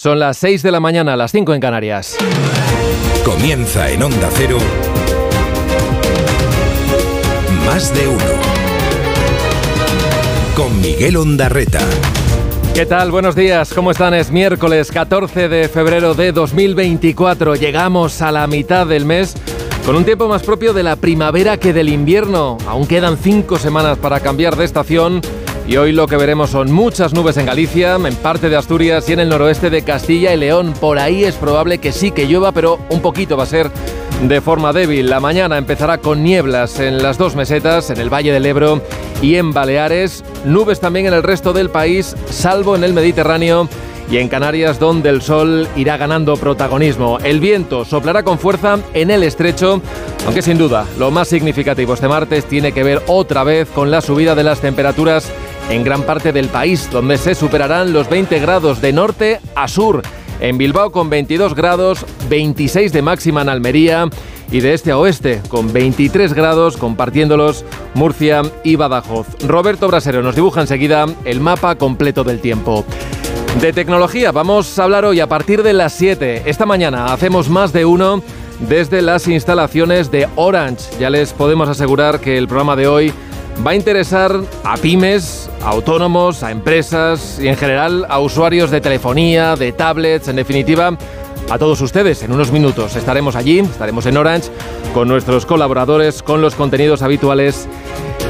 Son las 6 de la mañana, las 5 en Canarias. Comienza en Onda Cero. Más de uno. Con Miguel Ondarreta. ¿Qué tal? Buenos días, ¿cómo están? Es miércoles 14 de febrero de 2024. Llegamos a la mitad del mes con un tiempo más propio de la primavera que del invierno. Aún quedan cinco semanas para cambiar de estación y hoy lo que veremos son muchas nubes en Galicia, en parte de Asturias y en el noroeste de Castilla y León. Por ahí es probable que sí que llueva, pero un poquito va a ser de forma débil. La mañana empezará con nieblas en las dos mesetas, en el Valle del Ebro y en Baleares. Nubes también en el resto del país, salvo en el Mediterráneo y en Canarias donde el sol irá ganando protagonismo. El viento soplará con fuerza en el estrecho, aunque sin duda lo más significativo este martes tiene que ver otra vez con la subida de las temperaturas en gran parte del país, donde se superarán los 20 grados de norte a sur. En Bilbao con 22 grados, 26 de máxima en Almería y de este a oeste con 23 grados compartiéndolos Murcia y Badajoz. Roberto Brasero nos dibuja enseguida el mapa completo del tiempo. De tecnología vamos a hablar hoy a partir de las 7. Esta mañana hacemos más de uno desde las instalaciones de Orange. Ya les podemos asegurar que el programa de hoy va a interesar a pymes, a autónomos, a empresas y en general a usuarios de telefonía, de tablets, en definitiva, a todos ustedes. En unos minutos estaremos allí, estaremos en Orange con nuestros colaboradores, con los contenidos habituales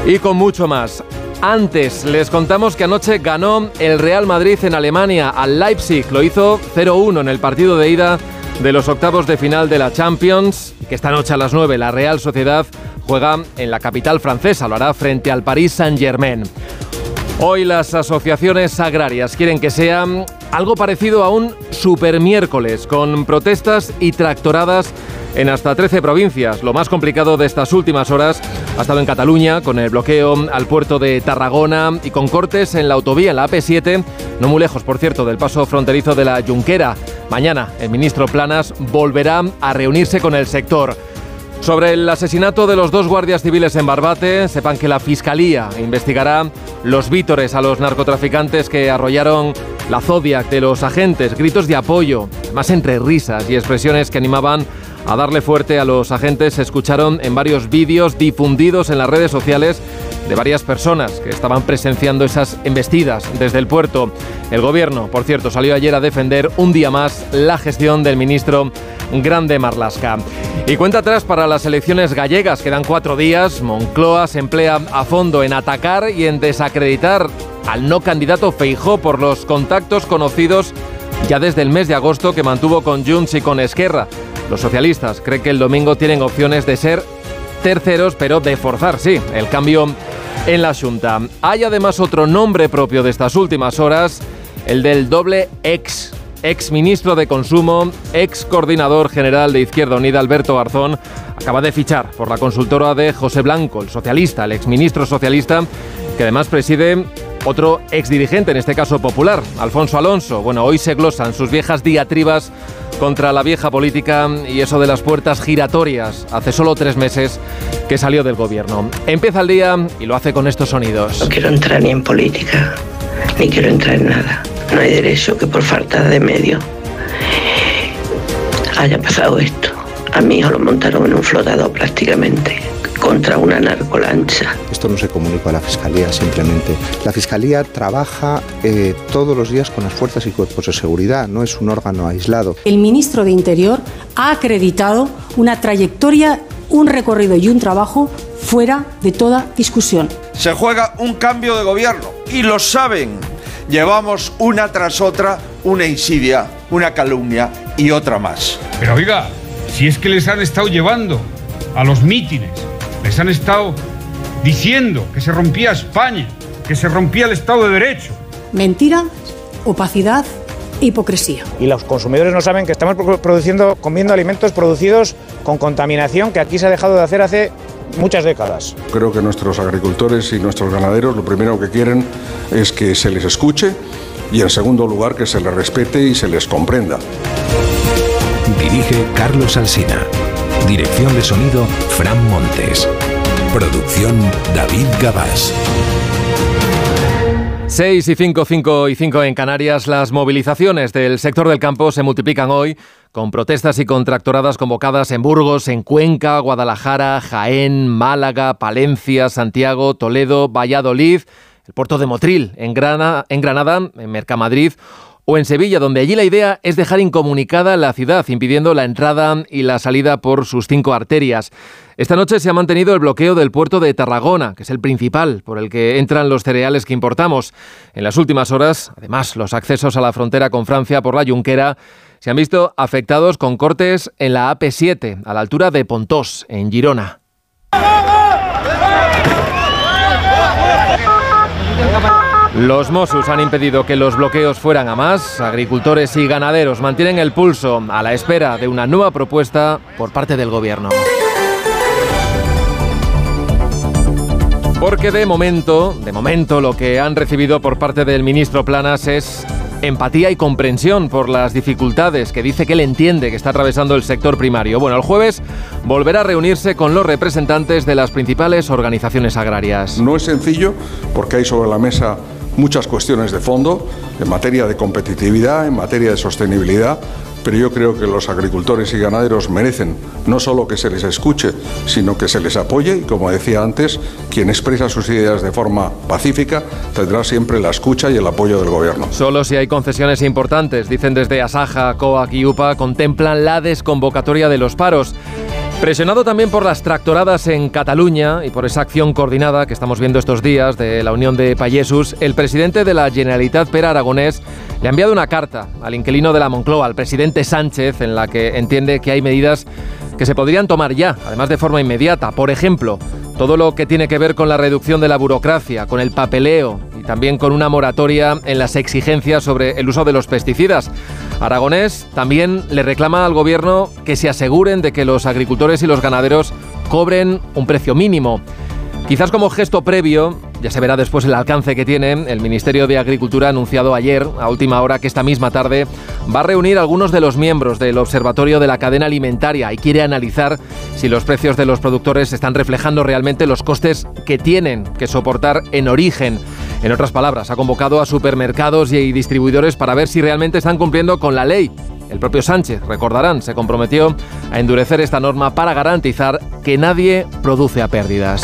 y con mucho más. Antes les contamos que anoche ganó el Real Madrid en Alemania al Leipzig, lo hizo 0-1 en el partido de ida de los octavos de final de la Champions, que esta noche a las 9 la Real Sociedad juega en la capital francesa, lo hará frente al Paris Saint-Germain. Hoy las asociaciones agrarias quieren que sea algo parecido a un super miércoles, con protestas y tractoradas en hasta 13 provincias. Lo más complicado de estas últimas horas ha estado en Cataluña, con el bloqueo al puerto de Tarragona y con cortes en la autovía, la AP7, no muy lejos, por cierto, del paso fronterizo de la Junquera. Mañana el ministro Planas volverá a reunirse con el sector. Sobre el asesinato de los dos guardias civiles en Barbate, sepan que la Fiscalía investigará los vítores a los narcotraficantes que arrollaron la Zodiac de los agentes, gritos de apoyo, más entre risas y expresiones que animaban a darle fuerte a los agentes se escucharon en varios vídeos difundidos en las redes sociales de varias personas que estaban presenciando esas embestidas desde el puerto. El gobierno, por cierto, salió ayer a defender un día más la gestión del ministro Grande Marlasca. Y cuenta atrás para las elecciones gallegas, quedan cuatro días. Moncloa se emplea a fondo en atacar y en desacreditar al no candidato Feijó por los contactos conocidos ya desde el mes de agosto que mantuvo con Junts y con Esquerra. Los socialistas creen que el domingo tienen opciones de ser terceros, pero de forzar, sí, el cambio en la Junta. Hay además otro nombre propio de estas últimas horas, el del doble ex. Ex ministro de Consumo, ex coordinador general de Izquierda Unida, Alberto Garzón, acaba de fichar por la consultora de José Blanco, el socialista, el ex ministro socialista, que además preside otro ex dirigente, en este caso popular, Alfonso Alonso. Bueno, hoy se glosan sus viejas diatribas contra la vieja política y eso de las puertas giratorias. Hace solo tres meses que salió del gobierno. Empieza el día y lo hace con estos sonidos. No quiero entrar ni en política, ni quiero entrar en nada. No hay derecho que por falta de medio haya pasado esto. A mi hijo lo montaron en un flotador prácticamente contra una narcolancha. Esto no se comunica a la Fiscalía simplemente. La Fiscalía trabaja eh, todos los días con las fuerzas y cuerpos de seguridad, no es un órgano aislado. El ministro de Interior ha acreditado una trayectoria, un recorrido y un trabajo fuera de toda discusión. Se juega un cambio de gobierno y lo saben. Llevamos una tras otra una insidia, una calumnia y otra más. Pero oiga, si es que les han estado llevando a los mítines les han estado diciendo que se rompía España, que se rompía el Estado de Derecho. Mentira, opacidad hipocresía. Y los consumidores no saben que estamos produciendo, comiendo alimentos producidos con contaminación que aquí se ha dejado de hacer hace muchas décadas. Creo que nuestros agricultores y nuestros ganaderos lo primero que quieren es que se les escuche y en segundo lugar que se les respete y se les comprenda. Dirige Carlos Alsina. Dirección de sonido, Fran Montes. Producción, David Gabás. 6 y 5, 5 y 5 en Canarias, las movilizaciones del sector del campo se multiplican hoy con protestas y contractoradas convocadas en Burgos, en Cuenca, Guadalajara, Jaén, Málaga, Palencia, Santiago, Toledo, Valladolid, el puerto de Motril, en, Granada, en Granada, en Mercamadrid o en Sevilla, donde allí la idea es dejar incomunicada la ciudad, impidiendo la entrada y la salida por sus cinco arterias. Esta noche se ha mantenido el bloqueo del puerto de Tarragona, que es el principal por el que entran los cereales que importamos. En las últimas horas, además, los accesos a la frontera con Francia por la Junquera se han visto afectados con cortes en la AP7, a la altura de Pontós, en Girona. Los Mossos han impedido que los bloqueos fueran a más. Agricultores y ganaderos mantienen el pulso a la espera de una nueva propuesta por parte del gobierno. Porque de momento, de momento lo que han recibido por parte del ministro Planas es empatía y comprensión por las dificultades que dice que él entiende que está atravesando el sector primario. Bueno, el jueves volverá a reunirse con los representantes de las principales organizaciones agrarias. No es sencillo porque hay sobre la mesa muchas cuestiones de fondo en materia de competitividad, en materia de sostenibilidad, pero yo creo que los agricultores y ganaderos merecen no solo que se les escuche, sino que se les apoye y, como decía antes, quien expresa sus ideas de forma pacífica tendrá siempre la escucha y el apoyo del Gobierno. Solo si hay concesiones importantes, dicen desde Asaja, COAC y UPA, contemplan la desconvocatoria de los paros. Presionado también por las tractoradas en Cataluña y por esa acción coordinada que estamos viendo estos días de la Unión de Payesus, el presidente de la Generalitat, Per Aragonés, le ha enviado una carta al inquilino de la Moncloa, al presidente Sánchez, en la que entiende que hay medidas que se podrían tomar ya, además de forma inmediata. Por ejemplo, todo lo que tiene que ver con la reducción de la burocracia, con el papeleo y también con una moratoria en las exigencias sobre el uso de los pesticidas. Aragonés también le reclama al gobierno que se aseguren de que los agricultores y los ganaderos cobren un precio mínimo. Quizás como gesto previo, ya se verá después el alcance que tiene, el Ministerio de Agricultura ha anunciado ayer, a última hora, que esta misma tarde va a reunir a algunos de los miembros del Observatorio de la Cadena Alimentaria y quiere analizar si los precios de los productores están reflejando realmente los costes que tienen que soportar en origen. En otras palabras, ha convocado a supermercados y distribuidores para ver si realmente están cumpliendo con la ley. El propio Sánchez, recordarán, se comprometió a endurecer esta norma para garantizar que nadie produce a pérdidas.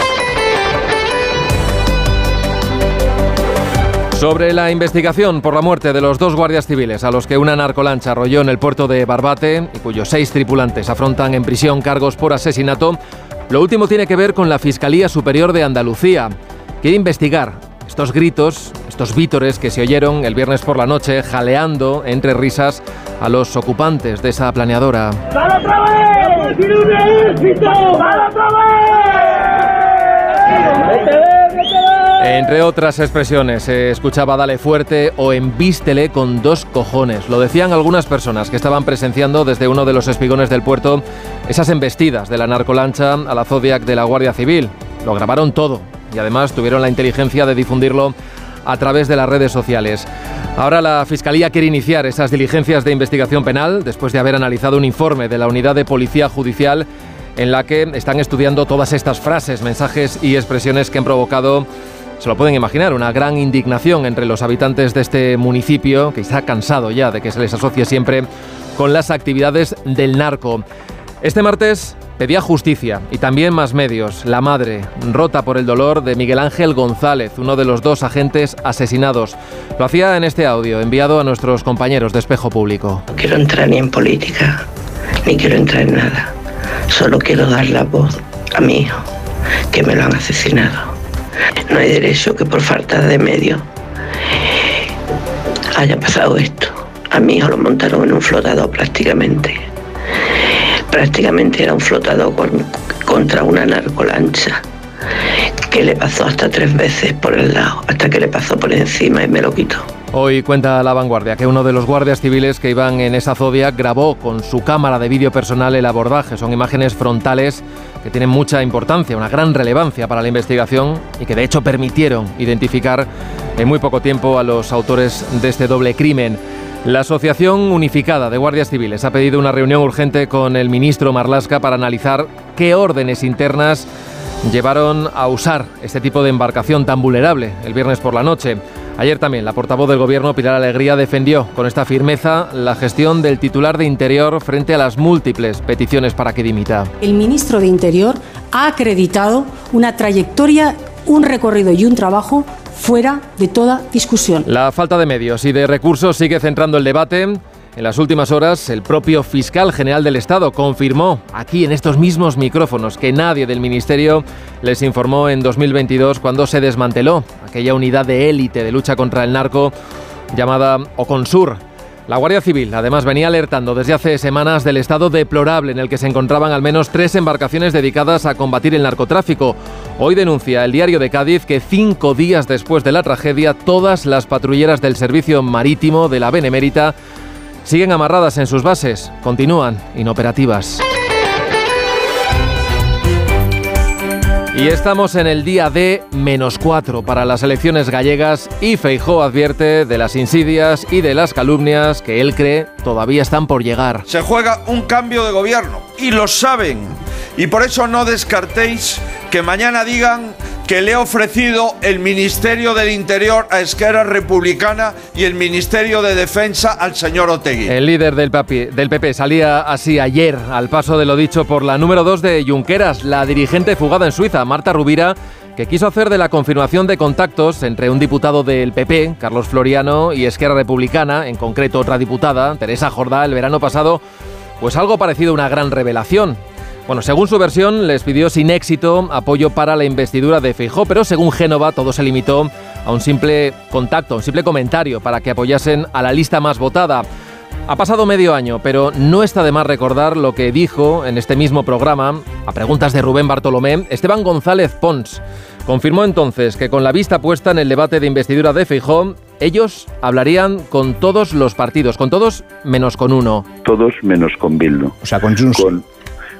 Sobre la investigación por la muerte de los dos guardias civiles a los que una narcolancha arrolló en el puerto de Barbate y cuyos seis tripulantes afrontan en prisión cargos por asesinato, lo último tiene que ver con la Fiscalía Superior de Andalucía. Quiere investigar estos gritos, estos vítores que se oyeron el viernes por la noche jaleando entre risas a los ocupantes de esa planeadora. otra vez! ¡Tiene un ejército! otra vez! Entre otras expresiones, se escuchaba Dale fuerte o embístele con dos cojones. Lo decían algunas personas que estaban presenciando desde uno de los espigones del puerto esas embestidas de la narcolancha a la Zodiac de la Guardia Civil. Lo grabaron todo y además tuvieron la inteligencia de difundirlo a través de las redes sociales. Ahora la Fiscalía quiere iniciar esas diligencias de investigación penal después de haber analizado un informe de la Unidad de Policía Judicial en la que están estudiando todas estas frases, mensajes y expresiones que han provocado se lo pueden imaginar, una gran indignación entre los habitantes de este municipio que está cansado ya de que se les asocie siempre con las actividades del narco. Este martes pedía justicia y también más medios. La madre, rota por el dolor de Miguel Ángel González, uno de los dos agentes asesinados. Lo hacía en este audio enviado a nuestros compañeros de Espejo Público. No quiero entrar ni en política, ni quiero entrar en nada. Solo quiero dar la voz a mi hijo, que me lo han asesinado. No hay derecho que por falta de medios haya pasado esto. A mi hijo lo montaron en un flotador prácticamente. Prácticamente era un flotador contra una narcolancha que le pasó hasta tres veces por el lado, hasta que le pasó por encima y me lo quitó. Hoy cuenta la vanguardia que uno de los guardias civiles que iban en esa zodia grabó con su cámara de vídeo personal el abordaje. Son imágenes frontales que tienen mucha importancia, una gran relevancia para la investigación y que de hecho permitieron identificar en muy poco tiempo a los autores de este doble crimen. La Asociación Unificada de Guardias Civiles ha pedido una reunión urgente con el ministro Marlasca para analizar qué órdenes internas llevaron a usar este tipo de embarcación tan vulnerable el viernes por la noche. Ayer también la portavoz del Gobierno, Pilar Alegría, defendió con esta firmeza la gestión del titular de Interior frente a las múltiples peticiones para que dimita. El ministro de Interior ha acreditado una trayectoria, un recorrido y un trabajo fuera de toda discusión. La falta de medios y de recursos sigue centrando el debate. En las últimas horas, el propio fiscal general del Estado confirmó aquí en estos mismos micrófonos que nadie del Ministerio les informó en 2022 cuando se desmanteló aquella unidad de élite de lucha contra el narco llamada Oconsur. La Guardia Civil además venía alertando desde hace semanas del estado deplorable en el que se encontraban al menos tres embarcaciones dedicadas a combatir el narcotráfico. Hoy denuncia el diario de Cádiz que cinco días después de la tragedia todas las patrulleras del servicio marítimo de la Benemérita siguen amarradas en sus bases, continúan inoperativas. Y estamos en el día de menos cuatro para las elecciones gallegas y Feijó advierte de las insidias y de las calumnias que él cree todavía están por llegar. Se juega un cambio de gobierno y lo saben. Y por eso no descartéis que mañana digan que le ha ofrecido el Ministerio del Interior a Esquerra Republicana y el Ministerio de Defensa al señor Otegui. El líder del, PP salía así ayer, al paso de lo dicho por la número 2 de Junqueras, la dirigente fugada en Suiza, Marta Rubira, que quiso hacer de la confirmación de contactos entre un diputado del PP, Carlos Floriano, y Esquerra Republicana, en concreto otra diputada, Teresa Jordá, el verano pasado, pues algo parecido a una gran revelación. Bueno, según su versión, les pidió sin éxito apoyo para la investidura de Feijó, pero según Génova todo se limitó a un simple contacto, a un simple comentario para que apoyasen a la lista más votada. Ha pasado medio año, pero no está de más recordar lo que dijo en este mismo programa, a preguntas de Rubén Bartolomé, Esteban González Pons. Confirmó entonces que con la vista puesta en el debate de investidura de Feijó, ellos hablarían con todos los partidos, con todos menos con uno. todos menos con Bildu. O sea, con Junts. Con-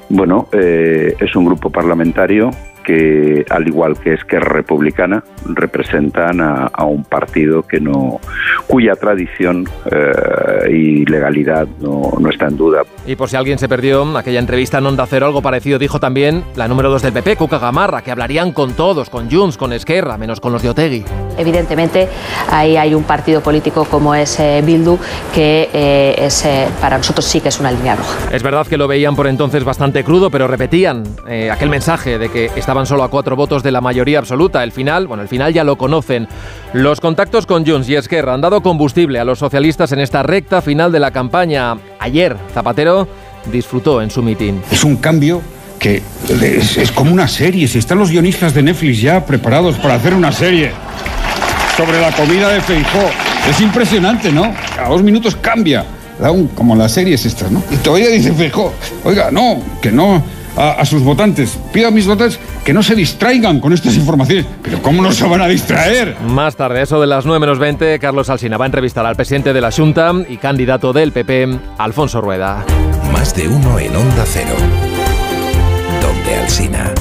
bueno, eh, es un grupo parlamentario que, al igual que Esquerra Republicana, representan a, un partido que no, cuya tradición eh, y legalidad no, no está en duda. Y por si alguien se perdió, aquella entrevista en Onda Cero, algo parecido dijo también la número 2 del PP, Cuca Gamarra, que hablarían con todos, con Junts, con Esquerra, menos con los de Otegui. Evidentemente, ahí hay un partido político como es eh, Bildu que eh, es, eh, para nosotros sí que es una línea roja. Es verdad que lo veían por entonces bastante crudo, pero repetían aquel mensaje de que estaban solo a cuatro votos de la mayoría absoluta. El final, bueno, el final ya lo conocen. Los contactos con Junts y Esquerra han dado combustible a los socialistas en esta recta final de la campaña. Ayer, Zapatero disfrutó en su mitin. Es un cambio que es, es como una serie. Si están los guionistas de Netflix ya preparados para hacer una serie sobre la comida de Feijó. Es impresionante, ¿no? A dos minutos cambia. Da un- como las series estas, ¿no? Y todavía dice Feijó, oiga, no, que no a, a sus votantes. Pido a mis votantes que no se distraigan con estas informaciones. Pero ¿cómo no se van a distraer? Más tarde, eso de las 9 menos 20, Carlos Alsina va a entrevistar al presidente de la Junta y candidato del PP, Alfonso Rueda. Más de uno en Onda Cero. Donde Alsina.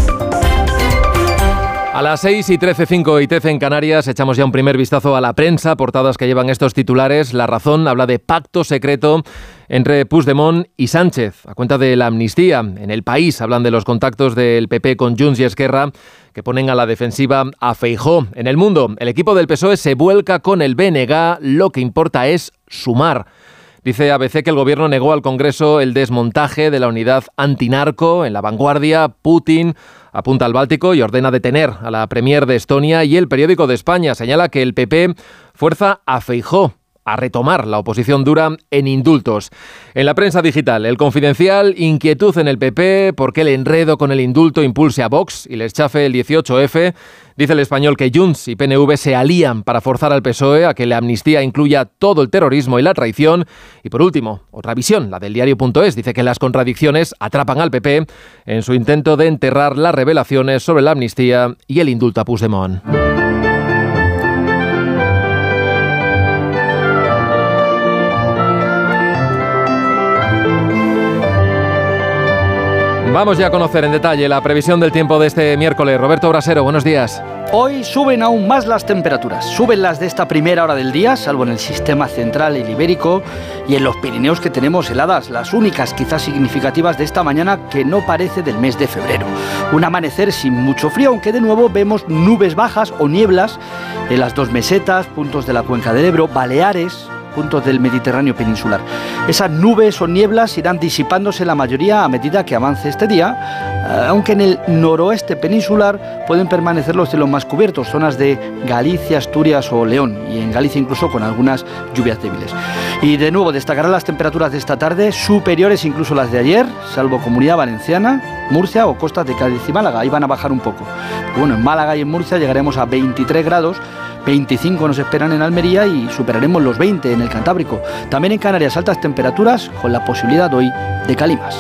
A las 6 y 13, 5 y 13 en Canarias echamos ya un primer vistazo a la prensa, portadas que llevan estos titulares. La razón habla de pacto secreto entre Puigdemont y Sánchez, a cuenta de la amnistía. En el país hablan de los contactos del PP con Junts y Esquerra, que ponen a la defensiva a Feijó. En el mundo, el equipo del PSOE se vuelca con el BNG, lo que importa es sumar. Dice ABC que el gobierno negó al Congreso el desmontaje de la unidad antinarco en la vanguardia. Putin apunta al Báltico y ordena detener a la Premier de Estonia y el periódico de España señala que el PP fuerza a Feijó a retomar la oposición dura en indultos. En la prensa digital, el confidencial, inquietud en el PP, por qué el enredo con el indulto impulse a Vox y les chafe el 18F. Dice el español que Junts y PNV se alían para forzar al PSOE a que la amnistía incluya todo el terrorismo y la traición. Y por último, otra visión, la del diario.es, dice que las contradicciones atrapan al PP en su intento de enterrar las revelaciones sobre la amnistía y el indulto a Puigdemont. Vamos ya a conocer en detalle la previsión del tiempo de este miércoles. Roberto Brasero, buenos días. Hoy suben aún más las temperaturas. Suben las de esta primera hora del día, salvo en el sistema central el ibérico y en los Pirineos que tenemos heladas, las únicas quizás significativas de esta mañana que no parece del mes de febrero. Un amanecer sin mucho frío, aunque de nuevo vemos nubes bajas o nieblas en las dos mesetas, puntos de la cuenca del Ebro, Baleares, puntos del Mediterráneo peninsular. Esas nubes o nieblas irán disipándose la mayoría a medida que avance este día, eh, aunque en el noroeste peninsular pueden permanecer los cielos más cubiertos, zonas de Galicia, Asturias o León, y en Galicia incluso con algunas lluvias débiles. Y de nuevo destacarán las temperaturas de esta tarde, superiores incluso las de ayer, salvo Comunidad Valenciana, Murcia o costas de Cádiz y Málaga, ahí van a bajar un poco. Bueno, en Málaga y en Murcia llegaremos a 23 grados, 25 nos esperan en Almería y superaremos los 20 en el Cantábrico. También en Canarias altas temperaturas con la posibilidad hoy de calimas.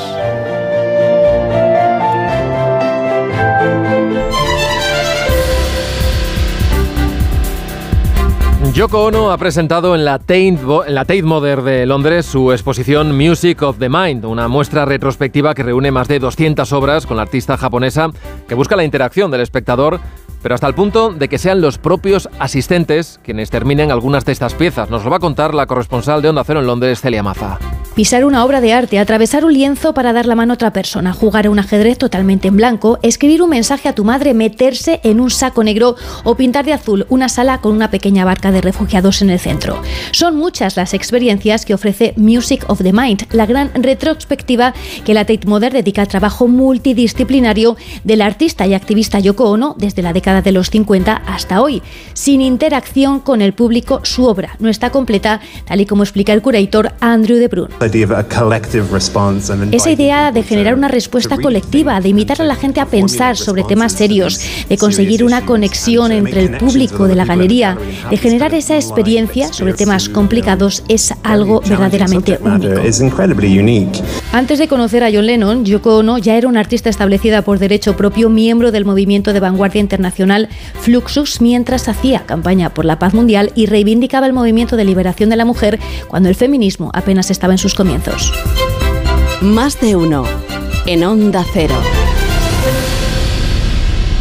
Yoko Ono ha presentado en la, Tate, en la Tate Modern de Londres su exposición Music of the Mind, una muestra retrospectiva que reúne más de 200 obras con la artista japonesa que busca la interacción del espectador pero hasta el punto de que sean los propios asistentes quienes terminen algunas de estas piezas. Nos lo va a contar la corresponsal de Onda Cero en Londres, Celia Maza. Pisar una obra de arte, atravesar un lienzo para dar la mano a otra persona, jugar a un ajedrez totalmente en blanco, escribir un mensaje a tu madre, meterse en un saco negro o pintar de azul una sala con una pequeña barca de refugiados en el centro. Son muchas las experiencias que ofrece Music of the Mind, la gran retrospectiva que la Tate Modern dedica al trabajo multidisciplinario del artista y activista Yoko Ono desde la década de los 50 hasta hoy. Sin interacción con el público, su obra no está completa, tal y como explica el curator Andrew de Brun. Esa idea de generar una respuesta colectiva, de invitar a la gente a pensar sobre temas serios, de conseguir una conexión entre el público de la galería, de generar esa experiencia sobre temas complicados es algo verdaderamente único. Antes de conocer a John Lennon, Yoko Ono ya era una artista establecida por derecho propio, miembro del movimiento de vanguardia internacional Fluxus, mientras hacía campaña por la paz mundial y reivindicaba el movimiento de liberación de la mujer cuando el feminismo apenas estaba en sus comienzos. Más de uno en Onda Cero.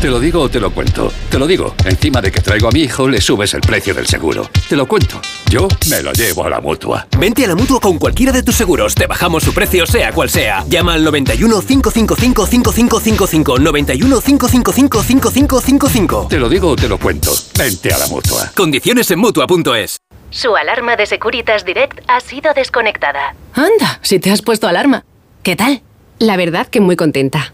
Te lo digo o te lo cuento. Te lo digo. Encima de que traigo a mi hijo, le subes el precio del seguro. Te lo cuento. Yo me lo llevo a la mutua. Vente a la mutua con cualquiera de tus seguros. Te bajamos su precio, sea cual sea. Llama al 91 555 5555. 91 555 5555. Te lo digo o te lo cuento. Vente a la mutua. Condiciones en mutua.es. Su alarma de Securitas Direct ha sido desconectada. Anda, si te has puesto alarma. ¿Qué tal? La verdad que muy contenta.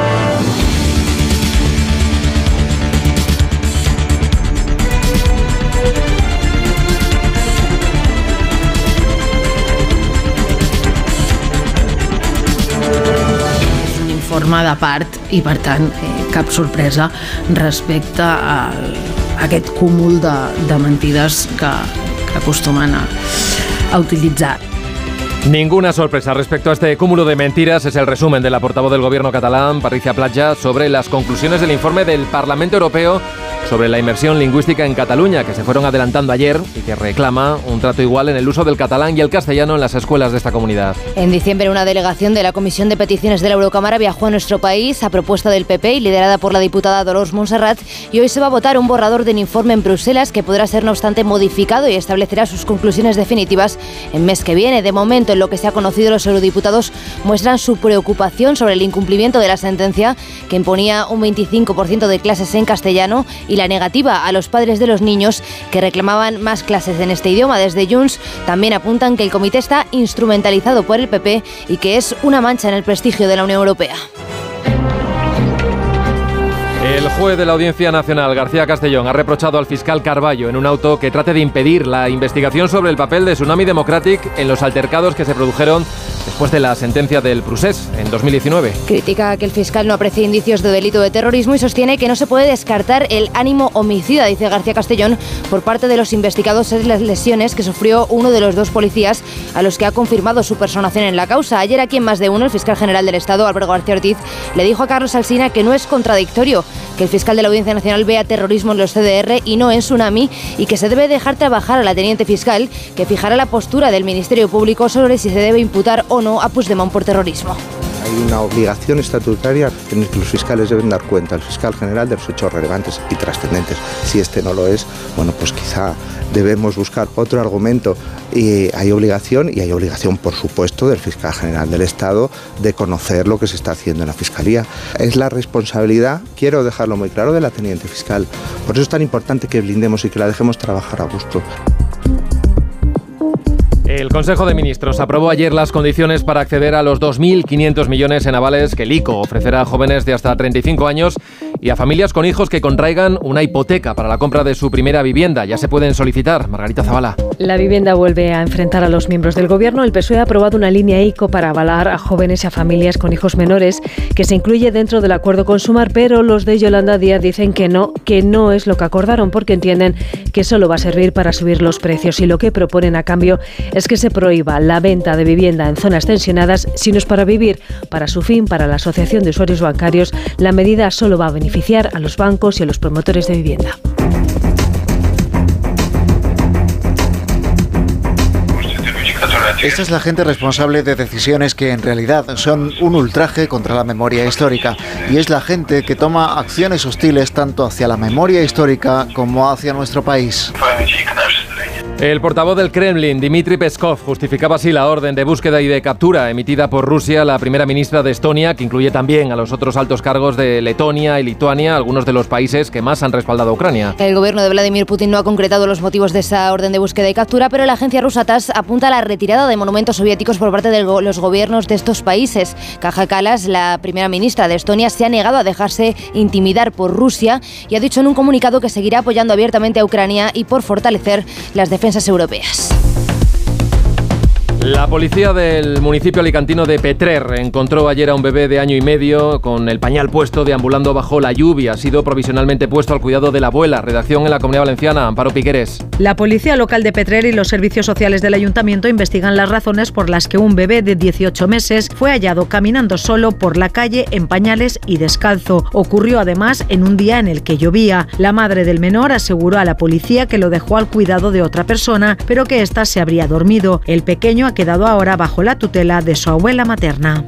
Forma de part i per tant eh, cap sorpresa respecte a, aquest cúmul de, de mentides que, que acostumen a, a utilitzar. Ninguna sorpresa respecto a este cúmulo de mentiras es el resumen de la portavoz del gobierno catalán, Patricia Platja, sobre las conclusiones del informe del Parlamento Europeo sobre la inmersión lingüística en Cataluña, que se fueron adelantando ayer y que reclama un trato igual en el uso del catalán y el castellano en las escuelas de esta comunidad. En diciembre, una delegación de la Comisión de Peticiones de la Eurocámara viajó a nuestro país a propuesta del PP y liderada por la diputada Dolores Montserrat, y hoy se va a votar un borrador del informe en Bruselas que podrá ser, no obstante, modificado y establecerá sus conclusiones definitivas en mes que viene. De momento, en lo que se ha conocido, los eurodiputados muestran su preocupación sobre el incumplimiento de la sentencia que imponía un 25% de clases en castellano y la negativa a los padres de los niños que reclamaban más clases en este idioma. Desde Junts también apuntan que el comité está instrumentalizado por el PP y que es una mancha en el prestigio de la Unión Europea. El juez de la Audiencia Nacional, García Castellón, ha reprochado al fiscal Carballo en un auto que trate de impedir la investigación sobre el papel de Tsunami Democratic en los altercados que se produjeron después de la sentencia del Prusés en 2019. Critica que el fiscal no aprecie indicios de delito de terrorismo y sostiene que no se puede descartar el ánimo homicida, dice García Castellón, por parte de los investigados en las lesiones que sufrió uno de los dos policías a los que ha confirmado su personación en la causa. Ayer aquí en más de uno, el fiscal general del Estado, Álvaro García Ortiz, le dijo a Carlos Alsina que no es contradictorio que el fiscal de la Audiencia Nacional vea terrorismo en los CDR y no en Tsunami y que se debe dejar trabajar a la teniente fiscal que fijará la postura del Ministerio Público sobre si se debe imputar o no a Puigdemont por terrorismo. Hay una obligación estatutaria en la que los fiscales deben dar cuenta al fiscal general de los hechos relevantes y trascendentes. Si este no lo es, bueno, pues quizá debemos buscar otro argumento. Y hay obligación, y hay obligación, por supuesto, del fiscal general del Estado de conocer lo que se está haciendo en la fiscalía. Es la responsabilidad, quiero dejarlo muy claro, de la teniente fiscal. Por eso es tan importante que blindemos y que la dejemos trabajar a gusto. El Consejo de Ministros aprobó ayer las condiciones para acceder a los 2.500 millones en avales que el ICO ofrecerá a jóvenes de hasta 35 años y a familias con hijos que contraigan una hipoteca para la compra de su primera vivienda. Ya se pueden solicitar. Margarita Zavala. La vivienda vuelve a enfrentar a los miembros del Gobierno. El PSOE ha aprobado una línea ICO para avalar a jóvenes y a familias con hijos menores que se incluye dentro del acuerdo con Sumar, pero los de Yolanda Díaz dicen que no, que no es lo que acordaron porque entienden que solo va a servir para subir los precios y lo que proponen a cambio es que se prohíba la venta de vivienda en zonas tensionadas si no es para vivir. Para su fin, para la Asociación de Usuarios Bancarios, la medida solo va a beneficiar a los bancos y a los promotores de vivienda. Esta es la gente responsable de decisiones que en realidad son un ultraje contra la memoria histórica y es la gente que toma acciones hostiles tanto hacia la memoria histórica como hacia nuestro país. El portavoz del Kremlin, Dmitry Peskov, justificaba así la orden de búsqueda y de captura emitida por Rusia, la primera ministra de Estonia, que incluye también a los otros altos cargos de Letonia y Lituania, algunos de los países que más han respaldado a Ucrania. El gobierno de Vladimir Putin no ha concretado los motivos de esa orden de búsqueda y captura, pero la agencia rusa TASS apunta a la retirada de monumentos soviéticos por parte de los gobiernos de estos países. Kaja Kalas, la primera ministra de Estonia, se ha negado a dejarse intimidar por Rusia y ha dicho en un comunicado que seguirá apoyando abiertamente a Ucrania y por fortalecer las defensas europeas. La policía del municipio alicantino de Petrer encontró ayer a un bebé de año y medio con el pañal puesto deambulando bajo la lluvia. Ha sido provisionalmente puesto al cuidado de la abuela. Redacción en la Comunidad Valenciana, Amparo Piqueres. La policía local de Petrer y los servicios sociales del ayuntamiento investigan las razones por las que un bebé de 18 meses fue hallado caminando solo por la calle en pañales y descalzo. Ocurrió además en un día en el que llovía. La madre del menor aseguró a la policía que lo dejó al cuidado de otra persona, pero que ésta se habría dormido. El pequeño quedado ahora bajo la tutela de su abuela materna.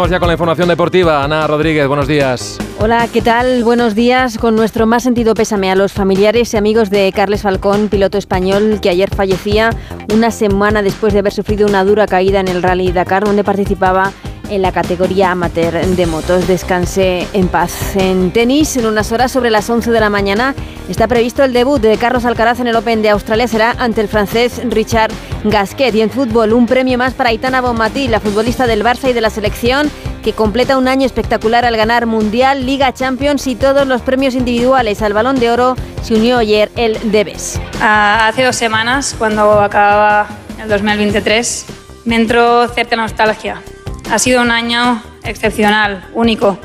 Vamos ya con la información deportiva. Ana Rodríguez, buenos días. Hola, ¿qué tal? Buenos días. Con nuestro más sentido pésame a los familiares y amigos de Carles Falcón, piloto español que ayer fallecía una semana después de haber sufrido una dura caída en el Rally Dakar, donde participaba en la categoría amateur de motos. Descanse en paz. En tenis, en unas horas sobre las 11 de la mañana, está previsto el debut de Carlos Alcaraz en el Open de Australia. Será ante el francés Richard Gasquet. Y en fútbol, un premio más para Aitana Bonmatí, la futbolista del Barça y de la selección, que completa un año espectacular al ganar Mundial, Liga Champions y todos los premios individuales. Al Balón de Oro se unió ayer el Debes. Ah, hace dos semanas, cuando acababa el 2023, me entró cierta nostalgia. Ha sido un año excepcional, único,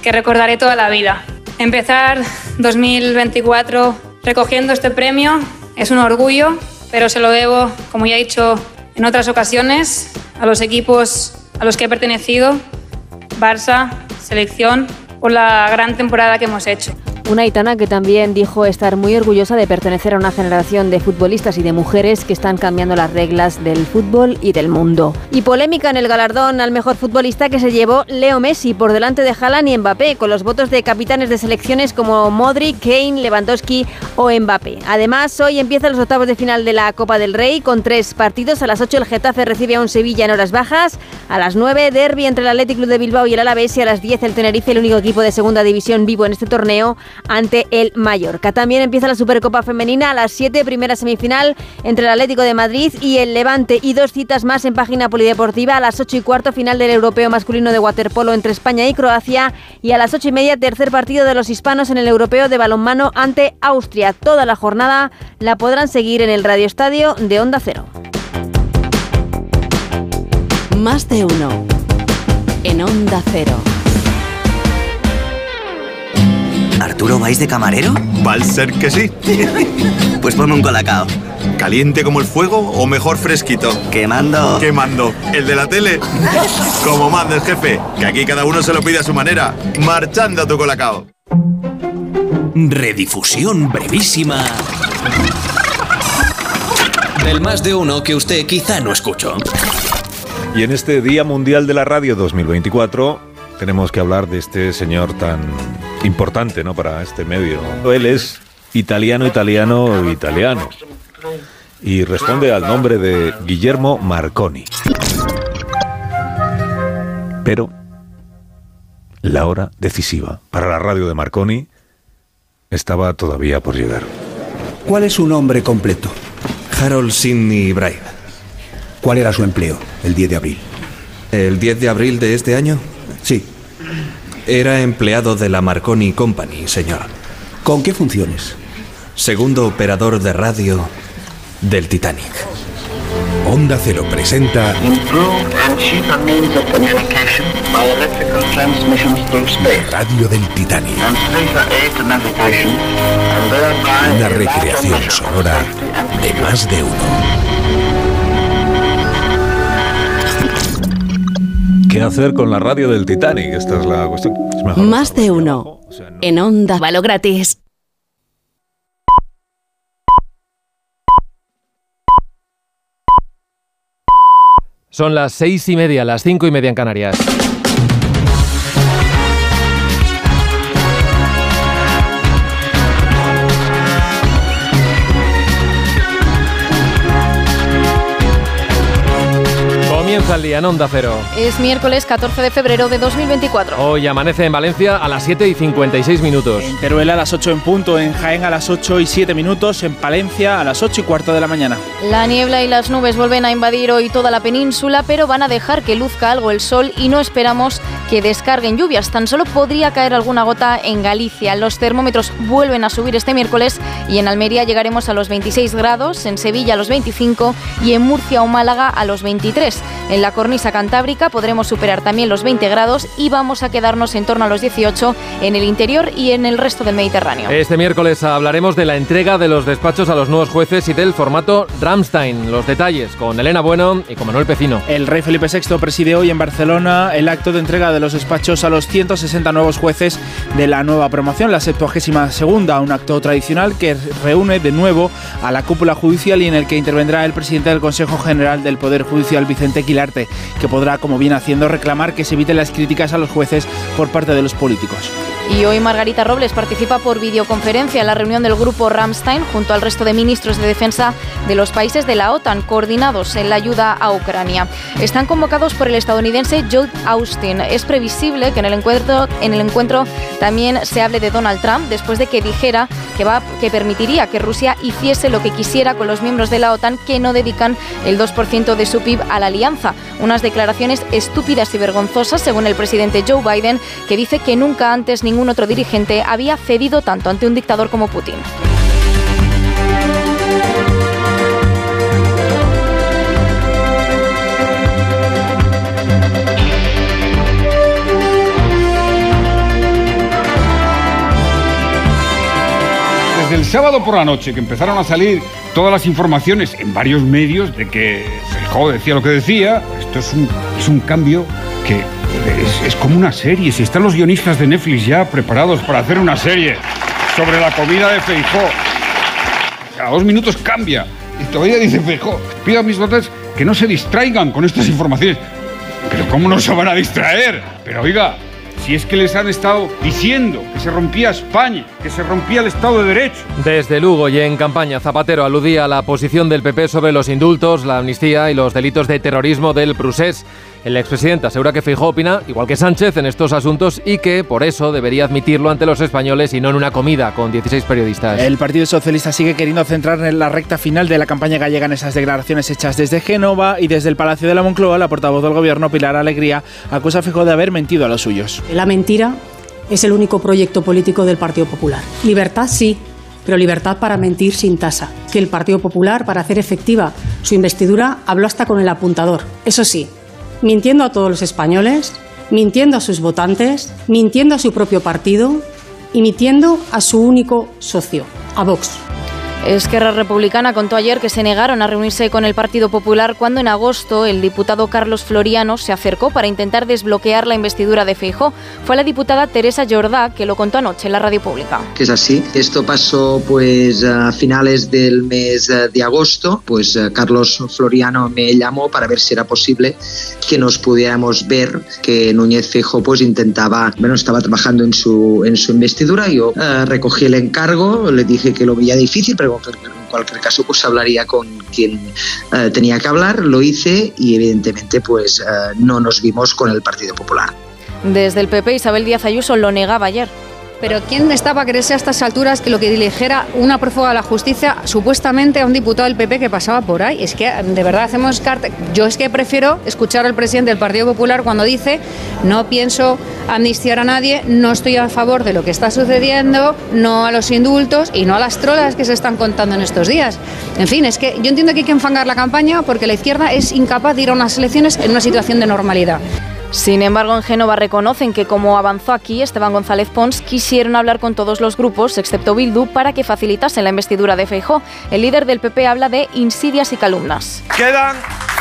que recordaré toda la vida. Empezar 2024 recogiendo este premio es un orgullo, pero se lo debo, como ya he dicho en otras ocasiones, a los equipos a los que he pertenecido, Barça, selección, por la gran temporada que hemos hecho. Una Aitana que también dijo estar muy orgullosa de pertenecer a una generación de futbolistas y de mujeres que están cambiando las reglas del fútbol y del mundo. Y polémica en el galardón al mejor futbolista que se llevó Leo Messi por delante de Haaland y Mbappé, con los votos de capitanes de selecciones como Modric, Kane, Lewandowski o Mbappé. Además, hoy empiezan los octavos de final de la Copa del Rey con tres partidos. A las 8 el Getafe recibe a un Sevilla en horas bajas. A las 9 derby entre el Athletic Club de Bilbao y el Alavés y a las 10 el Tenerife, el único equipo de segunda división vivo en este torneo ante el Mallorca. También empieza la Supercopa Femenina a las 7, primera semifinal entre el Atlético de Madrid y el Levante y dos citas más en página polideportiva a las 8 y cuarto final del Europeo masculino de waterpolo entre España y Croacia y a las 8 y media tercer partido de los hispanos en el Europeo de balonmano ante Austria. Toda la jornada la podrán seguir en el Radio Estadio de Onda Cero. Más de uno. En Onda Cero. ¿Arturo vais de camarero? Va a ser que sí. pues ponme un colacao. ¿Caliente como el fuego o mejor fresquito? Quemando. Quemando. ¿El de la tele? como mandes, jefe. Que aquí cada uno se lo pide a su manera. Marchando a tu colacao. Redifusión brevísima. Del más de uno que usted quizá no escuchó. Y en este Día Mundial de la Radio 2024 tenemos que hablar de este señor tan importante ¿no? para este medio. Él es italiano, italiano, italiano. Y responde al nombre de Guillermo Marconi. Pero la hora decisiva para la radio de Marconi estaba todavía por llegar. ¿Cuál es su nombre completo? Harold Sidney Bright. ¿Cuál era su empleo el 10 de abril? ¿El 10 de abril de este año? Sí. Era empleado de la Marconi Company, señor. ¿Con qué funciones? Segundo operador de radio del Titanic. Onda Cero presenta Radio del Titanic. Una recreación sonora de más de uno. ¿Qué hacer con la radio del Titanic? Esta es la cuestión. Es mejor Más de uno. En Onda. Valo gratis. Son las seis y media, las cinco y media en Canarias. Comienza el día en Onda Cero. Es miércoles 14 de febrero de 2024. Hoy amanece en Valencia a las 7 y 56 minutos. En Teruel a las 8 en punto, en Jaén a las 8 y 7 minutos, en Palencia a las 8 y cuarto de la mañana. La niebla y las nubes vuelven a invadir hoy toda la península, pero van a dejar que luzca algo el sol y no esperamos que descarguen lluvias. Tan solo podría caer alguna gota en Galicia. Los termómetros vuelven a subir este miércoles y en Almería llegaremos a los 26 grados, en Sevilla a los 25 y en Murcia o Málaga a los 23. En la cornisa cantábrica podremos superar también los 20 grados y vamos a quedarnos en torno a los 18 en el interior y en el resto del Mediterráneo. Este miércoles hablaremos de la entrega de los despachos a los nuevos jueces y del formato Ramstein. Los detalles con Elena Bueno y con Manuel Pecino. El rey Felipe VI preside hoy en Barcelona el acto de entrega de los despachos a los 160 nuevos jueces de la nueva promoción, la 72 segunda, un acto tradicional que reúne de nuevo a la cúpula judicial y en el que intervendrá el presidente del Consejo General del Poder Judicial, Vicente Que podrá, como viene haciendo, reclamar que se eviten las críticas a los jueces por parte de los políticos. Y hoy Margarita Robles participa por videoconferencia en la reunión del grupo Ramstein junto al resto de ministros de defensa de los países de la OTAN coordinados en la ayuda a Ucrania. Están convocados por el estadounidense Joe Austin. Es previsible que en el encuentro, en el encuentro también se hable de Donald Trump después de que dijera que, va, que permitiría que Rusia hiciese lo que quisiera con los miembros de la OTAN que no dedican el 2% de su PIB a la alianza. Unas declaraciones estúpidas y vergonzosas según el presidente Joe Biden que dice que nunca antes ningún otro dirigente había cedido tanto ante un dictador como Putin. Desde el sábado por la noche que empezaron a salir todas las informaciones en varios medios de que Feijóo decía lo que decía, esto es un, es un cambio que es, es como una serie. Si están los guionistas de Netflix ya preparados para hacer una serie. sobre la comida de Feijó. Cada dos minutos cambia. Y todavía dice Feijó, pido a mis votantes que no se distraigan con estas informaciones. Pero ¿cómo no se van a distraer? Pero oiga, si es que les han estado diciendo que se rompía España, que se rompía el Estado de Derecho. Desde Lugo y en campaña, Zapatero aludía a la posición del PP sobre los indultos, la amnistía y los delitos de terrorismo del Prusés. El expresidente asegura que Feijóo opina, igual que Sánchez, en estos asuntos y que por eso debería admitirlo ante los españoles y no en una comida con 16 periodistas. El Partido Socialista sigue queriendo centrar en la recta final de la campaña gallega en esas declaraciones hechas desde Génova y desde el Palacio de la Moncloa. La portavoz del gobierno, Pilar Alegría, acusa a Feijóo de haber mentido a los suyos. La mentira es el único proyecto político del Partido Popular. Libertad sí, pero libertad para mentir sin tasa. Que el Partido Popular, para hacer efectiva su investidura, habló hasta con el apuntador. Eso sí, mintiendo a todos los españoles, mintiendo a sus votantes, mintiendo a su propio partido y mintiendo a su único socio, a Vox. Esquerra Republicana contó ayer que se negaron a reunirse con el Partido Popular cuando en agosto el diputado Carlos Floriano se acercó para intentar desbloquear la investidura de Feijó. Fue la diputada Teresa Jordá que lo contó anoche en la radio pública. Que es así. Esto pasó pues a finales del mes eh, de agosto. Pues eh, Carlos Floriano me llamó para ver si era posible que nos pudiéramos ver que Núñez Feijó pues intentaba, bueno, estaba trabajando en su en su investidura. Yo eh, recogí el encargo, le dije que lo veía difícil, pero en cualquier caso pues hablaría con quien eh, tenía que hablar, lo hice y evidentemente pues eh, no nos vimos con el Partido Popular. Desde el PP Isabel Díaz Ayuso lo negaba ayer. Pero ¿quién está para creerse a estas alturas que lo que dijera una prófuga de la justicia supuestamente a un diputado del PP que pasaba por ahí? Es que de verdad hacemos carta. Yo es que prefiero escuchar al presidente del Partido Popular cuando dice no pienso amnistiar a nadie, no estoy a favor de lo que está sucediendo, no a los indultos y no a las trolas que se están contando en estos días. En fin, es que yo entiendo que hay que enfangar la campaña porque la izquierda es incapaz de ir a unas elecciones en una situación de normalidad. Sin embargo, en Génova reconocen que como avanzó aquí Esteban González Pons, quisieron hablar con todos los grupos, excepto Bildu, para que facilitasen la investidura de Feijó. El líder del PP habla de insidias y calumnas. Quedan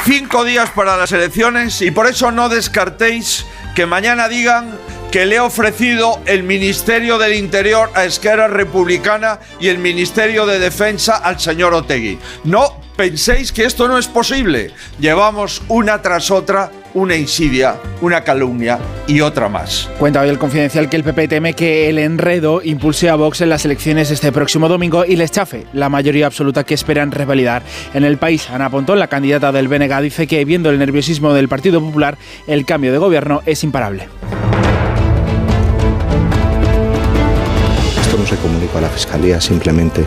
cinco días para las elecciones y por eso no descartéis que mañana digan que le he ofrecido el Ministerio del Interior a Esquerra Republicana y el Ministerio de Defensa al señor Otegui. No penséis que esto no es posible. Llevamos una tras otra una insidia, una calumnia y otra más. Cuenta hoy el confidencial que el PP teme que el enredo impulse a Vox en las elecciones este próximo domingo y les chafe la mayoría absoluta que esperan revalidar. En el país, Ana Pontón, la candidata del BNG, dice que viendo el nerviosismo del Partido Popular, el cambio de gobierno es imparable. Se comunica a la Fiscalía simplemente.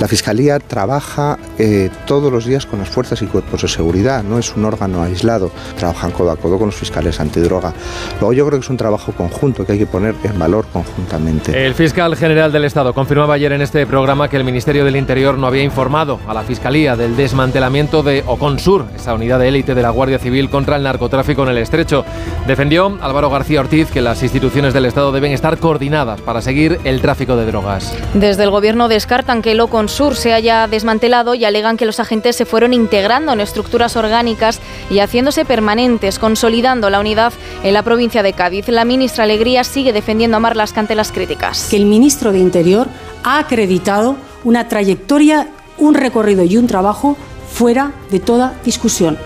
La Fiscalía trabaja eh, todos los días con las fuerzas y cuerpos de seguridad, no es un órgano aislado, trabajan codo a codo con los fiscales antidroga. Luego yo creo que es un trabajo conjunto que hay que poner en valor conjuntamente. El fiscal general del Estado confirmaba ayer en este programa que el Ministerio del Interior no había informado a la Fiscalía del desmantelamiento de Oconsur, esa unidad de élite de la Guardia Civil contra el narcotráfico en el estrecho. Defendió Álvaro García Ortiz que las instituciones del Estado deben estar coordinadas para seguir el tráfico de drogas. Desde el gobierno descartan que el Oconsur se haya desmantelado y alegan que los agentes se fueron integrando en estructuras orgánicas y haciéndose permanentes, consolidando la unidad en la provincia de Cádiz. La ministra Alegría sigue defendiendo a Marlas ante las críticas. Que el ministro de Interior ha acreditado una trayectoria, un recorrido y un trabajo fuera de toda discusión.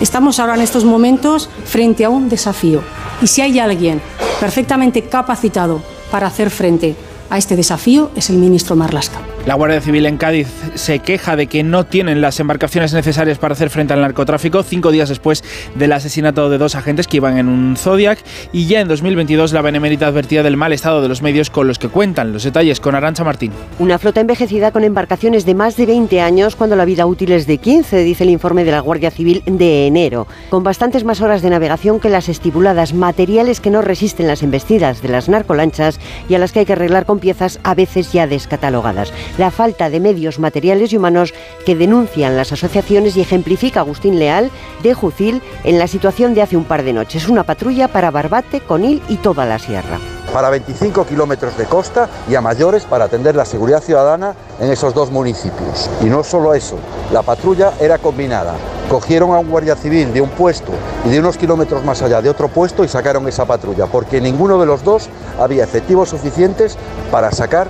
Estamos ahora en estos momentos frente a un desafío y si hay alguien perfectamente capacitado para hacer frente a este desafío es el ministro Marlasca. La Guardia Civil en Cádiz se queja de que no tienen las embarcaciones necesarias para hacer frente al narcotráfico, cinco días después del asesinato de dos agentes que iban en un Zodiac. Y ya en 2022 la Benemérita advertía del mal estado de los medios con los que cuentan. Los detalles con Arancha Martín. Una flota envejecida con embarcaciones de más de 20 años cuando la vida útil es de 15, dice el informe de la Guardia Civil de enero. Con bastantes más horas de navegación que las estipuladas, materiales que no resisten las embestidas de las narcolanchas y a las que hay que arreglar con piezas a veces ya descatalogadas la falta de medios materiales y humanos que denuncian las asociaciones y ejemplifica Agustín Leal de Jucil en la situación de hace un par de noches. Una patrulla para Barbate, Conil y toda la sierra para 25 kilómetros de costa y a mayores para atender la seguridad ciudadana en esos dos municipios. Y no solo eso, la patrulla era combinada. Cogieron a un guardia civil de un puesto y de unos kilómetros más allá de otro puesto y sacaron esa patrulla, porque ninguno de los dos había efectivos suficientes para sacar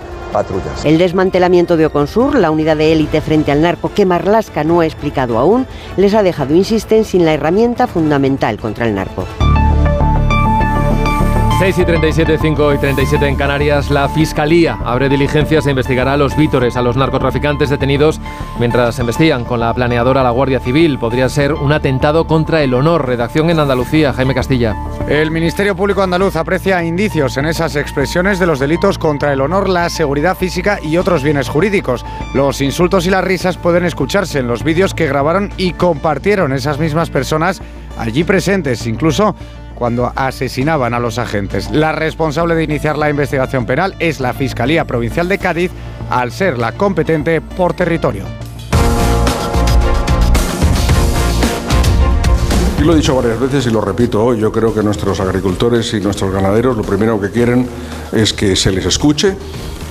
El desmantelamiento de Oconsur, la unidad de élite frente al narco que Marlasca no ha explicado aún, les ha dejado, insisten, sin la herramienta fundamental contra el narco. 6 y 37, 5 y 37 en Canarias, la Fiscalía abre diligencias e investigará a los vítores, a los narcotraficantes detenidos mientras investigan con la planeadora la Guardia Civil. Podría ser un atentado contra el honor. Redacción en Andalucía, Jaime Castilla. El Ministerio Público Andaluz aprecia indicios en esas expresiones de los delitos contra el honor, la seguridad física y otros bienes jurídicos. Los insultos y las risas pueden escucharse en los vídeos que grabaron y compartieron esas mismas personas allí presentes, incluso cuando asesinaban a los agentes. La responsable de iniciar la investigación penal es la Fiscalía Provincial de Cádiz, al ser la competente por territorio. Y lo he dicho varias veces y lo repito hoy, yo creo que nuestros agricultores y nuestros ganaderos lo primero que quieren es que se les escuche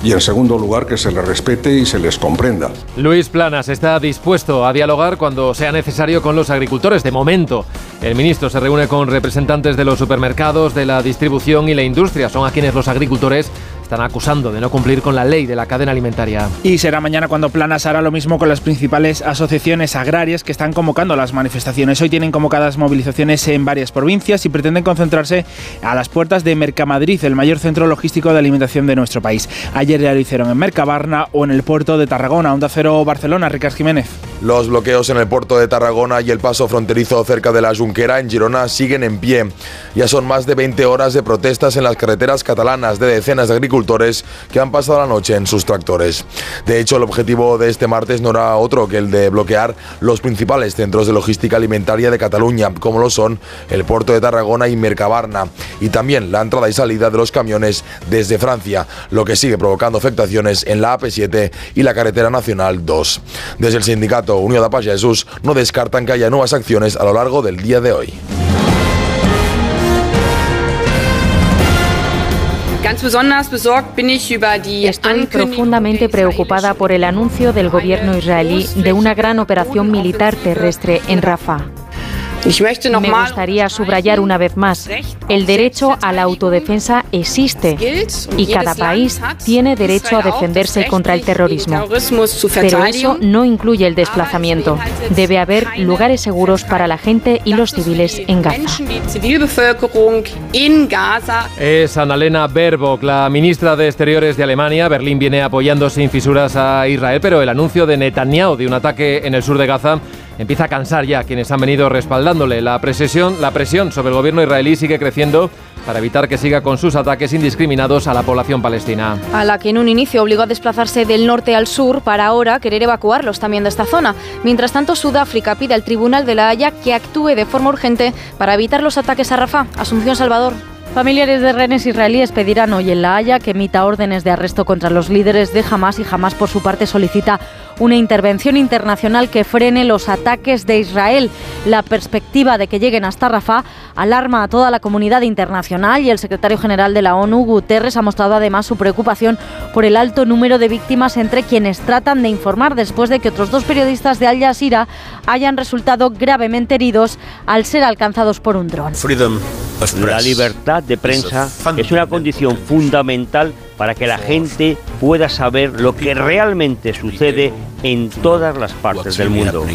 y en segundo lugar que se les respete y se les comprenda. Luis Planas está dispuesto a dialogar cuando sea necesario con los agricultores. De momento, el ministro se reúne con representantes de los supermercados, de la distribución y la industria. Son a quienes los agricultores están acusando de no cumplir con la ley de la cadena alimentaria. Y será mañana cuando Planas hará lo mismo con las principales asociaciones agrarias que están convocando las manifestaciones. Hoy tienen convocadas movilizaciones en varias provincias y pretenden concentrarse a las puertas de Mercamadrid, el mayor centro logístico de alimentación de nuestro país. Ayer ya lo hicieron en Mercabarna o en el puerto de Tarragona, Onda Cero Barcelona, Ricard Jiménez. Los bloqueos en el puerto de Tarragona y el paso fronterizo cerca de la Junquera en Girona siguen en pie. Ya son más de 20 horas de protestas en las carreteras catalanas de decenas de agricultores que han pasado la noche en sus tractores. De hecho, el objetivo de este martes no era otro que el de bloquear los principales centros de logística alimentaria de Cataluña, como lo son el puerto de Tarragona y Mercabarna, y también la entrada y salida de los camiones desde Francia, lo que sigue provocando afectaciones en la AP7 y la carretera nacional 2. Desde el sindicato Unión de Jesús no descartan que haya nuevas acciones a lo largo del día de hoy. Estoy profundamente preocupada por el anuncio del gobierno israelí de una gran operación militar terrestre en Rafah. Me gustaría subrayar una vez más, el derecho a la autodefensa existe y cada país tiene derecho a defenderse contra el terrorismo. Pero eso no incluye el desplazamiento. Debe haber lugares seguros para la gente y los civiles en Gaza. Es Annalena Baerbock, la ministra de Exteriores de Alemania. Berlín viene apoyando sin fisuras a Israel, pero el anuncio de Netanyahu de un ataque en el sur de Gaza empieza a cansar ya quienes han venido respaldándole. La presión, la presión sobre el gobierno israelí sigue creciendo para evitar que siga con sus ataques indiscriminados a la población palestina. A la que en un inicio obligó a desplazarse del norte al sur para ahora querer evacuarlos también de esta zona. Mientras tanto, Sudáfrica pide al Tribunal de la Haya que actúe de forma urgente para evitar los ataques a Rafah. Asunción Salvador. Familiares de rehenes israelíes pedirán hoy en La Haya que emita órdenes de arresto contra los líderes de Hamas y Hamas por su parte solicita una intervención internacional que frene los ataques de Israel. La perspectiva de que lleguen hasta Rafah alarma a toda la comunidad internacional y el secretario general de la ONU, Guterres, ha mostrado además su preocupación por el alto número de víctimas entre quienes tratan de informar después de que otros dos periodistas de Al Jazeera hayan resultado gravemente heridos al ser alcanzados por un dron. La libertad de prensa es una condición fundamental para que la gente pueda saber lo que realmente sucede en todas las partes del mundo.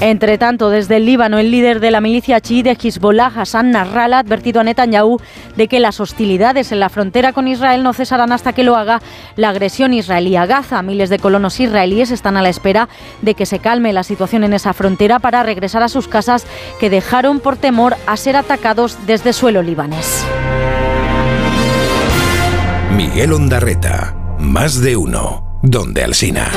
Entre tanto, desde el Líbano, el líder de la milicia chií de Hezbollah, Hassan Nasrallah, ha advertido a Netanyahu de que las hostilidades en la frontera con Israel no cesarán hasta que lo haga la agresión israelí a Gaza. Miles de colonos israelíes están a la espera de que se calme la situación en esa frontera para regresar a sus casas que dejaron por temor a ser atacados desde suelo libanés. Miguel Ondarreta, más de uno, donde Alsina.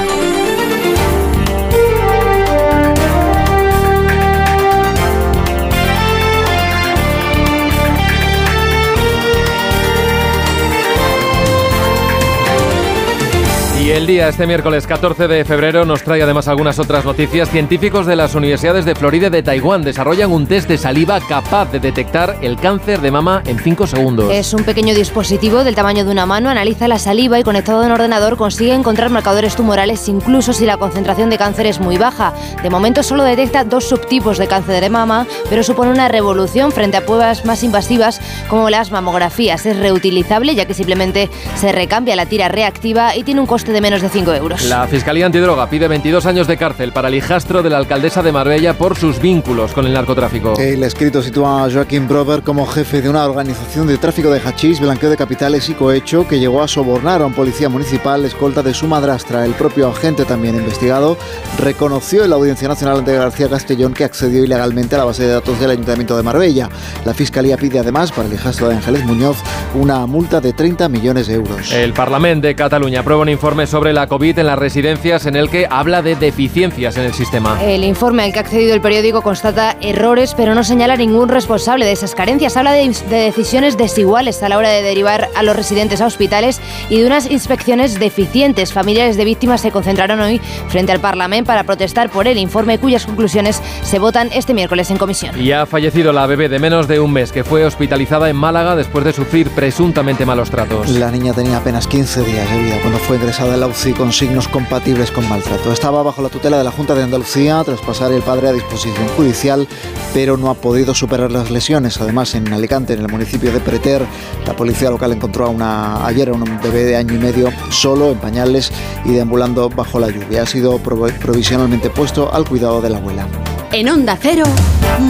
Y El día, este miércoles 14 de febrero, nos trae además algunas otras noticias. Científicos de las universidades de Florida y de Taiwán desarrollan un test de saliva capaz de detectar el cáncer de mama en 5 segundos. Es un pequeño dispositivo del tamaño de una mano, analiza la saliva y conectado a un ordenador consigue encontrar marcadores tumorales incluso si la concentración de cáncer es muy baja. De momento solo detecta dos subtipos de cáncer de mama, pero supone una revolución frente a pruebas más invasivas como las mamografías. Es reutilizable ya que simplemente se recambia la tira reactiva y tiene un coste de menos de 5 euros. La Fiscalía Antidroga pide 22 años de cárcel para el hijastro de la alcaldesa de Marbella por sus vínculos con el narcotráfico. El escrito sitúa a Joaquín Brover como jefe de una organización de tráfico de hachís, blanqueo de capitales y cohecho que llegó a sobornar a un policía municipal escolta de su madrastra. El propio agente también investigado reconoció en la Audiencia Nacional ante García Castellón que accedió ilegalmente a la base de datos del Ayuntamiento de Marbella. La Fiscalía pide además para el hijastro de Ángeles Muñoz una multa de 30 millones de euros. El Parlamento de Cataluña aprueba un informe sobre la COVID en las residencias en el que habla de deficiencias en el sistema. El informe al que ha accedido el periódico constata errores, pero no señala ningún responsable de esas carencias. Habla de, de decisiones desiguales a la hora de derivar a los residentes a hospitales y de unas inspecciones deficientes. Familiares de víctimas se concentraron hoy frente al Parlamento para protestar por el informe cuyas conclusiones se votan este miércoles en comisión. Y ha fallecido la bebé de menos de un mes que fue hospitalizada en Málaga después de sufrir presuntamente malos tratos. La niña tenía apenas 15 días de vida cuando fue ingresada en la UCI con signos compatibles con maltrato. Estaba bajo la tutela de la Junta de Andalucía tras pasar el padre a disposición judicial, pero no ha podido superar las lesiones. Además, en Alicante, en el municipio de Preter, la policía local encontró a una, ayer a un bebé de año y medio solo, en pañales y deambulando bajo la lluvia. Ha sido provisionalmente puesto al cuidado de la abuela. En Onda Cero,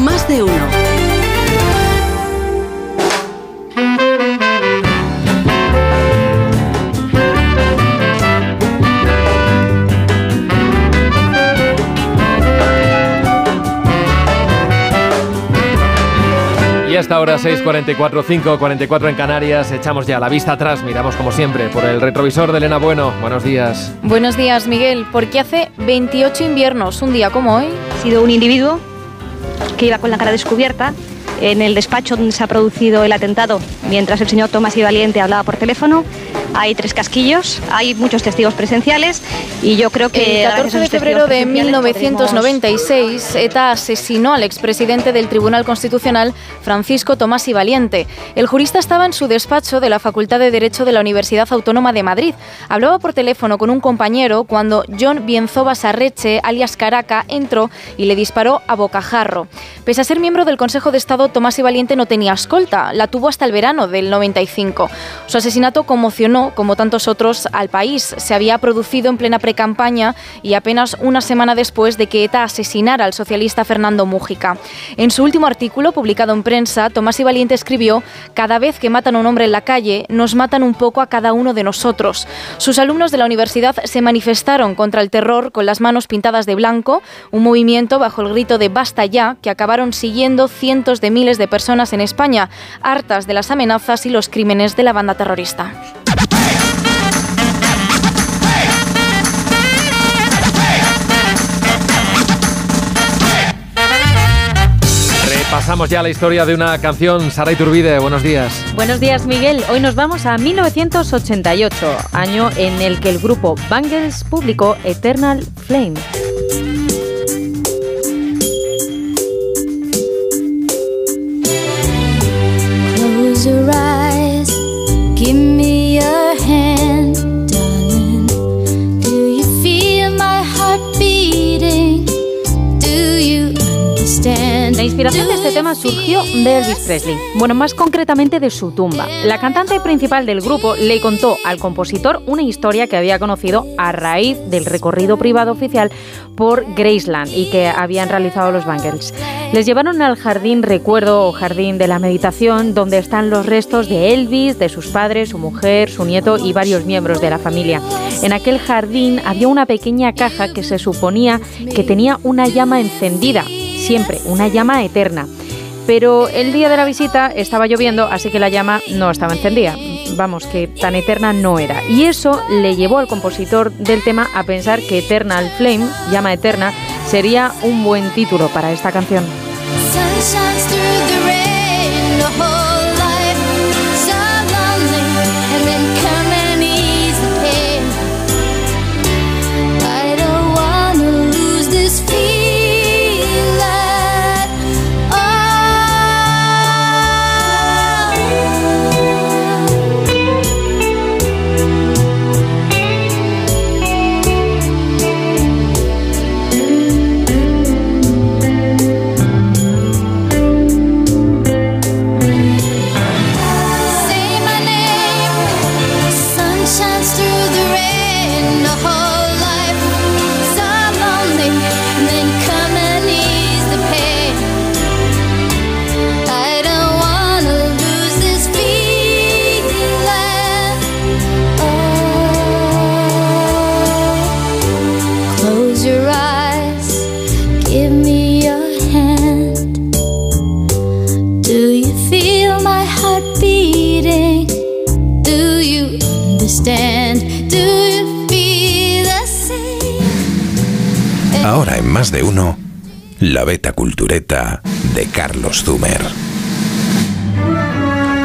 más de uno. Hasta ahora 6.44, 5.44 en Canarias. Echamos ya la vista atrás, miramos como siempre por el retrovisor de Elena Bueno. Buenos días. Buenos días, Miguel. Porque hace 28 inviernos, un día como hoy. Ha sido un individuo que iba con la cara descubierta en el despacho donde se ha producido el atentado, mientras el señor Tomás y Valiente hablaba por teléfono hay tres casquillos, hay muchos testigos presenciales y yo creo que... El 14 de febrero de 1996, ETA asesinó al expresidente del Tribunal Constitucional, Francisco Tomás y Valiente. El jurista estaba en su despacho de la Facultad de Derecho de la Universidad Autónoma de Madrid. Hablaba por teléfono con un compañero cuando John Bienzoba Sarreche, alias Caraca, entró y le disparó a bocajarro. Pese a ser miembro del Consejo de Estado, Tomás y Valiente no tenía escolta, la tuvo hasta el verano del 95. Su asesinato conmocionó como tantos otros, al país. Se había producido en plena precampaña y apenas una semana después de que ETA asesinara al socialista Fernando Mújica. En su último artículo, publicado en prensa, Tomás y Valiente escribió, Cada vez que matan a un hombre en la calle, nos matan un poco a cada uno de nosotros. Sus alumnos de la universidad se manifestaron contra el terror con las manos pintadas de blanco, un movimiento bajo el grito de Basta ya, que acabaron siguiendo cientos de miles de personas en España, hartas de las amenazas y los crímenes de la banda terrorista. Pasamos ya a la historia de una canción. Sara Iturbide, buenos días. Buenos días, Miguel. Hoy nos vamos a 1988, año en el que el grupo Bangles publicó Eternal Flame. is. La inspiración de este tema surgió de Elvis Presley, bueno, más concretamente de su tumba. La cantante principal del grupo le contó al compositor una historia que había conocido a raíz del recorrido privado oficial por Graceland y que habían realizado los Bangles. Les llevaron al jardín recuerdo o jardín de la meditación donde están los restos de Elvis, de sus padres, su mujer, su nieto y varios miembros de la familia. En aquel jardín había una pequeña caja que se suponía que tenía una llama encendida siempre, una llama eterna. Pero el día de la visita estaba lloviendo, así que la llama no estaba encendida. Vamos, que tan eterna no era. Y eso le llevó al compositor del tema a pensar que Eternal Flame, llama eterna, sería un buen título para esta canción. Más de uno, la beta cultureta de Carlos Zumer.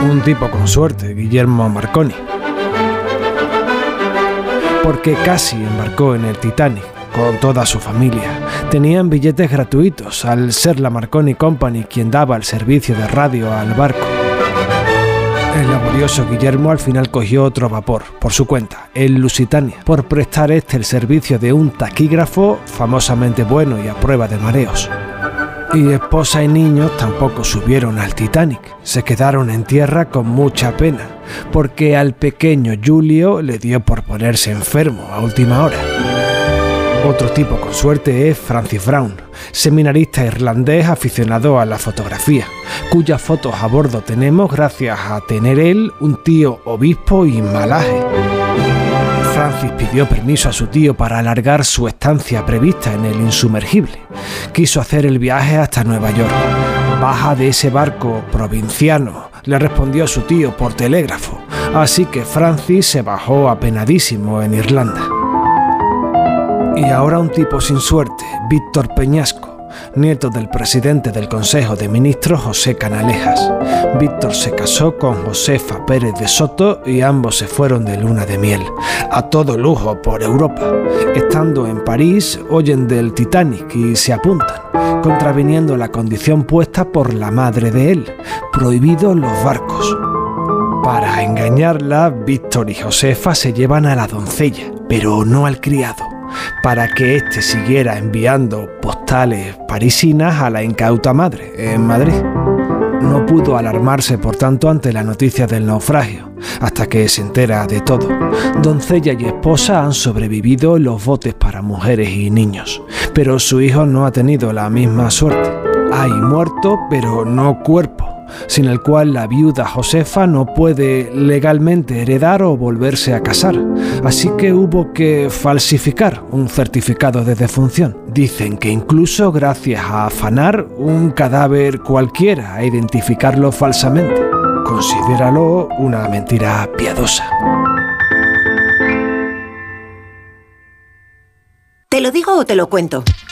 Un tipo con suerte, Guillermo Marconi. Porque casi embarcó en el Titanic con toda su familia. Tenían billetes gratuitos al ser la Marconi Company quien daba el servicio de radio al barco. El laborioso Guillermo al final cogió otro vapor, por su cuenta, el Lusitania, por prestar este el servicio de un taquígrafo famosamente bueno y a prueba de mareos. Y esposa y niños tampoco subieron al Titanic, se quedaron en tierra con mucha pena, porque al pequeño Julio le dio por ponerse enfermo a última hora. Otro tipo con suerte es Francis Brown, seminarista irlandés aficionado a la fotografía, cuyas fotos a bordo tenemos gracias a tener él un tío obispo y malaje. Francis pidió permiso a su tío para alargar su estancia prevista en el insumergible. Quiso hacer el viaje hasta Nueva York. Baja de ese barco provinciano, le respondió su tío por telégrafo. Así que Francis se bajó apenadísimo en Irlanda. Y ahora un tipo sin suerte, Víctor Peñasco, nieto del presidente del Consejo de Ministros José Canalejas. Víctor se casó con Josefa Pérez de Soto y ambos se fueron de luna de miel, a todo lujo por Europa. Estando en París, oyen del Titanic y se apuntan, contraviniendo la condición puesta por la madre de él, prohibido los barcos. Para engañarla, Víctor y Josefa se llevan a la doncella, pero no al criado para que éste siguiera enviando postales parisinas a la incauta madre en Madrid. No pudo alarmarse, por tanto, ante la noticia del naufragio, hasta que se entera de todo. Doncella y esposa han sobrevivido los botes para mujeres y niños, pero su hijo no ha tenido la misma suerte. Hay muerto, pero no cuerpo sin el cual la viuda Josefa no puede legalmente heredar o volverse a casar. Así que hubo que falsificar un certificado de defunción. Dicen que incluso gracias a afanar un cadáver cualquiera e identificarlo falsamente. Considéralo una mentira piadosa. ¿Te lo digo o te lo cuento?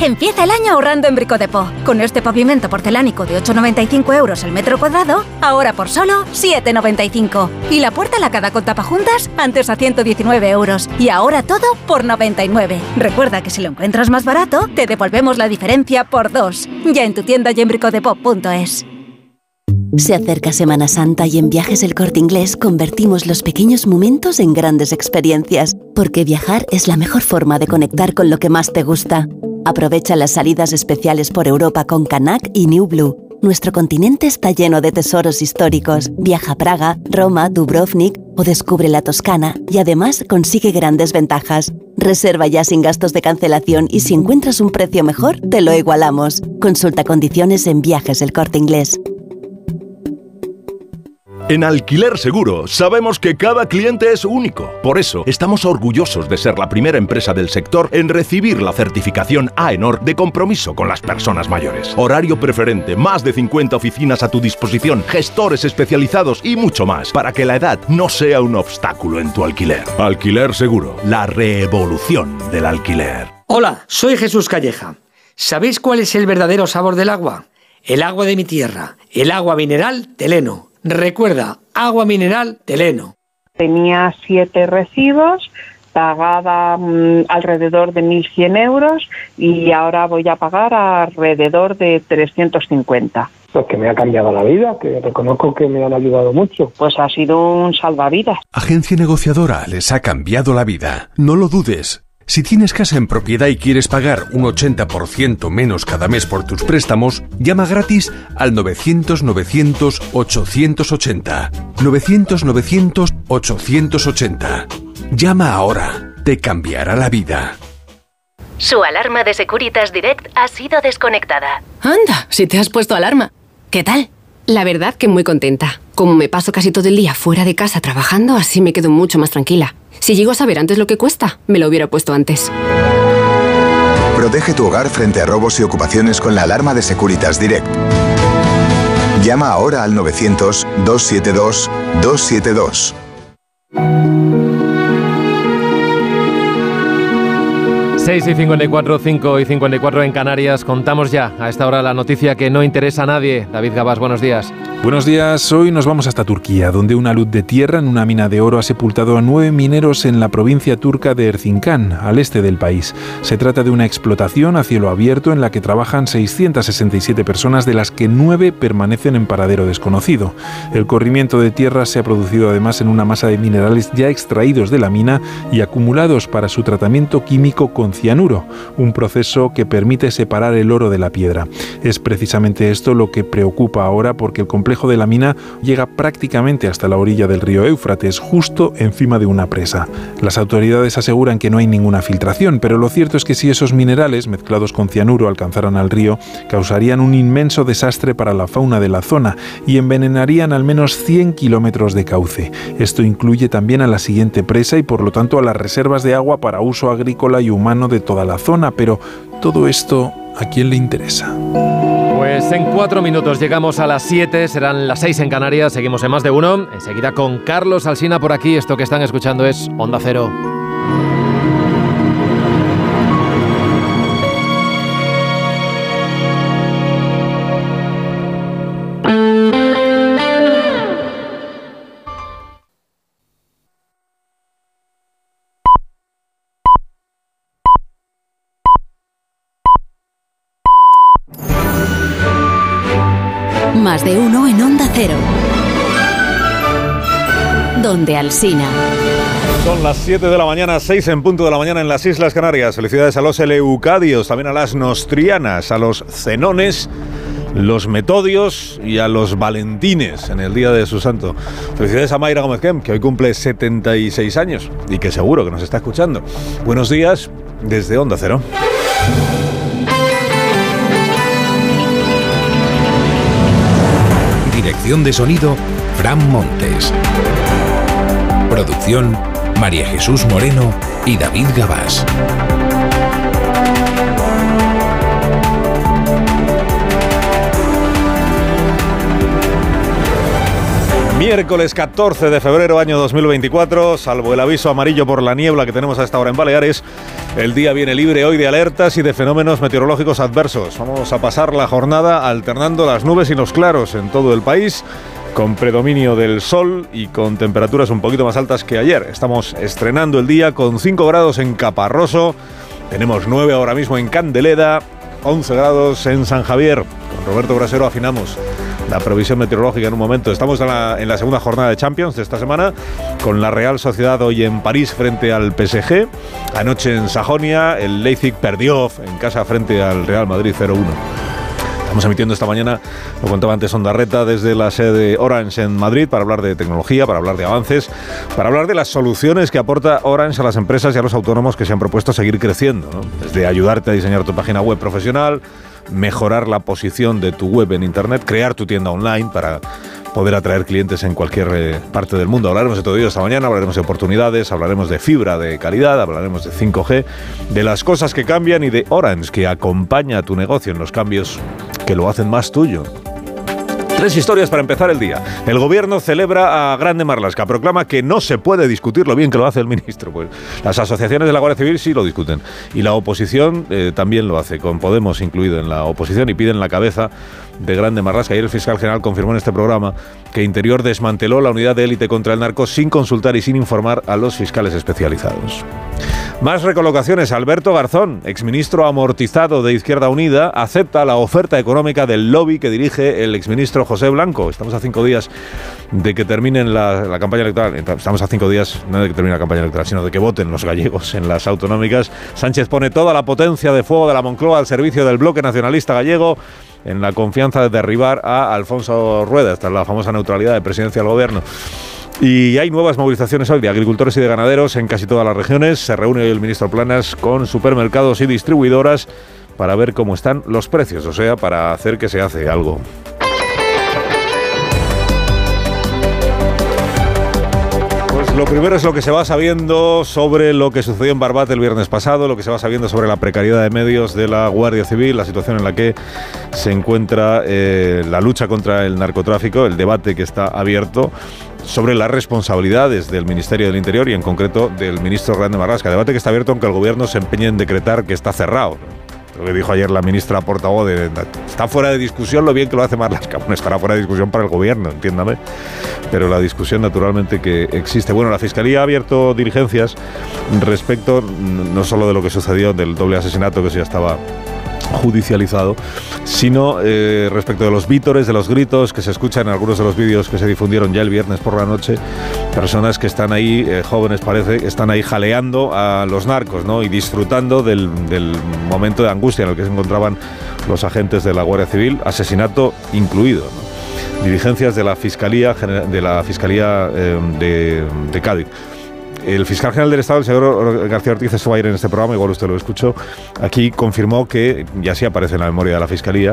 Empieza el año ahorrando en Bricodepo. Con este pavimento porcelánico de 8,95 euros el metro cuadrado, ahora por solo 7,95. Y la puerta lacada con tapajuntas, antes a 119 euros. Y ahora todo por 99. Recuerda que si lo encuentras más barato, te devolvemos la diferencia por dos. Ya en tu tienda y en bricodepo.es. Se acerca Semana Santa y en Viajes El Corte Inglés convertimos los pequeños momentos en grandes experiencias, porque viajar es la mejor forma de conectar con lo que más te gusta. Aprovecha las salidas especiales por Europa con Canac y New Blue. Nuestro continente está lleno de tesoros históricos. Viaja a Praga, Roma, Dubrovnik o descubre la Toscana y además consigue grandes ventajas. Reserva ya sin gastos de cancelación y si encuentras un precio mejor, te lo igualamos. Consulta condiciones en viajes el corte inglés. En Alquiler Seguro sabemos que cada cliente es único. Por eso estamos orgullosos de ser la primera empresa del sector en recibir la certificación AENOR de compromiso con las personas mayores. Horario preferente, más de 50 oficinas a tu disposición, gestores especializados y mucho más para que la edad no sea un obstáculo en tu alquiler. Alquiler Seguro, la revolución del alquiler. Hola, soy Jesús Calleja. ¿Sabéis cuál es el verdadero sabor del agua? El agua de mi tierra, el agua mineral Teleno. Recuerda, agua mineral Teleno. Tenía siete recibos, pagaba mm, alrededor de 1.100 euros y ahora voy a pagar alrededor de 350. Pues que me ha cambiado la vida, que reconozco que me han ayudado mucho. Pues ha sido un salvavidas. Agencia negociadora les ha cambiado la vida. No lo dudes. Si tienes casa en propiedad y quieres pagar un 80% menos cada mes por tus préstamos, llama gratis al 900-900-880. 900-900-880. Llama ahora. Te cambiará la vida. Su alarma de Securitas Direct ha sido desconectada. Anda, si te has puesto alarma. ¿Qué tal? La verdad que muy contenta. Como me paso casi todo el día fuera de casa trabajando, así me quedo mucho más tranquila. Si llego a saber antes lo que cuesta, me lo hubiera puesto antes. Protege tu hogar frente a robos y ocupaciones con la alarma de Securitas Direct. Llama ahora al 900-272-272. 6 y 54, 5 y 54 en Canarias. Contamos ya a esta hora la noticia que no interesa a nadie. David Gabás, buenos días. Buenos días, hoy nos vamos hasta Turquía, donde una luz de tierra en una mina de oro ha sepultado a nueve mineros en la provincia turca de Erzincan, al este del país. Se trata de una explotación a cielo abierto en la que trabajan 667 personas, de las que nueve permanecen en paradero desconocido. El corrimiento de tierra se ha producido además en una masa de minerales ya extraídos de la mina y acumulados para su tratamiento químico con cianuro, un proceso que permite separar el oro de la piedra. Es precisamente esto lo que preocupa ahora porque el complejo de la mina llega prácticamente hasta la orilla del río Éufrates, justo encima de una presa. Las autoridades aseguran que no hay ninguna filtración, pero lo cierto es que si esos minerales, mezclados con cianuro, alcanzaran al río, causarían un inmenso desastre para la fauna de la zona y envenenarían al menos 100 kilómetros de cauce. Esto incluye también a la siguiente presa y por lo tanto a las reservas de agua para uso agrícola y humano de toda la zona, pero todo esto, ¿a quién le interesa? Pues en cuatro minutos llegamos a las 7, serán las 6 en Canarias, seguimos en más de uno. Enseguida con Carlos Alsina por aquí, esto que están escuchando es Onda Cero. Donde Alsina. Son las 7 de la mañana, 6 en punto de la mañana en las Islas Canarias. Felicidades a los Eleucadios, también a las Nostrianas, a los Zenones, los Metodios y a los Valentines en el día de su santo. Felicidades a Mayra Gómez Kem, que hoy cumple 76 años y que seguro que nos está escuchando. Buenos días desde Onda Cero. Dirección de sonido, Fran Montes. Producción, María Jesús Moreno y David Gabás. Miércoles 14 de febrero año 2024, salvo el aviso amarillo por la niebla que tenemos a esta hora en Baleares, el día viene libre hoy de alertas y de fenómenos meteorológicos adversos. Vamos a pasar la jornada alternando las nubes y los claros en todo el país, con predominio del sol y con temperaturas un poquito más altas que ayer. Estamos estrenando el día con 5 grados en Caparroso, tenemos 9 ahora mismo en Candeleda, 11 grados en San Javier. Con Roberto Brasero afinamos la previsión meteorológica en un momento. Estamos en la, en la, segunda jornada de Champions de esta semana, con la Real Sociedad hoy en París frente al PSG. Anoche en Sajonia, el Leipzig perdió en casa frente al Real Madrid 0-1. Estamos emitiendo esta mañana, lo contaba antes Ondarreta, desde la sede de Orange en Madrid para hablar de tecnología, para hablar de avances, para hablar de las soluciones que aporta Orange a las empresas y a los autónomos que se han propuesto seguir creciendo. Desde ayudarte a diseñar tu página web profesional, mejorar la posición de tu web en Internet, crear tu tienda online para poder atraer clientes en cualquier eh, parte del mundo. Hablaremos de todo ello esta mañana, hablaremos de oportunidades, hablaremos de fibra de calidad, hablaremos de 5G, de las cosas que cambian y de Orange que acompaña a tu negocio en los cambios que lo hacen más tuyo. Tres historias para empezar el día. El gobierno celebra a Grande Marlasca, proclama que no se puede discutir lo bien que lo hace el ministro. Pues las asociaciones de la Guardia Civil sí lo discuten. Y la oposición eh, también lo hace, con Podemos incluido en la oposición, y piden la cabeza de Grande Marlasca. Ayer el fiscal general confirmó en este programa que Interior desmanteló la unidad de élite contra el narco sin consultar y sin informar a los fiscales especializados. Más recolocaciones. Alberto Garzón, exministro amortizado de Izquierda Unida, acepta la oferta económica del lobby que dirige el exministro José Blanco. Estamos a cinco días de que termine la, campaña electoral. Estamos a cinco días, no de que termine la campaña electoral, sino de que voten los gallegos en las autonómicas. Sánchez pone toda la potencia de fuego de la Moncloa al servicio del bloque nacionalista gallego en la confianza de derribar a Alfonso Rueda, esta es la famosa neutralidad de presidencia del gobierno. Y hay nuevas movilizaciones hoy de agricultores y de ganaderos en casi todas las regiones. Se reúne hoy el ministro Planas con supermercados y distribuidoras para ver cómo están los precios, o sea, para hacer que se hace algo. Pues lo primero es lo que se va sabiendo sobre lo que sucedió en Barbate el viernes pasado, lo que se va sabiendo sobre la precariedad de medios de la Guardia Civil, la situación en la que se encuentra eh, la lucha contra el narcotráfico, el debate que está abierto sobre las responsabilidades del Ministerio del Interior y en concreto del ministro Grande Marrasca. Debate que está abierto aunque el gobierno se empeñe en decretar que está cerrado. Lo que dijo ayer la ministra portavoz de, está fuera de discusión lo bien que lo hace Marlaska. Bueno, estará fuera de discusión para el gobierno, entiéndame. Pero la discusión naturalmente que existe. Bueno, la Fiscalía ha abierto diligencias respecto no solo de lo que sucedió del doble asesinato que se ya estaba judicializado, sino eh, respecto de los vítores, de los gritos que se escuchan en algunos de los vídeos que se difundieron ya el viernes por la noche, personas que están ahí, eh, jóvenes parece, están ahí jaleando a los narcos ¿no? y disfrutando del, momento de angustia en el que se encontraban los agentes de la Guardia Civil, asesinato incluido. Dirigencias de la Fiscalía, de la Fiscalía eh, de Cádiz. El fiscal general del Estado, el señor García Ortiz, estuvo ayer en este programa, igual usted lo escuchó, aquí confirmó que, y así aparece en la memoria de la Fiscalía,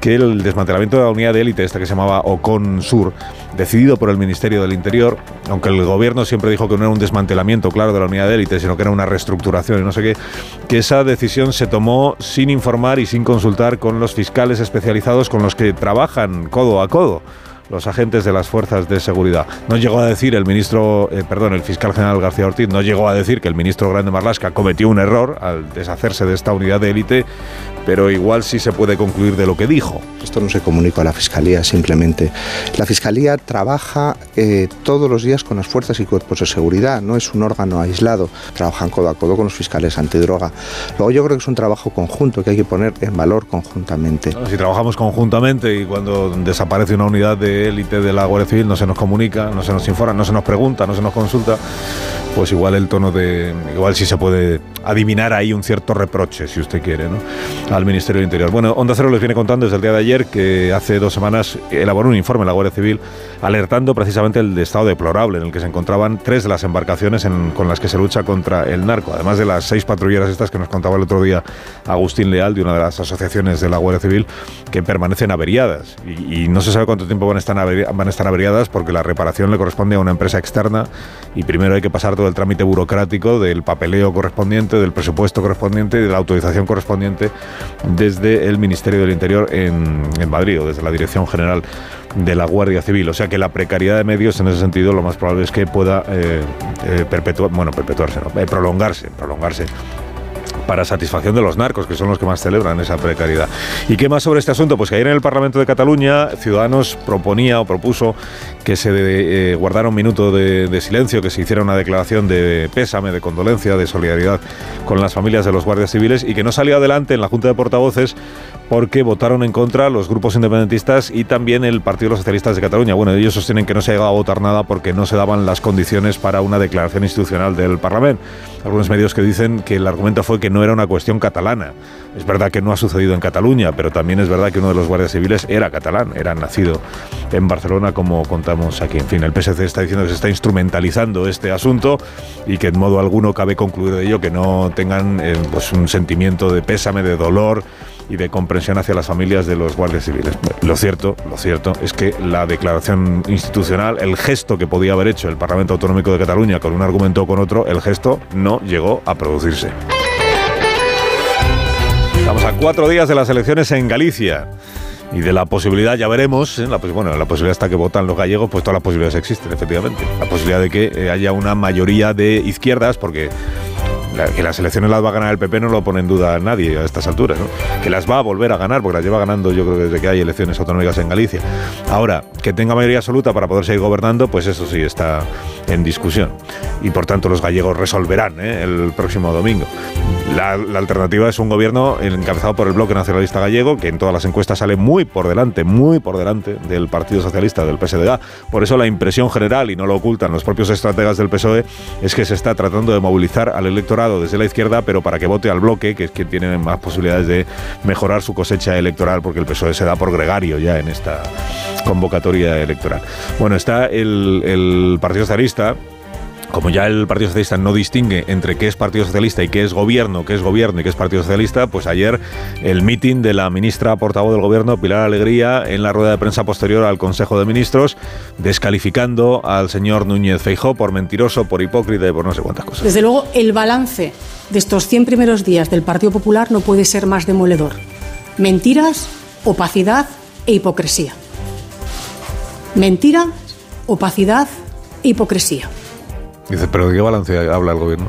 que el desmantelamiento de la unidad de élite, esta que se llamaba Ocon Sur, decidido por el Ministerio del Interior, aunque el gobierno siempre dijo que no era un desmantelamiento, claro, de la unidad de élite, sino que era una reestructuración y no sé qué, que esa decisión se tomó sin informar y sin consultar con los fiscales especializados con los que trabajan codo a codo los agentes de las fuerzas de seguridad. No llegó a decir el ministro, eh, perdón, el fiscal general García Ortiz, no llegó a decir que el ministro Grande Marlasca cometió un error al deshacerse de esta unidad de élite, pero igual sí se puede concluir de lo que dijo. Esto no se comunica a la Fiscalía simplemente. La Fiscalía trabaja eh, todos los días con las fuerzas y cuerpos de seguridad, no es un órgano aislado, trabajan codo a codo con los fiscales antidroga. Luego yo creo que es un trabajo conjunto que hay que poner en valor conjuntamente. si trabajamos conjuntamente y cuando desaparece una unidad de élite de la Guardia Civil no se nos comunica, no se nos informa, no se nos pregunta, no se nos consulta, pues igual el tono de. Igual sí se puede adivinar ahí un cierto reproche, si usted quiere, ¿no? al Ministerio del Interior. Bueno, Onda Cero les viene contando desde el día de ayer que hace dos semanas elaboró un informe la Guardia Civil alertando precisamente el estado deplorable en el que se encontraban tres de las embarcaciones con las que se lucha contra el narco, además de las seis patrulleras estas que nos contaba el otro día Agustín Leal de una de las asociaciones de la Guardia Civil que permanecen averiadas. Y, no se sabe cuánto tiempo van a estar averiadas porque la reparación le corresponde a una empresa externa y primero hay que pasar todo el trámite burocrático del papeleo correspondiente, del presupuesto correspondiente de la autorización correspondiente desde el Ministerio del Interior en, Madrid o desde la Dirección General de la Guardia Civil. O sea que la precariedad de medios en ese sentido lo más probable es que pueda eh, eh, perpetuar, bueno, perpetuarse, eh, prolongarse, prolongarse para satisfacción de los narcos, que son los que más celebran esa precariedad. ¿Y qué más sobre este asunto? Pues que ayer en el Parlamento de Cataluña Ciudadanos proponía o propuso que se guardara un minuto de, silencio, que se hiciera una declaración de pésame, de condolencia, de solidaridad con las familias de los guardias civiles y que no salió adelante en la Junta de Portavoces porque votaron en contra los grupos independentistas y también el Partido de los Socialistas de Cataluña. Bueno, ellos sostienen que no se ha llegado a votar nada porque no se daban las condiciones para una declaración institucional del Parlamento. Algunos medios que dicen que el argumento fue que no era una cuestión catalana. Es verdad que no ha sucedido en Cataluña, pero también es verdad que uno de los guardias civiles era catalán, era nacido en Barcelona, como contamos aquí. En fin, el PSC está diciendo que se está instrumentalizando este asunto y que en modo alguno cabe concluir de ello que no tengan eh, pues un sentimiento de pésame, de dolor y de comprensión hacia las familias de los guardias civiles. Lo cierto, lo cierto es que la declaración institucional, el gesto que podía haber hecho el Parlamento Autonómico de Cataluña con un argumento o con otro, el gesto no llegó a producirse. Estamos a cuatro días de las elecciones en Galicia y de la posibilidad, ya veremos, ¿eh? la, bueno, la posibilidad hasta que votan los gallegos, pues todas las posibilidades existen, efectivamente. La posibilidad de que eh, haya una mayoría de izquierdas, porque que las elecciones las va a ganar el PP no lo pone en duda nadie a estas alturas, ¿no? Que las va a volver a ganar, porque las lleva ganando yo creo desde que hay elecciones autonómicas en Galicia. Ahora, que tenga mayoría absoluta para poder seguir gobernando, pues eso sí está en discusión. Y por tanto los gallegos resolverán ¿eh? el próximo domingo. La, alternativa es un gobierno encabezado por el Bloque Nacionalista Gallego, que en todas las encuestas sale muy por delante, muy por delante del Partido Socialista, del PSDG. Por eso la impresión general, y no lo ocultan los propios estrategas del PSOE, es que se está tratando de movilizar al electorado desde la izquierda, pero para que vote al bloque, que es quien tiene más posibilidades de mejorar su cosecha electoral, porque el PSOE se da por gregario ya en esta convocatoria electoral. Bueno, está el, el Partido Socialista como ya el Partido Socialista no distingue entre qué es Partido Socialista y qué es gobierno, qué es gobierno y qué es Partido Socialista, pues ayer el mitin de la ministra portavoz del gobierno, Pilar Alegría, en la rueda de prensa posterior al Consejo de Ministros, descalificando al señor Núñez Feijó por mentiroso, por hipócrita y por no sé cuántas cosas. Desde luego, el balance de estos 100 primeros días del Partido Popular no puede ser más demoledor. Mentiras, opacidad e hipocresía. Mentira, opacidad e hipocresía. Dice, ¿pero de qué balance habla el gobierno?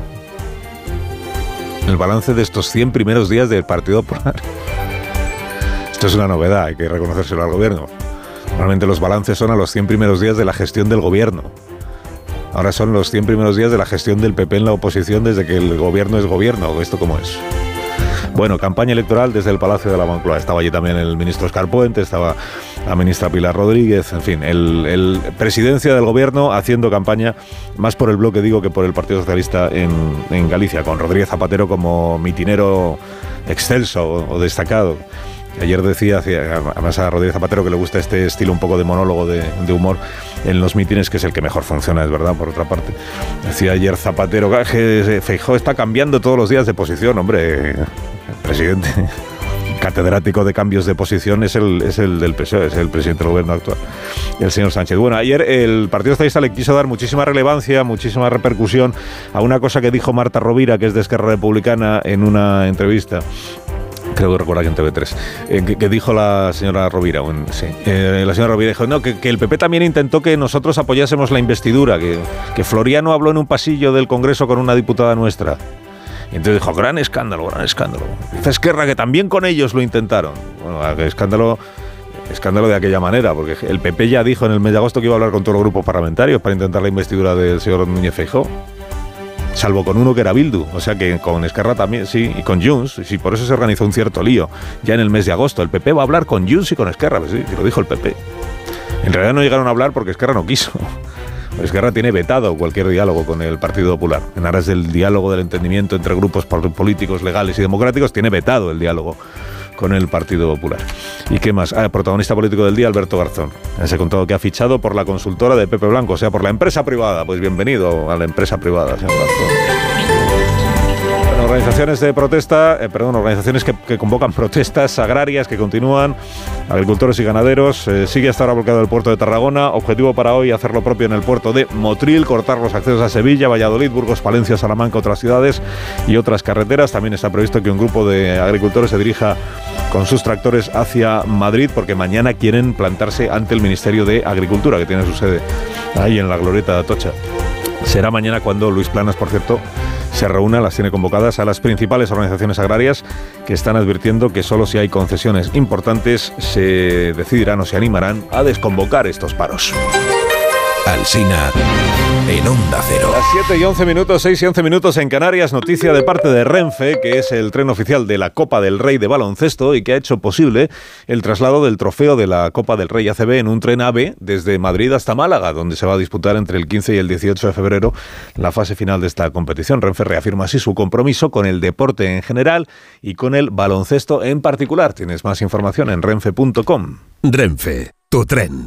El balance de estos 100 primeros días del Partido Popular. Esto es una novedad, hay que reconocérselo al gobierno. Normalmente los balances son a los 100 primeros días de la gestión del gobierno. Ahora son los 100 primeros días de la gestión del PP en la oposición desde que el gobierno es gobierno. ¿Esto cómo es? Bueno, campaña electoral desde el Palacio de la Moncloa. Estaba allí también el ministro Oscar Puente, estaba la ministra Pilar Rodríguez, en fin, el, presidencia del gobierno haciendo campaña más por el bloque, digo, que por el Partido Socialista en, Galicia, con Rodríguez Zapatero como mitinero excelso o, destacado. Ayer decía, además a Rodríguez Zapatero que le gusta este estilo un poco de monólogo de, humor en los mítines, que es el que mejor funciona, es verdad, por otra parte. Decía ayer Zapatero que Feijó está cambiando todos los días de posición, hombre presidente catedrático de cambios de posición es el, es el del PSOE, es el presidente del gobierno actual, el señor Sánchez. Bueno, ayer el Partido Socialista le quiso dar muchísima relevancia, muchísima repercusión a una cosa que dijo Marta Rovira, que es de Esquerra Republicana, en una entrevista creo que recuerda que en TV3, eh, que, dijo la señora Rovira. eh, la señora Rovira dijo no, que, que, el PP también intentó que nosotros apoyásemos la investidura, que, que Floriano habló en un pasillo del Congreso con una diputada nuestra. Y entonces dijo, gran escándalo, gran escándalo. Dice Esquerra que también con ellos lo intentaron. Bueno, escándalo, escándalo de aquella manera, porque el PP ya dijo en el mes de agosto que iba a hablar con todos los grupos parlamentarios para intentar la investidura del señor Núñez Feijóo. Salvo con uno que era Bildu, o sea que con Esquerra también, sí, y con Junts, sí, por eso se organizó un cierto lío ya en el mes de agosto. El PP va a hablar con Junts y con Esquerra, pues sí, lo dijo el PP. En realidad no llegaron a hablar porque Esquerra no quiso. Esquerra tiene vetado cualquier diálogo con el Partido Popular. En aras del diálogo, del entendimiento entre grupos políticos legales y democráticos, tiene vetado el diálogo con el Partido Popular. ¿Y qué más? Ah, protagonista político del día, Alberto Garzón. Se ha contado que ha fichado por la consultora de Pepe Blanco, o sea, por la empresa privada. Pues bienvenido a la empresa privada, señor Garzón organizaciones de protesta, eh, perdón, organizaciones que, convocan protestas agrarias que continúan, agricultores y ganaderos. Eh, sigue hasta ahora bloqueado el puerto de Tarragona. Objetivo para hoy hacer lo propio en el puerto de Motril, cortar los accesos a Sevilla, Valladolid, Burgos, Palencia, Salamanca, otras ciudades y otras carreteras. También está previsto que un grupo de agricultores se dirija con sus tractores hacia Madrid porque mañana quieren plantarse ante el Ministerio de Agricultura, que tiene su sede ahí en la glorieta de Atocha. Será mañana cuando Luis Planas, por cierto, se reúna, las tiene convocadas a las principales organizaciones agrarias que están advirtiendo que solo si hay concesiones importantes se decidirán o se animarán a desconvocar estos paros. En Onda Cero. Las 7 y 11 minutos, 6 y 11 minutos en Canarias, noticia de parte de Renfe, que es el tren oficial de la Copa del Rey de baloncesto y que ha hecho posible el traslado del trofeo de la Copa del Rey ACB en un tren AVE desde Madrid hasta Málaga, donde se va a disputar entre el 15 y el 18 de febrero la fase final de esta competición. Renfe reafirma así su compromiso con el deporte en general y con el baloncesto en particular. Tienes más información en renfe.com. Renfe, tu tren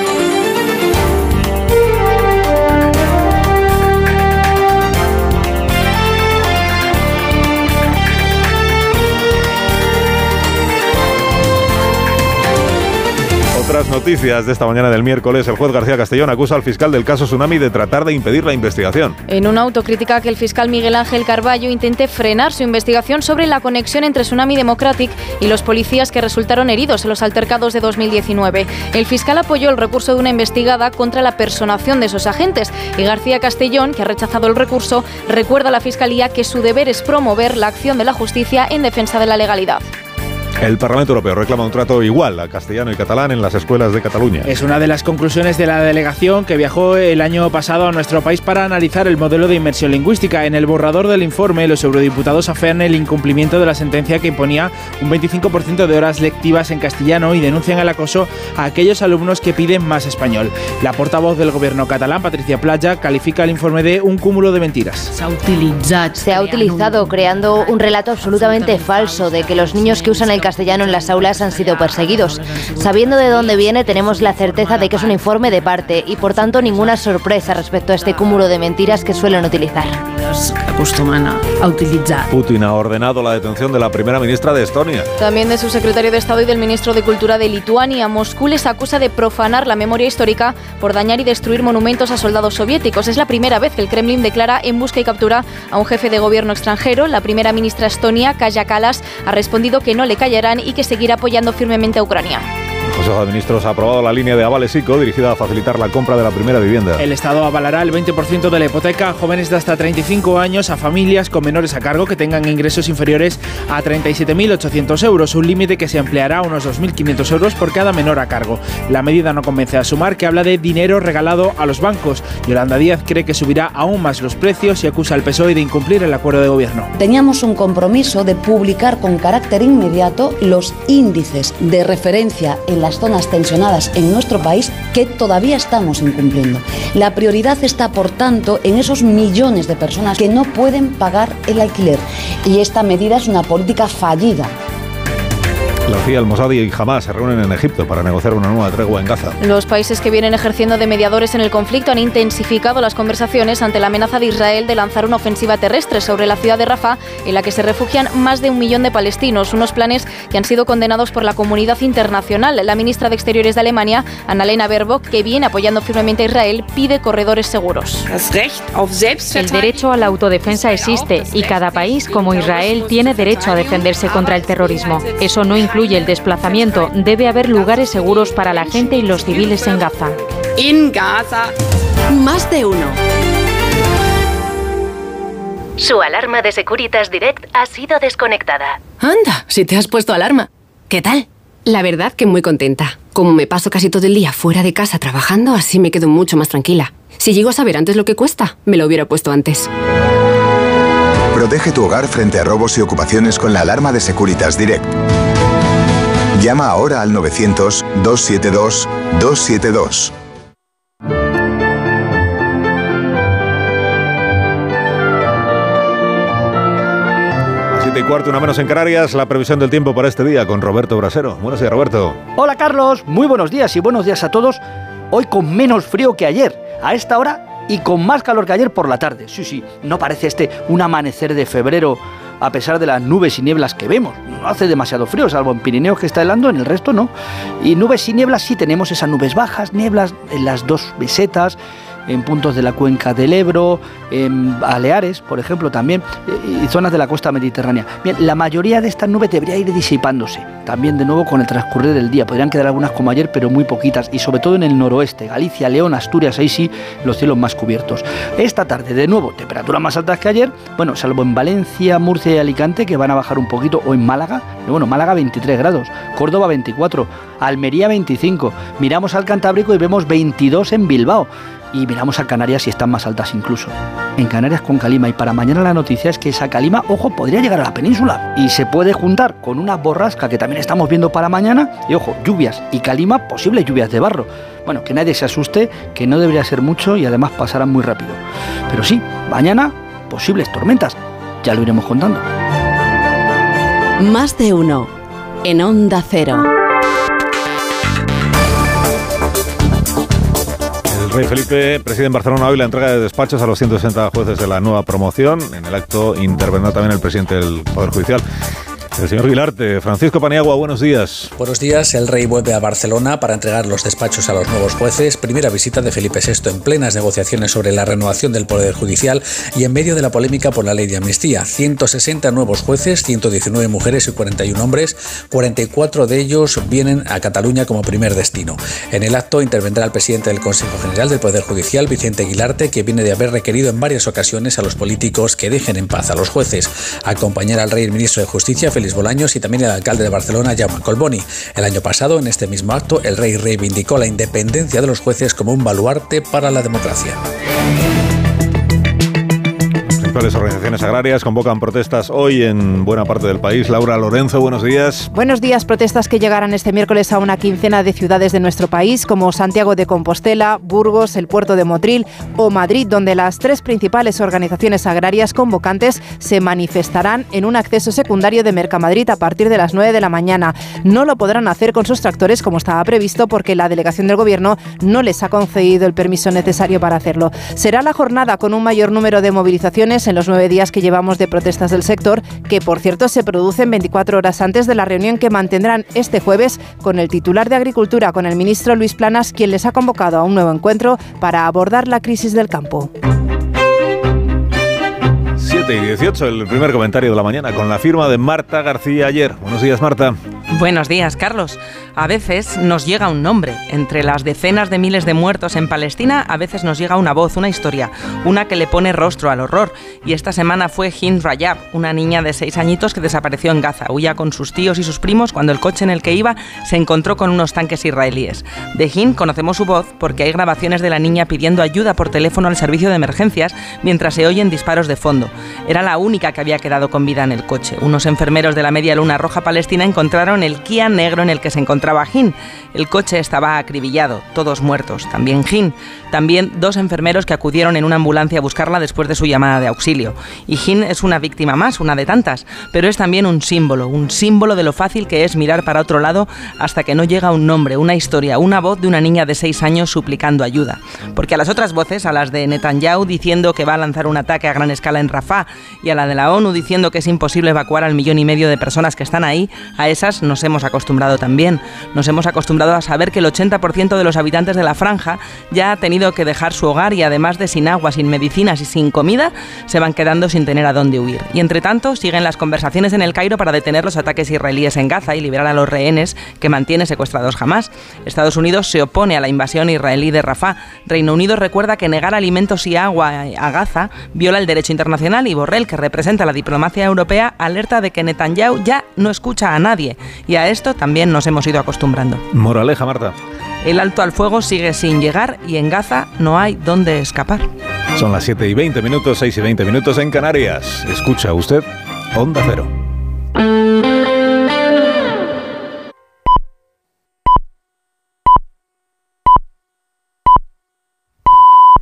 Otras noticias de esta mañana del miércoles, el juez García Castellón acusa al fiscal del caso Tsunami de tratar de impedir la investigación. En una autocrítica que el fiscal Miguel Ángel Carballo intente frenar su investigación sobre la conexión entre Tsunami Democratic y los policías que resultaron heridos en los altercados de 2019. El fiscal apoyó el recurso de una investigada contra la personación de esos agentes y García Castellón, que ha rechazado el recurso, recuerda a la fiscalía que su deber es promover la acción de la justicia en defensa de la legalidad. El Parlamento Europeo reclama un trato igual a castellano y catalán en las escuelas de Cataluña. Es una de las conclusiones de la delegación que viajó el año pasado a nuestro país para analizar el modelo de inmersión lingüística. En el borrador del informe, los eurodiputados afean el incumplimiento de la sentencia que imponía un 25% de horas lectivas en castellano y denuncian el acoso a aquellos alumnos que piden más español. La portavoz del gobierno catalán, Patricia Playa, califica el informe de un cúmulo de mentiras. Se ha utilizado creando un relato absolutamente falso de que los niños que usan el castellano en las aulas han sido perseguidos. Sabiendo de dónde viene, tenemos la certeza de que es un informe de parte y por tanto ninguna sorpresa respecto a este cúmulo de mentiras que suelen utilizar. Putin ha ordenado la detención de la primera ministra de Estonia. También de su secretario de Estado y del ministro de Cultura de Lituania. Moscú les acusa de profanar la memoria histórica por dañar y destruir monumentos a soldados soviéticos. Es la primera vez que el Kremlin declara en busca y captura a un jefe de gobierno extranjero. La primera ministra estonia, Kaya Kalas, ha respondido que no le y que seguirá apoyando firmemente a Ucrania. El Consejo de Ministros ha aprobado la línea de avales ICO dirigida a facilitar la compra de la primera vivienda. El Estado avalará el 20% de la hipoteca a jóvenes de hasta 35 años, a familias con menores a cargo que tengan ingresos inferiores a 37.800 euros, un límite que se ampliará a unos 2.500 euros por cada menor a cargo. La medida no convence a Sumar, que habla de dinero regalado a los bancos. Yolanda Díaz cree que subirá aún más los precios y acusa al PSOE de incumplir el acuerdo de gobierno. Teníamos un compromiso de publicar con carácter inmediato los índices de referencia en zonas tensionadas en nuestro país que todavía estamos incumpliendo. La prioridad está, por tanto, en esos millones de personas que no pueden pagar el alquiler. Y esta medida es una política fallida la CIA, el Mossad y Hamas se reúnen en Egipto para negociar una nueva tregua en Gaza. Los países que vienen ejerciendo de mediadores en el conflicto han intensificado las conversaciones ante la amenaza de Israel de lanzar una ofensiva terrestre sobre la ciudad de Rafah, en la que se refugian más de un millón de palestinos, unos planes que han sido condenados por la comunidad internacional. La ministra de Exteriores de Alemania, Annalena Baerbock, que viene apoyando firmemente a Israel, pide corredores seguros. El derecho a la autodefensa existe y cada país, como Israel, tiene derecho a defenderse contra el terrorismo. Eso no incluye el desplazamiento, debe haber lugares seguros para la gente y los civiles en Gaza. En Gaza. Más de uno. Su alarma de Securitas Direct ha sido desconectada. Anda, si te has puesto alarma. ¿Qué tal? La verdad que muy contenta. Como me paso casi todo el día fuera de casa trabajando, así me quedo mucho más tranquila. Si llego a saber antes lo que cuesta, me lo hubiera puesto antes. Protege tu hogar frente a robos y ocupaciones con la alarma de Securitas Direct. Llama ahora al 900-272-272. Siete y cuarto, una menos en Canarias, la previsión del tiempo para este día con Roberto Brasero. Buenos días, Roberto. Hola, Carlos. Muy buenos días y buenos días a todos. Hoy con menos frío que ayer. A esta hora y con más calor que ayer por la tarde. Sí, sí, no parece este un amanecer de febrero a pesar de las nubes y nieblas que vemos. No hace demasiado frío, salvo en Pirineos que está helando, en el resto no. Y nubes y nieblas sí tenemos esas nubes bajas, nieblas en las dos mesetas en puntos de la cuenca del Ebro, en Baleares, por ejemplo, también, eh, y zonas de la costa mediterránea. Bien, la mayoría de estas nubes debería ir disipándose, también de nuevo con el transcurrir del día. Podrían quedar algunas como ayer, pero muy poquitas, y sobre todo en el noroeste, Galicia, León, Asturias, ahí sí, los cielos más cubiertos. Esta tarde, de nuevo, temperaturas más altas que ayer, bueno, salvo en Valencia, Murcia y Alicante, que van a bajar un poquito, o en Málaga, bueno, Málaga 23 grados, Córdoba 24, Almería 25, miramos al Cantábrico y vemos 22 en Bilbao y miramos a Canarias y están más altas incluso. En Canarias con calima y para mañana la noticia es que esa calima, ojo, podría llegar a la península y se puede juntar con una borrasca que también estamos viendo para mañana y ojo, lluvias y calima, posibles lluvias de barro. Bueno, que nadie se asuste, que no debería ser mucho y además pasarán muy rápido. Pero sí, mañana posibles tormentas. Ya lo iremos contando. Más de uno en Onda Cero. Rey Felipe preside en Barcelona hoy la entrega de despachos a los 160 jueces de la nueva promoción. En el acto intervendrá también el presidente del Poder Judicial. El señor Vilarte, Francisco Paniagua, buenos días. Buenos días. El rey vuelve a Barcelona para entregar los despachos a los nuevos jueces. Primera visita de Felipe VI en plenas negociaciones sobre la renovación del Poder Judicial y en medio de la polémica por la ley de amnistía. 160 nuevos jueces, 119 mujeres y 41 hombres. 44 de ellos vienen a Cataluña como primer destino. En el acto intervendrá el presidente del Consejo General del Poder Judicial, Vicente Aguilarte, que viene de haber requerido en varias ocasiones a los políticos que dejen en paz a los jueces. Acompañará al rey el ministro de Justicia, Félix y también el alcalde de Barcelona, Jaume Colboni. El año pasado, en este mismo acto, el rey reivindicó la independencia de los jueces como un baluarte para la democracia. Las organizaciones agrarias convocan protestas hoy en buena parte del país. Laura Lorenzo, buenos días. Buenos días. Protestas que llegarán este miércoles a una quincena de ciudades de nuestro país, como Santiago de Compostela, Burgos, el puerto de Motril o Madrid, donde las tres principales organizaciones agrarias convocantes se manifestarán en un acceso secundario de Mercamadrid a partir de las 9 de la mañana. No lo podrán hacer con sus tractores como estaba previsto porque la delegación del Gobierno no les ha concedido el permiso necesario para hacerlo. Será la jornada con un mayor número de movilizaciones en los nueve días que llevamos de protestas del sector, que por cierto se producen 24 horas antes de la reunión que mantendrán este jueves con el titular de Agricultura, con el ministro Luis Planas, quien les ha convocado a un nuevo encuentro para abordar la crisis del campo. 7 y 18, el primer comentario de la mañana con la firma de Marta García ayer. Buenos días, Marta. Buenos días, Carlos. A veces nos llega un nombre. Entre las decenas de miles de muertos en Palestina, a veces nos llega una voz, una historia, una que le pone rostro al horror. Y esta semana fue Hind Rayab, una niña de seis añitos que desapareció en Gaza. Huía con sus tíos y sus primos cuando el coche en el que iba se encontró con unos tanques israelíes. De Hind conocemos su voz porque hay grabaciones de la niña pidiendo ayuda por teléfono al servicio de emergencias mientras se oyen disparos de fondo. Era la única que había quedado con vida en el coche. Unos enfermeros de la Media Luna Roja Palestina encontraron el Kia negro en el que se encontraba Jin. El coche estaba acribillado, todos muertos, también Jin. También dos enfermeros que acudieron en una ambulancia a buscarla después de su llamada de auxilio. Y Jin es una víctima más, una de tantas, pero es también un símbolo, un símbolo de lo fácil que es mirar para otro lado hasta que no llega un nombre, una historia, una voz de una niña de seis años suplicando ayuda. Porque a las otras voces, a las de Netanyahu diciendo que va a lanzar un ataque a gran escala en Rafah y a la de la ONU diciendo que es imposible evacuar al millón y medio de personas que están ahí, a esas nos hemos acostumbrado también. Nos hemos acostumbrado a saber que el 80% de los habitantes de la franja ya ha tenido que dejar su hogar y además de sin agua, sin medicinas y sin comida, se van quedando sin tener a dónde huir. Y entre tanto, siguen las conversaciones en el Cairo para detener los ataques israelíes en Gaza y liberar a los rehenes que mantiene secuestrados jamás. Estados Unidos se opone a la invasión israelí de Rafah. Reino Unido recuerda que negar alimentos y agua a Gaza viola el derecho internacional y Borrell, que representa la diplomacia europea, alerta de que Netanyahu ya no escucha a nadie. Y a esto también nos hemos ido acostumbrando. Moraleja, Marta. El alto al fuego sigue sin llegar y en Gaza no hay dónde escapar. Son las 7 y 20 minutos, 6 y 20 minutos en Canarias. Escucha usted Onda Cero.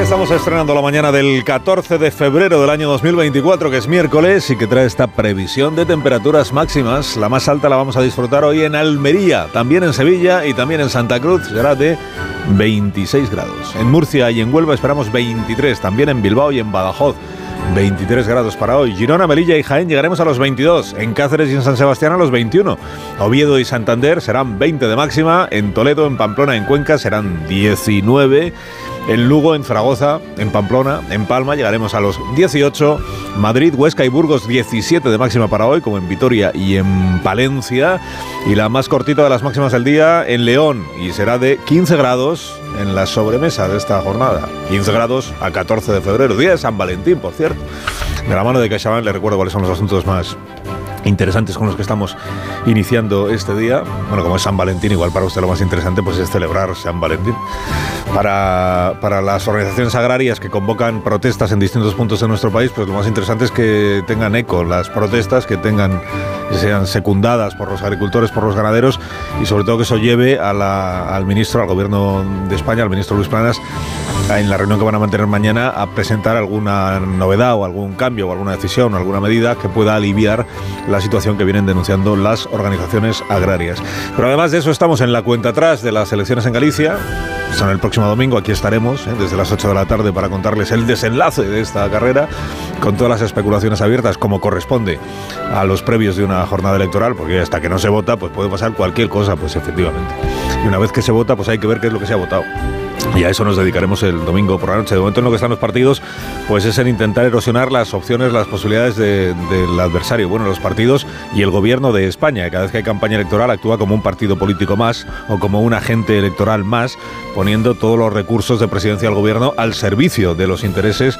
Estamos estrenando la mañana del 14 de febrero del año 2024, que es miércoles y que trae esta previsión de temperaturas máximas. La más alta la vamos a disfrutar hoy en Almería, también en Sevilla y también en Santa Cruz. Será de 26 grados. En Murcia y en Huelva esperamos 23, también en Bilbao y en Badajoz. 23 grados para hoy. Girona, Melilla y Jaén llegaremos a los 22. En Cáceres y en San Sebastián a los 21. Oviedo y Santander serán 20 de máxima. En Toledo, en Pamplona, en Cuenca serán 19. En Lugo, en Zaragoza, en Pamplona, en Palma llegaremos a los 18. Madrid, Huesca y Burgos 17 de máxima para hoy, como en Vitoria y en Palencia. Y la más cortita de las máximas del día en León y será de 15 grados en la sobremesa de esta jornada. 15 grados a 14 de febrero, día de San Valentín, por cierto. De la mano de CaixaBank le recuerdo cuáles son los asuntos más interesantes con los que estamos iniciando este día. Bueno, como es San Valentín, igual para usted lo más interesante pues es celebrar San Valentín. Para, para las organizaciones agrarias que convocan protestas en distintos puntos de nuestro país, pues lo más interesante es que tengan eco las protestas, que tengan sean secundadas por los agricultores, por los ganaderos y sobre todo que eso lleve al ministro, al gobierno de España, al ministro Luis Planas, en la reunión que van a mantener mañana a presentar alguna novedad o algún cambio o alguna decisión o alguna medida que pueda aliviar la situación que vienen denunciando las organizaciones agrarias. Pero además de eso estamos en la cuenta atrás de las elecciones en Galicia. Son el próximo domingo, aquí estaremos ¿eh? desde las 8 de la tarde para contarles el desenlace de esta carrera con todas las especulaciones abiertas como corresponde a los previos de una jornada electoral, porque hasta que no se vota pues puede pasar cualquier cosa, pues efectivamente. Y una vez que se vota pues hay que ver qué es lo que se ha votado. Y a eso nos dedicaremos el domingo por la noche. De momento en lo que están los partidos, pues es en intentar erosionar las opciones, las posibilidades de- del adversario. Bueno, los partidos y el gobierno de España. Cada vez que hay campaña electoral actúa como un partido político más o como un agente electoral más, poniendo todos los recursos de presidencia del gobierno al servicio de los intereses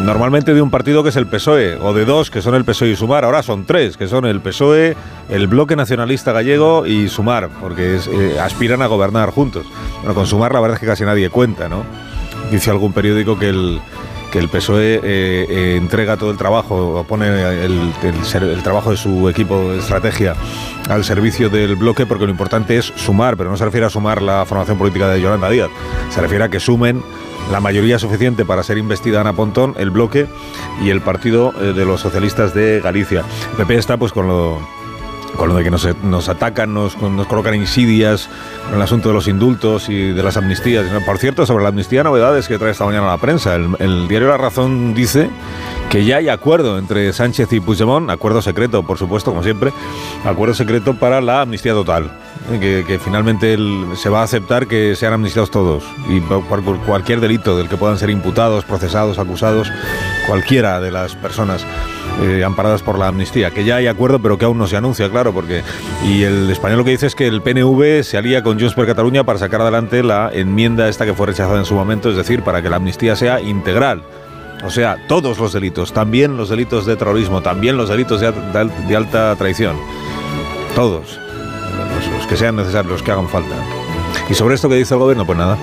normalmente de un partido que es el PSOE, o de dos que son el PSOE y Sumar, ahora son tres, que son el PSOE, el Bloque Nacionalista Gallego y Sumar, porque eh, aspiran a gobernar juntos. Bueno, con Sumar la verdad es que casi nadie cuenta, ¿no? Dice algún periódico que el que el PSOE eh, eh, entrega todo el trabajo, o pone el, el trabajo de su equipo de estrategia al servicio del bloque, porque lo importante es sumar, pero no se refiere a sumar la formación política de Yolanda Díaz, se refiere a que sumen la mayoría suficiente para ser investida Ana Pontón, el bloque y el partido eh, de los socialistas de Galicia. El PP está pues con lo con lo de que nos, atacan, nos, nos colocan insidias con el asunto de los indultos y de las amnistías. Por cierto, sobre la amnistía, novedades que trae esta mañana la prensa. El, el diario La Razón dice que ya hay acuerdo entre Sánchez y Puigdemont, acuerdo secreto, por supuesto, como siempre, acuerdo secreto para la amnistía total. Que, finalmente se va a aceptar que sean amnistiados todos y por, cualquier delito del que puedan ser imputados, procesados, acusados, cualquiera de las personas eh, amparadas por la amnistía, que ya hay acuerdo pero que aún no se anuncia, claro, porque y el español lo que dice es que el PNV se alía con Junts per Cataluña para sacar adelante la enmienda esta que fue rechazada en su momento, es decir, para que la amnistía sea integral. O sea, todos los delitos, también los delitos de terrorismo, también los delitos de alta traición. Todos. Que sean necesarios, los que hagan falta. ¿Y sobre esto que dice el gobierno? Pues nada.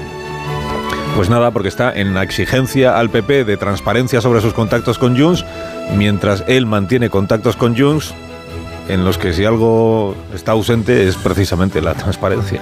Pues nada, porque está en la exigencia al PP de transparencia sobre sus contactos con Junts, mientras él mantiene contactos con Junts en los que si algo está ausente es precisamente la transparencia.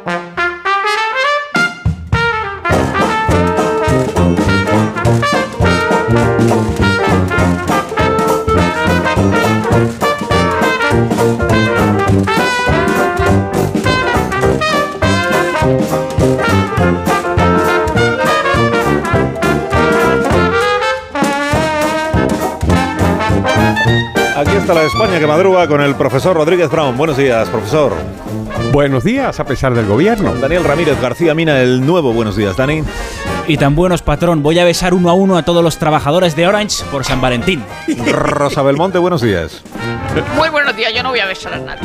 La España que madruga con el profesor Rodríguez Brown. Buenos días, profesor. Buenos días, a pesar del gobierno. Daniel Ramírez García Mina, el nuevo. Buenos días, Dani. y tan buenos, patrón. Voy a besar uno a uno a todos los trabajadores de Orange por San Valentín. Rosa Belmonte, buenos días. Muy buenos días, yo no voy a besar a nadie.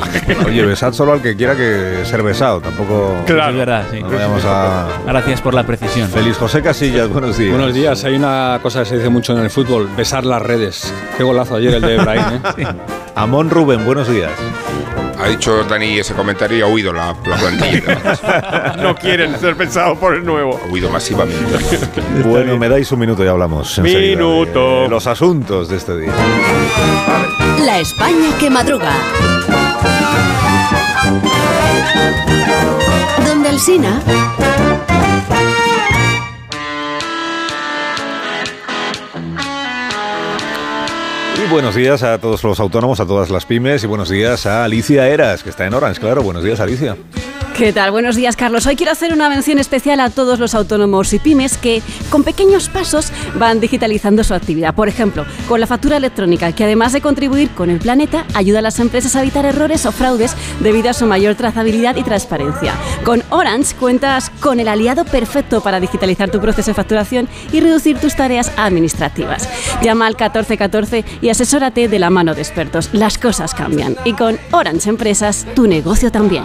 Oye, besad solo al que quiera que ser besado, tampoco. Claro. Es verdad, sí. No vayamos a. Gracias por la precisión. Feliz José Casillas, buenos días. Buenos días. Hay una cosa que se dice mucho en el fútbol: besar las redes. Qué golazo ayer el de Ibrahim, ¿eh? Amón Rubén, buenos días. Ha dicho Dani ese comentario y ha huido la, la plantilla. no quieren ser pensados por el nuevo. Ha huido masivamente. Bueno, me dais un minuto y hablamos. Minuto. de los asuntos de este día. La España que madruga. Donde el Sina. Buenos días a todos los autónomos, a todas las pymes y buenos días a Alicia Eras, que está en Orange, claro. Buenos días, Alicia. ¿Qué tal? Buenos días, Carlos. Hoy quiero hacer una mención especial a todos los autónomos y pymes que, con pequeños pasos, van digitalizando su actividad. Por ejemplo, con la factura electrónica, que además de contribuir con el planeta, ayuda a las empresas a evitar errores o fraudes debido a su mayor trazabilidad y transparencia. Con Orange cuentas con el aliado perfecto para digitalizar tu proceso de facturación y reducir tus tareas administrativas. Llama al 1414 y asesórate de la mano de expertos. Las cosas cambian. Y con Orange Empresas, tu negocio también.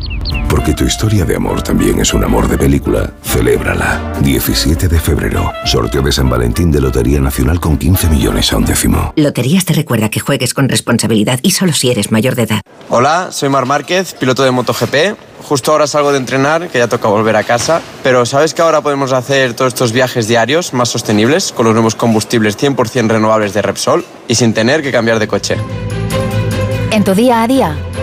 Porque tu historia de amor también es un amor de película, celébrala. 17 de febrero, sorteo de San Valentín de Lotería Nacional con 15 millones a un décimo. Loterías te recuerda que juegues con responsabilidad y solo si eres mayor de edad. Hola, soy Mar Márquez, piloto de MotoGP. Justo ahora salgo de entrenar, que ya toca volver a casa. Pero ¿sabes que ahora podemos hacer todos estos viajes diarios más sostenibles con los nuevos combustibles 100% renovables de Repsol y sin tener que cambiar de coche? En tu día a día,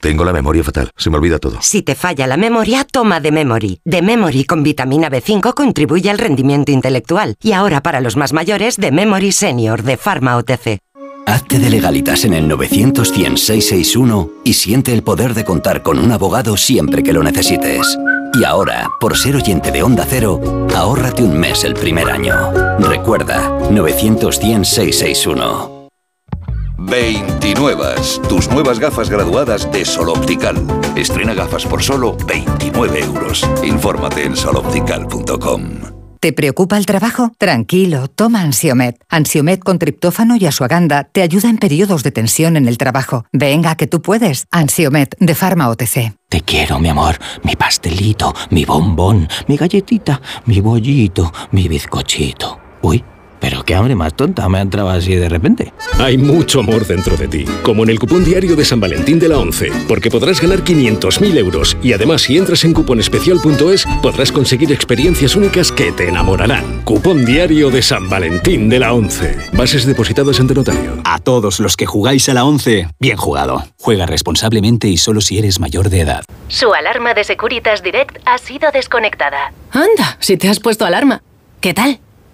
Tengo la memoria fatal, se me olvida todo. Si te falla la memoria, toma de Memory. De Memory con vitamina B5 contribuye al rendimiento intelectual. Y ahora para los más mayores, de Memory Senior de Pharma OTC. Hazte de legalitas en el 900 661 y siente el poder de contar con un abogado siempre que lo necesites. Y ahora, por ser oyente de Onda Cero, ahórrate un mes el primer año. Recuerda, 900 661. 29. Tus nuevas gafas graduadas de Sol Optical. Estrena gafas por solo 29 euros. Infórmate en soloptical.com. ¿Te preocupa el trabajo? Tranquilo, toma Ansiomet. Ansiomet con triptófano y asuaganda te ayuda en periodos de tensión en el trabajo. Venga, que tú puedes. Ansiomet de Pharma OTC. Te quiero, mi amor, mi pastelito, mi bombón, mi galletita, mi bollito, mi bizcochito. Uy. Pero qué hambre más tonta me ha entrado así de repente. Hay mucho amor dentro de ti, como en el cupón diario de San Valentín de la 11, porque podrás ganar 500.000 euros y además si entras en cuponespecial.es podrás conseguir experiencias únicas que te enamorarán. Cupón diario de San Valentín de la 11. Bases depositadas ante notario. A todos los que jugáis a la 11, bien jugado. Juega responsablemente y solo si eres mayor de edad. Su alarma de Securitas Direct ha sido desconectada. Anda, si te has puesto alarma. ¿Qué tal?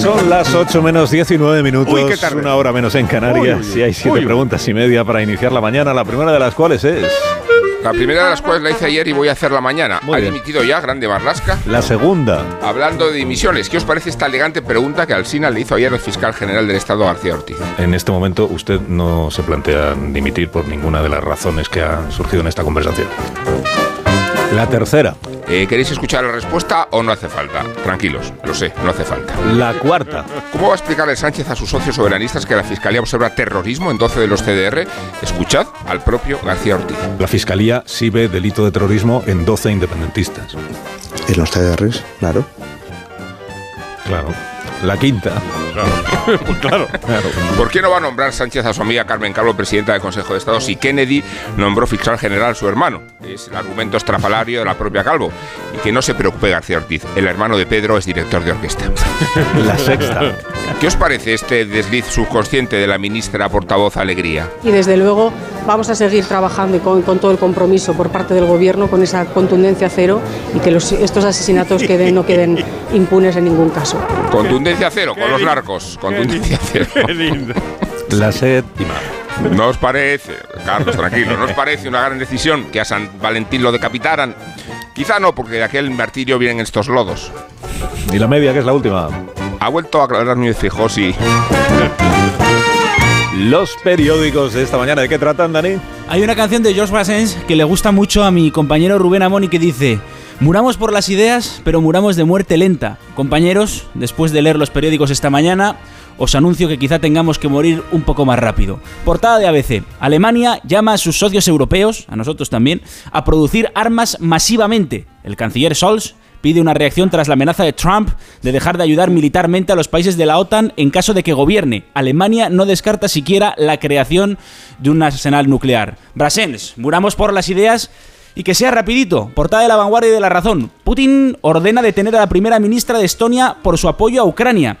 Son las 8 menos 19 minutos, Uy, qué una hora menos en Canarias. Uy, uy, y hay siete preguntas y media para iniciar la mañana, la primera de las cuales es La primera de las cuales la hice ayer y voy a hacerla mañana. Muy ha bien. dimitido ya Grande Marlasca. la segunda. Hablando de dimisiones, ¿qué os parece esta elegante pregunta que Alsina le hizo ayer al fiscal general del Estado, García Ortiz? En este momento usted no se plantea dimitir por ninguna de las razones que han surgido en esta conversación. La tercera. Eh, ¿Queréis escuchar la respuesta o no hace falta? Tranquilos, lo sé, no hace falta. La cuarta. ¿Cómo va a explicarle Sánchez a sus socios soberanistas que la Fiscalía observa terrorismo en 12 de los CDR? Escuchad al propio García Ortiz. La Fiscalía sí ve delito de terrorismo en 12 independentistas. En los CDRs, claro. Claro. La quinta. Pues claro. ¿Por qué no va a nombrar Sánchez a su amiga Carmen Calvo presidenta del Consejo de Estado si Kennedy nombró fiscal general a su hermano? Es el argumento estrafalario de la propia Calvo. Y que no se preocupe García Ortiz, el hermano de Pedro es director de orquesta. La sexta. ¿Qué os parece este desliz subconsciente de la ministra portavoz Alegría? Y desde luego vamos a seguir trabajando y con, con todo el compromiso por parte del Gobierno con esa contundencia cero y que los- estos asesinatos queden, no queden impunes en ningún caso. Contundencia cero con los narcos. Contundencia cero. La séptima. ¿No os parece, Carlos, tranquilo, no os parece una gran decisión que a San Valentín lo decapitaran? Quizá no, porque de aquel martirio vienen estos lodos. Y la media, que es la última. Ha vuelto a aclarar Núñez Fijó si... Los periódicos de esta mañana, ¿de qué tratan, Dani? Hay una canción de George Brassens que le gusta mucho a mi compañero Rubén Amoni que dice Muramos por las ideas, pero muramos de muerte lenta. Compañeros, después de leer los periódicos esta mañana, os anuncio que quizá tengamos que morir un poco más rápido. Portada de ABC. Alemania llama a sus socios europeos, a nosotros también, a producir armas masivamente. El canciller Scholz pide una reacción tras la amenaza de Trump de dejar de ayudar militarmente a los países de la OTAN en caso de que gobierne. Alemania no descarta siquiera la creación de un arsenal nuclear. Brassens, muramos por las ideas y que sea rapidito. Portada de la vanguardia y de la razón. Putin ordena detener a la primera ministra de Estonia por su apoyo a Ucrania.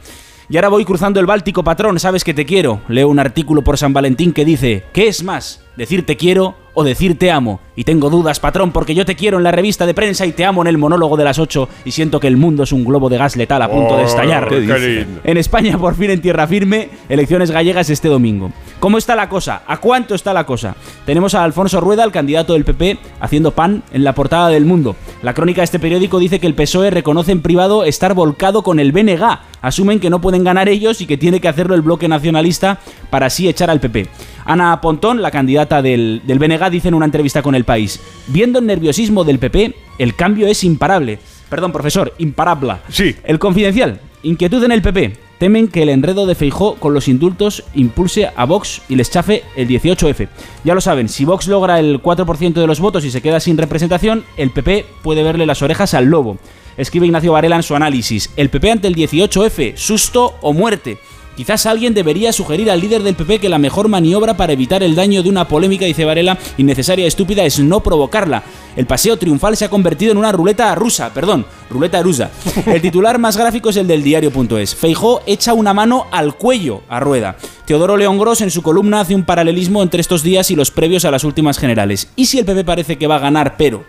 Y ahora voy cruzando el Báltico, patrón, sabes que te quiero. Leo un artículo por San Valentín que dice, ¿qué es más? ¿Decir te quiero o decir te amo? Y tengo dudas, patrón, porque yo te quiero en la revista de prensa y te amo en el monólogo de las 8 y siento que el mundo es un globo de gas letal a punto de estallar. ¿qué dice? En España, por fin en tierra firme, elecciones gallegas este domingo. ¿Cómo está la cosa? ¿A cuánto está la cosa? Tenemos a Alfonso Rueda, el candidato del PP, haciendo pan en la portada del mundo. La crónica de este periódico dice que el PSOE reconoce en privado estar volcado con el BNG. Asumen que no pueden ganar ellos y que tiene que hacerlo el bloque nacionalista para así echar al PP. Ana Pontón, la candidata del, del BNG, dice en una entrevista con El País, viendo el nerviosismo del PP, el cambio es imparable. Perdón, profesor, imparable. Sí. El confidencial, inquietud en el PP. Temen que el enredo de Feijó con los indultos impulse a Vox y les chafe el 18F. Ya lo saben, si Vox logra el 4% de los votos y se queda sin representación, el PP puede verle las orejas al lobo. Escribe Ignacio Varela en su análisis. El PP ante el 18F, susto o muerte. Quizás alguien debería sugerir al líder del PP que la mejor maniobra para evitar el daño de una polémica, dice Varela, innecesaria y estúpida es no provocarla. El paseo triunfal se ha convertido en una ruleta rusa, perdón, ruleta rusa. El titular más gráfico es el del diario.es. Feijó echa una mano al cuello a Rueda. Teodoro León Gros en su columna hace un paralelismo entre estos días y los previos a las últimas generales. ¿Y si el PP parece que va a ganar, pero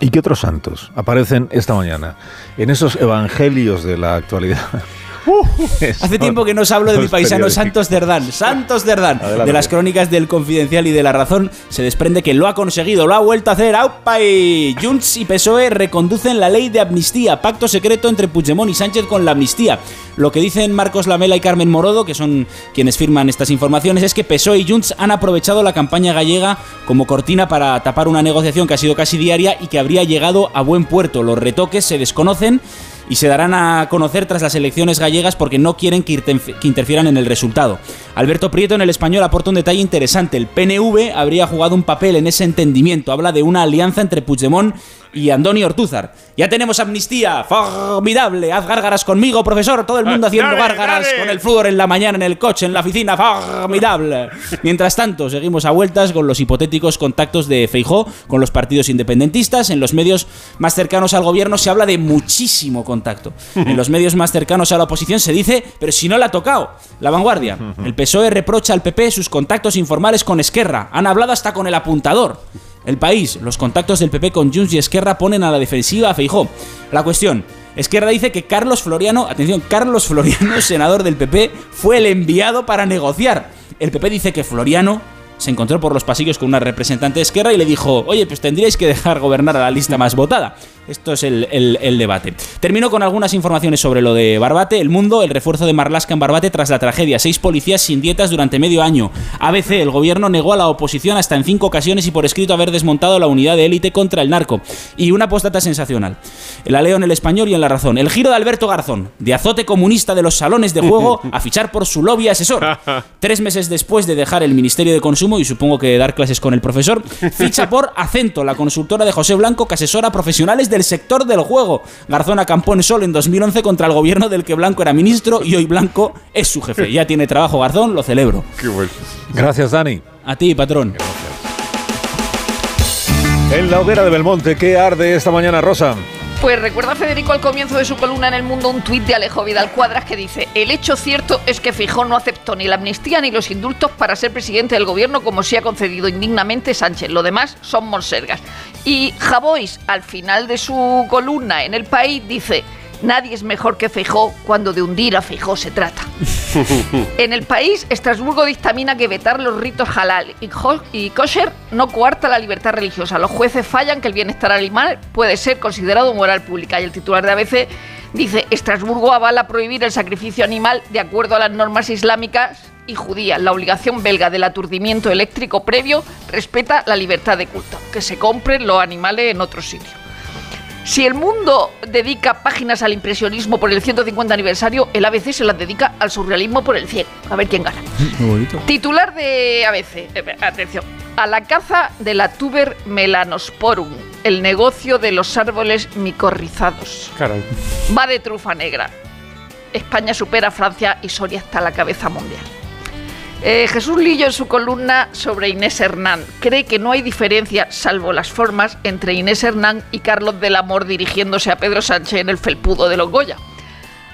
¿Y qué otros santos aparecen esta mañana en esos evangelios de la actualidad? Hace tiempo que no os hablo de mi paisano Santos Cerdán. Santos Cerdán. De las crónicas del Confidencial y de La Razón se desprende que lo ha conseguido, lo ha vuelto a hacer. ¡Aupa! Y Junts y PSOE reconducen la ley de amnistía. Pacto secreto entre Puigdemont y Sánchez con la amnistía. Lo que dicen Marcos Lamela y Carmen Morodo, que son quienes firman estas informaciones, es que PSOE y Junts han aprovechado la campaña gallega como cortina para tapar una negociación que ha sido casi diaria y que habría llegado a buen puerto. Los retoques se desconocen y se darán a conocer tras las elecciones gallegas porque no quieren que, interfieran en el resultado. Alberto Prieto en el español aporta un detalle interesante. El PNV habría jugado un papel en ese entendimiento. Habla de una alianza entre Puigdemont y Andoni Ortúzar. Ya tenemos amnistía, formidable. Haz gárgaras conmigo, profesor. Todo el mundo haciendo gárgaras con el flúor en la mañana, en el coche, en la oficina, formidable. Mientras tanto, seguimos a vueltas con los hipotéticos contactos de Feijó con los partidos independentistas. En los medios más cercanos al gobierno se habla de muchísimo contacto. En los medios más cercanos a la oposición se dice, pero si no le ha tocado. La vanguardia. El PSOE reprocha al PP sus contactos informales con Esquerra. Han hablado hasta con el apuntador. El país, los contactos del PP con Junts y Esquerra ponen a la defensiva a Feijó. La cuestión, Esquerra dice que Carlos Floriano, atención, Carlos Floriano, senador del PP, fue el enviado para negociar. El PP dice que Floriano se encontró por los pasillos con una representante de Esquerra y le dijo, oye, pues tendríais que dejar gobernar a la lista más votada. Esto es el, debate. Termino con algunas informaciones sobre lo de Barbate. El mundo, el refuerzo de Marlasca en Barbate tras la tragedia. Seis policías sin dietas durante medio año. ABC, el gobierno negó a la oposición hasta en cinco ocasiones y por escrito haber desmontado la unidad de élite contra el narco. Y una postdata sensacional. La leo en el español y en la razón. El giro de Alberto Garzón, de azote comunista de los salones de juego a fichar por su lobby asesor. Tres meses después de dejar el Ministerio de Consumo y supongo que dar clases con el profesor, ficha por Acento, la consultora de José Blanco que asesora profesionales de el sector del juego. Garzón acampó en Sol en 2011 contra el gobierno del que Blanco era ministro y hoy Blanco es su jefe. Ya tiene trabajo Garzón, lo celebro. Gracias, Dani. A ti, patrón. En la hoguera de Belmonte, ¿qué arde esta mañana, Rosa? Pues recuerda Federico al comienzo de su columna en El Mundo un tuit de Alejo Vidal Cuadras que dice: El hecho cierto es que Fijón no aceptó ni la amnistía ni los indultos para ser presidente del gobierno como se ha concedido indignamente Sánchez. Lo demás son monsergas. Y Javois, al final de su columna en El País, dice: Nadie es mejor que Feijó cuando de hundir a Feijó se trata. en el país, Estrasburgo dictamina que vetar los ritos halal y kosher no coarta la libertad religiosa. Los jueces fallan que el bienestar animal puede ser considerado moral pública. Y el titular de ABC dice, Estrasburgo avala prohibir el sacrificio animal de acuerdo a las normas islámicas y judías. La obligación belga del aturdimiento eléctrico previo respeta la libertad de culto, que se compren los animales en otro sitio. Si el mundo dedica páginas al impresionismo por el 150 aniversario, el ABC se las dedica al surrealismo por el 100. A ver quién gana. Muy bonito. Titular de ABC. Eh, atención. A la caza de la tuber melanosporum, el negocio de los árboles micorrizados. Caray. Va de trufa negra. España supera a Francia y Soria está a la cabeza mundial. Eh, Jesús Lillo en su columna sobre Inés Hernán cree que no hay diferencia, salvo las formas, entre Inés Hernán y Carlos del Amor dirigiéndose a Pedro Sánchez en el felpudo de los Goya.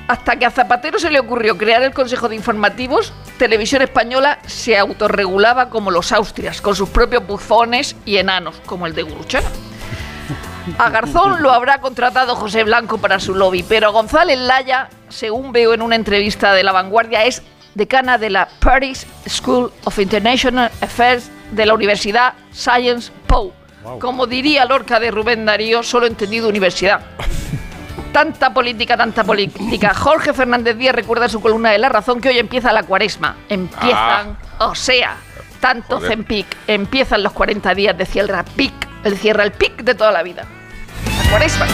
Hasta que a Zapatero se le ocurrió crear el Consejo de Informativos, Televisión Española se autorregulaba como los Austrias, con sus propios bufones y enanos, como el de Guruchana. A Garzón lo habrá contratado José Blanco para su lobby, pero González Laya, según veo en una entrevista de La Vanguardia, es decana de la Paris School of International Affairs de la Universidad Science Po. Como diría Lorca de Rubén Darío, solo entendido universidad. tanta política, tanta política. Jorge Fernández Díaz recuerda su columna de La Razón que hoy empieza la cuaresma. Empiezan, ah. o sea, tanto Zempic, empiezan los 40 días de cierra pic, el cierra el pic de toda la vida. La cuaresma.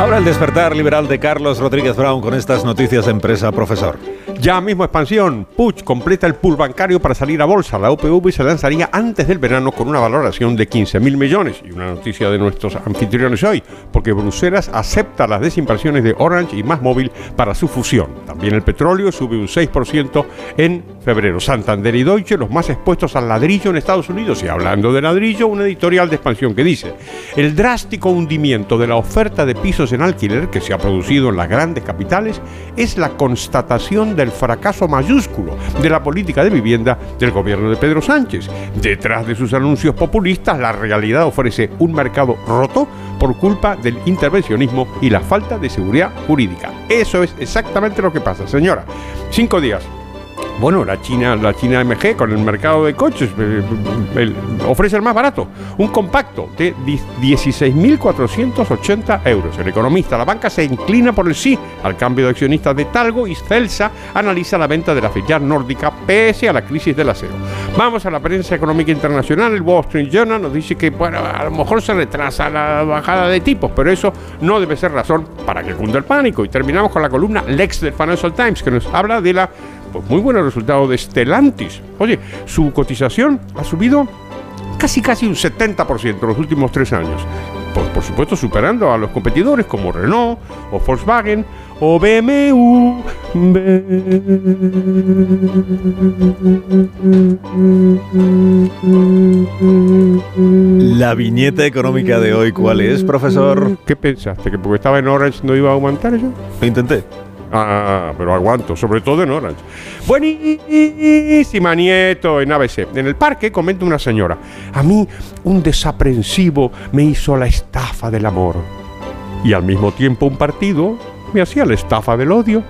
Ahora el despertar liberal de Carlos Rodríguez Brown con estas noticias de empresa, profesor. Ya mismo expansión. Puch completa el pool bancario para salir a bolsa. La UPV se lanzaría antes del verano con una valoración de 15 mil millones. Y una noticia de nuestros anfitriones hoy, porque Bruselas acepta las desinversiones de Orange y Más Móvil para su fusión. También el petróleo sube un 6% en febrero. Santander y Deutsche, los más expuestos al ladrillo en Estados Unidos. Y hablando de ladrillo, una editorial de expansión que dice: el drástico hundimiento de la oferta de pisos en alquiler que se ha producido en las grandes capitales es la constatación del el fracaso mayúsculo de la política de vivienda del gobierno de Pedro Sánchez. Detrás de sus anuncios populistas, la realidad ofrece un mercado roto por culpa del intervencionismo y la falta de seguridad jurídica. Eso es exactamente lo que pasa, señora. Cinco días bueno, la China, la China MG con el mercado de coches eh, el- ofrece el más barato, un compacto de 16.480 euros. El economista, la banca se inclina por el sí al cambio de accionistas de Talgo y Celsa analiza la venta de la filial nórdica pese a la crisis del acero. Vamos a la prensa económica internacional, el Wall Street Journal nos dice que a lo mejor se retrasa la bajada de tipos, pero eso no debe ser razón para que cunda el pánico. Y terminamos con la columna Lex del Financial Times que nos habla de la pues, muy buenos resultados de Stellantis. Oye, su cotización ha subido casi casi un 70% en los últimos tres años. Por, por supuesto, superando a los competidores como Renault o Volkswagen o BMW. La viñeta económica de hoy, ¿cuál es, profesor? ¿Qué pensaste? ¿Que porque estaba en Orange no iba a aguantar eso? Lo intenté. Ah, pero aguanto, sobre todo en Orange. Buenísima, nieto, en ABC. En el parque comenta una señora. A mí, un desaprensivo me hizo la estafa del amor. Y al mismo tiempo un partido me hacía la estafa del odio.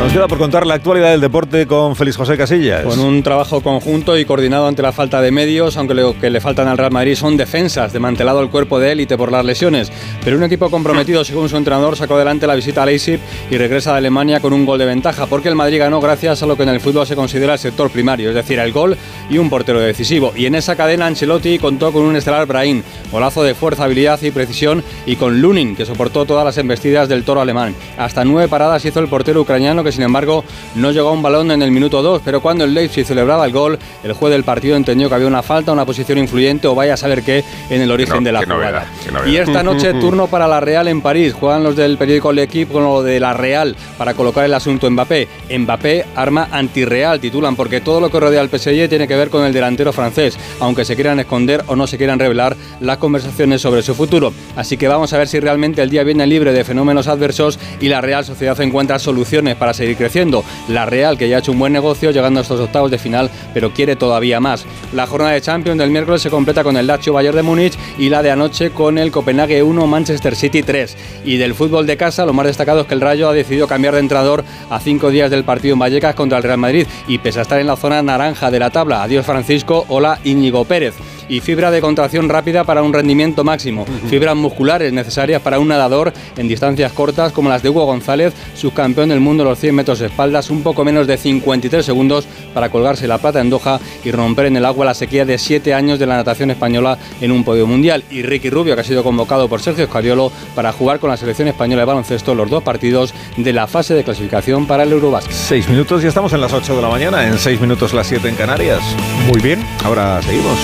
Nos queda por contar la actualidad del deporte con Félix José Casillas. Con un trabajo conjunto y coordinado ante la falta de medios, aunque lo que le faltan al Real Madrid son defensas, desmantelado el cuerpo de élite por las lesiones. Pero un equipo comprometido, según su entrenador, sacó adelante la visita a Leipzig y regresa de Alemania con un gol de ventaja, porque el Madrid ganó gracias a lo que en el fútbol se considera el sector primario, es decir, el gol y un portero decisivo. Y en esa cadena Ancelotti contó con un estelar Brahim, golazo de fuerza, habilidad y precisión, y con Lunin, que soportó todas las embestidas del toro alemán. Hasta nueve paradas hizo el portero ucraniano, que sin embargo no llegó a un balón en el minuto 2, pero cuando el Leipzig celebraba el gol, el juez del partido entendió que había una falta, una posición influyente o vaya a saber qué en el origen no- de la jugada. novedad. Y esta noche turno para la Real en París. Juegan los del periódico L'Equipe con lo de la Real para colocar el asunto Mbappé. Mbappé, arma antirreal, titulan, porque todo lo que rodea al PSG tiene que ver con el delantero francés, aunque se quieran esconder o no se quieran revelar las conversaciones sobre su futuro. Así que vamos a ver si realmente el día viene libre de fenómenos adversos y la Real Sociedad encuentra soluciones para seguir creciendo. La Real, que ya ha hecho un buen negocio llegando a estos octavos de final, pero quiere todavía más. La jornada de Champions del miércoles se completa con el Lazio Bayern de Múnich y la de anoche con el Copenhague 1 Manchester City 3. Y del fútbol de casa, lo más destacado es que el Rayo ha decidido cambiar de entrenador a cinco días del partido en Vallecas contra el Real Madrid y pese a estar en la zona naranja de la tabla, adiós Francisco, hola Íñigo Pérez. Y fibra de contracción rápida para un rendimiento máximo. Fibras musculares necesarias para un nadador en distancias cortas como las de Hugo González, subcampeón del mundo de los 100 metros de espaldas, un poco menos de 53 segundos para colgarse la plata en Doha y romper en el agua la sequía de 7 años de la natación española en un podio mundial. Y Ricky Rubio, que ha sido convocado por Sergio Scariolo para jugar con la selección española de baloncesto los dos partidos de la fase de clasificación para el Eurobasket. Seis minutos, ya estamos en las 8 de la mañana, en seis minutos las 7 en Canarias. Muy bien. Ahora seguimos.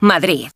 Madrid.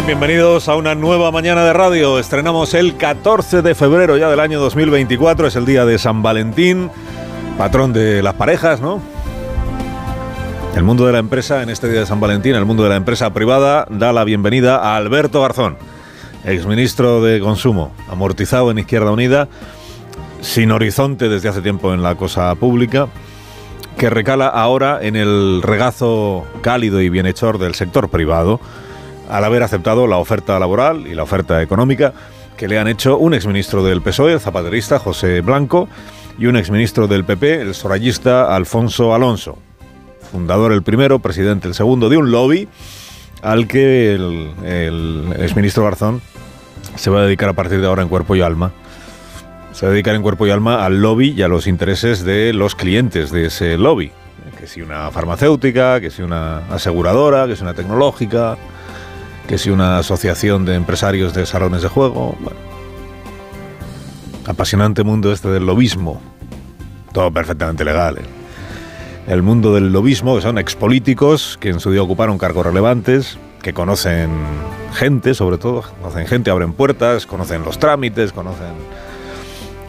Bienvenidos a una nueva mañana de radio. Estrenamos el 14 de febrero ya del año 2024, es el día de San Valentín, patrón de las parejas, ¿no? El mundo de la empresa, en este día de San Valentín, el mundo de la empresa privada, da la bienvenida a Alberto Garzón, exministro de Consumo, amortizado en Izquierda Unida, sin horizonte desde hace tiempo en la cosa pública, que recala ahora en el regazo cálido y bienhechor del sector privado, al haber aceptado la oferta laboral y la oferta económica que le han hecho un exministro del PSOE, el zapaterista José Blanco, y un exministro del PP, el sorayista Alfonso Alonso, fundador el primero, presidente el segundo, de un lobby al que el, exministro Garzón se va a dedicar a partir de ahora en cuerpo y alma se dedican en cuerpo y alma al lobby y a los intereses de los clientes de ese lobby. Que si una farmacéutica, que si una aseguradora, que si una tecnológica, que si una asociación de empresarios de salones de juego. Apasionante mundo este del lobismo. Todo perfectamente legal. ¿eh? El mundo del lobismo, que son expolíticos que en su día ocuparon cargos relevantes, que conocen gente, sobre todo, conocen gente, abren puertas, conocen los trámites, conocen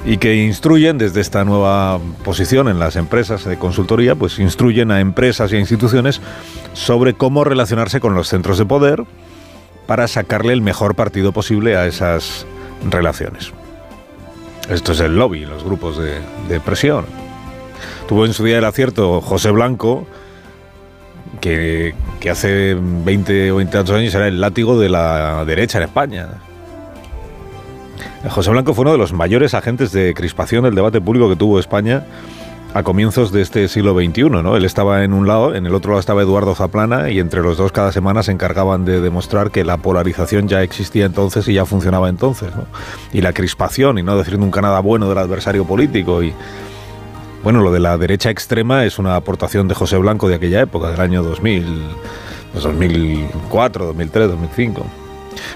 y que instruyen desde esta nueva posición en las empresas de consultoría, pues instruyen a empresas y a instituciones sobre cómo relacionarse con los centros de poder para sacarle el mejor partido posible a esas relaciones. Esto es el lobby, los grupos de, presión. Tuvo en su día el acierto José Blanco, que, que hace 20 o 20 años era el látigo de la derecha en España. José Blanco fue uno de los mayores agentes de crispación del debate público que tuvo España a comienzos de este siglo XXI, ¿no? Él estaba en un lado, en el otro lado estaba Eduardo Zaplana y entre los dos cada semana se encargaban de demostrar que la polarización ya existía entonces y ya funcionaba entonces, ¿no? Y la crispación y no decir nunca nada bueno del adversario político y bueno, lo de la derecha extrema es una aportación de José Blanco de aquella época, del año 2000, 2004, 2003, 2005.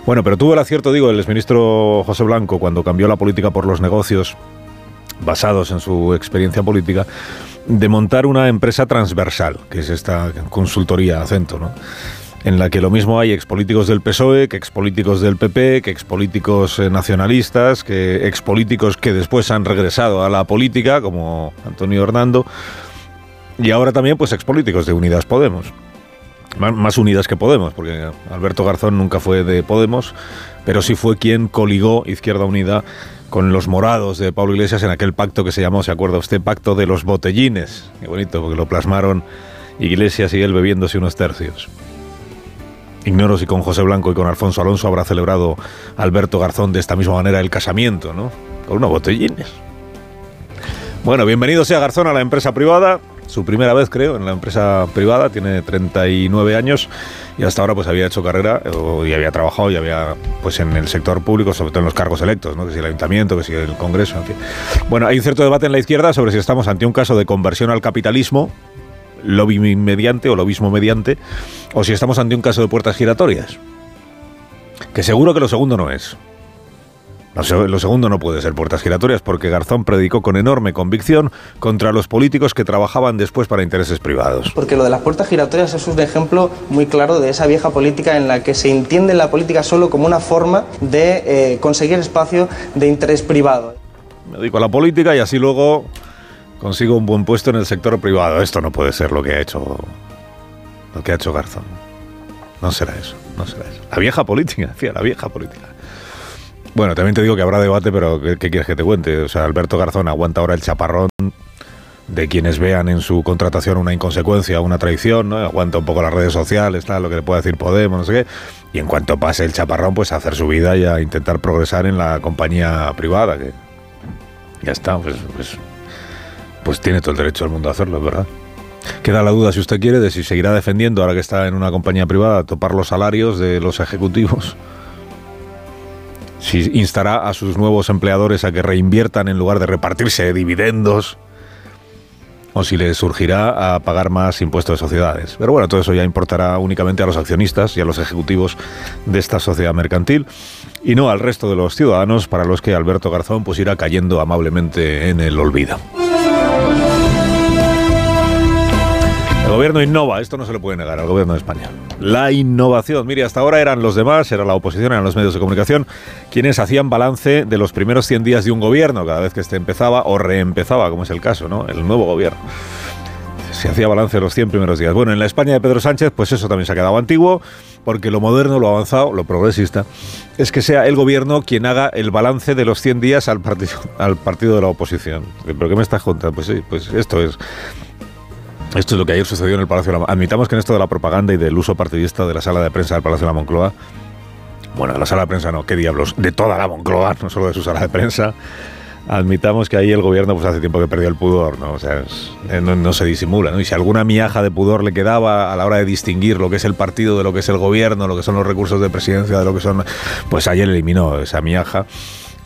Bueno, pero tuvo el acierto, digo, el exministro José Blanco cuando cambió la política por los negocios basados en su experiencia política, de montar una empresa transversal, que es esta consultoría acento, ¿no? en la que lo mismo hay expolíticos del PSOE, que expolíticos del PP, que expolíticos eh, nacionalistas, que expolíticos que después han regresado a la política, como Antonio Hernando, y ahora también pues expolíticos de Unidas Podemos. Más unidas que Podemos, porque Alberto Garzón nunca fue de Podemos, pero sí fue quien coligó Izquierda Unida con los morados de Pablo Iglesias en aquel pacto que se llamó, ¿se acuerda usted? Pacto de los botellines. Qué bonito, porque lo plasmaron Iglesias y él bebiéndose unos tercios. Ignoro si con José Blanco y con Alfonso Alonso habrá celebrado Alberto Garzón de esta misma manera el casamiento, ¿no? Con unos botellines. Bueno, bienvenido sea Garzón a la empresa privada. Su primera vez, creo, en la empresa privada. Tiene 39 años y hasta ahora pues había hecho carrera y había trabajado y había pues en el sector público, sobre todo en los cargos electos, ¿no? que si el ayuntamiento, que si el Congreso, en fin. Bueno, hay un cierto debate en la izquierda sobre si estamos ante un caso de conversión al capitalismo, lobby mediante o lobismo mediante, o si estamos ante un caso de puertas giratorias. Que seguro que lo segundo no es. Lo segundo no puede ser puertas giratorias porque Garzón predicó con enorme convicción contra los políticos que trabajaban después para intereses privados. Porque lo de las puertas giratorias es un ejemplo muy claro de esa vieja política en la que se entiende la política solo como una forma de eh, conseguir espacio de interés privado. Me dedico a la política y así luego consigo un buen puesto en el sector privado. Esto no puede ser lo que ha hecho lo que ha hecho Garzón. No será eso, no será eso. La vieja política, decía, la vieja política. Bueno, también te digo que habrá debate, pero ¿qué, quieres que te cuente? O sea, Alberto Garzón aguanta ahora el chaparrón de quienes vean en su contratación una inconsecuencia, una traición, ¿no? Aguanta un poco las redes sociales, tal, lo que le puede decir Podemos, no sé qué. Y en cuanto pase el chaparrón, pues a hacer su vida y a intentar progresar en la compañía privada, que ya está, pues, pues, pues tiene todo el derecho del mundo a hacerlo, ¿verdad? Queda la duda, si usted quiere, de si seguirá defendiendo, ahora que está en una compañía privada, topar los salarios de los ejecutivos si instará a sus nuevos empleadores a que reinviertan en lugar de repartirse dividendos, o si les surgirá a pagar más impuestos de sociedades. Pero bueno, todo eso ya importará únicamente a los accionistas y a los ejecutivos de esta sociedad mercantil y no al resto de los ciudadanos para los que Alberto Garzón pues irá cayendo amablemente en el olvido. El gobierno innova, esto no se le puede negar al gobierno de España. La innovación. Mire, hasta ahora eran los demás, era la oposición, eran los medios de comunicación, quienes hacían balance de los primeros 100 días de un gobierno, cada vez que este empezaba o reempezaba, como es el caso, ¿no? El nuevo gobierno. Se hacía balance de los 100 primeros días. Bueno, en la España de Pedro Sánchez, pues eso también se ha quedado antiguo, porque lo moderno, lo avanzado, lo progresista, es que sea el gobierno quien haga el balance de los 100 días al partido, al partido de la oposición. ¿Pero qué me estás contando? Pues sí, pues esto es. Esto es lo que ayer sucedió en el Palacio de la Admitamos que en esto de la propaganda y del uso partidista de la sala de prensa del Palacio de la Moncloa, bueno, de la sala de prensa no, qué diablos, de toda la Moncloa, no solo de su sala de prensa, admitamos que ahí el gobierno pues hace tiempo que perdió el pudor, ¿no? O sea, eh, no, se disimula, ¿no? Y si alguna miaja de pudor le quedaba a la hora de distinguir lo que es el partido de lo que es el gobierno, lo que son los recursos de presidencia, de lo que son, pues ayer eliminó esa miaja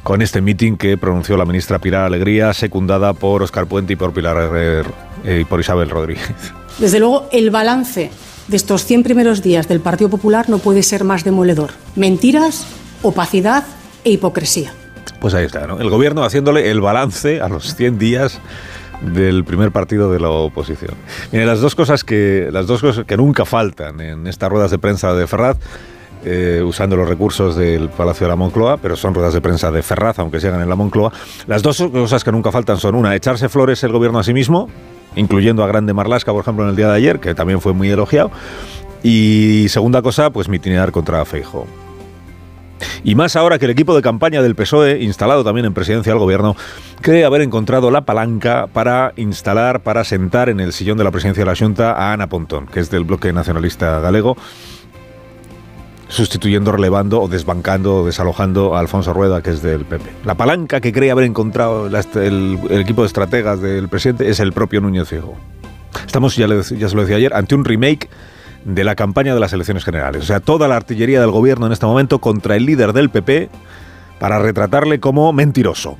con este mitin que pronunció la ministra Pilar Alegría, secundada por Oscar Puente y por Pilar Herrer, eh, y por Isabel Rodríguez. Desde luego, el balance de estos 100 primeros días del Partido Popular no puede ser más demoledor. Mentiras, opacidad e hipocresía. Pues ahí está, ¿no? El gobierno haciéndole el balance a los 100 días del primer partido de la oposición. Mire, las dos cosas que, las dos cosas que nunca faltan en estas ruedas de prensa de Ferraz, eh, usando los recursos del Palacio de la Moncloa, pero son ruedas de prensa de Ferraz, aunque se hagan en la Moncloa. Las dos cosas que nunca faltan son una, echarse flores el gobierno a sí mismo, incluyendo a Grande Marlasca, por ejemplo, en el día de ayer, que también fue muy elogiado. Y segunda cosa, pues mitinear contra Feijo. Y más ahora que el equipo de campaña del PSOE, instalado también en presidencia del gobierno, cree haber encontrado la palanca para instalar, para sentar en el sillón de la presidencia de la Junta a Ana Pontón, que es del bloque nacionalista galego, sustituyendo, relevando o desbancando o desalojando a Alfonso Rueda, que es del PP. La palanca que cree haber encontrado el, equipo de estrategas del presidente es el propio Núñez Fijo. Estamos, ya, ya se lo decía ayer, ante un remake de la campaña de las elecciones generales. O sea, toda la artillería del gobierno en este momento contra el líder del PP para retratarle como mentiroso.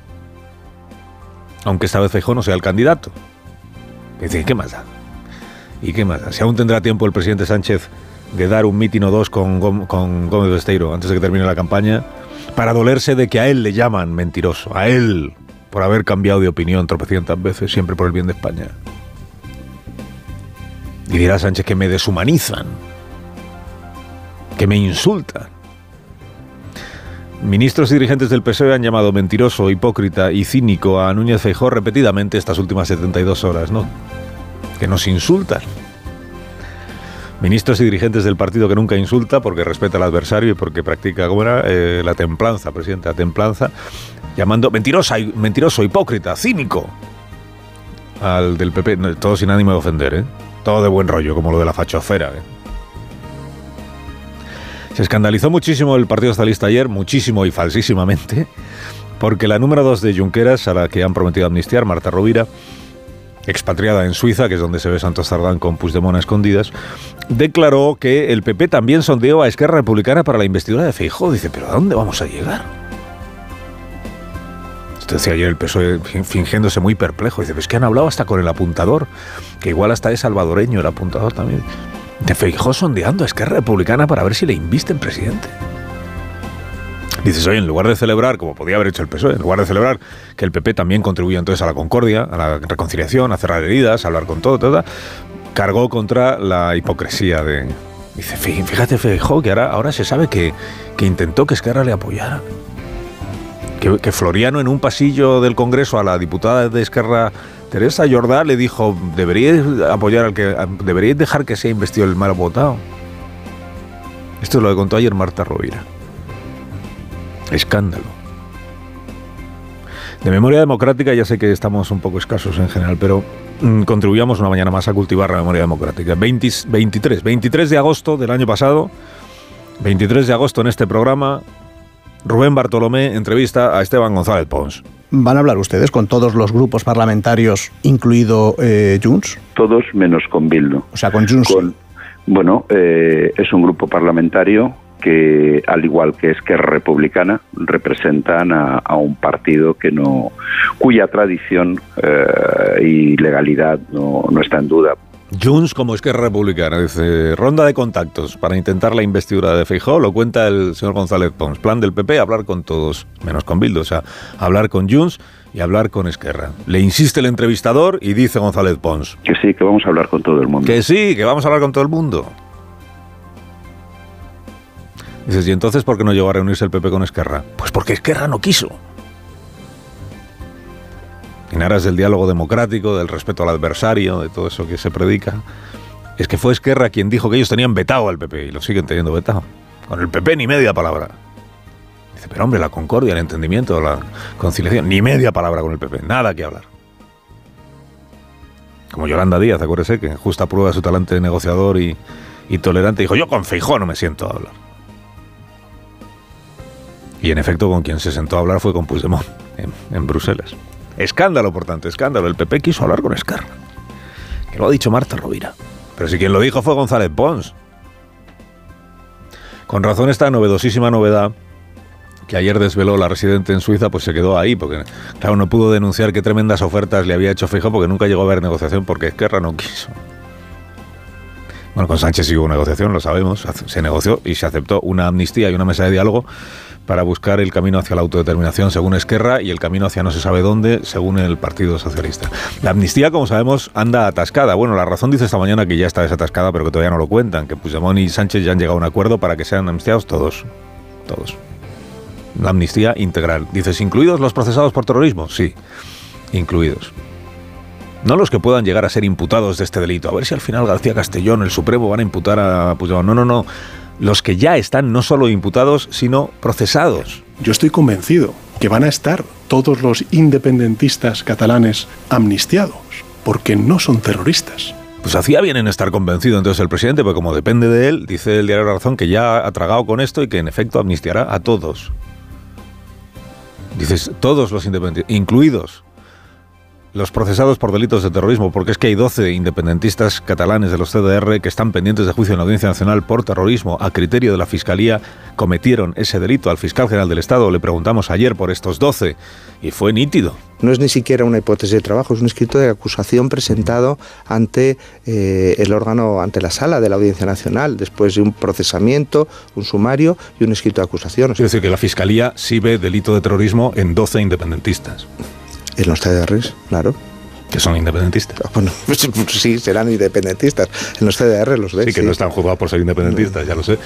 Aunque esta vez Feijóo no sea el candidato. ¿qué más da? ¿Y qué más da? Si aún tendrá tiempo el presidente Sánchez de dar un mitin o dos con, Gómez Besteiro antes de que termine la campaña, para dolerse de que a él le llaman mentiroso, a él, por haber cambiado de opinión tropecientas veces, siempre por el bien de España. Y dirá Sánchez que me deshumanizan, que me insultan. Ministros y dirigentes del PSOE han llamado mentiroso, hipócrita y cínico a Núñez Feijóo repetidamente estas últimas 72 horas, ¿no? Que nos insultan. Ministros y dirigentes del partido que nunca insulta porque respeta al adversario y porque practica, ¿cómo era? Eh, la templanza, presidente, la templanza, llamando mentirosa, mentiroso, hipócrita, cínico al del PP, todo sin ánimo de ofender, ¿eh? Todo de buen rollo, como lo de la fachofera. ¿eh? Se escandalizó muchísimo el Partido Socialista ayer, muchísimo y falsísimamente, porque la número dos de Junqueras, a la que han prometido amnistiar, Marta Rovira, expatriada en Suiza, que es donde se ve Santos Tardán con Puigdemont a escondidas, declaró que el PP también sondeó a Esquerra Republicana para la investidura de Feijóo. Dice, ¿pero a dónde vamos a llegar? Esto decía ayer el PSOE fingiéndose muy perplejo. Dice, pues que han hablado hasta con el apuntador, que igual hasta es salvadoreño el apuntador también. De Feijóo sondeando a Esquerra Republicana para ver si le invisten presidente. Dices, oye, en lugar de celebrar, como podía haber hecho el PSOE, en lugar de celebrar que el PP también contribuye entonces a la concordia, a la reconciliación, a cerrar heridas, a hablar con todo, todo, cargó contra la hipocresía de... Dice, fíjate, Feijóo, que ahora, ahora se sabe que, que intentó que Esquerra le apoyara. Que, que, Floriano en un pasillo del Congreso a la diputada de Esquerra, Teresa Jordá, le dijo, deberíais apoyar al que... deberíais dejar que sea investido el mal votado. Esto es lo que contó ayer Marta Rovira. Escándalo. De memoria democrática ya sé que estamos un poco escasos en general, pero mm, contribuyamos una mañana más a cultivar la memoria democrática. 23, 23 de agosto del año pasado, 23 de agosto en este programa, Rubén Bartolomé entrevista a Esteban González Pons. ¿Van a hablar ustedes con todos los grupos parlamentarios, incluido eh, Junts? Todos menos con Bildu. O sea, con Junts. bueno, eh, es un grupo parlamentario que, al igual que Esquerra Republicana, representan a, un partido que no, cuya tradición eh, y legalidad no, no está en duda. Junts como Esquerra Republicana, dice, ronda de contactos para intentar la investidura de Feijóo, lo cuenta el señor González Pons. Plan del PP, hablar con todos, menos con Bildu, o sea, hablar con Junts y hablar con Esquerra. Le insiste el entrevistador y dice González Pons. Que sí, que vamos a hablar con todo el mundo. Que sí, que vamos a hablar con todo el mundo. Dices, ¿y entonces por qué no llegó a reunirse el PP con Esquerra? Pues porque Esquerra no quiso. En aras del diálogo democrático, del respeto al adversario, de todo eso que se predica, es que fue Esquerra quien dijo que ellos tenían vetado al PP y lo siguen teniendo vetado. Con el PP ni media palabra. Dice, pero hombre, la concordia, el entendimiento, la conciliación, ni media palabra con el PP, nada que hablar. Como Yolanda Díaz, acuérdese que justa prueba de su talante negociador y, y tolerante, dijo, yo con Feijó no me siento a hablar. Y en efecto, con quien se sentó a hablar fue con Puigdemont, en, Bruselas. Escándalo, por tanto, escándalo. El PP quiso hablar con Esquerra. Que lo ha dicho Marta Rovira. Pero si quien lo dijo fue González Pons. Con razón esta novedosísima novedad que ayer desveló la residente en Suiza, pues se quedó ahí, porque claro, no pudo denunciar qué tremendas ofertas le había hecho Fijo, porque nunca llegó a haber negociación, porque Esquerra no quiso. Bueno, con Sánchez sí hubo negociación, lo sabemos, se negoció y se aceptó una amnistía y una mesa de diálogo para buscar el camino hacia la autodeterminación según Esquerra y el camino hacia no se sabe dónde según el Partido Socialista. La amnistía, como sabemos, anda atascada. Bueno, la razón dice esta mañana que ya está desatascada, pero que todavía no lo cuentan, que Puigdemont y Sánchez ya han llegado a un acuerdo para que sean amnistiados todos. Todos. La amnistía integral. Dices, ¿incluidos los procesados por terrorismo? Sí, incluidos. No los que puedan llegar a ser imputados de este delito. A ver si al final García Castellón, el Supremo, van a imputar a Puigdemont. No, no, no los que ya están no solo imputados, sino procesados. Yo estoy convencido que van a estar todos los independentistas catalanes amnistiados, porque no son terroristas. Pues hacía bien en estar convencido entonces el presidente, porque como depende de él, dice el diario La Razón que ya ha tragado con esto y que en efecto amnistiará a todos. Dices, todos los independentistas, incluidos los procesados por delitos de terrorismo, porque es que hay 12 independentistas catalanes de los CDR que están pendientes de juicio en la Audiencia Nacional por terrorismo. A criterio de la Fiscalía cometieron ese delito. Al fiscal general del Estado le preguntamos ayer por estos 12 y fue nítido. No es ni siquiera una hipótesis de trabajo, es un escrito de acusación presentado ante eh, el órgano, ante la sala de la Audiencia Nacional, después de un procesamiento, un sumario y un escrito de acusación. Es decir, que la Fiscalía sí ve delito de terrorismo en 12 independentistas. En los CDRs, claro. Que son independentistas. Ah, bueno, sí, serán independentistas. En los CDR los ves. Sí, que no están juzgados por ser independentistas, ya lo sé.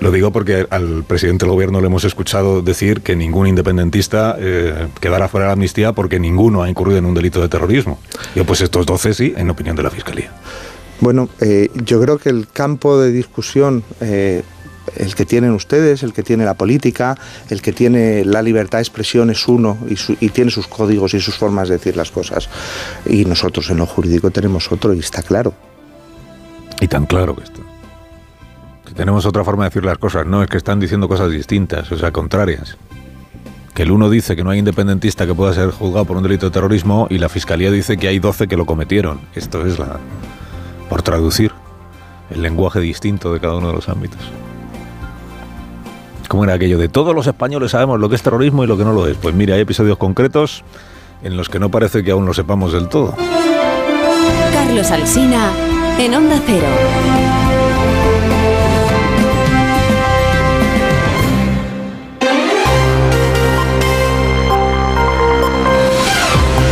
Lo digo porque al presidente del gobierno le hemos escuchado decir que ningún independentista eh, quedará fuera de la amnistía porque ninguno ha incurrido en un delito de terrorismo. Yo, pues estos 12 sí, en opinión de la Fiscalía. Bueno, eh, yo creo que el campo de discusión eh, el que tienen ustedes, el que tiene la política, el que tiene la libertad de expresión es uno y, tiene sus códigos y sus formas de decir las cosas. Y nosotros en lo jurídico tenemos otro y está claro. Y tan claro que está. Que tenemos otra forma de decir las cosas, no es que están diciendo cosas distintas, o sea, contrarias. Que el uno dice que no hay independentista que pueda ser juzgado por un delito de terrorismo y la fiscalía dice que hay 12 que lo cometieron. Esto es la. por traducir el lenguaje distinto de cada uno de los ámbitos. ¿Cómo era aquello de todos los españoles sabemos lo que es terrorismo y lo que no lo es? Pues mira, hay episodios concretos en los que no parece que aún lo sepamos del todo. Carlos Alsina en Onda Cero.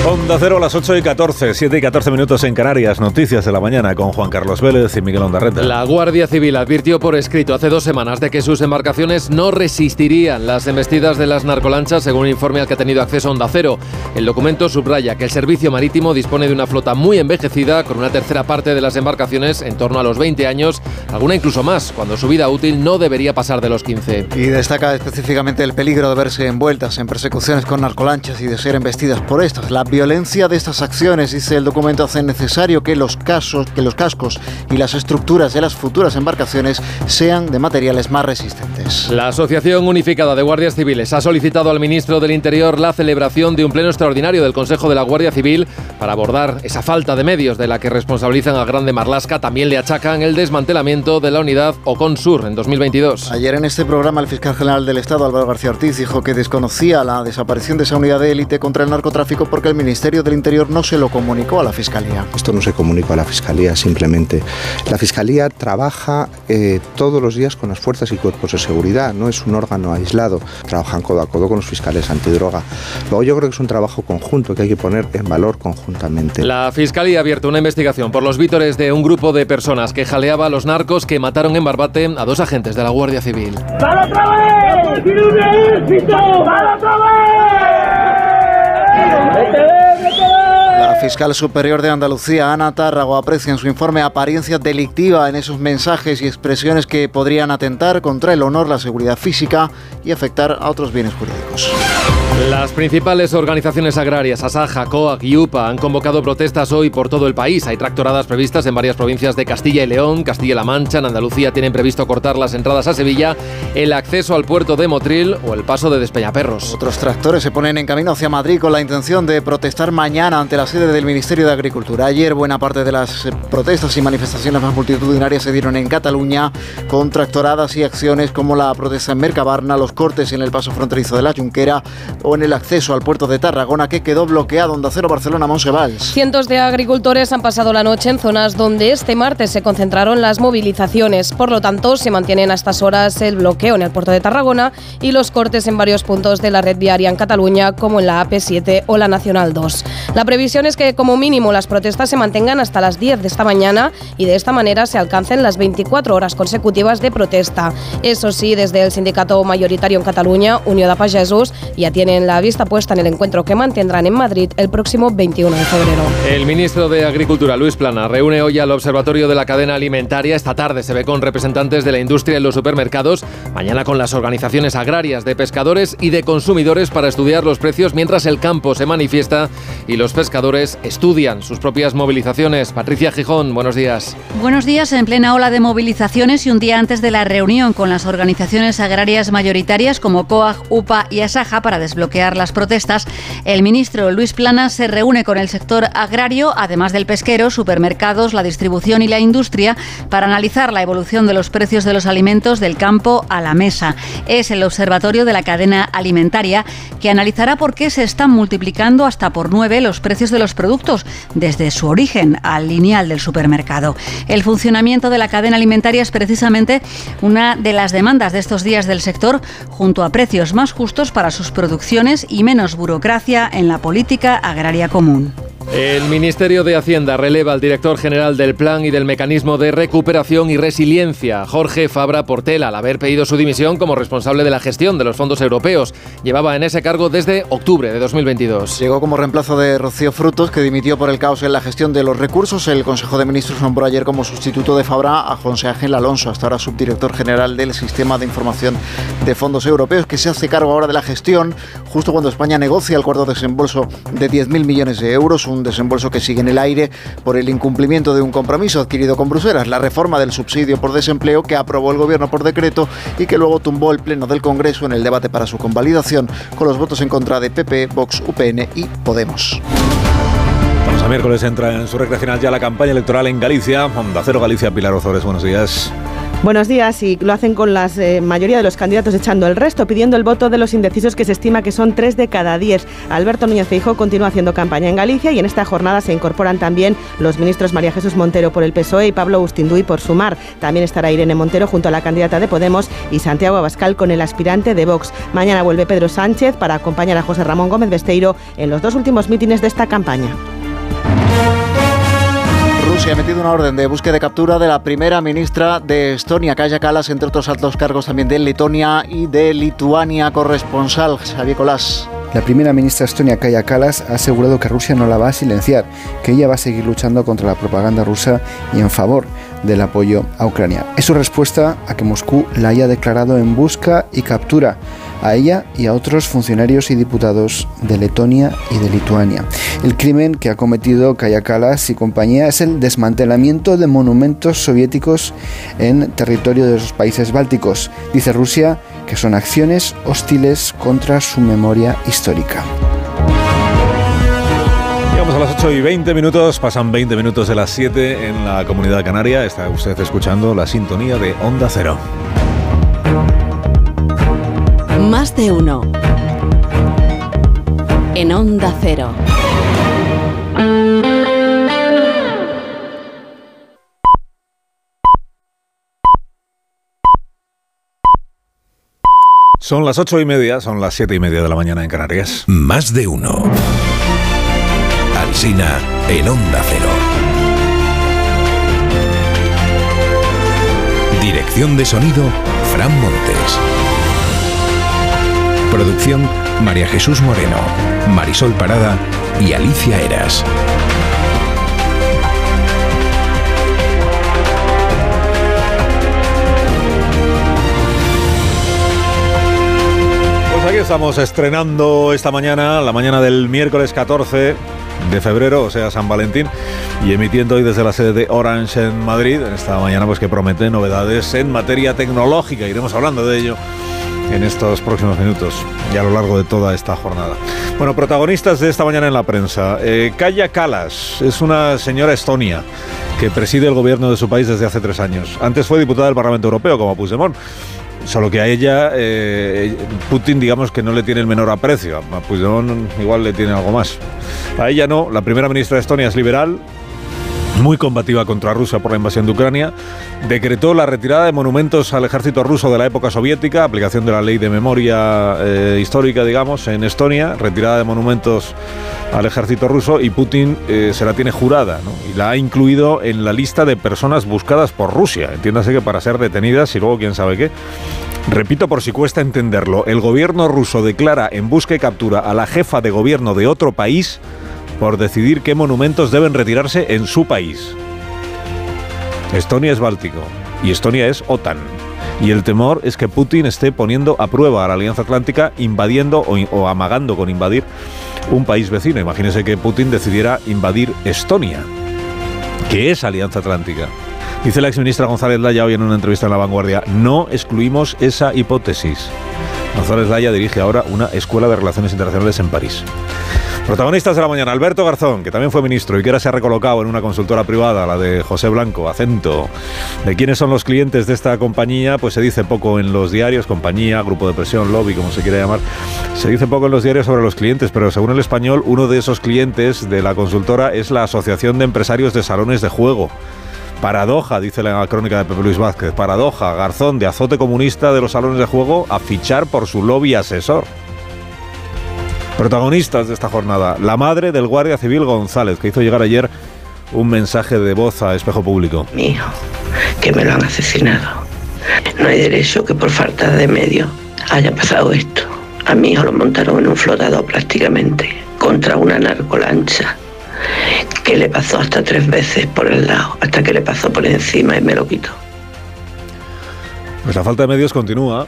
Onda Cero a las 8 y 14, 7 y 14 minutos en Canarias. Noticias de la mañana con Juan Carlos Vélez y Miguel Ondarreta. La Guardia Civil advirtió por escrito hace dos semanas de que sus embarcaciones no resistirían las embestidas de las narcolanchas, según un informe al que ha tenido acceso Onda Cero. El documento subraya que el servicio marítimo dispone de una flota muy envejecida, con una tercera parte de las embarcaciones en torno a los 20 años, alguna incluso más, cuando su vida útil no debería pasar de los 15. Y destaca específicamente el peligro de verse envueltas en persecuciones con narcolanchas y de ser embestidas por estas. La violencia de estas acciones, dice el documento, hace necesario que los, casos, que los cascos y las estructuras de las futuras embarcaciones sean de materiales más resistentes. La Asociación Unificada de Guardias Civiles ha solicitado al ministro del Interior la celebración de un pleno extraordinario del Consejo de la Guardia Civil para abordar esa falta de medios de la que responsabilizan a Grande Marlasca. También le achacan el desmantelamiento de la unidad Oconsur en 2022. Ayer en este programa el fiscal general del Estado, Álvaro García Ortiz, dijo que desconocía la desaparición de esa unidad de élite contra el narcotráfico porque el Ministerio del Interior no se lo comunicó a la Fiscalía. Esto no se comunicó a la Fiscalía, simplemente. La Fiscalía trabaja eh, todos los días con las fuerzas y cuerpos de seguridad, no es un órgano aislado, trabajan codo a codo con los fiscales antidroga. Luego yo creo que es un trabajo conjunto que hay que poner en valor conjuntamente. La Fiscalía ha abierto una investigación por los vítores de un grupo de personas que jaleaba a los narcos que mataron en Barbate a dos agentes de la Guardia Civil. otra vez! ¡Tiene un ejército! otra vez! La fiscal superior de Andalucía, Ana Tárrago, aprecia en su informe apariencia delictiva en esos mensajes y expresiones que podrían atentar contra el honor, la seguridad física y afectar a otros bienes jurídicos. Las principales organizaciones agrarias, Asaja, COAG y UPA, han convocado protestas hoy por todo el país. Hay tractoradas previstas en varias provincias de Castilla y León, Castilla-La Mancha, en Andalucía tienen previsto cortar las entradas a Sevilla, el acceso al puerto de Motril o el paso de Despeñaperros. Otros tractores se ponen en camino hacia Madrid con la intención de protestar mañana ante la sede del Ministerio de Agricultura. Ayer buena parte de las eh, protestas y manifestaciones más multitudinarias se dieron en Cataluña con tractoradas y acciones como la protesta en Mercabarna, los cortes en el paso fronterizo de la Junquera o en el acceso al puerto de Tarragona que quedó bloqueado en Acero Barcelona Monsevals. Cientos de agricultores han pasado la noche en zonas donde este martes se concentraron las movilizaciones. Por lo tanto, se mantienen a estas horas el bloqueo en el puerto de Tarragona y los cortes en varios puntos de la red viaria en Cataluña, como en la AP7 o la Nacional 2. La previsión es que, como mínimo, las protestas se mantengan hasta las 10 de esta mañana y de esta manera se alcancen las 24 horas consecutivas de protesta. Eso sí, desde el sindicato mayoritario en Cataluña, Unió de Pagesos, ya tienen la vista puesta en el encuentro que mantendrán en Madrid el próximo 21 de febrero. El ministro de Agricultura, Luis Plana, reúne hoy al Observatorio de la Cadena Alimentaria. Esta tarde se ve con representantes de la industria en los supermercados, mañana con las organizaciones agrarias de pescadores y de consumidores para estudiar los precios mientras el campo se manifiesta y los pescadores estudian sus propias movilizaciones. Patricia Gijón, buenos días. Buenos días. En plena ola de movilizaciones y un día antes de la reunión con las organizaciones agrarias mayoritarias como COAG, UPA y ASAJA para desbloquear las protestas, el ministro Luis Plana se reúne con el sector agrario, además del pesquero, supermercados, la distribución y la industria, para analizar la evolución de los precios de los alimentos del campo a la mesa. Es el observatorio de la cadena alimentaria que analizará por qué se están multiplicando hasta por nueve los precios de los productos, desde su origen al lineal del supermercado. El funcionamiento de la cadena alimentaria es precisamente una de las demandas de estos días del sector, junto a precios más justos para sus producciones y menos burocracia en la política agraria común. El Ministerio de Hacienda releva al director general del Plan y del Mecanismo de Recuperación y Resiliencia, Jorge Fabra Portela, al haber pedido su dimisión como responsable de la gestión de los fondos europeos. Llevaba en ese cargo desde octubre de 2022. Llegó como reemplazo de Rocío Frutos, que dimitió por el caos en la gestión de los recursos. El Consejo de Ministros nombró ayer como sustituto de Fabra a José Ángel Alonso, hasta ahora subdirector general del Sistema de Información de Fondos Europeos, que se hace cargo ahora de la gestión, justo cuando España negocia el cuarto desembolso de 10.000 millones de euros, un desembolso que sigue en el aire por el incumplimiento de un compromiso adquirido con Bruselas, la reforma del subsidio por desempleo que aprobó el gobierno por decreto y que luego tumbó el Pleno del Congreso en el debate para su convalidación con los votos en contra de PP, Vox, UPN y Podemos. Vamos a miércoles entra en su recta ya la campaña electoral en Galicia. Onda Cero Galicia, Pilar Ozores, buenos días. Buenos días y lo hacen con la eh, mayoría de los candidatos echando el resto, pidiendo el voto de los indecisos que se estima que son tres de cada diez. Alberto Núñez Feijóo continúa haciendo campaña en Galicia y en esta jornada se incorporan también los ministros María Jesús Montero por el PSOE y Pablo Ustinduy por Sumar. También estará Irene Montero junto a la candidata de Podemos y Santiago Abascal con el aspirante de Vox. Mañana vuelve Pedro Sánchez para acompañar a José Ramón Gómez Besteiro en los dos últimos mítines de esta campaña. Rusia ha metido una orden de búsqueda de captura de la primera ministra de Estonia, Kaya Kalas, entre otros altos cargos también de Letonia y de Lituania, corresponsal Xavier Colás. La primera ministra estonia Kaya Kalas ha asegurado que Rusia no la va a silenciar, que ella va a seguir luchando contra la propaganda rusa y en favor del apoyo a Ucrania. Es su respuesta a que Moscú la haya declarado en busca y captura a ella y a otros funcionarios y diputados de Letonia y de Lituania. El crimen que ha cometido Kaya Kalas y compañía es el desmantelamiento de monumentos soviéticos en territorio de los países bálticos. Dice Rusia que son acciones hostiles contra su memoria histórica. A las 8 y 20 minutos, pasan 20 minutos de las 7 en la comunidad canaria. Está usted escuchando la sintonía de Onda Cero. Más de uno. En Onda Cero. Son las 8 y media, son las 7 y media de la mañana en Canarias. Más de uno. Alsina en Onda Cero. Dirección de sonido, Fran Montes. Producción, María Jesús Moreno, Marisol Parada y Alicia Eras. Pues aquí Estamos estrenando esta mañana, la mañana del miércoles 14 de febrero, o sea, San Valentín, y emitiendo hoy desde la sede de Orange en Madrid, esta mañana pues que promete novedades en materia tecnológica. Iremos hablando de ello en estos próximos minutos y a lo largo de toda esta jornada. Bueno, protagonistas de esta mañana en la prensa. Eh, Kaya Kalas es una señora estonia que preside el gobierno de su país desde hace tres años. Antes fue diputada del Parlamento Europeo como Puigdemont. Solo que a ella, eh, Putin, digamos que no le tiene el menor aprecio. A Puigdemont igual le tiene algo más. A ella no. La primera ministra de Estonia es liberal, muy combativa contra Rusia por la invasión de Ucrania, decretó la retirada de monumentos al ejército ruso de la época soviética, aplicación de la ley de memoria eh, histórica, digamos, en Estonia, retirada de monumentos al ejército ruso y Putin eh, se la tiene jurada y la ha incluido en la lista de personas buscadas por Rusia. Entiéndase que para ser detenidas y luego quién sabe qué. Repito por si cuesta entenderlo, el gobierno ruso declara en busca y captura a la jefa de gobierno de otro país por decidir qué monumentos deben retirarse en su país. Estonia es Báltico y Estonia es OTAN. Y el temor es que Putin esté poniendo a prueba a la Alianza Atlántica invadiendo o, o amagando con invadir un país vecino. Imagínese que Putin decidiera invadir Estonia, que es Alianza Atlántica. Dice la exministra González Laya hoy en una entrevista en La Vanguardia, no excluimos esa hipótesis. González Laya dirige ahora una escuela de relaciones internacionales en París. Protagonistas de la mañana, Alberto Garzón, que también fue ministro y que ahora se ha recolocado en una consultora privada, la de José Blanco, Acento. ¿De quiénes son los clientes de esta compañía? Pues se dice poco en los diarios, compañía, grupo de presión, lobby, como se quiera llamar. Se dice poco en los diarios sobre los clientes, pero según el español, uno de esos clientes de la consultora es la Asociación de Empresarios de Salones de Juego. Paradoja, dice la crónica de Pepe Luis Vázquez, paradoja, Garzón de azote comunista de los salones de juego a fichar por su lobby asesor. Protagonistas de esta jornada, la madre del guardia civil González, que hizo llegar ayer un mensaje de voz a espejo público. Mi hijo, que me lo han asesinado. No hay derecho que por falta de medios haya pasado esto. A mi hijo lo montaron en un flotador prácticamente contra una narcolancha que le pasó hasta tres veces por el lado, hasta que le pasó por encima y me lo quitó. Pues la falta de medios continúa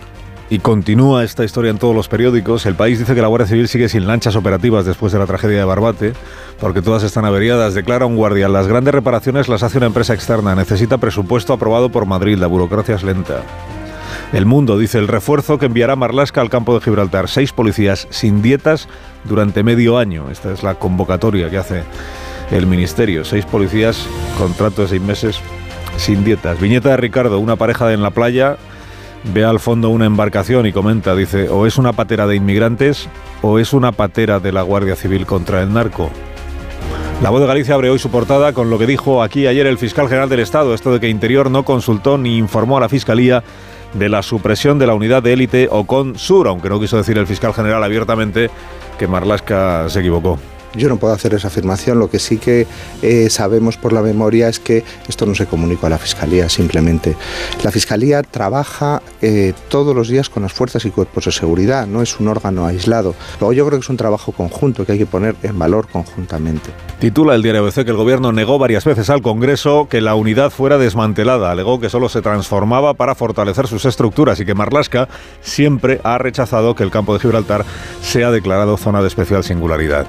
y continúa esta historia en todos los periódicos. El país dice que la Guardia Civil sigue sin lanchas operativas después de la tragedia de Barbate, porque todas están averiadas. Declara un guardia, las grandes reparaciones las hace una empresa externa, necesita presupuesto aprobado por Madrid, la burocracia es lenta. El Mundo dice el refuerzo que enviará Marlasca al campo de Gibraltar. Seis policías sin dietas durante medio año. Esta es la convocatoria que hace el Ministerio. Seis policías, contrato de seis meses, sin dietas. Viñeta de Ricardo, una pareja en la playa ve al fondo una embarcación y comenta, dice, o es una patera de inmigrantes o es una patera de la Guardia Civil contra el narco. La voz de Galicia abre hoy su portada con lo que dijo aquí ayer el fiscal general del Estado, esto de que Interior no consultó ni informó a la Fiscalía de la supresión de la unidad de élite Ocon Sur, aunque no quiso decir el fiscal general abiertamente que Marlasca se equivocó. Yo no puedo hacer esa afirmación, lo que sí que eh, sabemos por la memoria es que esto no se comunicó a la Fiscalía simplemente. La Fiscalía trabaja eh, todos los días con las fuerzas y cuerpos de seguridad, no es un órgano aislado. Luego yo creo que es un trabajo conjunto que hay que poner en valor conjuntamente. Titula el diario ABC que el gobierno negó varias veces al Congreso que la unidad fuera desmantelada. Alegó que solo se transformaba para fortalecer sus estructuras y que Marlasca siempre ha rechazado que el campo de Gibraltar sea declarado zona de especial singularidad.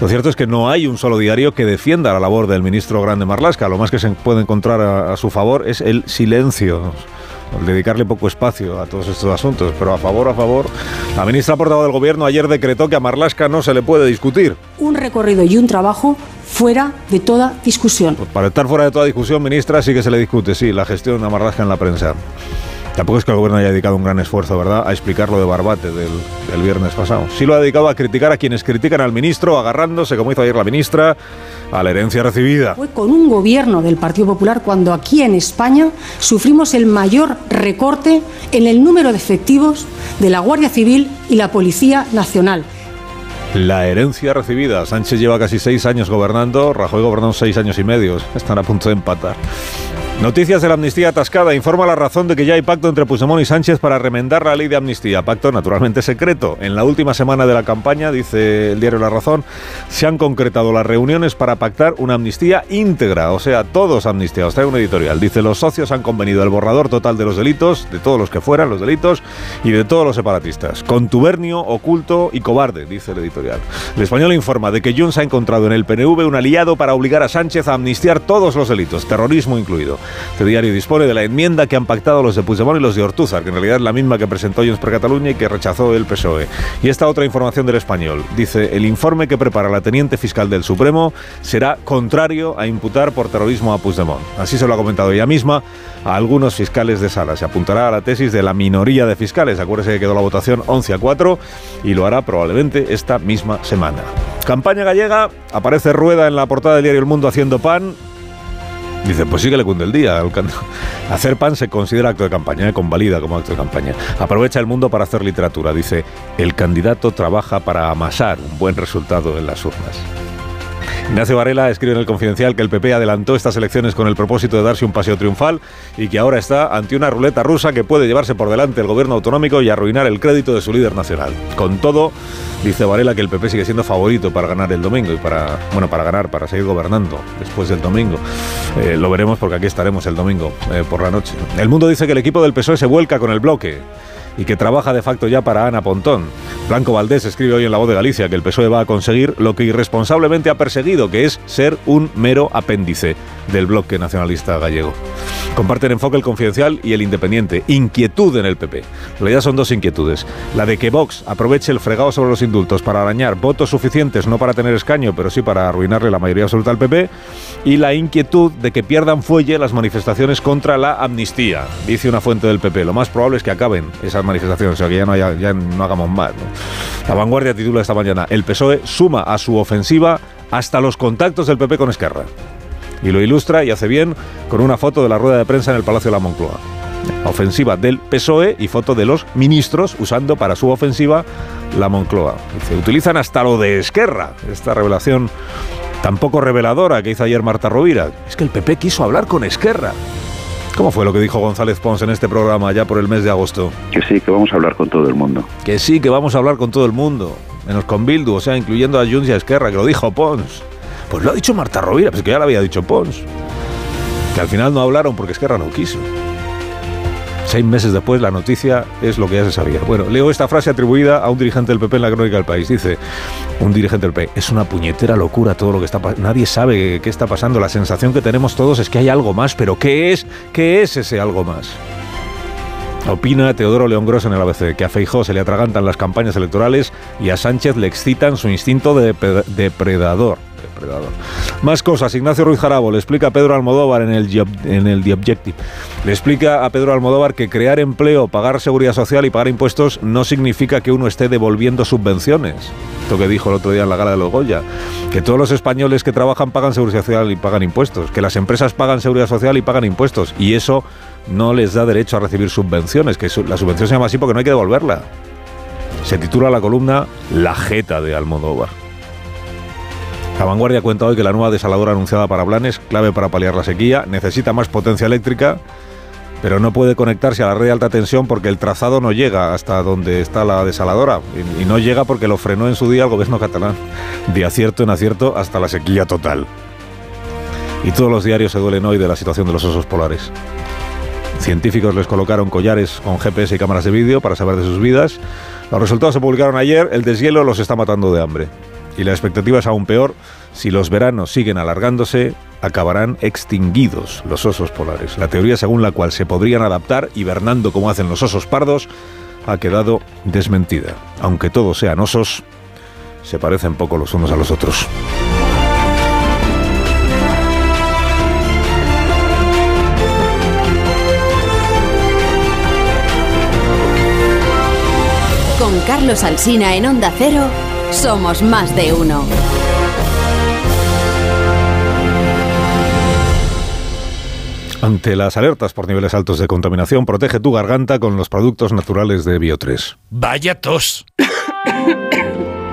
Lo cierto es que no hay un solo diario que defienda la labor del ministro Grande Marlasca. Lo más que se puede encontrar a, a su favor es el silencio dedicarle poco espacio a todos estos asuntos, pero a favor, a favor, la ministra portavoz del gobierno ayer decretó que a Marlasca no se le puede discutir. Un recorrido y un trabajo fuera de toda discusión. Pues para estar fuera de toda discusión, ministra, sí que se le discute, sí, la gestión de Marlasca en la prensa. Tampoco es que el gobierno haya dedicado un gran esfuerzo, ¿verdad?, a explicar lo de Barbate del, del, viernes pasado. Sí lo ha dedicado a criticar a quienes critican al ministro, agarrándose, como hizo ayer la ministra, a la herencia recibida. Fue con un gobierno del Partido Popular cuando aquí en España sufrimos el mayor recorte en el número de efectivos de la Guardia Civil y la Policía Nacional. La herencia recibida. Sánchez lleva casi seis años gobernando, Rajoy gobernó seis años y medio. Están a punto de empatar. Noticias de la amnistía atascada. Informa la razón de que ya hay pacto entre Puigdemont y Sánchez para remendar la ley de amnistía. Pacto naturalmente secreto. En la última semana de la campaña, dice el diario La Razón, se han concretado las reuniones para pactar una amnistía íntegra. O sea, todos amnistiados. Trae un editorial. Dice, los socios han convenido el borrador total de los delitos, de todos los que fueran los delitos, y de todos los separatistas. Contubernio, oculto y cobarde, dice el editorial. El español informa de que Junts ha encontrado en el PNV un aliado para obligar a Sánchez a amnistiar todos los delitos, terrorismo incluido. Este diario dispone de la enmienda que han pactado los de Puigdemont y los de Ortúzar, que en realidad es la misma que presentó Junts per Cataluña y que rechazó el PSOE. Y esta otra información del español. Dice, el informe que prepara la teniente fiscal del Supremo será contrario a imputar por terrorismo a Puigdemont. Así se lo ha comentado ella misma a algunos fiscales de sala. Se apuntará a la tesis de la minoría de fiscales. Acuérdese que quedó la votación 11 a 4 y lo hará probablemente esta misma semana. Campaña gallega, aparece Rueda en la portada del diario El Mundo haciendo pan Dice, pues sí que le cunde el día. Hacer pan se considera acto de campaña, ¿eh? convalida como acto de campaña. Aprovecha el mundo para hacer literatura. Dice, el candidato trabaja para amasar un buen resultado en las urnas. Ignacio Varela escribe en el Confidencial que el PP adelantó estas elecciones con el propósito de darse un paseo triunfal y que ahora está ante una ruleta rusa que puede llevarse por delante el gobierno autonómico y arruinar el crédito de su líder nacional. Con todo, dice Varela que el PP sigue siendo favorito para ganar el domingo y para, bueno, para ganar, para seguir gobernando después del domingo. Eh, lo veremos porque aquí estaremos el domingo eh, por la noche. El mundo dice que el equipo del PSOE se vuelca con el bloque y que trabaja de facto ya para Ana Pontón. Blanco Valdés escribe hoy en La Voz de Galicia que el PSOE va a conseguir lo que irresponsablemente ha perseguido, que es ser un mero apéndice del bloque nacionalista gallego. Comparten enfoque el confidencial y el independiente. Inquietud en el PP. En realidad son dos inquietudes. La de que Vox aproveche el fregado sobre los indultos para arañar votos suficientes, no para tener escaño, pero sí para arruinarle la mayoría absoluta al PP. Y la inquietud de que pierdan fuelle las manifestaciones contra la amnistía. Dice una fuente del PP. Lo más probable es que acaben esas manifestaciones, o sea que ya no, hagamos más. La vanguardia titula esta mañana, el PSOE suma a su ofensiva hasta los contactos del PP con Esquerra. Y lo ilustra y hace bien con una foto de la rueda de prensa en el Palacio de la Moncloa. Ofensiva del PSOE y foto de los ministros usando para su ofensiva la Moncloa. Se utilizan hasta lo de Esquerra, esta revelación tan poco reveladora que hizo ayer Marta Rovira. Es que el PP quiso hablar con Esquerra. ¿Cómo fue lo que dijo González Pons en este programa ya por el mes de agosto? Que sí, que vamos a hablar con todo el mundo. Que sí, que vamos a hablar con todo el mundo. Menos con Bildu, o sea, incluyendo a Junts y a Esquerra, que lo dijo Pons. Pues lo ha dicho Marta Rovira, pues que ya lo había dicho Pons. Que al final no hablaron porque Esquerra no quiso. Seis meses después la noticia es lo que ya se sabía. Bueno, leo esta frase atribuida a un dirigente del PP en la crónica del país. Dice, un dirigente del PP, es una puñetera locura todo lo que está pasando. Nadie sabe qué está pasando. La sensación que tenemos todos es que hay algo más, pero ¿qué es? ¿Qué es ese algo más? Opina Teodoro León Gross en el ABC que a Feijó se le atragantan las campañas electorales y a Sánchez le excitan su instinto de depredador. Más cosas. Ignacio Ruiz Jarabo le explica a Pedro Almodóvar en el, en el The Objective. Le explica a Pedro Almodóvar que crear empleo, pagar seguridad social y pagar impuestos no significa que uno esté devolviendo subvenciones. Esto que dijo el otro día en la gala de los Goya. Que todos los españoles que trabajan pagan seguridad social y pagan impuestos. Que las empresas pagan seguridad social y pagan impuestos. Y eso no les da derecho a recibir subvenciones. Que la subvención se llama así porque no hay que devolverla. Se titula la columna La jeta de Almodóvar. La vanguardia cuenta hoy que la nueva desaladora anunciada para Blanes, clave para paliar la sequía, necesita más potencia eléctrica, pero no puede conectarse a la red de alta tensión porque el trazado no llega hasta donde está la desaladora. Y, no llega porque lo frenó en su día el gobierno catalán. De acierto en acierto hasta la sequía total. Y todos los diarios se duelen hoy de la situación de los osos polares. Científicos les colocaron collares con GPS y cámaras de vídeo para saber de sus vidas. Los resultados se publicaron ayer. El deshielo los está matando de hambre y la expectativa es aún peor, si los veranos siguen alargándose, acabarán extinguidos los osos polares. La teoría según la cual se podrían adaptar hibernando como hacen los osos pardos ha quedado desmentida. Aunque todos sean osos, se parecen poco los unos a los otros. Con Carlos Alsina en Onda Cero. Somos más de uno. Ante las alertas por niveles altos de contaminación, protege tu garganta con los productos naturales de Bio3. Vaya tos.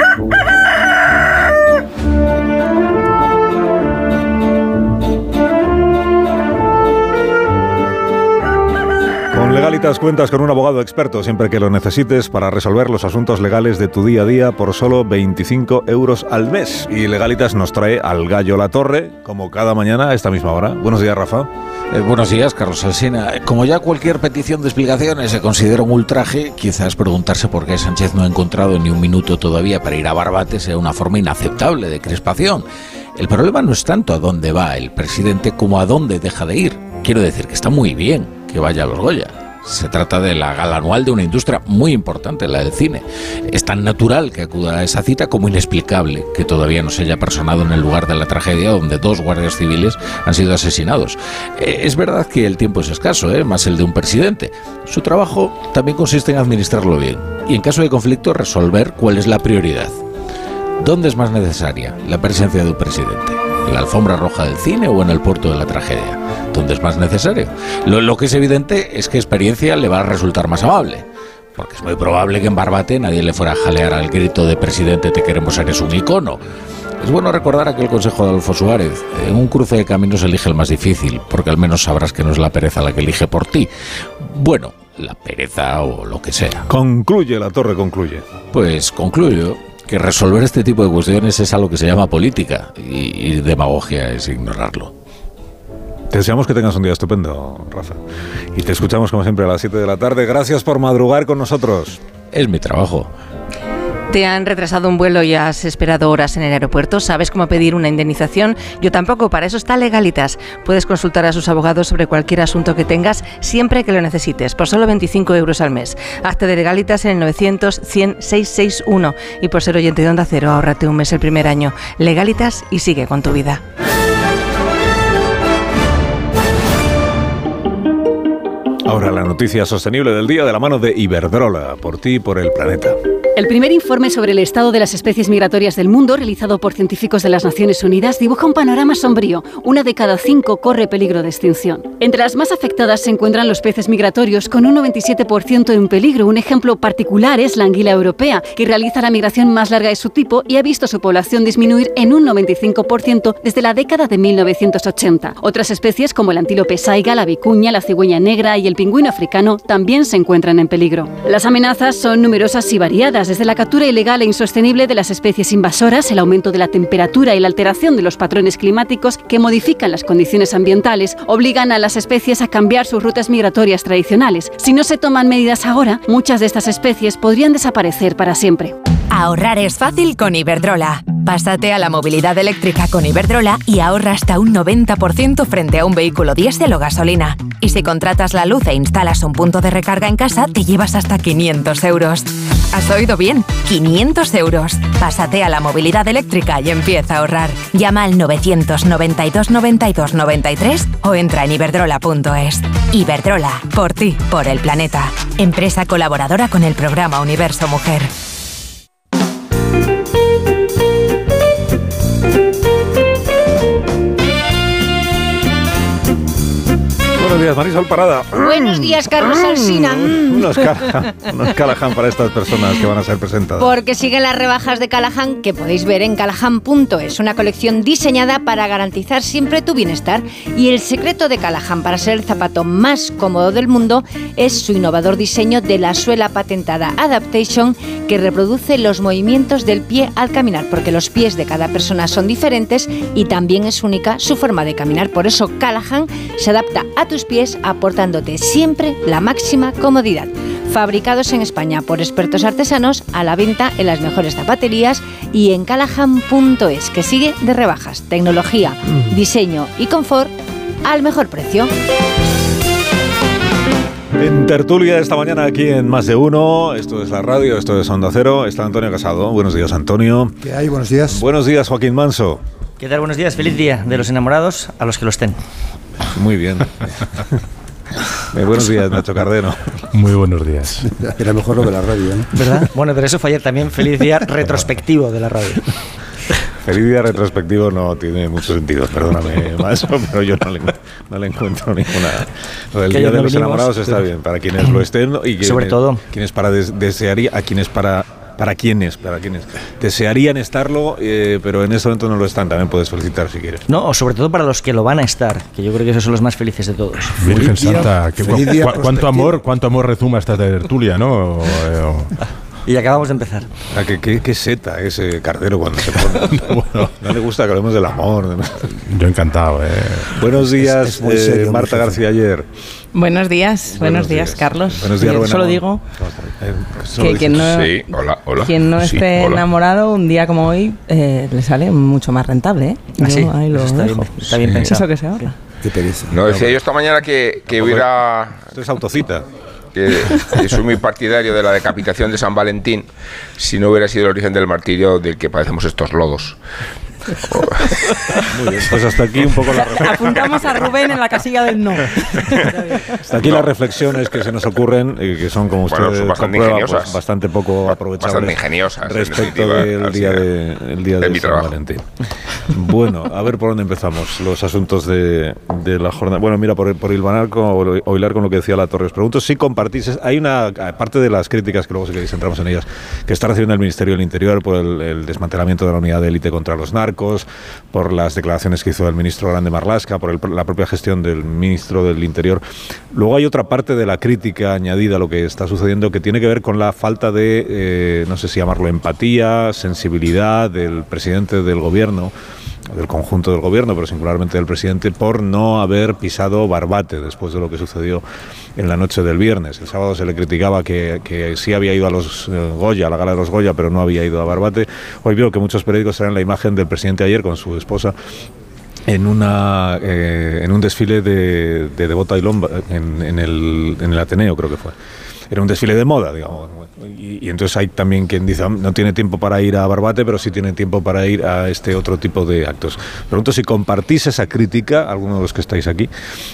Ha ha! Legalitas cuentas con un abogado experto siempre que lo necesites para resolver los asuntos legales de tu día a día por solo 25 euros al mes. Y Legalitas nos trae al gallo La Torre, como cada mañana a esta misma hora. Buenos días, Rafa. Eh, buenos días, Carlos Alsina. Como ya cualquier petición de explicaciones se considera un ultraje, quizás preguntarse por qué Sánchez no ha encontrado ni un minuto todavía para ir a Barbate sea una forma inaceptable de crispación. El problema no es tanto a dónde va el presidente como a dónde deja de ir. Quiero decir que está muy bien que vaya a los Goya. Se trata de la gala anual de una industria muy importante, la del cine. Es tan natural que acuda a esa cita como inexplicable que todavía no se haya personado en el lugar de la tragedia donde dos guardias civiles han sido asesinados. Eh, Es verdad que el tiempo es escaso, ¿eh? más el de un presidente. Su trabajo también consiste en administrarlo bien y en caso de conflicto resolver cuál es la prioridad. ¿Dónde es más necesaria la presencia de un presidente? ¿En la alfombra roja del cine o en el puerto de la tragedia? ¿Dónde es más necesario? Lo, lo que es evidente es que experiencia le va a resultar más amable. Porque es muy probable que en Barbate nadie le fuera a jalear al grito de presidente te queremos eres un icono. Es bueno recordar aquel consejo de Adolfo Suárez. En un cruce de caminos elige el más difícil, porque al menos sabrás que no es la pereza la que elige por ti. Bueno, la pereza o lo que sea. Concluye, La Torre concluye. Pues concluyo que resolver este tipo de cuestiones es algo que se llama política y, y demagogia es ignorarlo. Te deseamos que tengas un día estupendo, Rafa. Y te escuchamos como siempre a las 7 de la tarde. Gracias por madrugar con nosotros. Es mi trabajo. ¿Te han retrasado un vuelo y has esperado horas en el aeropuerto? ¿Sabes cómo pedir una indemnización? Yo tampoco, para eso está Legalitas. Puedes consultar a sus abogados sobre cualquier asunto que tengas siempre que lo necesites, por solo 25 euros al mes. Hazte de Legalitas en el 900 100 661 y por ser oyente de Onda Cero, ahórrate un mes el primer año. Legalitas y sigue con tu vida. Ahora la noticia sostenible del día de la mano de Iberdrola, por ti y por el planeta. El primer informe sobre el estado de las especies migratorias del mundo, realizado por científicos de las Naciones Unidas, dibuja un panorama sombrío. Una de cada cinco corre peligro de extinción. Entre las más afectadas se encuentran los peces migratorios, con un 97% en peligro. Un ejemplo particular es la anguila europea, que realiza la migración más larga de su tipo y ha visto su población disminuir en un 95% desde la década de 1980. Otras especies, como el antílope saiga, la vicuña, la cigüeña negra y el pingüino africano, también se encuentran en peligro. Las amenazas son numerosas y variadas, desde la captura ilegal e insostenible de las especies invasoras, el aumento de la temperatura y la alteración de los patrones climáticos que modifican las condiciones ambientales, obligan a las especies a cambiar sus rutas migratorias tradicionales. Si no se toman medidas ahora, muchas de estas especies podrían desaparecer para siempre. Ahorrar es fácil con Iberdrola. Pásate a la movilidad eléctrica con Iberdrola y ahorra hasta un 90% frente a un vehículo diésel o gasolina. Y si contratas la luz e instalas un punto de recarga en casa, te llevas hasta 500 euros. ¿Has oído bien? 500 euros. Pásate a la movilidad eléctrica y empieza a ahorrar. Llama al 992 92 93 o entra en iberdrola.es. Iberdrola, por ti, por el planeta. Empresa colaboradora con el programa Universo Mujer. Buenos días, Marisol Parada. Buenos días, Carlos Alsina. Mm. Unos, Callahan, unos Callahan para estas personas que van a ser presentadas. Porque siguen las rebajas de Callahan que podéis ver en callahan.es, una colección diseñada para garantizar siempre tu bienestar. Y el secreto de Callahan para ser el zapato más cómodo del mundo es su innovador diseño de la suela patentada Adaptation que reproduce los movimientos del pie al caminar, porque los pies de cada persona son diferentes y también es única su forma de caminar. Por eso Callahan se adapta a tus pies aportándote siempre la máxima comodidad. Fabricados en España por expertos artesanos, a la venta en las mejores zapaterías y en callahan.es, que sigue de rebajas, tecnología, diseño y confort al mejor precio. En tertulia esta mañana aquí en Más de Uno, esto es la radio, esto es Onda Cero, está Antonio Casado. Buenos días, Antonio. ¿Qué hay? Buenos días. Buenos días, Joaquín Manso. ¿Qué tal? Buenos días. Feliz día de los enamorados a los que lo estén. Muy bien. Eh, buenos días, Nacho Cardeno. Muy buenos días. Era mejor lo de la radio, ¿no? ¿Verdad? Bueno, pero eso fue ayer también. Feliz día retrospectivo de la radio. Feliz día retrospectivo no tiene mucho sentido, perdóname, Manso, pero yo no le, no le encuentro ninguna. Lo del Que día de no los vinimos, enamorados está bien, para quienes lo estén y que- Sobre todo. quienes para des- desearía, a quienes para para quienes, para quienes desearían estarlo, eh, pero en este momento no lo están. También puedes felicitar si quieres. No, o sobre todo para los que lo van a estar, que yo creo que esos son los más felices de todos. Virgen Santa, que- cu- cuánto amor, cuánto amor rezuma esta tertulia, ¿no? O- eh, o- Y acabamos de empezar. Ah, ¿Qué, qué, qué seta ese cardero cuando se pone. no le gusta que hablemos del amor. Yo encantado, eh. Buenos días, es muy eh, serio, Marta. García ayer. Buenos días, buenos, días, Carlos. Buenos días, Yo solo digo Eh, que quien no, Sí, hola, hola. quien no Sí, esté hola. enamorado un día como hoy eh, le sale mucho más rentable. ¿eh? Ah, Yo sí, ahí lo está bien- dejo. está bien pensado. Eso que se ahorra. Qué pereza. No, decía yo esta mañana que, que hubiera... Esto es autocita. Que, que soy muy partidario de la decapitación de San Valentín si no hubiera sido el origen del martirio del que padecemos estos lodos. Muy bien, pues hasta aquí un poco la reflexión. Apuntamos a Rubén en la casilla del no. Hasta aquí las reflexiones que se nos ocurren y que son, como Bueno, ustedes son bastante comprueban, ingeniosas. pues, bastante poco aprovechables. Bastante ingeniosas, en Respecto definitiva, del día de, el día De de mi San trabajo. Valentín. Bueno, a ver por dónde empezamos. Los asuntos de, de la jornada. Bueno, mira, por, por hilvanar con, o hilar con lo que decía la Torres. Pregunto si compartís. Hay una, aparte de las críticas que luego, si queréis, entramos en ellas, que está recibiendo el Ministerio del Interior por el, el desmantelamiento de la unidad de élite contra los narcos, por las declaraciones que hizo el ministro Grande Marlasca, por el- la propia gestión del ministro del Interior. Luego hay otra parte de la crítica añadida a lo que está sucediendo que tiene que ver con la falta de, eh, no sé si llamarlo empatía, sensibilidad del presidente del gobierno del conjunto del gobierno, pero singularmente del presidente, por no haber pisado Barbate después de lo que sucedió en la noche del viernes. El sábado se le criticaba que, que sí había ido a los eh, Goya, a la gala de los Goya, pero no había ido a Barbate. Hoy veo que muchos periódicos traen la imagen del presidente ayer con su esposa en una eh, en un desfile de, de Devota y Lomba en, en el, en el Ateneo creo que fue era un desfile de moda digamos. Y, y entonces hay también quien dice "Ah, no tiene tiempo para ir a Barbate pero sí tiene tiempo para ir a este otro tipo de actos pregunto si compartís esa crítica alguno de los que estáis aquí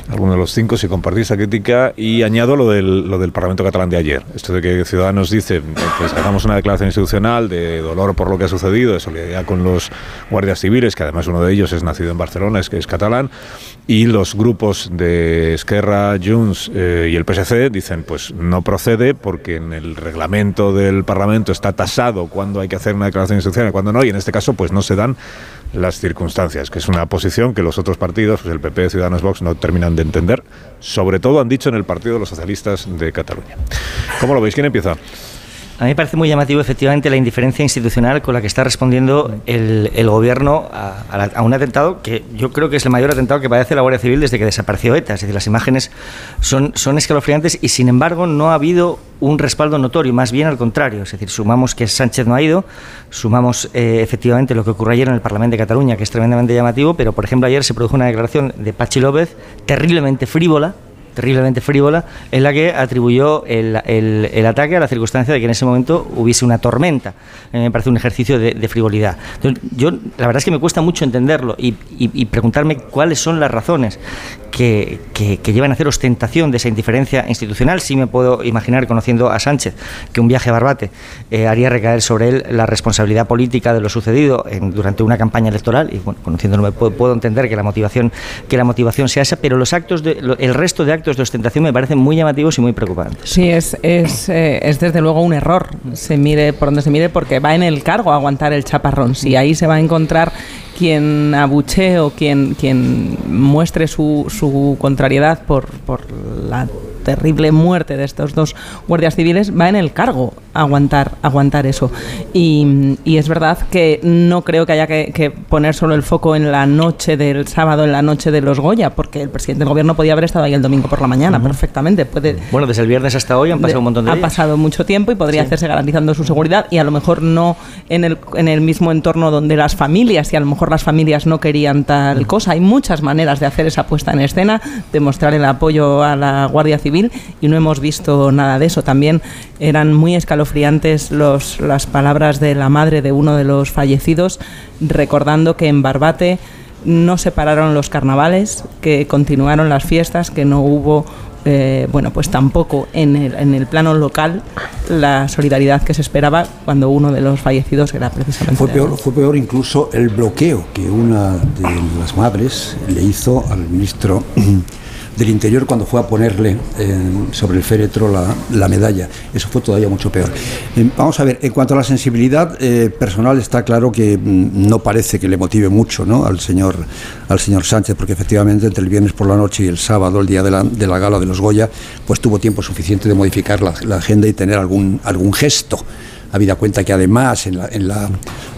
alguno de los cinco si compartís esa crítica y añado lo del, lo del Parlamento catalán de ayer. Esto de que Ciudadanos dice que hagamos una declaración institucional de dolor por lo que ha sucedido de solidaridad con los guardias civiles que además uno de ellos es nacido en Barcelona es es catalán y los grupos de Esquerra, Junts eh, y el PSC dicen pues no procede porque en el reglamento del Parlamento está tasado cuando hay que hacer una declaración institucional y cuando no y en este caso pues no se dan las circunstancias, que es una posición que los otros partidos, pues el PP, Ciudadanos, Vox, no terminan de entender. Sobre todo han dicho en el Partido de los Socialistas de Cataluña. ¿Cómo lo veis? ¿Quién empieza? A mí me parece muy llamativo efectivamente la indiferencia institucional con la que está respondiendo el, gobierno a, a un atentado que yo creo que es el mayor atentado que padece la Guardia Civil desde que desapareció ETA. Es decir, las imágenes son, son escalofriantes y sin embargo no ha habido un respaldo notorio, más bien al contrario. Es decir, sumamos que Sánchez no ha ido, sumamos eh, efectivamente lo que ocurrió ayer en el Parlamento de Cataluña, que es tremendamente llamativo, pero por ejemplo ayer se produjo una declaración de Pachi López terriblemente frívola, terriblemente frívola, en la que atribuyó el, el- ataque a la circunstancia de que en ese momento hubiese una tormenta. Mí me parece un ejercicio de, de frivolidad. Yo, la verdad es que me cuesta mucho entenderlo y preguntarme cuáles son las razones que, que- que llevan a hacer ostentación de esa indiferencia institucional. Sí me puedo imaginar, conociendo a Sánchez, que un viaje a Barbate eh, haría recaer sobre él la responsabilidad política de lo sucedido en- durante una campaña electoral y bueno, conociéndolo me puedo, puedo entender que la motivación que la motivación sea esa, pero los actos de, lo- el resto de actos de ostentación me parecen muy llamativos y muy preocupantes. Sí, es, es, eh, es desde luego un error, se mire por donde se mire, porque va en el cargo aguantar el chaparrón. Si ahí se va a encontrar quien abuchee o quien, quien muestre su, su contrariedad por, por la terrible muerte de estos dos guardias civiles, va en el cargo aguantar, aguantar eso. Y, y es verdad que no creo que haya que, que poner solo el foco en la noche del sábado, en la noche de los Goya, porque el presidente del gobierno podía haber estado ahí el domingo por la mañana, perfectamente. Puede, Bueno, desde el viernes hasta hoy han pasado un montón de ha días. pasado mucho tiempo y podría Sí. hacerse garantizando su seguridad y a lo mejor no en el, en el mismo entorno donde las familias y a lo mejor las familias no querían tal cosa. Hay muchas maneras de hacer esa puesta en escena, de mostrar el apoyo a la Guardia Civil Civil y no hemos visto nada de eso. También eran muy escalofriantes los, las palabras de la madre de uno de los fallecidos, recordando que en Barbate no se pararon los carnavales, que continuaron las fiestas, que no hubo eh, bueno, pues tampoco en el, en el plano local la solidaridad que se esperaba cuando uno de los fallecidos era precisamente. Fue peor, fue peor incluso el bloqueo que una de las madres le hizo al ministro del Interior cuando fue a ponerle eh, sobre el féretro la, la, medalla. Eso fue todavía mucho peor. Eh, vamos a ver, en cuanto a la sensibilidad eh, personal, está claro que mm, no parece que le motive mucho ¿no? al, señor, al señor Sánchez, porque efectivamente entre el viernes por la noche y el sábado, el día de la, de la gala de los Goya, pues tuvo tiempo suficiente de modificar la, la agenda y tener algún, algún gesto habida cuenta que además en la, en la,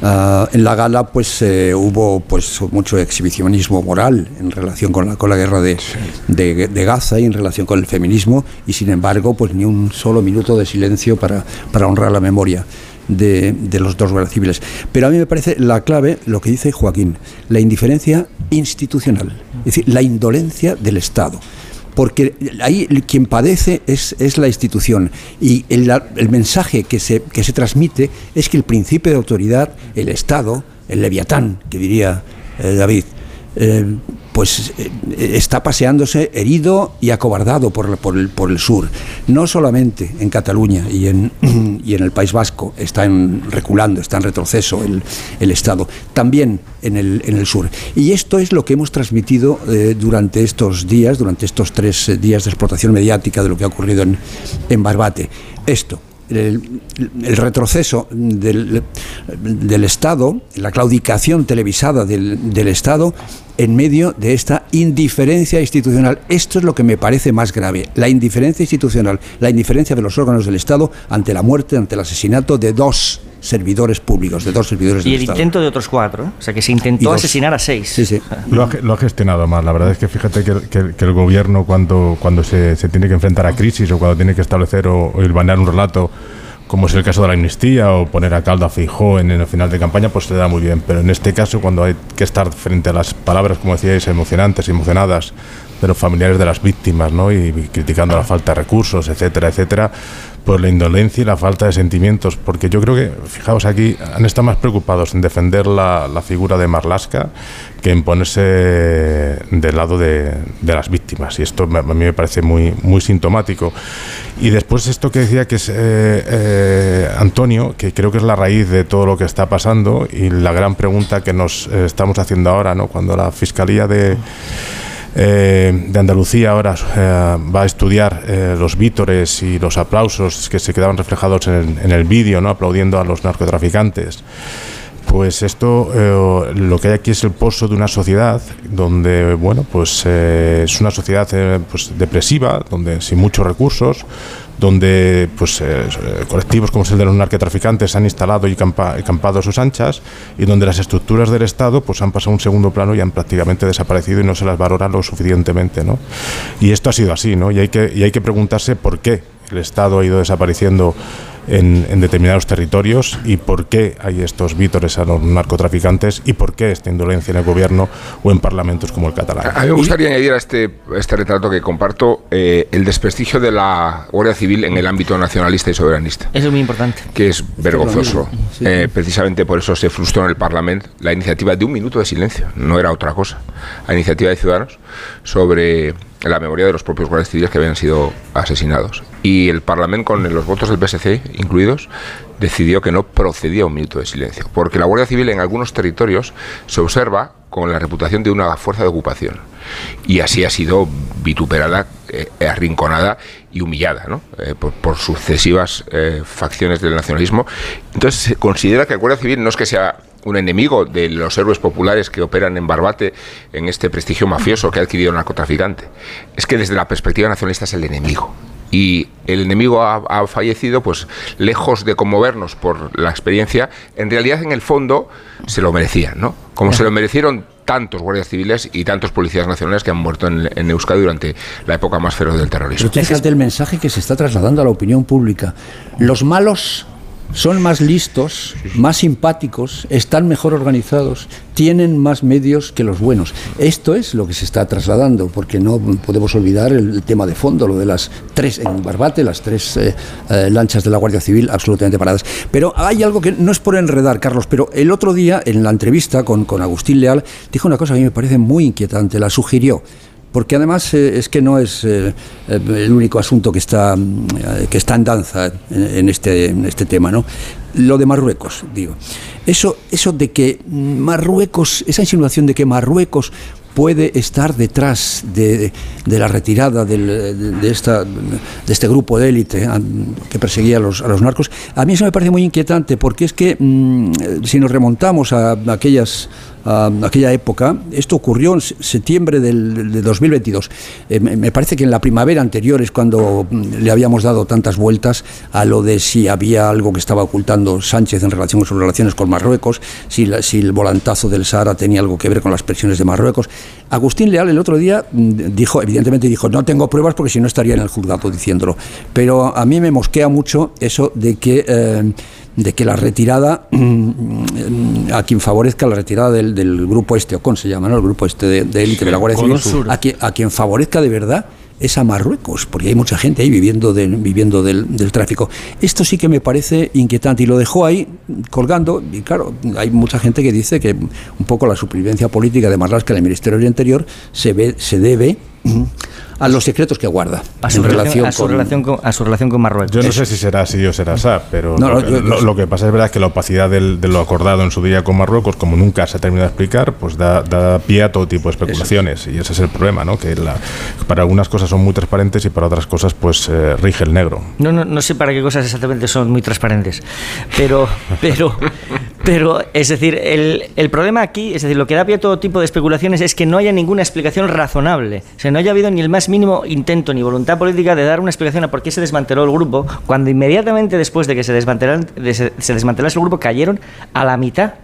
uh, en la gala pues eh, hubo pues mucho exhibicionismo moral en relación con la, con la guerra de, de, de, Gaza y en relación con el feminismo y sin embargo pues ni un solo minuto de silencio para, para honrar la memoria. De, de, los dos guerras civiles. Pero a mí me parece la clave lo que dice Joaquín, la indiferencia institucional, es decir, la indolencia del Estado porque ahí quien padece es, es la institución. Y el, mensaje que se, que se transmite es que el principio de autoridad, el Estado, el leviatán, que diría eh, David, eh, pues eh, está paseándose herido y acobardado por, por, el, por, el, sur. No solamente en Cataluña y en, y en el País Vasco está en, reculando, está en retroceso el, el Estado, también en el, en el, sur. Y esto es lo que hemos transmitido eh, durante estos días, durante estos tres días de explotación mediática de lo que ha ocurrido en, en Barbate. Esto, el, retroceso del, del, Estado, la claudicación televisada del, del, Estado en medio de esta indiferencia institucional. Esto es lo que me parece más grave, la indiferencia institucional, la indiferencia de los órganos del Estado ante la muerte, ante el asesinato de dos servidores públicos, de dos servidores y del el Estado. intento de otros cuatro, ¿eh? o sea que se intentó asesinar a seis. Sí, sí. Lo, ha, lo, ha, gestionado mal, la verdad es que fíjate que, que, que el gobierno cuando, cuando se, se, tiene que enfrentar a crisis o cuando tiene que establecer o, o un relato como es el caso de la amnistía o poner a caldo a Feijó en, en el final de campaña, pues se da muy bien. Pero en este caso, cuando hay que estar frente a las palabras, como decíais, emocionantes, emocionadas de los familiares de las víctimas, ¿no? Y, y criticando la falta de recursos, etcétera, etcétera, pues la indolencia y la falta de sentimientos. Porque yo creo que, fijaos aquí, han estado más preocupados en defender la, la figura de Marlaska que en ponerse del lado de, de, las víctimas. Y esto a mí me parece muy, muy sintomático. Y después esto que decía que es eh, eh, Antonio, que creo que es la raíz de todo lo que está pasando y la gran pregunta que nos eh, estamos haciendo ahora, ¿no? cuando la Fiscalía de... Eh, de Andalucía ahora eh, va a estudiar eh, los vítores y los aplausos que se quedaban reflejados en el, en el vídeo, ¿no? aplaudiendo a los narcotraficantes. Pues esto lo que hay aquí es el pozo de una sociedad donde, bueno, pues es una sociedad pues depresiva, donde sin muchos recursos, donde pues colectivos como el de los narcotraficantes han instalado y campa, campado a sus anchas y donde las estructuras del Estado pues han pasado a un segundo plano y han prácticamente desaparecido y no se las valora lo suficientemente, ¿no? Y esto ha sido así, ¿no? Y hay que, y hay que preguntarse por qué el Estado ha ido desapareciendo en, en, determinados territorios y por qué hay estos vítores a los narcotraficantes y por qué esta indolencia en el gobierno o en parlamentos como el catalán. A mí me gustaría y... añadir a este, este retrato que comparto eh, el desprestigio de la Guardia Civil en el ámbito nacionalista y soberanista. Eso es muy importante. Que es vergonzoso. Sí. Eh, precisamente por eso se frustró en el Parlamento la iniciativa de un minuto de silencio, no era otra cosa. La iniciativa de Ciudadanos sobre la memoria de los propios guardias civiles que habían sido asesinados. Y el Parlamento, con los votos del PSC incluidos, decidió que no procedía un minuto de silencio, porque la Guardia Civil en algunos territorios se observa con la reputación de una fuerza de ocupación. Y así ha sido vituperada, eh, arrinconada y humillada ¿no? eh, por, por, sucesivas eh, facciones del nacionalismo. Entonces se considera que la Guardia Civil no es que sea un enemigo de los héroes populares que operan en Barbate en este prestigio mafioso que ha adquirido el narcotraficante. Es que desde la perspectiva nacionalista es el enemigo. Y el enemigo ha, ha, fallecido, pues lejos de conmovernos por la experiencia, en realidad en el fondo se lo merecían, ¿no? Como se lo merecieron tantos guardias civiles y tantos policías nacionales que han muerto en, en Euskadi durante la época más feroz del terrorismo. Pero fíjate el mensaje que se está trasladando a la opinión pública. Los malos son más listos, más simpáticos, están mejor organizados, tienen más medios que los buenos. Esto es lo que se está trasladando, porque no podemos olvidar el tema de fondo, lo de las tres en Barbate, las tres eh, eh, lanchas de la Guardia Civil absolutamente paradas. Pero hay algo que no es por enredar, Carlos, pero el otro día en la entrevista con, con Agustín Leal dijo una cosa que a mí me parece muy inquietante, la sugirió porque además eh, es que no es eh, eh, el único asunto que está, mm, que está en danza en, este, en este tema, ¿no? Lo de Marruecos, digo. Eso, eso de que Marruecos, esa insinuación de que Marruecos puede estar detrás de, de la retirada del, de, esta, de este grupo de élite que perseguía a los, a los narcos, a mí eso me parece muy inquietante, porque es que mm, si nos remontamos a aquellas aquella época. Esto ocurrió en septiembre del, de 2022. Eh, me parece que en la primavera anterior es cuando mm, le habíamos dado tantas vueltas a lo de si había algo que estaba ocultando Sánchez en relación con sus relaciones con Marruecos, si, si el volantazo del Sahara tenía algo que ver con las presiones de Marruecos. Agustín Leal el otro día mm, dijo, evidentemente dijo, no tengo pruebas porque si no estaría en el juzgado diciéndolo. Pero a mí me mosquea mucho eso de que... Eh, de que la retirada, mm, a quien favorezca la retirada del, grupo este, o con se llama, ¿no? el grupo este de élite de, la Guardia Civil, a quien, a quien favorezca de verdad es a Marruecos, porque hay mucha gente ahí viviendo, viviendo del, del, tráfico. Esto sí que me parece inquietante y lo dejó ahí colgando. Y claro, hay mucha gente que dice que un poco la supervivencia política de Marlaska en el Ministerio del Interior se, ve, se debe a los secretos que guarda a su, relación, a su relación, con, a su relación con Marruecos. Yo no sé si será así o será así, pero lo, que pasa es verdad que la opacidad del, de lo acordado en su día con Marruecos, como nunca se ha terminado de explicar, pues da, da pie a todo tipo de especulaciones y ese es el problema, ¿no? Que la, para algunas cosas son muy transparentes y para otras cosas pues eh, rige el negro. No, no, no sé para qué cosas exactamente son muy transparentes, pero, pero, pero es decir, el, el problema aquí, es decir, lo que da pie a todo tipo de especulaciones es que no haya ninguna explicación razonable, o sea, no haya habido ni el más mínimo intento ni voluntad política de dar una explicación a por qué se desmanteló el grupo, cuando inmediatamente después de que se, se desmantelase el grupo cayeron a la mitad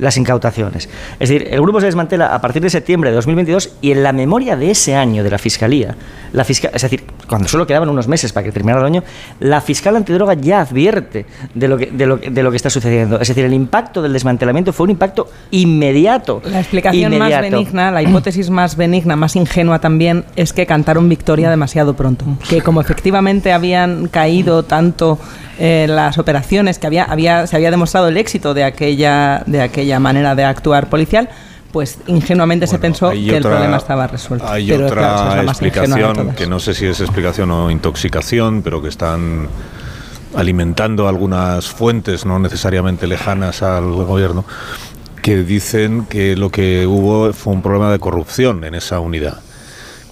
las incautaciones. Es decir, el grupo se desmantela a partir de septiembre de 2022 y en la memoria de ese año de la Fiscalía, la fiscal, es decir, cuando solo quedaban unos meses para que terminara el año, la fiscal antidroga ya advierte de lo, que, de, lo, de lo que está sucediendo. Es decir, el impacto del desmantelamiento fue un impacto inmediato. La explicación más benigna, la hipótesis más benigna, más ingenua también, es que cantaron victoria demasiado pronto. Que como efectivamente habían caído tanto eh, las operaciones, que había, había, se había demostrado el éxito de aquella, de aquella manera de actuar policial, pues ingenuamente se pensó que el problema estaba resuelto. Hay otra explicación, que no sé si es explicación o intoxicación, pero que están alimentando algunas fuentes no necesariamente lejanas al gobierno, que dicen que lo que hubo fue un problema de corrupción en esa unidad.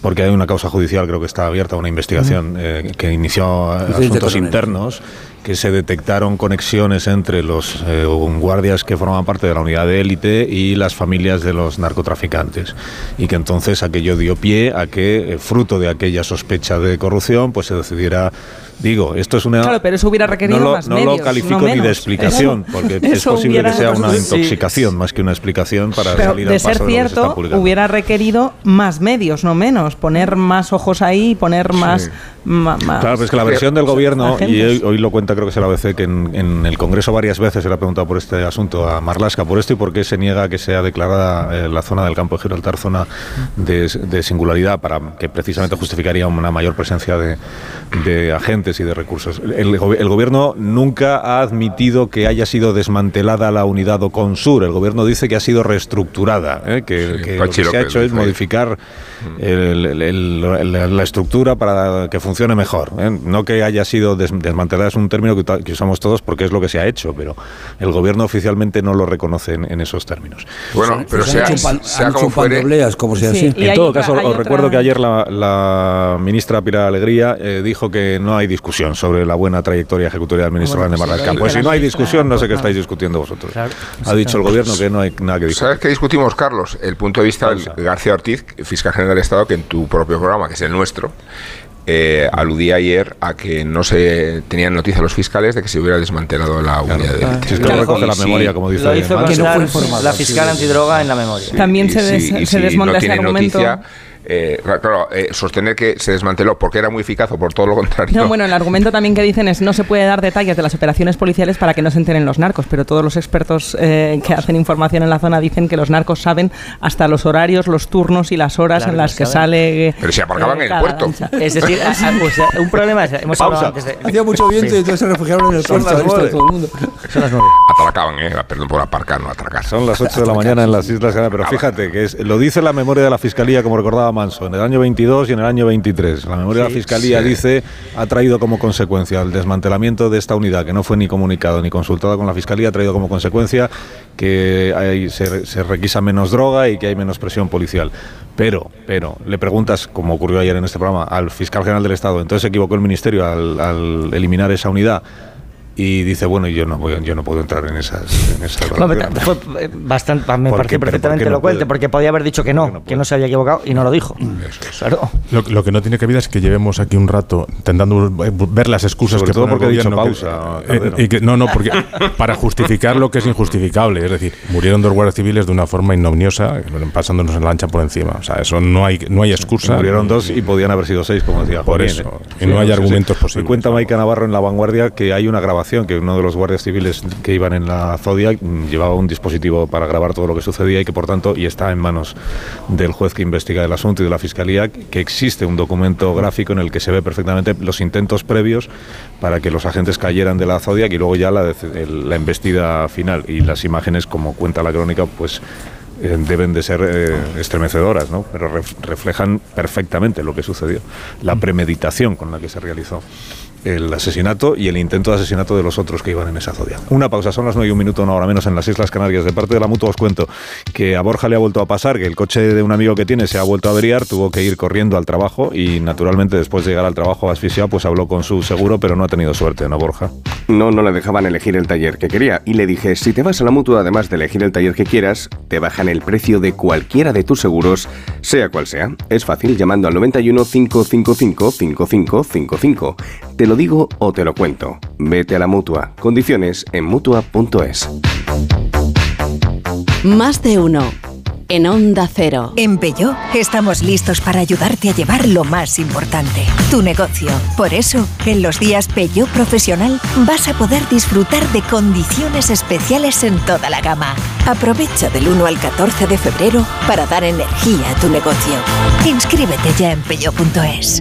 Porque hay una causa judicial, creo que está abierta, una investigación eh, que inició asuntos internos que se detectaron conexiones entre los eh, guardias que formaban parte de la unidad de élite y las familias de los narcotraficantes. Y que entonces aquello dio pie a que, eh, fruto de aquella sospecha de corrupción, pues se decidiera Digo, esto es una. Claro, pero eso hubiera requerido no lo, más no lo califico ni de explicación, porque es posible que sea una intoxicación más que una explicación para salir al de ser cierto, hubiera requerido más medios, no menos. Poner más ojos ahí, poner más. claro, pues que la versión del gobierno, y hoy, lo cuenta creo que es el ABC, que en, el Congreso varias veces se le ha preguntado por este asunto a Marlasca, por esto y por qué se niega que sea declarada eh, la zona del campo de Gibraltar zona de, singularidad, para que precisamente justificaría una mayor presencia de agentes y de recursos. El, gobierno nunca ha admitido que haya sido desmantelada la unidad Oconsur. El gobierno dice que ha sido reestructurada, ¿eh? que, lo que se ha hecho es modificar la estructura para que funcione mejor. ¿eh? No que haya sido desmantelada, es un término que, usamos todos porque es lo que se ha hecho, pero el gobierno oficialmente no lo reconoce en, esos términos. Bueno, pero sea, sea como fuere... como sea así. En todo caso, os recuerdo que ayer la, ministra Pilar Alegría eh, dijo que no hay discusión sobre la buena trayectoria ejecutoria del ministro Grande Marlaska. Pues si no hay discusión, no sé qué estáis discutiendo vosotros. Ha dicho el gobierno que no hay nada que discutir. ¿Sabes qué discutimos, Carlos? El punto de vista de García Ortiz, fiscal general del Estado, que en tu propio programa, que es el nuestro, eh, aludía ayer a que no se tenían noticia los fiscales de que se hubiera desmantelado la unidad de élite. Si usted recoge la memoria, como dice lo hizo la fiscal antidroga en la memoria. También se, des, se desmonta ese argumento. Noticia, eh, claro, eh, sostener que se desmanteló porque era muy eficaz o por todo lo contrario. No, bueno, el argumento también que dicen es no se puede dar detalles de las operaciones policiales para que no se enteren los narcos, pero todos los expertos eh, que hacen información en la zona dicen que los narcos saben hasta los horarios, los turnos y las horas Claro, en las que saben. sale. Pero se aparcaban en el puerto. lancha. Es decir, a- a- pues, eh, un problema es, hemos hablado antes de... Hacía mucho viento y entonces se refugiaron en el puerto. todo el mundo. Son las nueve. Atracaban, ¿eh? Perdón por aparcar, no atracar. Son las 8 de la mañana en las Islas Canarias, pero fíjate que es, lo dice la memoria de la Fiscalía, como recordaba Manso, en el año 22 y en el año 23. La memoria de la Fiscalía sí. dice ha traído como consecuencia el desmantelamiento de esta unidad, que no fue ni comunicado ni consultado con la Fiscalía, ha traído como consecuencia que hay- se, se requisa menos droga y que hay menos presión policial. Pero, pero, le preguntas, como ocurrió ayer en este programa, al fiscal general del Estado, entonces se equivocó el Ministerio al, al eliminar esa unidad. Y dice, bueno, yo no, voy, yo no puedo entrar en esas, en esas No, me, valoraciones. fue eh, bastante, me ¿Por pareció perfectamente no elocuente, puede? porque podía haber dicho que no, que no se había equivocado y no lo dijo. Claro. Lo, lo que no tiene cabida es que llevemos aquí un rato intentando ver las excusas Sobre que todo porque he dicho que- pausa, eh, Cardero. y que- no, no, porque para justificar lo que es injustificable. Es decir, murieron dos guardias civiles de una forma ignominiosa, pasándonos en la lancha por encima. O sea, eso no hay, no hay excusa. Murieron dos y podían haber sido seis, como decía Por Joaquín, eso. ¿eh? Y no hay sí, argumentos sí. posibles. Me cuenta Maika Navarro en La Vanguardia que hay una grabación, que uno de los guardias civiles que iban en la Zodiac llevaba un dispositivo para grabar todo lo que sucedía y que por tanto, y está en manos del juez que investiga el asunto y de la Fiscalía, que existe un documento gráfico en el que se ve perfectamente los intentos previos para que los agentes cayeran de la Zodiac y luego ya la, la embestida final. Y las imágenes, como cuenta la crónica, pues eh, deben de ser eh, estremecedoras, ¿no? Pero ref- reflejan perfectamente lo que sucedió, la premeditación con la que se realizó el asesinato y el intento de asesinato de los otros que iban en esa zodia. Una pausa, son las 9 y un minuto, una hora menos en las Islas Canarias. De parte de la mutua os cuento que a Borja le ha vuelto a pasar, que el coche de un amigo que tiene se ha vuelto a averiar, tuvo que ir corriendo al trabajo y naturalmente después de llegar al trabajo asfixiado, pues habló con su seguro, pero no ha tenido suerte, ¿no, Borja? No, no le dejaban elegir el taller que quería y le dije, si te vas a la mutua, además de elegir el taller que quieras, te bajan el precio de cualquiera de tus seguros, sea cual sea. Es fácil llamando al 91 555 5555. Te lo digo o te lo cuento. Vete a la mutua. Condiciones en mutua.es. Más de uno. En Onda Cero. En Peugeot estamos listos para ayudarte a llevar lo más importante, tu negocio. Por eso, en los días Peugeot Profesional vas a poder disfrutar de condiciones especiales en toda la gama. Aprovecha del 1 al 14 de febrero para dar energía a tu negocio. Inscríbete ya en peugeot.es.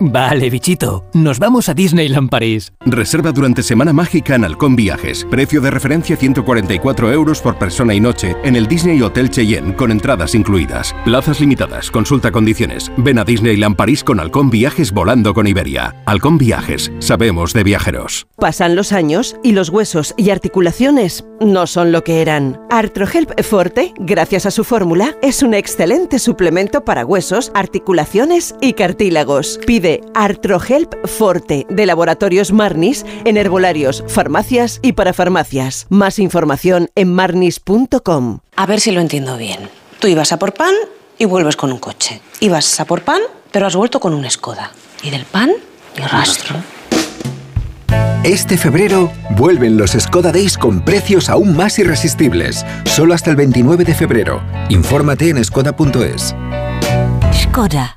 Vale, bichito, nos vamos a Disneyland París. Reserva durante Semana Mágica en Halcón Viajes. Precio de referencia 144 euros por persona y noche en el Disney Hotel Cheyenne con entradas incluidas. Plazas limitadas. Consulta condiciones. Ven a Disneyland París con Halcón Viajes volando con Iberia. Halcón Viajes. Sabemos de viajeros. Pasan los años y los huesos y articulaciones no son lo que eran. Artrohelp Forte, gracias a su fórmula, es un excelente suplemento para huesos, articulaciones y cartílagos. Pide Artrohelp Forte de Laboratorios Marnis en herbolarios, farmacias y para farmacias. Más información en marnis.com. A ver si lo entiendo bien. Tú ibas a por pan y vuelves con un coche. Ibas a por pan, pero has vuelto con un Skoda. Y del pan, ni rastro. Este febrero vuelven los Skoda Days con precios aún más irresistibles. Solo hasta el 29 de febrero. Infórmate en skoda.es. Skoda.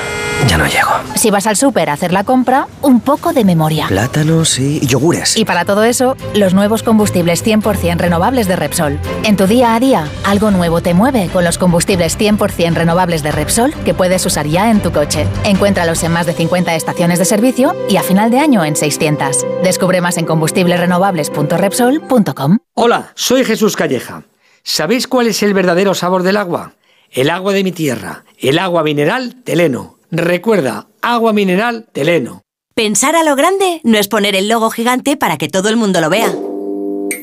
Ya no llego. Si vas al súper a hacer la compra, un poco de memoria. Plátanos y yogures. Y para todo eso, los nuevos combustibles 100% renovables de Repsol. En tu día a día, algo nuevo te mueve con los combustibles 100% renovables de Repsol que puedes usar ya en tu coche. Encuéntralos en más de 50 estaciones de servicio y a final de año en 600. Descubre más en combustiblesrenovables.repsol.com. Hola, soy Jesús Calleja. ¿Sabéis cuál es el verdadero sabor del agua? El agua de mi tierra, el agua mineral Teleno. Recuerda, agua mineral Teleno. Pensar a lo grande no es poner el logo gigante para que todo el mundo lo vea.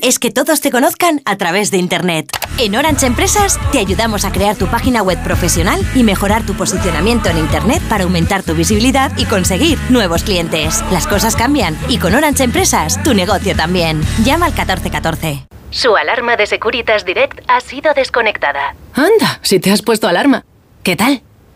Es que todos te conozcan a través de Internet. En Orange Empresas te ayudamos a crear tu página web profesional y mejorar tu posicionamiento en Internet para aumentar tu visibilidad y conseguir nuevos clientes. Las cosas cambian y con Orange Empresas tu negocio también. Llama al 1414. Su alarma de Securitas Direct ha sido desconectada. Anda, si te has puesto alarma. ¿Qué tal?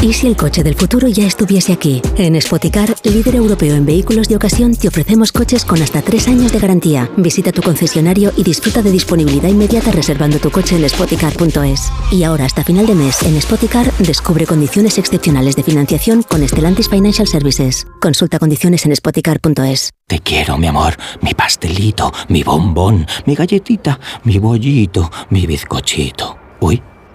¿Y si el coche del futuro ya estuviese aquí? En Spoticar, líder europeo en vehículos de ocasión, te ofrecemos coches con hasta tres años de garantía. Visita tu concesionario y disfruta de disponibilidad inmediata reservando tu coche en spoticar.es. Y ahora, hasta final de mes, en Spoticar, descubre condiciones excepcionales de financiación con Estelantis Financial Services. Consulta condiciones en spoticar.es. Te quiero, mi amor, mi pastelito, mi bombón, mi galletita, mi bollito, mi bizcochito. Uy.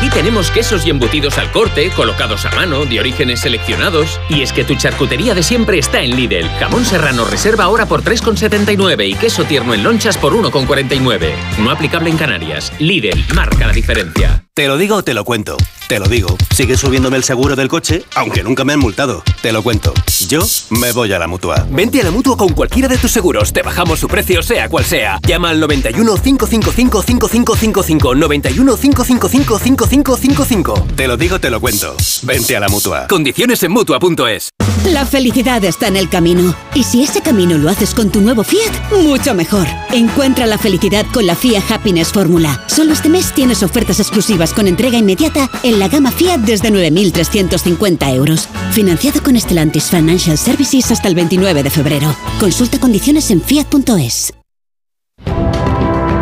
Aquí tenemos quesos y embutidos al corte, colocados a mano, de orígenes seleccionados. Y es que tu charcutería de siempre está en Lidl. Jamón serrano reserva ahora por 3,79 y queso tierno en lonchas por 1,49. No aplicable en Canarias. Lidl marca la diferencia. Te lo digo, te lo cuento. Te lo digo. Sigue subiéndome el seguro del coche, aunque nunca me han multado. Te lo cuento. Yo me voy a la mutua. Vente a la mutua con cualquiera de tus seguros. Te bajamos su precio, sea cual sea. Llama al 91 555 5555. 91 555 5555. Te lo digo, te lo cuento. Vente a la mutua. Condiciones en mutua.es. La felicidad está en el camino. Y si ese camino lo haces con tu nuevo Fiat, mucho mejor. Encuentra la felicidad con la Fiat Happiness Fórmula. Solo este mes tienes ofertas exclusivas con entrega inmediata en la gama Fiat desde 9.350 euros. Financiado con Stellantis Financial Services hasta el 29 de febrero. Consulta condiciones en fiat.es.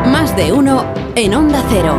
Más de uno en Onda Cero.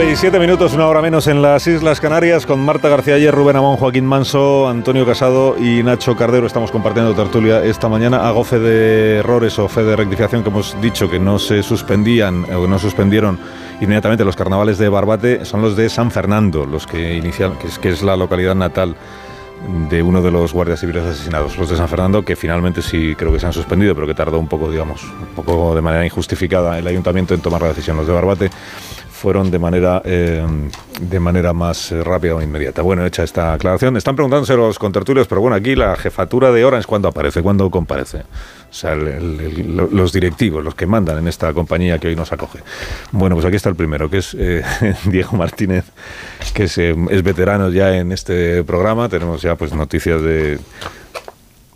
9 y 7 minutos, una hora menos en las Islas Canarias, con Marta García Ayer, Rubén Amón, Joaquín Manso, Antonio Casado y Nacho Cardero. Estamos compartiendo tertulia esta mañana. Hago fe de errores o fe de rectificación que hemos dicho que no se suspendían o que no suspendieron inmediatamente los carnavales de Barbate. Son los de San Fernando, los que inician, que es la localidad natal de uno de los guardias civiles asesinados, los de San Fernando, que finalmente sí creo que se han suspendido, pero que tardó un poco, digamos, un poco de manera injustificada el ayuntamiento en tomar la decisión. Los de Barbate fueron de manera eh, de manera más eh, rápida o inmediata. Bueno, hecha esta aclaración, están preguntándose los contertulios, pero bueno, aquí la jefatura de Orange, ¿cuándo aparece? ¿Cuándo comparece? O sea, los directivos, los que mandan en esta compañía que hoy nos acoge. Bueno, pues aquí está el primero, que es eh, Diego Martínez, que es, es veterano ya en este programa. Tenemos ya pues noticias de...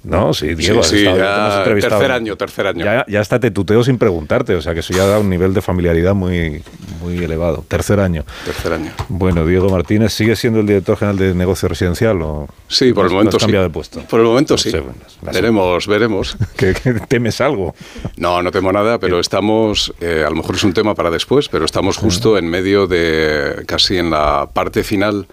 No, sí, Diego, has sí, estado- ya tercer año, tercer año. Ya, ya hasta te tuteo sin preguntarte, o sea que eso ya da un nivel de familiaridad muy, muy elevado. Tercer año. Tercer año. Bueno, Diego Martínez, ¿sigue siendo el director general de negocio residencial o Sí, por el momento sí. de puesto? Por el momento No sí. sé, bueno, las- veremos, veremos. ¿Que, que temes algo? No, no temo nada, pero estamos, eh, a lo mejor es un tema para después, pero estamos justo en medio de, casi en la parte final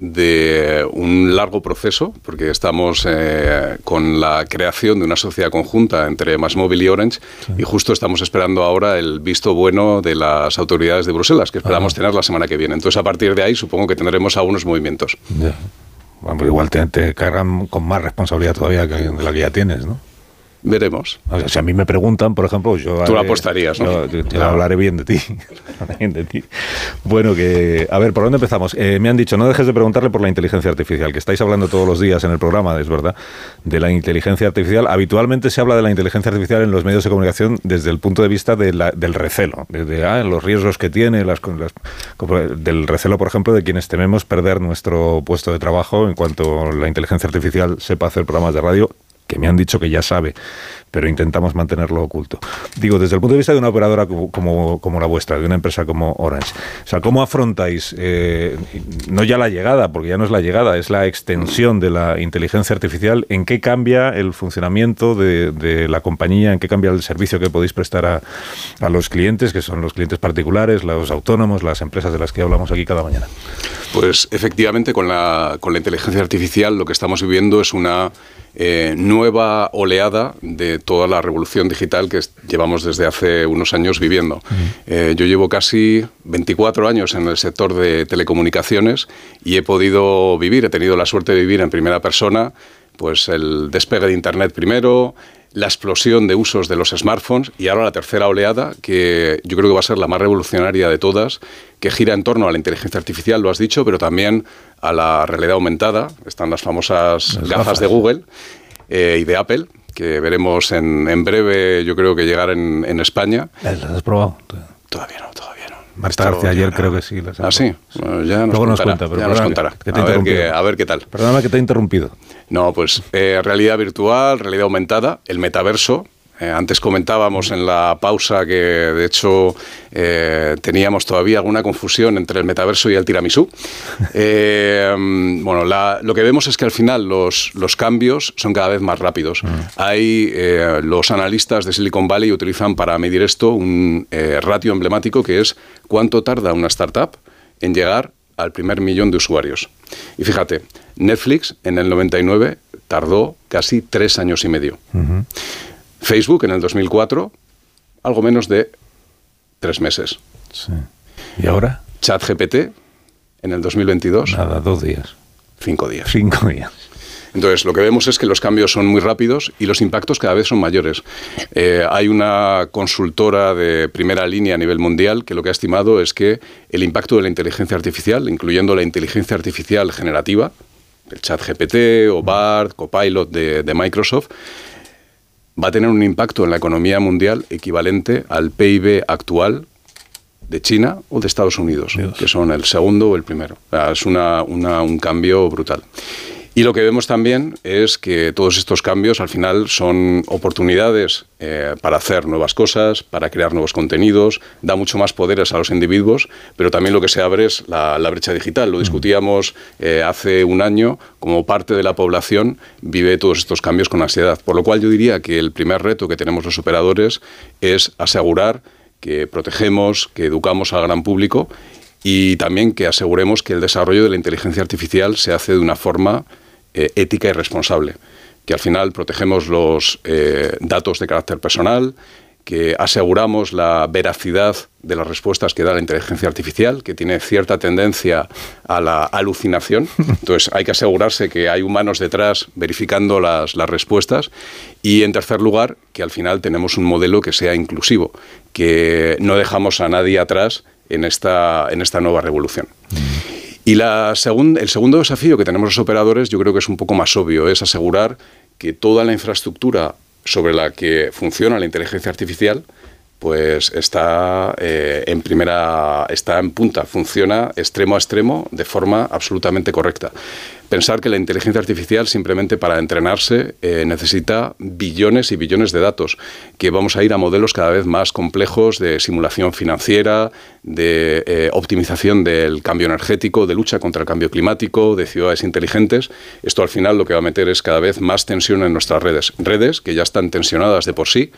de un largo proceso, porque estamos eh, con la creación de una sociedad conjunta entre Másmóvil y Orange, y justo estamos esperando ahora el visto bueno de las autoridades de Bruselas, que esperamos tener la semana que viene. Entonces, a partir de ahí, supongo que tendremos algunos movimientos. Ya. Bueno, pero igual te, te cargan con más responsabilidad todavía que de la que ya tienes, ¿no? Veremos. O sea, si a mí me preguntan, por ejemplo, yo... Tú apostarías, ¿no? Yo, yo- yo Claro. hablaré bien de ti. Bien de ti. Bueno, que... A ver, ¿por dónde empezamos? Eh, me han dicho, no dejes de preguntarle por la inteligencia artificial, que estáis hablando todos los días en el programa, es verdad, de la inteligencia artificial. Habitualmente se habla de la inteligencia artificial en los medios de comunicación desde el punto de vista de la- del recelo, desde ah, los riesgos que tiene, las, las- del recelo, por ejemplo, de quienes tememos perder nuestro puesto de trabajo en cuanto la inteligencia artificial sepa hacer programas de radio que me han dicho que ya sabe pero intentamos mantenerlo oculto. Digo, desde el punto de vista de una operadora como, como, la vuestra, de una empresa como Orange, o sea, ¿cómo afrontáis, eh, no ya la llegada, porque ya no es la llegada, es la extensión de la inteligencia artificial, en qué cambia el funcionamiento de, la compañía, en qué cambia el servicio que podéis prestar a, a los clientes, que son los clientes particulares, los autónomos, las empresas de las que hablamos aquí cada mañana? Pues efectivamente, con la, con la inteligencia artificial lo que estamos viviendo es una eh, nueva oleada de toda la revolución digital que llevamos desde hace unos años viviendo. Eh, yo llevo casi 24 años en el sector de telecomunicaciones y he podido vivir, he tenido la suerte de vivir en primera persona, pues el despegue de Internet primero, la explosión de usos de los smartphones y ahora la tercera oleada, que yo creo que va a ser la más revolucionaria de todas, que gira en torno a la inteligencia artificial, lo has dicho, pero también a la realidad aumentada. Están las famosas gafas. de Google eh, y de Apple, que veremos en, breve, yo creo que llegar en, España. ¿Las has probado? Todavía no, todavía no. Marta García ayer creo que sí. ah, sí. ya nos Luego nos cuenta, pero ya nos contará. Que te a, ver a, ver qué tal. Perdóname que te he interrumpido. No, pues eh, realidad virtual, realidad aumentada, el metaverso, eh, antes comentábamos en la pausa que de hecho eh, teníamos todavía alguna confusión entre el metaverso y el tiramisú. Eh, bueno, lo que vemos es que al final los, los cambios son cada vez más rápidos. Mm. Hay los analistas de Silicon Valley utilizan para medir esto un ratio emblemático que es cuánto tarda una startup en llegar al primer millón de usuarios. Y fíjate, Netflix en el 99 tardó casi tres años y medio. Facebook en el 2004, algo menos de tres meses. Sí. ¿Y ahora? ChatGPT en el 2022. Nada, dos días. Cinco días. Cinco días. Entonces, lo que vemos es que los cambios son muy rápidos y los impactos cada vez son mayores. Eh, hay una consultora de primera línea a nivel mundial que lo que ha estimado es que el impacto de la inteligencia artificial, incluyendo la inteligencia artificial generativa, el chat GPT o BART, Copilot de, de Microsoft, va a tener un impacto en la economía mundial equivalente al PIB actual de China o de Estados Unidos, que son el segundo o el primero. es un cambio brutal. Y lo que vemos también es que todos estos cambios al final son oportunidades eh, para hacer nuevas cosas, para crear nuevos contenidos, da mucho más poderes a los individuos, pero también lo que se abre es la, brecha digital. Lo mm. discutíamos eh, hace un año, como parte de la población vive todos estos cambios con ansiedad. Por lo cual yo diría que el primer reto que tenemos los operadores es asegurar que protegemos, que educamos al gran público y también que aseguremos que el desarrollo de la inteligencia artificial se hace de una forma eh, ética y responsable, que al final protegemos los eh, datos de carácter personal, que aseguramos la veracidad de las respuestas que da la inteligencia artificial, que tiene cierta tendencia a la alucinación. Entonces hay que asegurarse que hay humanos detrás verificando las, las respuestas. Y en tercer lugar, que al final tenemos un modelo que sea inclusivo, que no dejamos a nadie atrás en esta, en esta nueva revolución. Y la el segundo desafío que tenemos los operadores, yo creo que es un poco más obvio, es asegurar que toda la infraestructura sobre la que funciona la inteligencia artificial pues está eh, en primera, está en punta, funciona extremo a extremo de forma absolutamente correcta. Pensar que la inteligencia artificial simplemente para entrenarse eh, necesita billones y billones de datos, que vamos a ir a modelos cada vez más complejos de simulación financiera, de eh, optimización del cambio energético, de lucha contra el cambio climático, de ciudades inteligentes. Esto al final lo que va a meter es cada vez más tensión en nuestras redes. Redes que ya están tensionadas de por sí,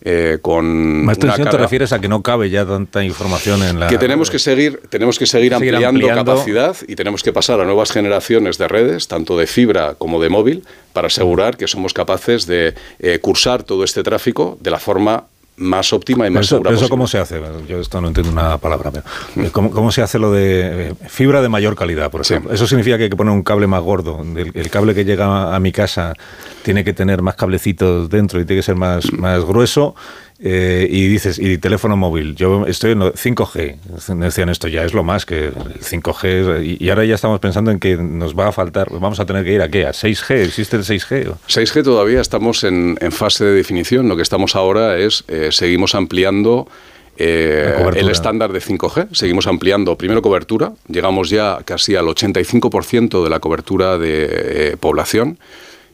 eh, con más tensión te refieres a que no cabe ya tanta información en la que tenemos que seguir tenemos que seguir, ampliando, capacidad y tenemos que pasar a nuevas generaciones de redes tanto de fibra como de móvil para asegurar que somos capaces de eh, cursar todo este tráfico de la forma más óptima y más eso, segura. ¿Eso cómo se hace? Yo esto no entiendo una palabra. Pero, ¿cómo, se hace lo de eh, fibra de mayor calidad, por ejemplo? Eso significa que hay que poner un cable más gordo. El, cable que llega a mi casa tiene que tener más cablecitos dentro y tiene que ser más, más grueso eh, y dices, y teléfono móvil, yo estoy en 5G, decían esto ya es lo más que el 5G, y, ahora ya estamos pensando en que nos va a faltar, vamos a tener que ir a qué, a 6G, ¿existe el 6G? 6G todavía estamos en, fase de definición, lo que estamos ahora es, eh, seguimos ampliando eh, el estándar de 5G. Seguimos ampliando primero cobertura, llegamos ya casi al 85% de la cobertura de población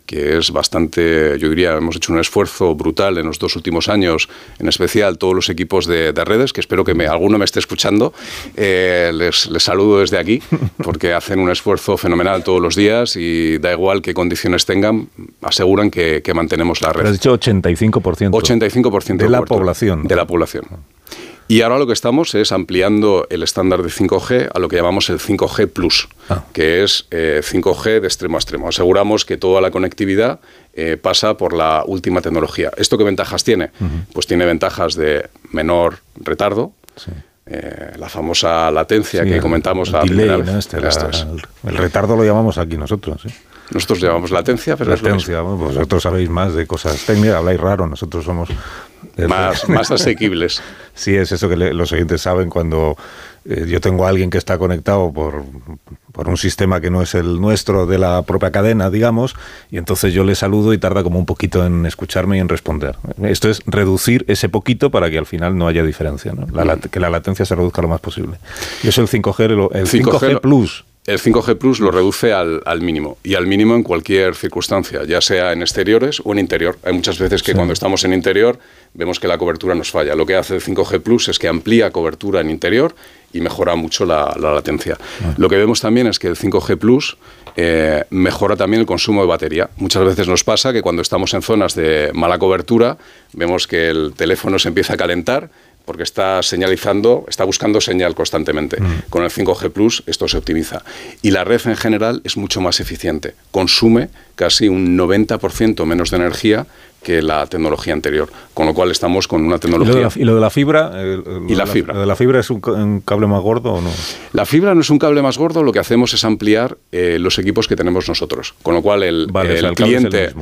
que es bastante, yo diría, hemos hecho un esfuerzo brutal en los dos últimos años, en especial todos los equipos de, redes, que espero que me, alguno me esté escuchando. Eh, les, saludo desde aquí, porque hacen un esfuerzo fenomenal todos los días y da igual qué condiciones tengan, aseguran que, mantenemos la red. Pero has dicho 85%. 85% de, la población. De la población. Y ahora lo que estamos es ampliando el estándar de 5G a lo que llamamos el 5G Plus, ah. que es 5G eh, de extremo a extremo. Aseguramos que toda la conectividad eh, pasa por la última tecnología. ¿Esto qué ventajas tiene? Pues tiene ventajas de menor retardo. Eh, la famosa latencia que comentamos el, este, el, retardo lo llamamos aquí nosotros. Nosotros llamamos latencia, pero latencia, vosotros sabéis más de cosas técnicas, habláis raro, nosotros somos más, más asequibles. sí, es eso que los oyentes saben cuando eh, yo tengo a alguien que está conectado por, por, un sistema que no es el nuestro de la propia cadena, digamos, y entonces yo le saludo y tarda como un poquito en escucharme y en responder. Esto es reducir ese poquito para que al final no haya diferencia, ¿no? que la latencia se reduzca lo más posible. Y eso el 5G, el 5G, Plus el 5G Plus lo reduce al, mínimo y al mínimo en cualquier circunstancia, ya sea en exteriores o en interior. Hay muchas veces que cuando estamos en interior vemos que la cobertura nos falla. Lo que hace el 5G Plus es que amplía cobertura en interior y mejora mucho la, latencia. Ah. Lo que vemos también es que el 5G Plus eh, mejora también el consumo de batería. Muchas veces nos pasa que cuando estamos en zonas de mala cobertura vemos que el teléfono se empieza a calentar porque está señalizando, está buscando señal constantemente. Mm. Con el 5G Plus esto se optimiza. Y la red en general es mucho más eficiente. Consume casi un 90% menos de energía que la tecnología anterior, con lo cual estamos con una tecnología... ¿Y lo de la, fibra? ¿Y la, fibra? de la fibra es un, cable más gordo o no? La fibra no es un cable más gordo, lo que hacemos es ampliar eh, los equipos que tenemos nosotros, con lo cual el, cliente...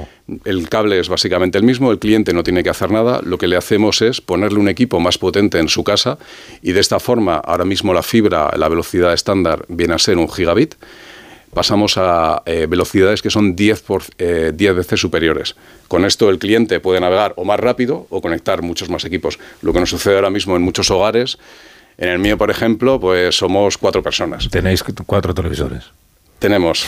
el, cable es básicamente el mismo, el cliente no tiene que hacer nada, lo que le hacemos es ponerle un equipo más potente en su casa y de esta forma ahora mismo la fibra, la velocidad estándar viene a ser un gigabit, pasamos a eh, velocidades que son 10, por, 10 eh, veces superiores. Con esto el cliente puede navegar o más rápido o conectar muchos más equipos. Lo que nos sucede ahora mismo en muchos hogares, en el mío, por ejemplo, pues somos cuatro personas. Tenéis cuatro televisores. Tenemos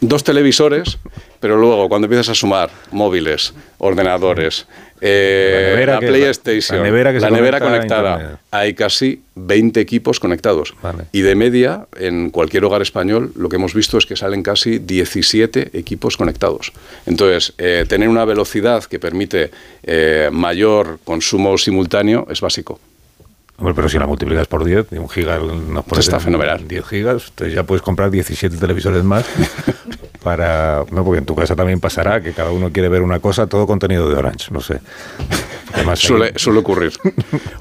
dos televisores, pero luego cuando empiezas a sumar móviles, ordenadores, eh, la, PlayStation, la nevera, conectada, hay casi 20 equipos conectados. Y de media, en cualquier hogar español, lo que hemos visto es que salen casi 17 equipos conectados. Entonces, eh, tener una velocidad que permite eh, mayor consumo simultáneo es básico. Hombre, pero si la multiplicas por 10, un giga nos puede Está fenomenal. 10 gigas, entonces ya puedes comprar 17 televisores más para... No, porque en tu casa también pasará que cada uno quiere ver una cosa, todo contenido de Orange, no sé. suele, suele ocurrir.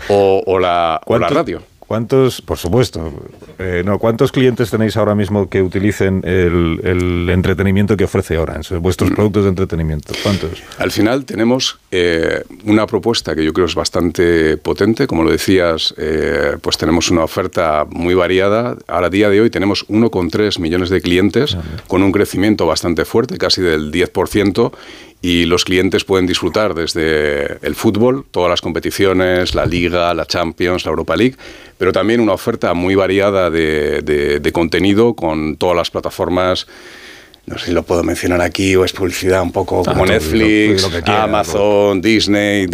O, o la, o la radio. ¿Cuántos, por supuesto, eh, no, cuántos clientes tenéis ahora mismo que utilicen el, entretenimiento que ofrece Orange, vuestros mm. productos de entretenimiento? ¿Cuántos? Al final tenemos eh, una propuesta que yo creo es bastante potente, como lo decías, eh, pues tenemos una oferta muy variada. Ahora, a día de hoy, tenemos 1,3 millones de clientes con un crecimiento bastante fuerte, casi del 10%, y los clientes pueden disfrutar desde el fútbol, todas las competiciones, la Liga, la Champions, la Europa League, pero también una oferta muy variada de, contenido con todas las plataformas no sé si lo puedo mencionar aquí o es publicidad un poco como ah, Netflix, Amazon, Disney,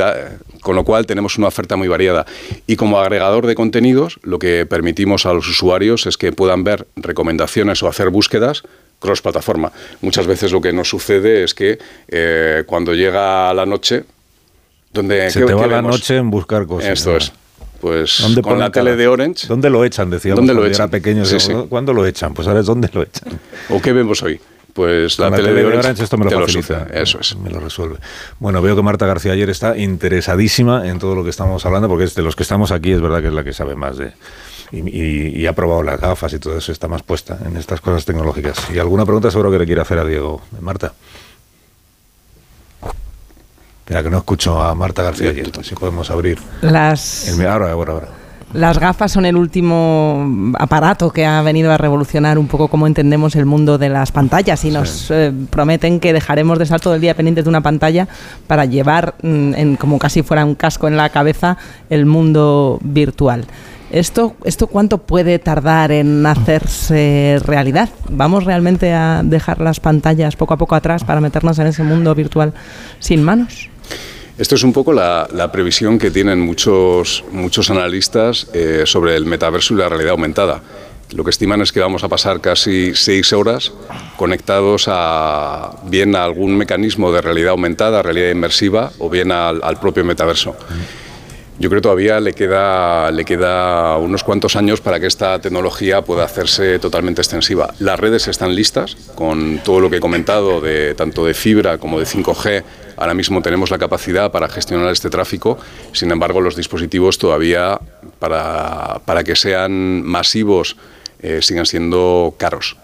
con lo cual tenemos una oferta muy variada. Y como agregador de contenidos, lo que permitimos a los usuarios es que puedan ver recomendaciones o hacer búsquedas cross plataforma. Muchas veces lo que nos sucede es que eh, cuando llega la noche, donde se te va la noche en buscar cosas. Esto es. Pues con la tele de Orange. ¿Dónde lo echan? Decíamos ¿Dónde lo echan? era pequeño. ¿Cuándo lo echan? Pues sabes dónde lo echan. ¿O qué vemos hoy? Pues la, tele, de Orange, esto me lo facilita. eso es. Me lo resuelve. Bueno, veo que Marta García ayer está interesadísima en todo lo que estamos hablando, porque es de los que estamos aquí es verdad que es la que sabe más de, y, ha probado las gafas y todo eso, está más puesta en estas cosas tecnológicas. ¿Y alguna pregunta seguro que le quiere hacer a Diego? Marta. Espera, que no escucho a Marta García si podemos abrir. Las... ahora, ahora, ahora. Las gafas son el último aparato que ha venido a revolucionar un poco cómo entendemos el mundo de las pantallas y nos eh, prometen que dejaremos de estar todo el día pendientes de una pantalla para llevar, mm, en, como casi fuera un casco en la cabeza, el mundo virtual. ¿Esto, ¿Esto cuánto puede tardar en hacerse realidad? ¿Vamos realmente a dejar las pantallas poco a poco atrás para meternos en ese mundo virtual sin manos? Esto es un poco la, previsión que tienen muchos, muchos analistas eh, sobre el metaverso y la realidad aumentada. Lo que estiman es que vamos a pasar casi seis horas conectados a bien a algún mecanismo de realidad aumentada, realidad inmersiva o bien al, propio metaverso. Yo creo que todavía le queda, le queda unos cuantos años para que esta tecnología pueda hacerse totalmente extensiva. Las redes están listas con todo lo que he comentado, de, tanto de fibra como de 5G. Ahora mismo tenemos la capacidad para gestionar este tráfico, sin embargo los dispositivos todavía para, para que sean masivos eh, sigan siendo caros.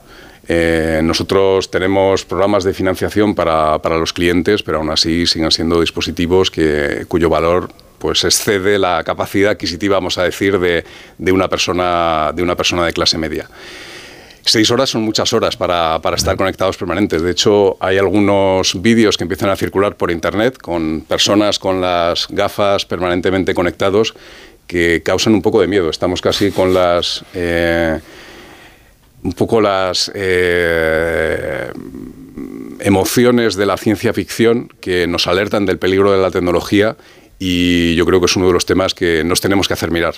Eh, nosotros tenemos programas de financiación para, para, los clientes, pero aún así siguen siendo dispositivos que, cuyo valor pues excede la capacidad adquisitiva, vamos a decir, de, de, una, persona, de una persona de clase media. Seis horas son muchas horas para, para, estar conectados permanentes. De hecho, hay algunos vídeos que empiezan a circular por Internet con personas con las gafas permanentemente conectados que causan un poco de miedo. Estamos casi con las... Eh, un poco las eh, emociones de la ciencia ficción que nos alertan del peligro de la tecnología y yo creo que es uno de los temas que nos tenemos que hacer mirar.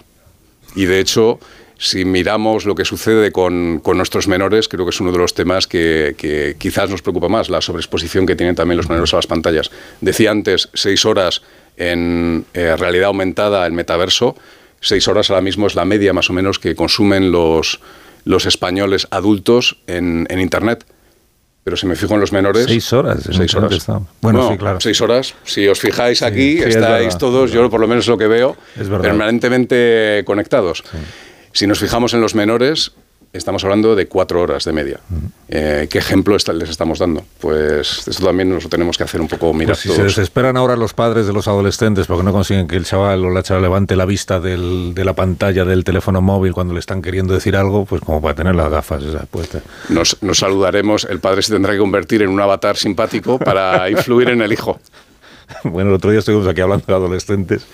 Y de hecho, si miramos lo que sucede con, nuestros menores, creo que es uno de los temas que, quizás nos preocupa más, la sobreexposición que tienen también los menores a las pantallas. Decía antes, seis horas en eh, realidad aumentada, el metaverso, seis horas ahora mismo es la media más o menos que consumen los, los españoles adultos en, en Internet. Pero si me fijo en los menores... Seis horas. Seis horas. Bueno, sí, claro. Seis horas. Si os fijáis aquí, estáis todos, yo por lo menos lo que veo, permanentemente conectados. Si nos fijamos en los menores, estamos hablando de cuatro horas de media. Eh, ¿Qué ejemplo les estamos dando? Pues esto también nos lo tenemos que hacer un poco mirar pues si se desesperan ahora los padres de los adolescentes porque no consiguen que el chaval o la chaval levante la vista de la pantalla del teléfono móvil cuando le están queriendo decir algo, pues como para tener las gafas esas puestas. Nos, nos saludaremos, el padre se tendrá que convertir en un avatar simpático para influir en el hijo. Bueno, el otro día estuvimos aquí hablando de adolescentes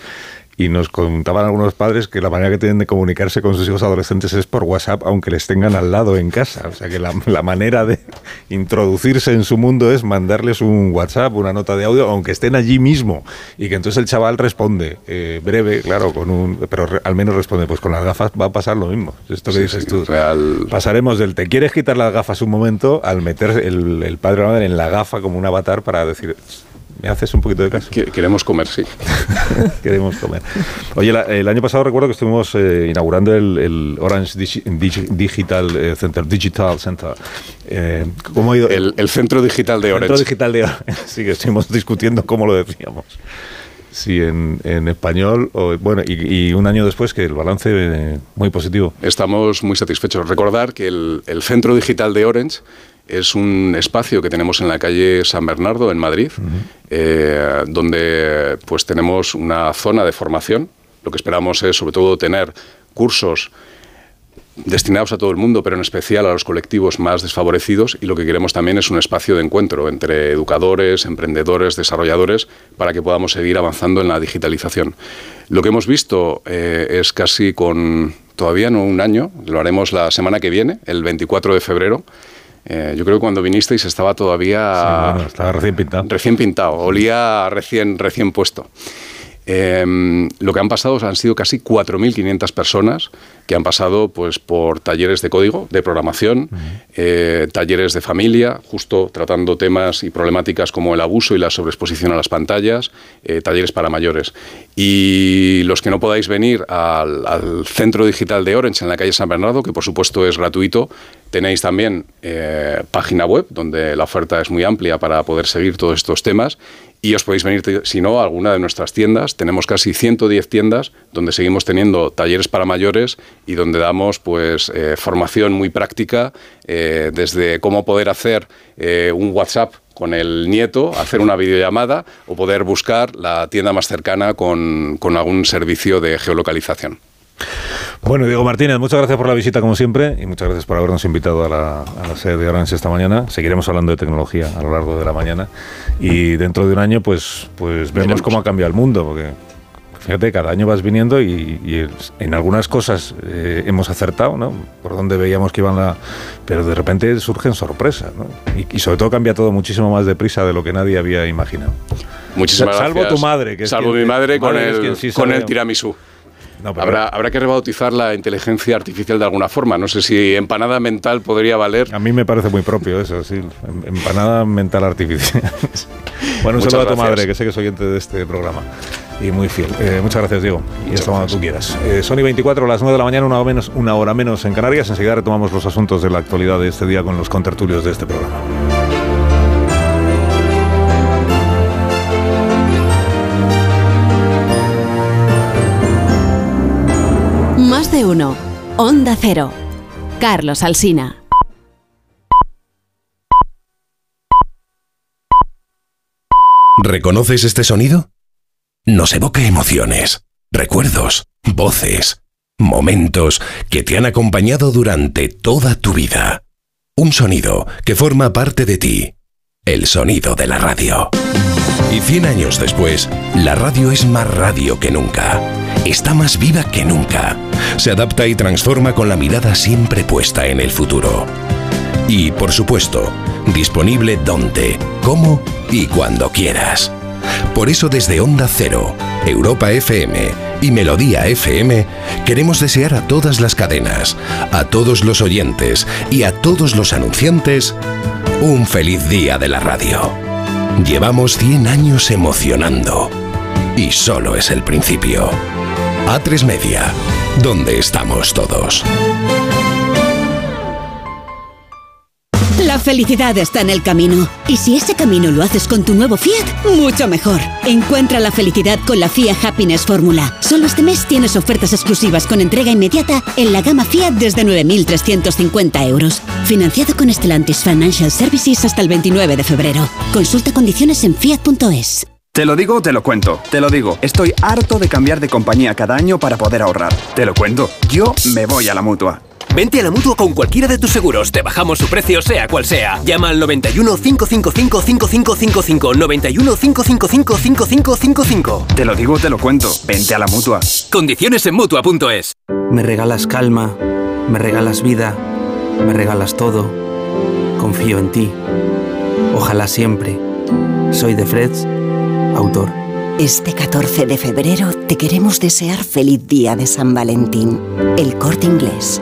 y nos contaban algunos padres que la manera que tienen de comunicarse con sus hijos adolescentes es por WhatsApp, aunque les tengan al lado en casa. O sea que la, manera de introducirse en su mundo es mandarles un WhatsApp, una nota de audio, aunque estén allí mismo. Y que entonces el chaval responde, eh, breve, claro, con un, pero al menos responde, pues con las gafas va a pasar lo mismo. Esto que dices tú. Pasaremos del te quieres quitar las gafas un momento al meter el, el padre o la madre en la gafa como un avatar para decir ¿Me haces un poquito de caso? Queremos comer, sí. Queremos comer. Oye, el año pasado recuerdo que estuvimos eh, inaugurando el, Orange Digital eh, Center, Digital Center. Eh, ¿Cómo ha ido? El, Centro Digital de Orange. Centro Digital de Orange. Sí, que estuvimos discutiendo cómo lo decíamos. Sí, en, español. O, bueno, y, un año después que el balance muy positivo. Estamos muy satisfechos. Recordar que el, el Centro Digital de Orange es un espacio que tenemos en la calle San Bernardo, en Madrid, eh, donde pues tenemos una zona de formación. Lo que esperamos es sobre todo tener cursos destinados a todo el mundo, pero en especial a los colectivos más desfavorecidos y lo que queremos también es un espacio de encuentro entre educadores, emprendedores, desarrolladores, para que podamos seguir avanzando en la digitalización. Lo que hemos visto eh, es casi con todavía no un año, lo haremos la semana que viene, el 24 de febrero, eh, yo creo que cuando vinisteis estaba todavía... estaba recién pintado. Recién pintado, olía recién, recién puesto. Em, lo que han pasado han sido casi 4.500 personas que han pasado pues, por talleres de código, de programación, eh, talleres de familia, justo tratando temas y problemáticas como el abuso y la sobreexposición a las pantallas, eh, talleres para mayores. Y los que no podáis venir al, al, Centro Digital de Orange en la calle San Bernardo, que por supuesto es gratuito, tenéis también eh, página web donde la oferta es muy amplia para poder seguir todos estos temas y os podéis venir, si no, a alguna de nuestras tiendas. Tenemos casi 110 tiendas donde seguimos teniendo talleres para mayores y donde damos pues eh, formación muy práctica eh, desde cómo poder hacer eh, un WhatsApp con el nieto, hacer una videollamada o poder buscar la tienda más cercana con, con algún servicio de geolocalización. Bueno, Diego Martínez, muchas gracias por la visita como siempre y muchas gracias por habernos invitado a la, sede de Orange esta mañana. Seguiremos hablando de tecnología a lo largo de la mañana y dentro de un año pues, pues vemos cómo ha cambiado el mundo, porque fíjate, cada año vas viniendo y, y en algunas cosas eh, hemos acertado, ¿no? Por donde veíamos que iban la... Pero de repente surgen sorpresas, ¿no? Y, y sobre todo cambia todo muchísimo más deprisa de lo que nadie había imaginado. Muchísimas Salvo gracias. tu madre, que es Salvo quien- mi madre con el, sí con el tiramisú. No, pero- habrá, habrá que rebautizar la inteligencia artificial de alguna forma. No sé si empanada mental podría valer. A mí me parece muy propio eso, sí. em- Empanada mental artificial. bueno, un Muchas saludo a tu madre, que sé que es oyente de este programa. Y muy fiel. Eh, muchas gracias, Diego. y hasta cuando tú quieras. Eh, Sony 24, a las 9 de la mañana, una hora, menos, una hora menos en Canarias. Enseguida retomamos los asuntos de la actualidad de este día con los contertulios de este programa. Onda Cero. Carlos Alsina. ¿Reconoces este sonido? Nos evoca emociones, recuerdos, voces, momentos que te han acompañado durante toda tu vida. Un sonido que forma parte de ti. El sonido de la radio. Y 100 años después, la radio es más radio que nunca. Está más viva que nunca. Se adapta y transforma con la mirada siempre puesta en el futuro. Y, por supuesto, disponible donde, cómo y cuando quieras. Por eso desde Onda Cero, Europa FM y Melodía FM queremos desear a todas las cadenas, a todos los oyentes y a todos los anunciantes un feliz día de la radio. Llevamos 100 años emocionando y solo es el principio. A3 Media, donde estamos todos. La felicidad está en el camino. Y si ese camino lo haces con tu nuevo Fiat, mucho mejor. Encuentra la felicidad con la Fiat Happiness Fórmula. Solo este mes tienes ofertas exclusivas con entrega inmediata en la gama Fiat desde 9.350 euros. Financiado con Stellantis Financial Services hasta el 29 de febrero. Consulta condiciones en fiat.es. Te lo digo, te lo cuento. Te lo digo, estoy harto de cambiar de compañía cada año para poder ahorrar. Te lo cuento, yo me voy a la mutua. Vente a la mutua con cualquiera de tus seguros. Te bajamos su precio, sea cual sea. Llama al 91 555 5555. 91 555 5555. Te lo digo, te lo cuento. Vente a la mutua. Condiciones en mutua.es. Me regalas calma, me regalas vida, me regalas todo. Confío en ti. Ojalá siempre. Soy de Freds, autor. Este 14 de febrero te queremos desear feliz día de San Valentín. El corte inglés.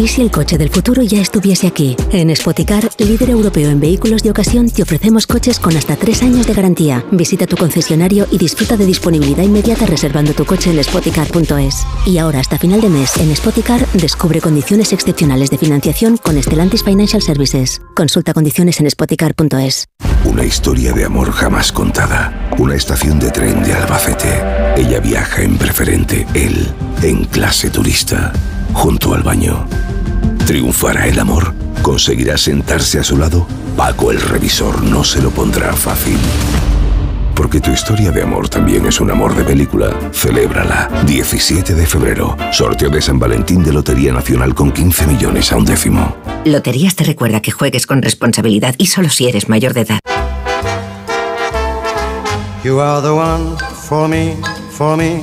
¿Y si el coche del futuro ya estuviese aquí? En Spoticar, líder europeo en vehículos de ocasión, te ofrecemos coches con hasta tres años de garantía. Visita tu concesionario y disfruta de disponibilidad inmediata reservando tu coche en spoticar.es. Y ahora, hasta final de mes, en Spoticar, descubre condiciones excepcionales de financiación con Stellantis Financial Services. Consulta condiciones en spoticar.es. Una historia de amor jamás contada. Una estación de tren de Albacete. Ella viaja en preferente, él en clase turista, junto al baño. ¿Triunfará el amor? ¿Conseguirá sentarse a su lado? Paco el revisor no se lo pondrá fácil. Porque tu historia de amor también es un amor de película. Celébrala. 17 de febrero. Sorteo de San Valentín de Lotería Nacional con 15 millones a un décimo. Loterías te recuerda que juegues con responsabilidad y solo si eres mayor de edad. You are the one for me, for me,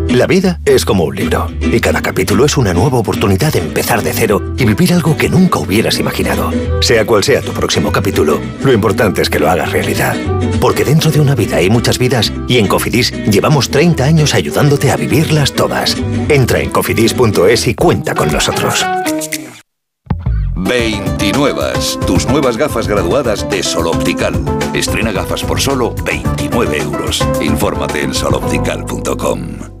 La vida es como un libro y cada capítulo es una nueva oportunidad de empezar de cero y vivir algo que nunca hubieras imaginado. Sea cual sea tu próximo capítulo, lo importante es que lo hagas realidad. Porque dentro de una vida hay muchas vidas y en Cofidis llevamos 30 años ayudándote a vivirlas todas. Entra en cofidis.es y cuenta con nosotros. 29. Tus nuevas gafas graduadas de Sol Optical. Estrena gafas por solo 29 euros. Infórmate en soloptical.com.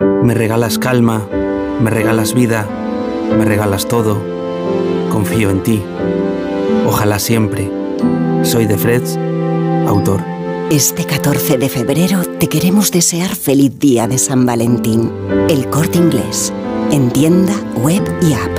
Me regalas calma, me regalas vida, me regalas todo. Confío en ti. Ojalá siempre. Soy de Freds, autor. Este 14 de febrero te queremos desear feliz día de San Valentín. El corte inglés. En tienda, web y app.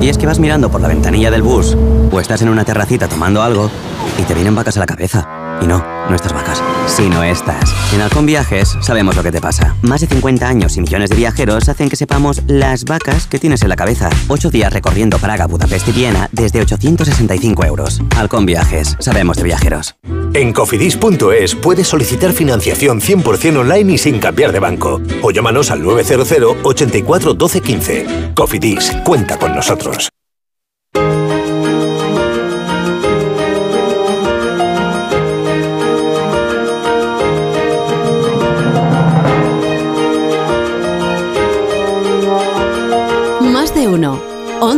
Y es que vas mirando por la ventanilla del bus o estás en una terracita tomando algo y te vienen vacas a la cabeza. Y no, no estas vacas, sino estas. En Halcón Viajes sabemos lo que te pasa. Más de 50 años y millones de viajeros hacen que sepamos las vacas que tienes en la cabeza. Ocho días recorriendo Praga, Budapest y Viena desde 865 euros. Halcón Viajes, sabemos de viajeros. En cofidis.es puedes solicitar financiación 100% online y sin cambiar de banco. O llámanos al 900 84 12 15. Cofidis, cuenta con nosotros.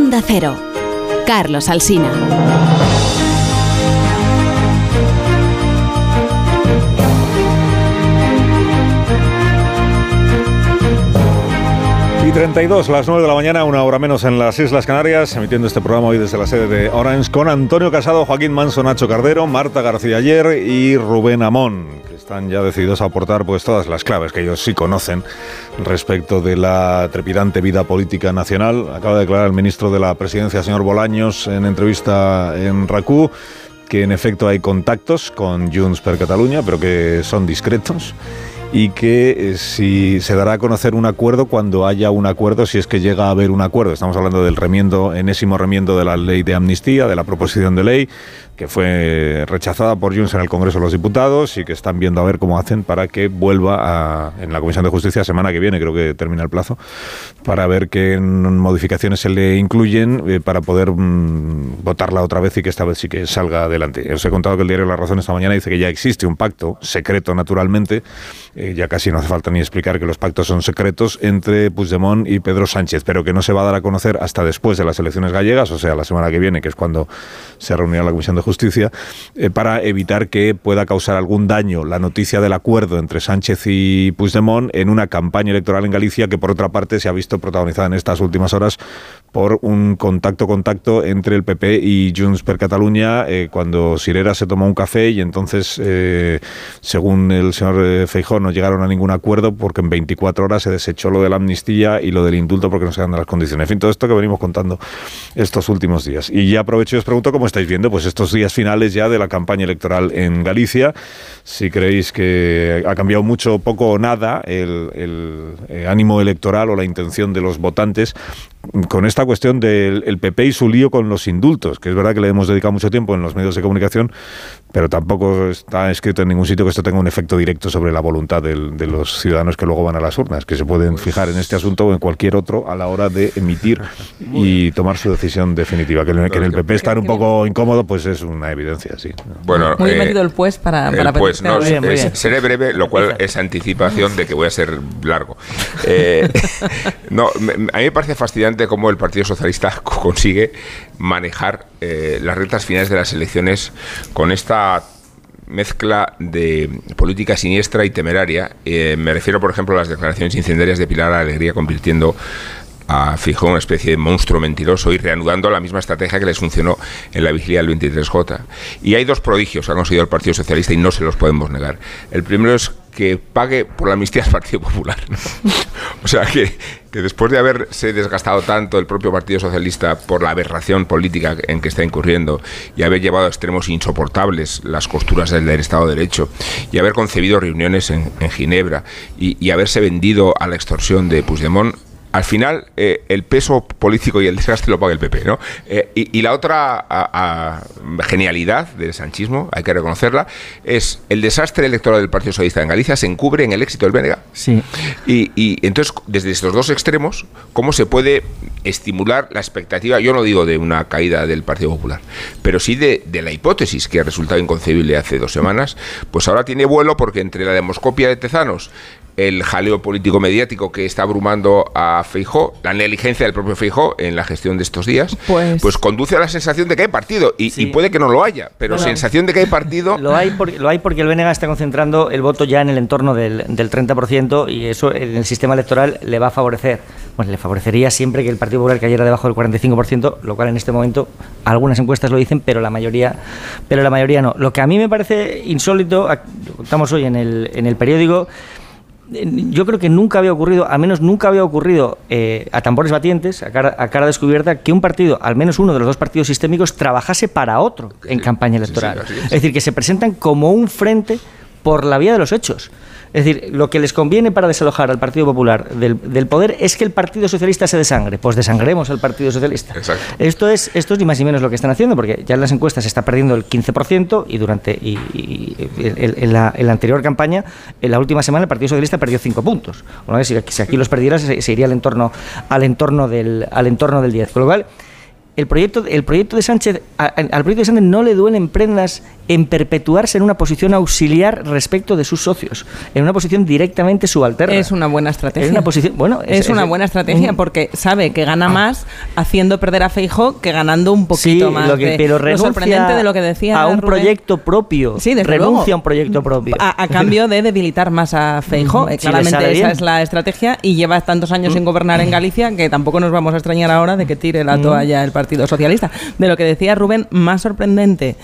Onda. Carlos Alsina. Y 32, las 9 de la mañana, una hora menos en las Islas Canarias, emitiendo este programa hoy desde la sede de Orange con Antonio Casado, Joaquín Manso, Nacho Cardero, Marta García Ayer y Rubén Amón, están ya decididos a aportar pues todas las claves que ellos sí conocen respecto de la trepidante vida política nacional. Acaba de declarar el ministro de la Presidencia, señor Bolaños, en entrevista en RACU que en efecto hay contactos con Junts per Cataluña, pero que son discretos y que eh, si se dará a conocer un acuerdo cuando haya un acuerdo, si es que llega a haber un acuerdo. Estamos hablando del remiendo, enésimo remiendo de la ley de amnistía, de la proposición de ley, que fue rechazada por Junts en el Congreso de los Diputados y que están viendo a ver cómo hacen para que vuelva a, en la Comisión de Justicia semana que viene, creo que termina el plazo, para ver qué modificaciones se le incluyen eh, para poder mm, votarla otra vez y que esta vez sí que salga adelante. Os he contado que el diario La Razón esta mañana dice que ya existe un pacto, secreto naturalmente, eh, ya casi no hace falta ni explicar que los pactos son secretos entre Puigdemont y Pedro Sánchez, pero que no se va a dar a conocer hasta después de las elecciones gallegas, o sea, la semana que viene, que es cuando se reunirá la Comisión de Justicia, eh, para evitar que pueda causar algún daño la noticia del acuerdo entre Sánchez y Puigdemont en una campaña electoral en Galicia que, por otra parte, se ha visto protagonizada en estas últimas horas por un contacto-contacto entre el PP y Junts per Cataluña eh, cuando Sirera se tomó un café y entonces, eh, según el señor Feijón, no llegaron a ningún acuerdo porque en 24 horas se desechó lo de la amnistía y lo del indulto porque no se dan las condiciones. En fin, todo esto que venimos contando estos últimos días. Y ya aprovecho y os pregunto cómo estáis viendo pues estos días finales ya de la campaña electoral en Galicia. Si creéis que ha cambiado mucho, poco o nada el, eh, ánimo electoral o la intención de los votantes con esta cuestión del el PP y su lío con los indultos, que es verdad que le hemos dedicado mucho tiempo en los medios de comunicación, pero tampoco está escrito en ningún sitio que esto tenga un efecto directo sobre la voluntad del, de los ciudadanos que luego van a las urnas, que se pueden Pues fijar en este asunto o en cualquier otro a la hora de emitir y tomar su decisión definitiva. Que, en- que en el PP estar un poco incómodo, pues es una evidencia, sí. Bueno, Muy eh, metido el pues para, para el pues, no, pedir- es- seré breve, lo cual es anticipación de que voy a ser largo. Eh, no, me- a mí me parece fascinante cómo el Partido Socialista co- consigue manejar eh, las rectas finales de las elecciones con esta mezcla de política siniestra y temeraria. Eh, me refiero, por ejemplo, a las declaraciones incendiarias de Pilar Alegría convirtiendo a Fijó una especie de monstruo mentiroso y reanudando la misma estrategia que les funcionó en la vigilia del 23J. Y hay dos prodigios que ha conseguido el Partido Socialista y no se los podemos negar. El primero es que pague por la amnistía al Partido Popular. O sea, que, que después de haberse desgastado tanto el propio Partido Socialista por la aberración política en que está incurriendo y haber llevado a extremos insoportables las costuras del, del Estado de Derecho y haber concebido reuniones en, en Ginebra y, y haberse vendido a la extorsión de Puigdemont, al final eh, el peso político y el desgaste lo paga el PP, ¿no? Eh, y, y la otra a- a genialidad del sanchismo, hay que reconocerla, es el desastre electoral del Partido Socialista en Galicia se encubre en el éxito del BNG. Sí. Y, y entonces, desde estos dos extremos, ¿cómo se puede estimular la expectativa? Yo no digo de una caída del Partido Popular, pero sí de, de la hipótesis que ha resultado inconcebible hace dos semanas, pues ahora tiene vuelo porque entre la demoscopia de Tezanos el jaleo político mediático que está abrumando a Feijó, la negligencia del propio Feijó en la gestión de estos días, Pues- pues, conduce a la sensación de que hay partido y, y puede que no lo haya, pero Bueno, sensación de que hay partido. Lo hay, por- lo hay porque el BNG está concentrando el voto ya en el entorno del, del 30% y eso en el sistema electoral le va a favorecer. Bueno, le favorecería siempre que el Partido Popular cayera debajo del 45%, lo cual en este momento algunas encuestas lo dicen, pero la mayoría, pero la mayoría no. Lo que a mí me parece insólito, contamos hoy en el, en el periódico, yo creo que nunca había ocurrido, al menos nunca había ocurrido eh, a tambores batientes, a cara, a cara descubierta, que un partido, al menos uno de los dos partidos sistémicos, trabajase para otro en campaña electoral. es decir, que se presentan como un frente por la vía de los hechos. Es decir, lo que les conviene para desalojar al Partido Popular del, del poder es que el Partido Socialista se desangre. Pues desangremos al Partido Socialista. Esto es, esto es ni más ni menos lo que están haciendo, porque ya en las encuestas se está perdiendo el 15% y durante y, y- y- en, en la, en la anterior campaña, en la última semana, el Partido Socialista perdió 5 puntos. Una vez, si, si aquí los perdiera, se, se iría al entorno, al, entorno del, al entorno del 10. Con lo cual, el proyecto, el proyecto de Sánchez, al proyecto de Sánchez no le duelen prendas en perpetuarse en una posición auxiliar respecto de sus socios, en una posición directamente subalterna. Es una buena estrategia. Es una posición, bueno, es, una buena estrategia porque sabe que gana más haciendo perder a Feijó que ganando un poquito Sí, más. lo que- de- pero lo sorprendente de lo que decía a un Rubén. proyecto propio. Sí, desde renuncia luego. a un proyecto propio. A, a cambio de debilitar más a Feijó. Ujú. Eh, claramente esa es la estrategia y lleva tantos años sin gobernar en Galicia que tampoco nos vamos a extrañar ahora de que tire la toalla el Partido Socialista. De lo que decía Rubén, más sorprendente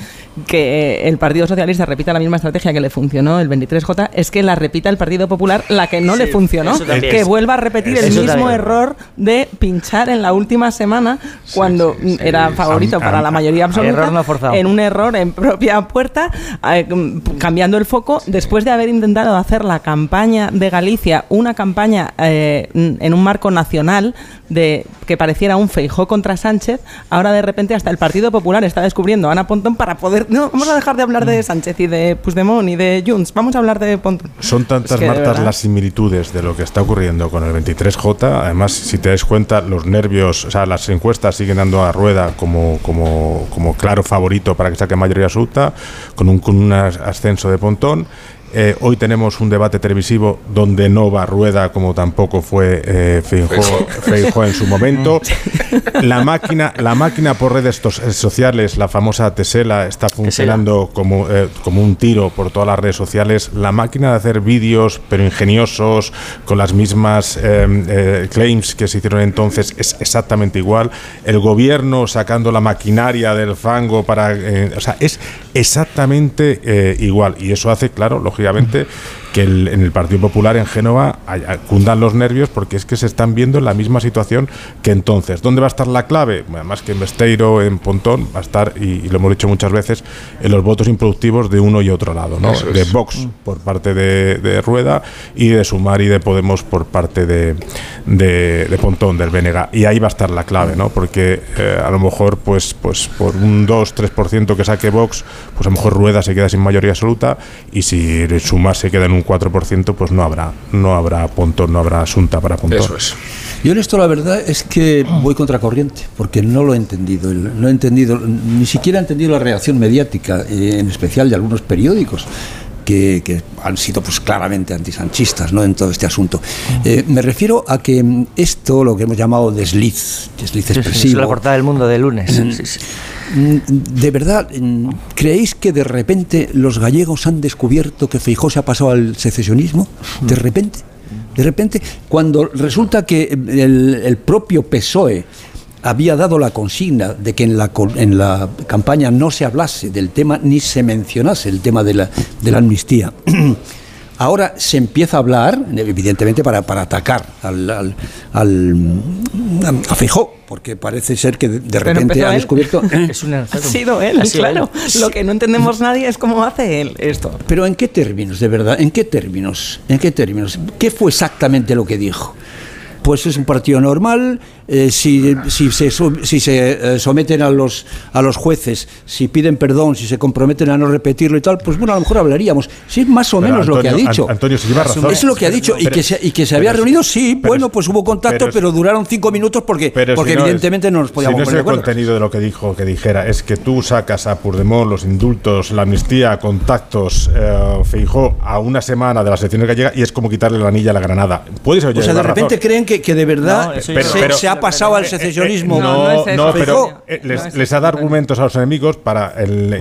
que el Partido Socialista repita la misma estrategia que le funcionó el 23J es que la repita el Partido Popular la que no Sí, le funcionó. Que vuelva a repetir el mismo también. error de pinchar en la última semana cuando era favorito para la mayoría absoluta error no forzado. en un error en propia puerta, eh, mm, cambiando el foco, después de haber intentado hacer la campaña de Galicia, una campaña eh, en un marco nacional de que pareciera un feijó contra Sánchez, ahora de repente hasta el Partido Popular está descubriendo a Ana Pontón para poder... No, vamos a dejar de hablar de Sánchez y de Puigdemont y de Junts, vamos a hablar de Pontón. Son tantas, Es que, Martas, las similitudes de lo que está ocurriendo con el 23J. Además, si te das cuenta, los nervios, o sea, las encuestas siguen dando a Rueda como, como, como claro favorito para que saque mayoría absoluta, con un, con un as- ascenso de Pontón. Eh, hoy tenemos un debate televisivo donde no va Rueda, como tampoco fue eh, Feijóo. Feijóo en su momento. La máquina, la máquina por redes eh, sociales, la famosa Tesela, está funcionando como, eh, como un tiro por todas las redes sociales. La máquina de hacer vídeos, pero ingeniosos, con las mismas eh, eh, claims que se hicieron entonces, es exactamente igual. El gobierno sacando la maquinaria del fango para. o sea, es exactamente igual. Y eso hace, claro, lógicamente efectivamente que en el Partido Popular en Génova cundan los nervios porque es que se están viendo en la misma situación que entonces. ¿Dónde va a estar la clave? Además que en Besteiro, en Pontón, va a estar, y, lo hemos dicho muchas veces, en los votos improductivos de uno y otro lado, ¿no? De Vox por parte de, Rueda y de Sumar y de Podemos por parte de, de, Pontón, del Benega. Y ahí va a estar la clave, ¿no? Porque eh, a lo mejor, pues, pues por un 2-3% que saque Vox, pues a lo mejor Rueda se queda sin mayoría absoluta y si Sumar se queda en un 4%, pues no habrá, no habrá Pontón, no habrá Asunta para Pontón. Eso es. Yo en esto la verdad es que voy contracorriente, porque no lo he entendido. No he entendido, ni siquiera he entendido la reacción mediática, eh, en especial de algunos periódicos. Que, han sido pues claramente antisanchistas ¿no? en todo este asunto. Eh, me refiero a que esto, lo que hemos llamado desliz, desliz expresivo... la portada del mundo de lunes. Mm, mm, ¿De verdad mm, creéis que de repente los gallegos han descubierto que Feijó se ha pasado al secesionismo? ¿De repente? De repente, cuando resulta que el, propio PSOE había dado la consigna de que en la, en la campaña no se hablase del tema ni se mencionase el tema de la, de la amnistía. Ahora se empieza a hablar, evidentemente, para, para atacar al, al, a Fijó, porque parece ser que de, repente ha descubierto. ha sido él, claro. Lo que no entendemos nadie es cómo hace él esto. Pero ¿en qué términos, de verdad? ¿En qué términos? ¿En qué términos? ¿Qué fue exactamente lo que dijo? pues es un partido normal. Eh, si, si, se, si se eh, someten a los, a los jueces, si piden perdón, si se comprometen a no repetirlo y tal, pues bueno, a lo mejor hablaríamos. Sí, es más o menos lo que ha dicho. Antonio, si lleva razón. Es lo que ha dicho. y, que se, y que se había reunido, sí, bueno, pues hubo contacto, pero, duraron cinco minutos porque, porque evidentemente no nos podíamos si no es el contenido de lo que dijo, que dijera, es que tú sacas a Purdemont los indultos, la amnistía, contactos, eh, Feijó a una semana de las elecciones gallegas y es como quitarle la anilla a la granada. Puedes O sea, de repente creen que que, de verdad se, ha pasado al secesionismo. no, no, pero eh, les, ha dado argumentos a los enemigos para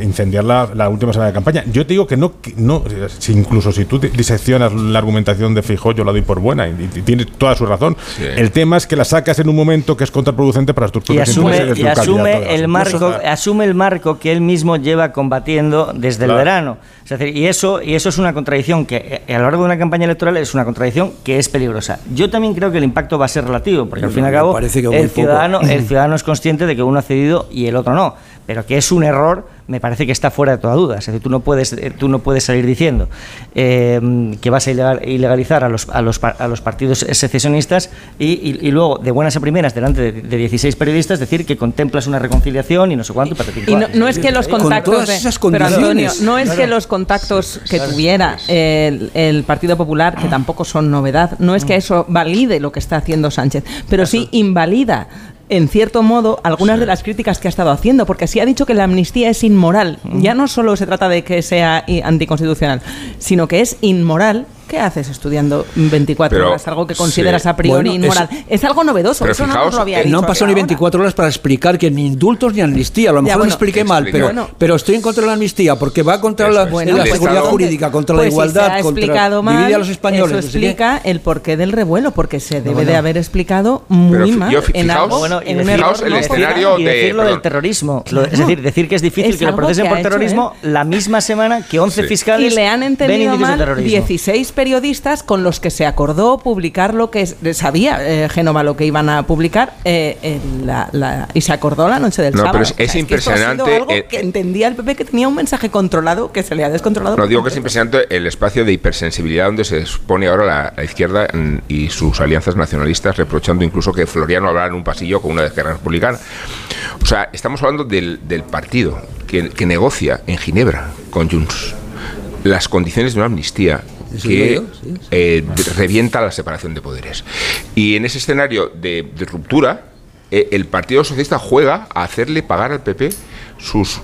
incendiar la, última semana de campaña. Yo te digo que no, no incluso si tú diseccionas la argumentación de Fijó, yo la doy por buena y, tiene toda su razón. El tema es que la sacas en un momento que es contraproducente para y asume, y asume el marco, asume el marco que él mismo lleva combatiendo desde el verano. y eso, y eso es una contradicción que eh, a lo largo de una campaña electoral es una contradicción que es peligrosa. Yo también creo que el impacto va a ser relativo, porque al fin y al cabo el ciudadano, el ciudadano es consciente de que uno ha cedido y el otro no, pero que es un error me parece que está fuera de toda duda. Es decir, tú no puedes, eh, tú no puedes salir diciendo eh, que vas a ilegalizar a los, a los, a los partidos secesionistas y, luego, de buenas a primeras, delante de, 16 periodistas, decir que contemplas una reconciliación y no sé cuánto. Y no, es que los contactos. no es que los contactos que tuviera el, el, Partido Popular, que tampoco son novedad, no es que eso valide lo que está haciendo Sánchez, pero sí invalida en cierto modo, algunas de las críticas que ha estado haciendo, porque si ha dicho que la amnistía es inmoral. Ya no solo se trata de que sea anticonstitucional, sino que es inmoral ¿Qué haces estudiando 24 horas? Algo que consideras a priori inmoral. Es, algo novedoso, eso no lo había dicho. No han pasado ni 24 horas para explicar que ni indultos ni amnistía. A lo mejor lo expliqué mal, pero, pero estoy en contra de la amnistía porque va contra la, seguridad jurídica, contra la pues igualdad, contra dividir a los españoles. Eso explica el porqué del revuelo, porque se debe de haber explicado muy mal en algo, bueno, en un error el escenario y decirlo del terrorismo. Es decir, decir que es difícil que lo procesen por terrorismo la misma semana que 11 fiscales y le han entendido mal 16 periodistas con los que se acordó publicar lo que sabía eh, Genova lo que iban a publicar eh, y se acordó la noche del sábado. Pero es, impresionante. algo eh, que entendía el PP que tenía un mensaje controlado que se le ha descontrolado. No, digo que es impresionante el espacio de hipersensibilidad donde se expone ahora la, izquierda y sus alianzas nacionalistas, reprochando incluso que Floriano hablara en un pasillo con una izquierda republicana. O sea, estamos hablando del, partido que, que negocia en Ginebra con Junts las condiciones de una amnistía que eh, revienta la separación de poderes. Y en ese escenario de, ruptura, eh, el Partido Socialista juega a hacerle pagar al PP sus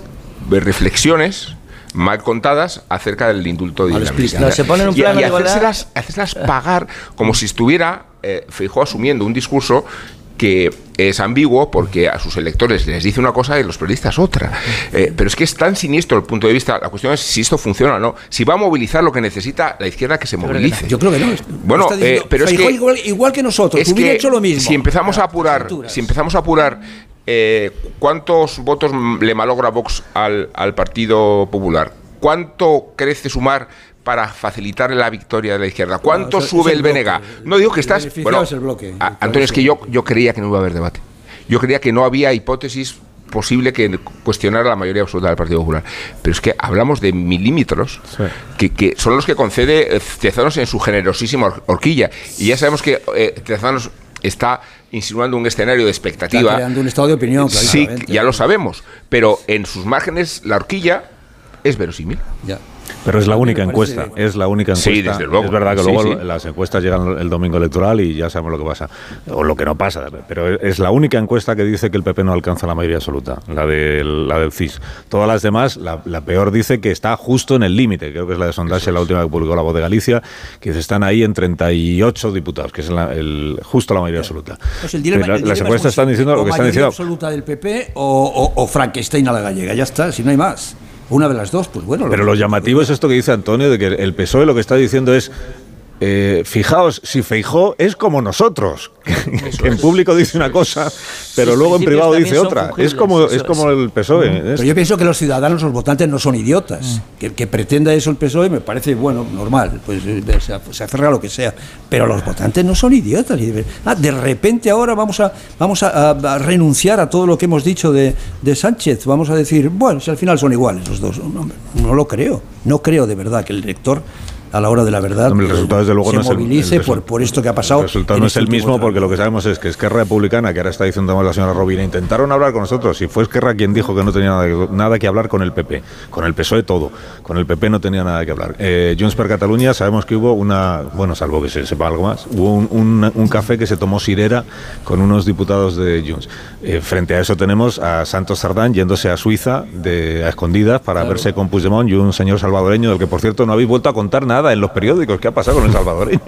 reflexiones mal contadas acerca del indulto de no, se un y, y pagar como si estuviera eh, asumiendo un discurso que es ambiguo porque a sus electores les dice una cosa y a los periodistas otra. Eh, pero es que es tan siniestro el punto de vista. La cuestión es si esto funciona o no. Si va a movilizar lo que necesita la izquierda que se movilice. Yo creo que no. Bueno, eh, pero es que, igual, que nosotros, hubiera hecho lo mismo. Si empezamos a apurar, si empezamos a apurar eh, ¿cuántos votos le malogra Vox al, al Partido Popular? ¿Cuánto crece sumar para facilitar la victoria de la izquierda? ¿Cuánto sube el, BNG? No digo que estás... Bueno, Antonio, es que yo, yo creía que no iba a haber debate. Yo creía que no había hipótesis posible que cuestionara la mayoría absoluta del Partido Popular. Pero es que hablamos de milímetros que, son los que concede eh, Tezanos en su generosísima horquilla. Y ya sabemos que eh, Tezanos está insinuando un escenario de expectativa. Está creando un estado de opinión. Sí, ya lo sabemos. Pero en sus márgenes la horquilla es verosímil. Ya. Pero es la única encuesta, es la única encuesta. Sí, desde luego. Es verdad que luego las encuestas llegan el domingo electoral y ya sabemos lo que pasa, o lo que no pasa, pero es la única encuesta que dice que el PP no alcanza la mayoría absoluta, la, de, la del CIS. Todas las demás, la, peor dice que está justo en el límite, creo que es la de sondaje, la última que publicó la voz de Galicia, que están ahí en 38 diputados, que es el, justo la mayoría absoluta. Pues las encuestas están diciendo lo que están diciendo. absoluta del PP o, o Frankenstein a la gallega, ya está, si no hay más una de las dos, pues bueno. Pero lo llamativo es esto que dice Antonio, de que el PSOE lo que está diciendo es eh, fijaos, si Feijó es como nosotros, que, en público dice una cosa, pero luego en privado dice otra. Es como, es como el PSOE. Mm. Pero yo pienso que los ciudadanos, los votantes, no son idiotas. Mm. Que, que, pretenda eso el PSOE me parece, bueno, normal, pues eh, se, aferra a lo que sea. Pero los votantes no son idiotas. Ah, de repente ahora vamos a, vamos a, renunciar a todo lo que hemos dicho de, de, Sánchez. Vamos a decir, bueno, si al final son iguales los dos. No, no lo creo. No creo de verdad que el lector a la hora de la verdad el resultado, desde luego, se movilice por, por esto que ha pasado. El resultado no es el mismo porque lo que sabemos es que Esquerra Republicana, que ahora está diciendo la señora Robina, intentaron hablar con nosotros y fue Esquerra quien dijo que no tenía nada, que hablar con el PP, con el PSOE todo, con el PP no tenía nada que hablar. Eh, Junts per Cataluña sabemos que hubo una, bueno, salvo que se sepa algo más, hubo un, un, café que se tomó Sirera con unos diputados de Junts. Eh, frente a eso tenemos a Santos Sardán yéndose a Suiza de, a escondidas para verse con Puigdemont y un señor salvadoreño del que, por cierto, no habéis vuelto a contar nada en los periódicos. ¿Qué ha pasado con el salvadoreño?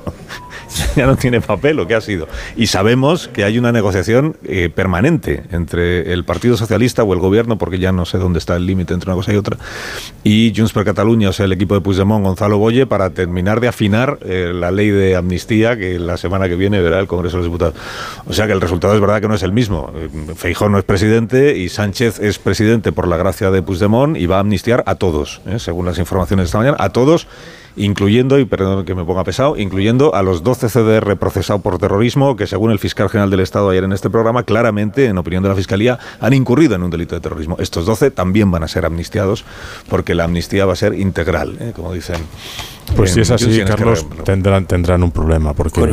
ya no tiene papel o qué ha sido. Y sabemos que hay una negociación eh, permanente entre el Partido Socialista o el gobierno, porque ya no sé dónde está el límite entre una cosa y otra, y Junts per Cataluña, o sea, el equipo de Puigdemont, Gonzalo Boye, para terminar de afinar eh, la ley de amnistía que la semana que viene verá el Congreso de los Diputados. O sea que el resultado es verdad que no es el mismo. Eh, Feijón no es presidente y Sánchez es presidente por la gracia de Puigdemont y va a amnistiar a todos, según las informaciones de esta mañana, a todos incluyendo, y perdón que me ponga pesado, incluyendo a los 12 CDR procesados por terrorismo que según el fiscal general del Estado ayer en este programa, claramente, en opinión de la Fiscalía, han incurrido en un delito de terrorismo. Estos 12 también van a ser amnistiados porque la amnistía va a ser integral, ¿eh? como dicen pues si es así, Carlos, tendrán, tendrán un problema, porque eh,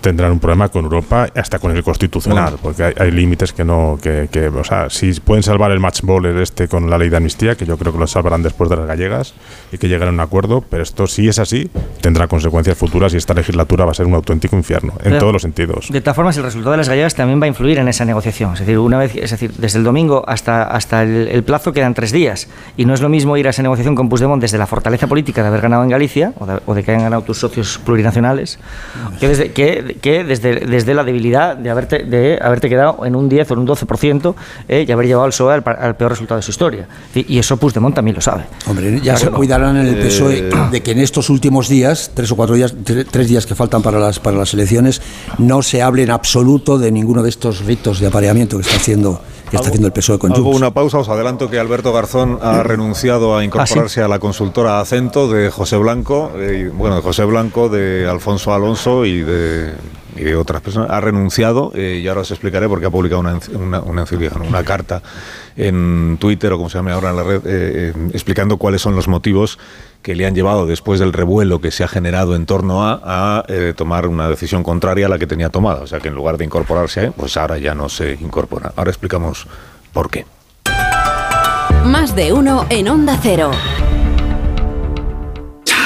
tendrán un problema con Europa, hasta con el constitucional, porque hay, límites que no, que, que, o sea, si pueden salvar el match ball este con la ley de amnistía, que yo creo que lo salvarán después de las gallegas y que llegarán a un acuerdo, pero esto si es así, tendrá consecuencias futuras y esta legislatura va a ser un auténtico infierno, en todos los sentidos. De todas formas, el resultado de las gallegas también va a influir en esa negociación, es decir, una vez, es decir, desde el domingo hasta, hasta el, plazo quedan tres días, y no es lo mismo ir a esa negociación con Puigdemont desde la fortaleza política de haber ganado en Galicia, o de, que hayan ganado tus socios plurinacionales, que desde, que, desde, desde la debilidad de haberte, de haberte quedado en un 10 o en un 12% eh, y haber llevado al PSOE al, peor resultado de su historia. Y, eso Puigdemont también lo sabe. Hombre, ya se cuidarán en el PSOE eh, de que en estos últimos días, tres o cuatro días, tres días que faltan para las, para las elecciones, no se hable en absoluto de ninguno de estos ritos de apareamiento que está haciendo que está haciendo el PSOE con Hago una pausa, os adelanto que Alberto Garzón ha renunciado a incorporarse ah, a la consultora Acento de José Blanco, eh, bueno, de José Blanco, de Alfonso Alonso y de, otras personas. Ha renunciado eh, y ahora os explicaré porque ha publicado una, una, carta en Twitter o como se llama ahora en la red, eh, explicando cuáles son los motivos que le han llevado después del revuelo que se ha generado en torno a, a tomar una decisión contraria a la que tenía tomada. O sea que en lugar de incorporarse, pues ahora ya no se incorpora. Ahora explicamos por qué. Más de uno en Onda Cero.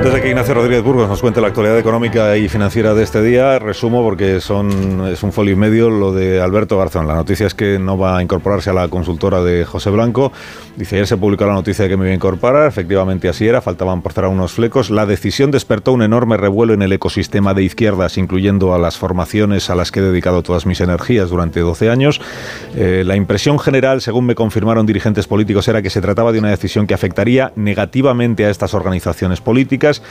আমাদের Ignacio Rodríguez Burgos nos cuente la actualidad económica y financiera de este día. Resumo porque son, es un folio y medio lo de Alberto Garzón. La noticia es que no va a incorporarse a la consultora de José Blanco. Dice, ayer se publicó la noticia de que me iba a incorporar. Efectivamente así era, faltaban por cerrar unos flecos. La decisión despertó un enorme revuelo en el ecosistema de izquierdas, incluyendo a las formaciones a las que he dedicado todas mis energías durante 12 años. Eh, la impresión general, según me confirmaron dirigentes políticos, era que se trataba de una decisión que afectaría negativamente a estas organizaciones políticas.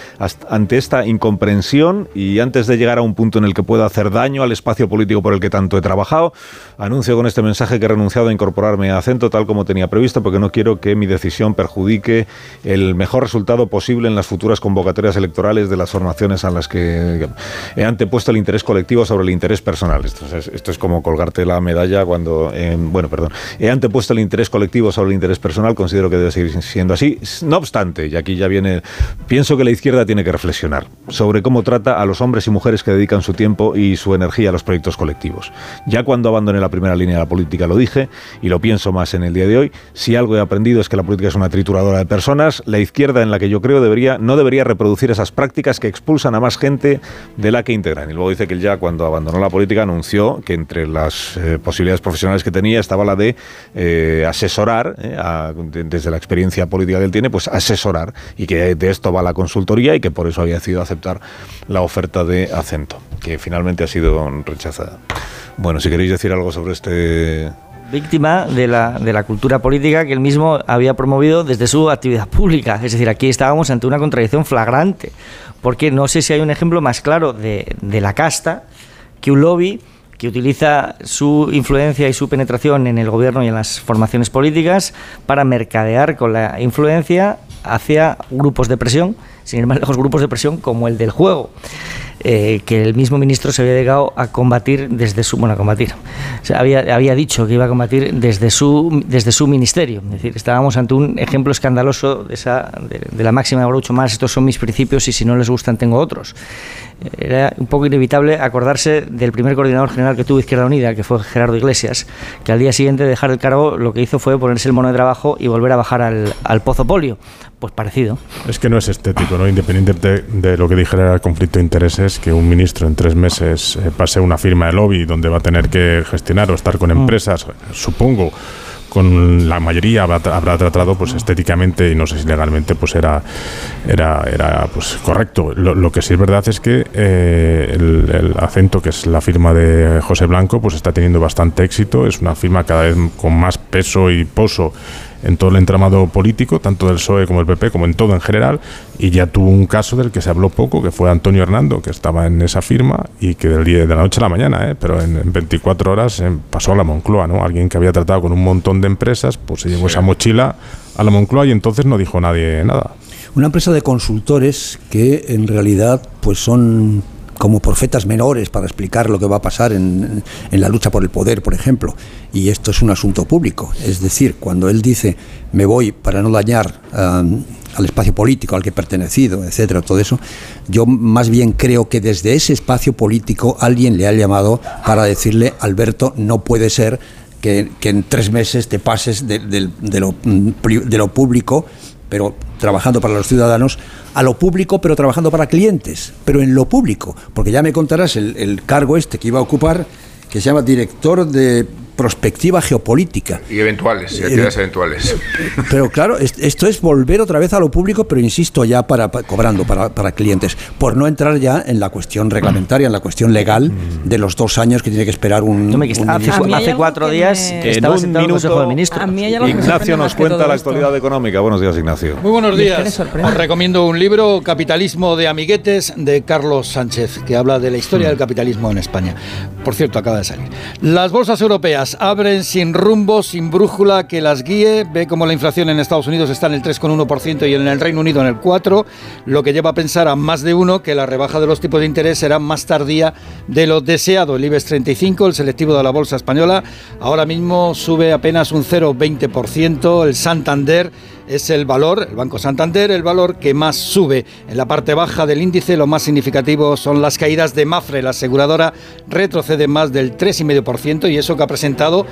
Ante esta incomprensión y antes de llegar a un punto en el que pueda hacer daño al espacio político por el que tanto he trabajado, anuncio con este mensaje que he renunciado a incorporarme a Acento tal como tenía previsto porque no quiero que mi decisión perjudique el mejor resultado posible en las futuras convocatorias electorales de las formaciones a las que he antepuesto el interés colectivo sobre el interés personal. Esto es, como colgarte la medalla cuando, eh, bueno, perdón, he antepuesto el interés colectivo sobre el interés personal, considero que debe seguir siendo así. No obstante, y aquí ya viene, pienso que la izquierda tiene que reflexionar sobre cómo trata a los hombres y mujeres que dedican su tiempo y su energía a los proyectos colectivos. Ya cuando abandoné la primera línea de la política lo dije y lo pienso más en el día de hoy. Si algo he aprendido es que la política es una trituradora de personas. La izquierda en la que yo creo debería, no debería reproducir esas prácticas que expulsan a más gente de la que integran. Y luego dice que él ya cuando abandonó la política anunció que entre las eh, posibilidades profesionales que tenía estaba la de eh, asesorar, eh, desde la experiencia política que él tiene, pues asesorar y que de esto va la consultoría y que por eso había decidido aceptar la oferta de Acento, que finalmente ha sido rechazada. Bueno, si queréis decir algo sobre este víctima de la, de la cultura política que él mismo había promovido desde su actividad pública. Es decir, aquí estábamos ante una contradicción flagrante, porque no sé si hay un ejemplo más claro de, de la casta que un lobby que utiliza su influencia y su penetración en el gobierno y en las formaciones políticas para mercadear con la influencia hacia grupos de presión, sin ir más lejos, grupos de presión como el del juego. Eh, que el mismo ministro se había llegado a combatir desde su bueno a combatir había, había dicho que iba a combatir desde su desde su ministerio decir estábamos ante un ejemplo escandaloso de esa de, la máxima de Groucho más estos son mis principios y si no les gustan tengo otros era un poco inevitable acordarse del primer coordinador general que tuvo Izquierda Unida, que fue Gerardo Iglesias, que al día siguiente de dejar el cargo lo que hizo fue ponerse el mono de trabajo y volver a bajar al, al pozo polio. Pues parecido. Es que no es estético, ¿no? Independiente de, lo que dijera el conflicto de intereses, que un ministro en tres meses eh, pase una firma de lobby donde va a tener que gestionar o estar con mm. empresas, supongo con la mayoría habrá, tratado pues estéticamente y no sé si legalmente pues era era era pues correcto lo, que sí es verdad es que eh, el, acento que es la firma de José Blanco pues está teniendo bastante éxito es una firma cada vez con más peso y poso en todo el entramado político, tanto del PSOE como del PP, como en todo en general, y ya tuvo un caso del que se habló poco, que fue Antonio Hernando, que estaba en esa firma y que del día de la noche a la mañana, ¿eh? pero en, 24 horas eh, pasó a la Moncloa, ¿no? Alguien que había tratado con un montón de empresas, pues se llevó esa mochila a la Moncloa y entonces no dijo nadie nada. Una empresa de consultores que en realidad pues son como profetas menores para explicar lo que va a pasar en, la lucha por el poder, por ejemplo. Y esto es un asunto público. Es decir, cuando él dice, me voy para no dañar al espacio político al que he pertenecido, etcétera, todo eso, yo más bien creo que desde ese espacio político alguien le ha llamado para decirle, Alberto, no puede ser que, en tres meses te pases de, lo, de lo público pero trabajando para los ciudadanos, a lo público, pero trabajando para clientes, pero en lo público, porque ya me contarás el, el cargo este que iba a ocupar, que se llama director de prospectiva geopolítica. Y eventuales, y actividades eh, eventuales. Pero claro, esto es volver otra vez a lo público, pero insisto, ya para, cobrando para, para, clientes, por no entrar ya en la cuestión reglamentaria, en la cuestión legal de los dos años que tiene que esperar un. hace, cuatro días estaba en un minuto, Ministro. Ignacio nos cuenta la actualidad económica. Buenos días, Ignacio. Muy buenos días. Os recomiendo un libro, Capitalismo de Amiguetes, de Carlos Sánchez, que habla de la historia del capitalismo en España. Por cierto, acaba de salir. Las bolsas europeas abren sin rumbo, sin brújula que las guíe. Ve cómo la inflación en Estados Unidos está en el 3,1% y en el Reino Unido en el 4%, lo que lleva a pensar a más de uno que la rebaja de los tipos de interés será más tardía de lo deseado. El IBEX 35, el selectivo de la Bolsa Española, ahora mismo sube apenas un 0,20%. El Santander es el valor, el Banco Santander, el valor que más sube. En la parte baja del índice lo más significativo son las caídas de Mafre. La aseguradora retrocede más del 3,5% y eso que ha presentado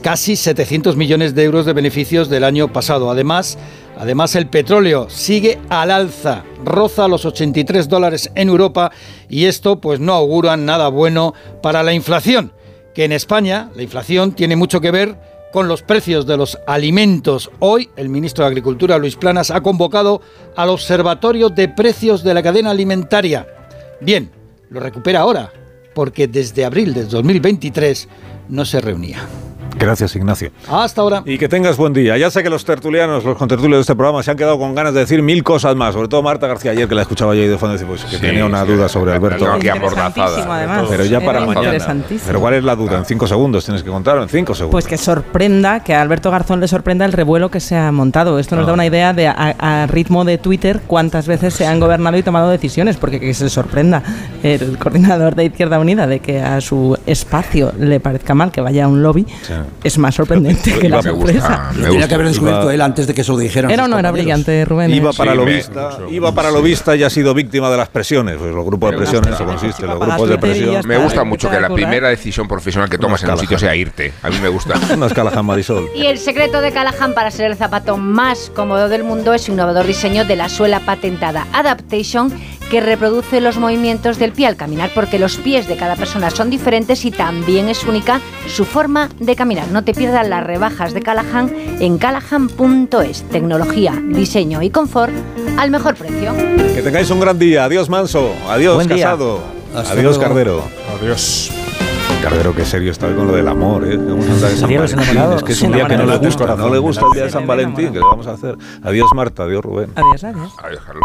casi 700 millones de euros de beneficios del año pasado. Además, Además, el petróleo sigue al alza, roza los 83 dólares en Europa y esto pues no augura nada bueno para la inflación, que en España la inflación tiene mucho que ver con los precios de los alimentos. Hoy el ministro de Agricultura, Luis Planas, ha convocado al Observatorio de Precios de la Cadena Alimentaria. Bien, lo recupera ahora, porque desde abril de 2023 no se reunía. Gracias, Ignacio. Hasta ahora. Y que tengas buen día. Ya sé que los tertulianos, los contertulios de este programa se han quedado con ganas de decir mil cosas más, sobre todo Marta García ayer que la escuchaba yo y de fondo pues, que tenía una duda sobre Alberto. Pero ya para mañana. Pero ¿cuál es la duda? En cinco segundos tienes que contar, en cinco segundos. Pues que sorprenda, que a Alberto Garzón le sorprenda el revuelo que se ha montado. Esto nos da una idea de a, ritmo de Twitter cuántas veces se han gobernado y tomado decisiones, porque que se sorprenda el coordinador de Izquierda Unida de que a su espacio le parezca mal que vaya a un lobby, es más sorprendente que la sorpresa. Tenía que haber descubierto él antes de que se lo dijeran. Era o no era brillante, Rubén. Iba para lo vista, iba para lo vista y ha sido víctima de las presiones. Pues los grupos de presión, eso consiste, los grupos de presión. Me gusta mucho que la primera decisión profesional que tomas en un sitio sea irte. A mí me gusta. Una Callahan Marisol. Y el secreto de Callahan para ser el zapato más cómodo del mundo es su innovador diseño de la suela patentada Adaptation que reproduce los movimientos del pie al caminar porque los pies de cada persona son diferentes y también es única su forma de caminar. No te pierdas las rebajas de Callahan en callahan.es. Tecnología, diseño y confort al mejor precio. Que tengáis un gran día. Adiós Manso. Adiós Casado. Adiós Cardero. Adiós. Cardero, que serio está con lo del amor, ¿eh? Vamos a de San Valentín. Es que es un día que no le gusta, no le gusta el día de San Valentín. ¿Qué le vamos a hacer? Adiós Marta, adiós Rubén. Adiós, adiós. Adiós, Carlos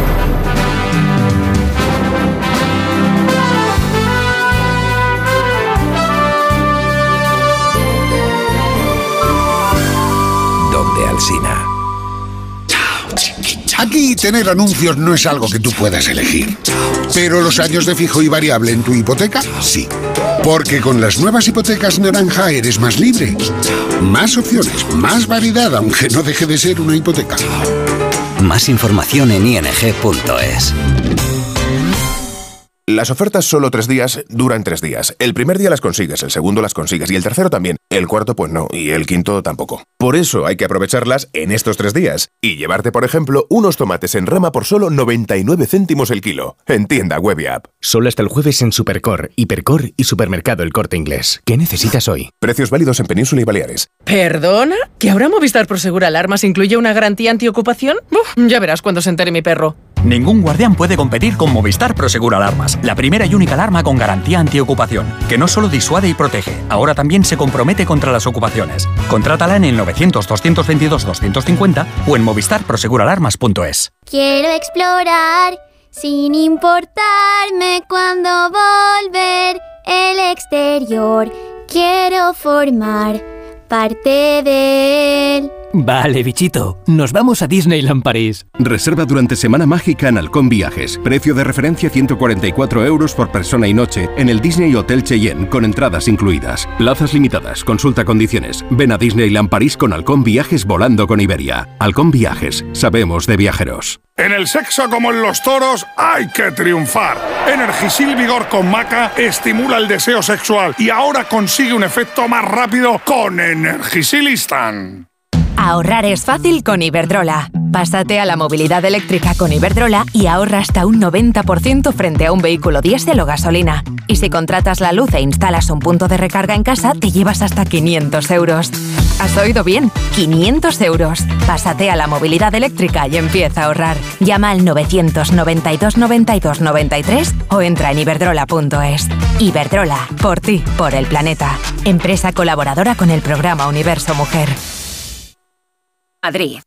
Aquí tener anuncios no es algo que tú puedas elegir. Pero los años de fijo y variable en tu hipoteca, sí. Porque con las nuevas hipotecas naranja eres más libre. Más opciones, más variedad, aunque no deje de ser una hipoteca. Más información en ing.es. Las ofertas solo tres días duran tres días. El primer día las consigues, el segundo las consigues y el tercero también. El cuarto pues no y el quinto tampoco. Por eso hay que aprovecharlas en estos tres días y llevarte, por ejemplo, unos tomates en rama por solo 99 céntimos el kilo. En tienda web y app. Solo hasta el jueves en Supercor, Hipercor y Supermercado El Corte Inglés. ¿Qué necesitas hoy? Precios válidos en Península y Baleares. ¿Perdona? ¿Que ahora Movistar Prosegur Alarmas incluye una garantía antiocupación? ya verás cuando se entere mi perro. Ningún guardián puede competir con Movistar Prosegur Alarmas, la primera y única alarma con garantía antiocupación, que no solo disuade y protege, ahora también se compromete contra las ocupaciones. Contrátala en el 900-222-250 o en movistarproseguralarmas.es. Quiero explorar sin importarme cuando volver el exterior. Quiero formar parte de él. Vale, bichito. Nos vamos a Disneyland París. Reserva durante Semana Mágica en Halcón Viajes. Precio de referencia 144 euros por persona y noche en el Disney Hotel Cheyenne con entradas incluidas. Plazas limitadas. Consulta condiciones. Ven a Disneyland París con Halcón Viajes volando con Iberia. Halcón Viajes. Sabemos de viajeros. En el sexo como en los toros hay que triunfar. Energisil Vigor con Maca estimula el deseo sexual y ahora consigue un efecto más rápido con Energisilistan. Ahorrar es fácil con Iberdrola. Pásate a la movilidad eléctrica con Iberdrola y ahorra hasta un 90% frente a un vehículo diésel o gasolina. Y si contratas la luz e instalas un punto de recarga en casa, te llevas hasta 500 euros. ¿Has oído bien? 500 euros. Pásate a la movilidad eléctrica y empieza a ahorrar. Llama al 992 92 93 o entra en iberdrola.es. Iberdrola, por ti, por el planeta. Empresa colaboradora con el programa Universo Mujer. Madrid.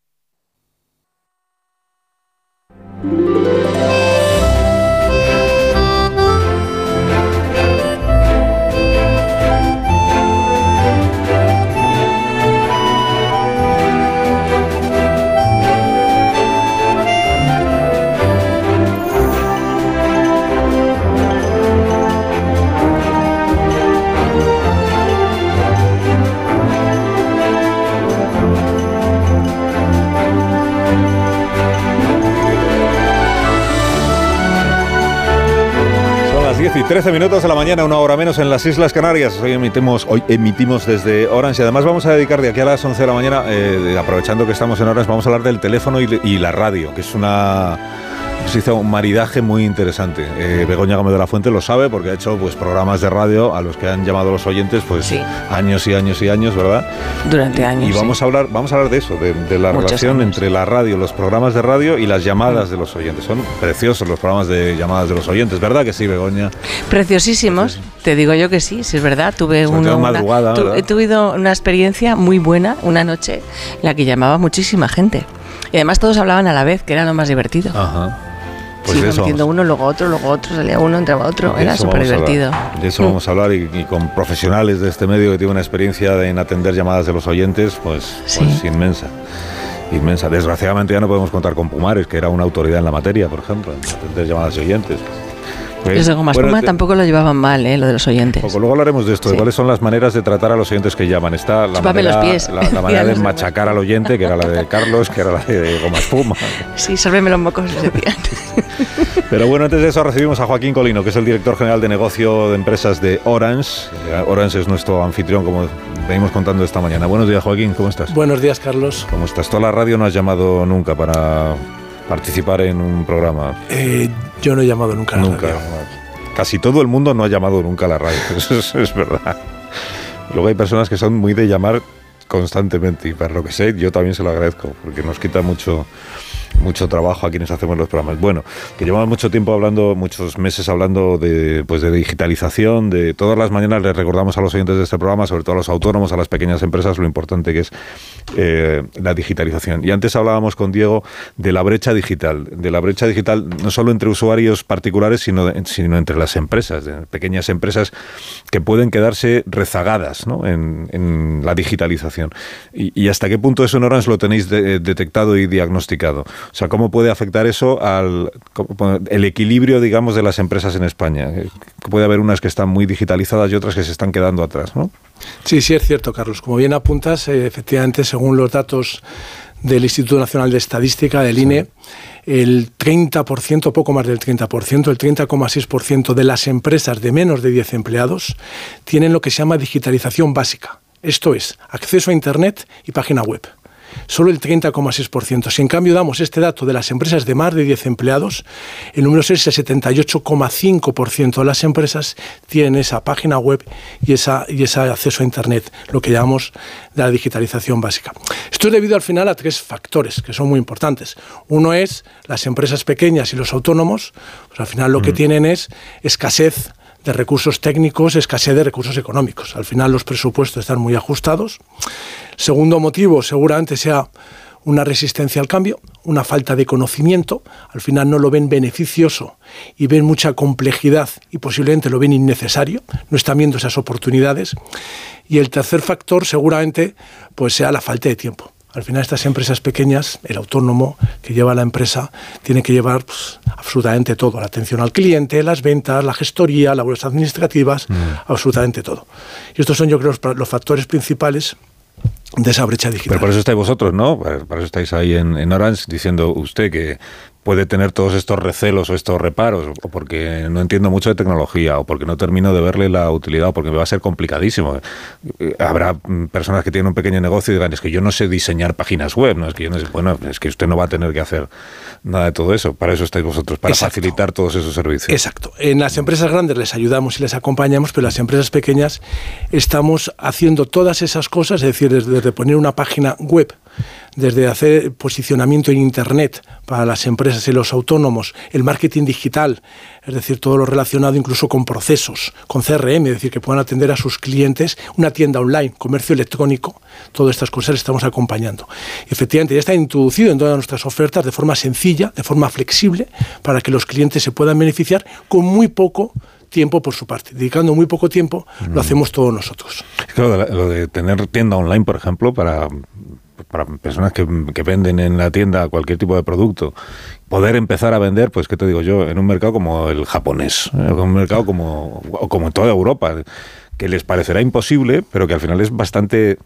10 y 13 minutos de la mañana, una hora menos en las Islas Canarias. Hoy emitimos, hoy emitimos desde Orange y además vamos a dedicar de aquí a las 11 de la mañana, eh, aprovechando que estamos en Orange, vamos a hablar del teléfono y la radio, que es una se hizo un maridaje muy interesante. Eh, Begoña Gómez de la Fuente lo sabe porque ha hecho pues programas de radio a los que han llamado los oyentes pues años y años y años, ¿verdad? Durante años. Y vamos a hablar, vamos a hablar de eso, de, la relación entre la radio, los programas de radio y las llamadas de los oyentes. Son preciosos los programas de llamadas de los oyentes, ¿verdad que sí, Begoña? Preciosísimos. Te digo yo que sí, sí es verdad. Tuve una, madrugada, he tuve una experiencia muy buena una noche en la que llamaba muchísima gente. Y además todos hablaban a la vez, que era lo más divertido. Ajá. Pues sí, metiendo uno, luego otro, luego otro, salía uno, entraba otro, era súper divertido. De eso vamos a hablar y, con profesionales de este medio que tienen una experiencia en atender llamadas de los oyentes, pues, pues inmensa. Inmensa. Desgraciadamente ya no podemos contar con Pumares, que era una autoridad en la materia, por ejemplo, en atender llamadas de oyentes. Desde ¿Eh? Goma Espuma tampoco lo llevaban mal, ¿eh? lo de los oyentes. luego hablaremos de esto, de cuáles son las maneras de tratar a los oyentes que llaman. Está la manera, los pies. La, manera de machacar al oyente, que era la de Carlos, que era la de Goma Espuma. Sí, sálveme los mocos, Pero bueno, antes de eso recibimos a Joaquín Colino, que es el director general de negocio de empresas de Orange. Orange es nuestro anfitrión, como venimos contando esta mañana. Buenos días, Joaquín, ¿cómo estás? Buenos días, Carlos. ¿Cómo estás? Toda la radio no has llamado nunca para participar en un programa. Eh, yo no he llamado nunca. nunca. Casi todo el mundo no ha llamado nunca a la radio, eso es, verdad. Luego hay personas que son muy de llamar constantemente y para lo que sé yo también se lo agradezco porque nos quita mucho mucho trabajo a quienes hacemos los programas. Bueno, que llevamos mucho tiempo hablando, muchos meses hablando de, pues de digitalización, de todas las mañanas les recordamos a los oyentes de este programa, sobre todo a los autónomos, a las pequeñas empresas, lo importante que es eh, la digitalización. Y antes hablábamos con Diego de la brecha digital, de la brecha digital no solo entre usuarios particulares, sino, sino entre las empresas, de pequeñas empresas que pueden quedarse rezagadas en, la digitalización. Y, hasta qué punto eso en Orange lo tenéis detectado y diagnosticado? O sea, ¿cómo puede afectar eso al el equilibrio, digamos, de las empresas en España? Puede haber unas que están muy digitalizadas y otras que se están quedando atrás, ¿no? Sí, sí, es cierto, Carlos. Como bien apuntas, eh, efectivamente, según los datos del Instituto Nacional de Estadística, del INE, el 30%, poco más del 30%, el 30,6% de las empresas de menos de 10 empleados tienen lo que se llama digitalización básica. Esto es, acceso a Internet y página web solo el 30,6%. Si en cambio damos este dato de las empresas de más de 10 empleados, el número es el 78,5% de las empresas tienen esa página web y, esa, y ese acceso a Internet, lo que llamamos de la digitalización básica. Esto es debido al final a tres factores que son muy importantes. Uno es las empresas pequeñas y los autónomos, pues al final lo que mm. tienen es escasez de recursos técnicos, escasez de recursos económicos. Al final los presupuestos están muy ajustados. Segundo motivo, seguramente sea una resistencia al cambio, una falta de conocimiento, al final no lo ven beneficioso y ven mucha complejidad y posiblemente lo ven innecesario, no están viendo esas oportunidades. Y el tercer factor seguramente pues sea la falta de tiempo. Al final estas empresas pequeñas, el autónomo que lleva la empresa, tiene que llevar pues, absolutamente todo, la atención al cliente, las ventas, la gestoría, labores administrativas, mm. absolutamente todo. Y estos son yo creo los factores principales de esa brecha digital. Pero por eso estáis vosotros, ¿no? Por eso estáis ahí en, en Orange diciendo usted que puede tener todos estos recelos o estos reparos, o porque no entiendo mucho de tecnología, o porque no termino de verle la utilidad, o porque me va a ser complicadísimo. Eh, habrá personas que tienen un pequeño negocio y digan, es que yo no sé diseñar páginas web, ¿no? Es que yo no sé, bueno, es que usted no va a tener que hacer nada de todo eso. Para eso estáis vosotros, para facilitar todos esos servicios. Exacto. En las empresas grandes les ayudamos y les acompañamos, pero en las empresas pequeñas estamos haciendo todas esas cosas, es decir, desde poner una página web desde hacer posicionamiento en Internet para las empresas y los autónomos, el marketing digital, es decir, todo lo relacionado incluso con procesos, con CRM, es decir, que puedan atender a sus clientes, una tienda online, comercio electrónico, todas estas cosas estamos acompañando. Efectivamente, ya está introducido en todas nuestras ofertas de forma sencilla, de forma flexible, para que los clientes se puedan beneficiar con muy poco tiempo por su parte. Dedicando muy poco tiempo, lo mm. hacemos todos nosotros. Claro, lo de tener tienda online, por ejemplo, para para personas que, venden en la tienda cualquier tipo de producto, poder empezar a vender, pues, ¿qué te digo yo? En un mercado como el japonés, en un mercado como, como toda Europa, que les parecerá imposible, pero que al final es bastante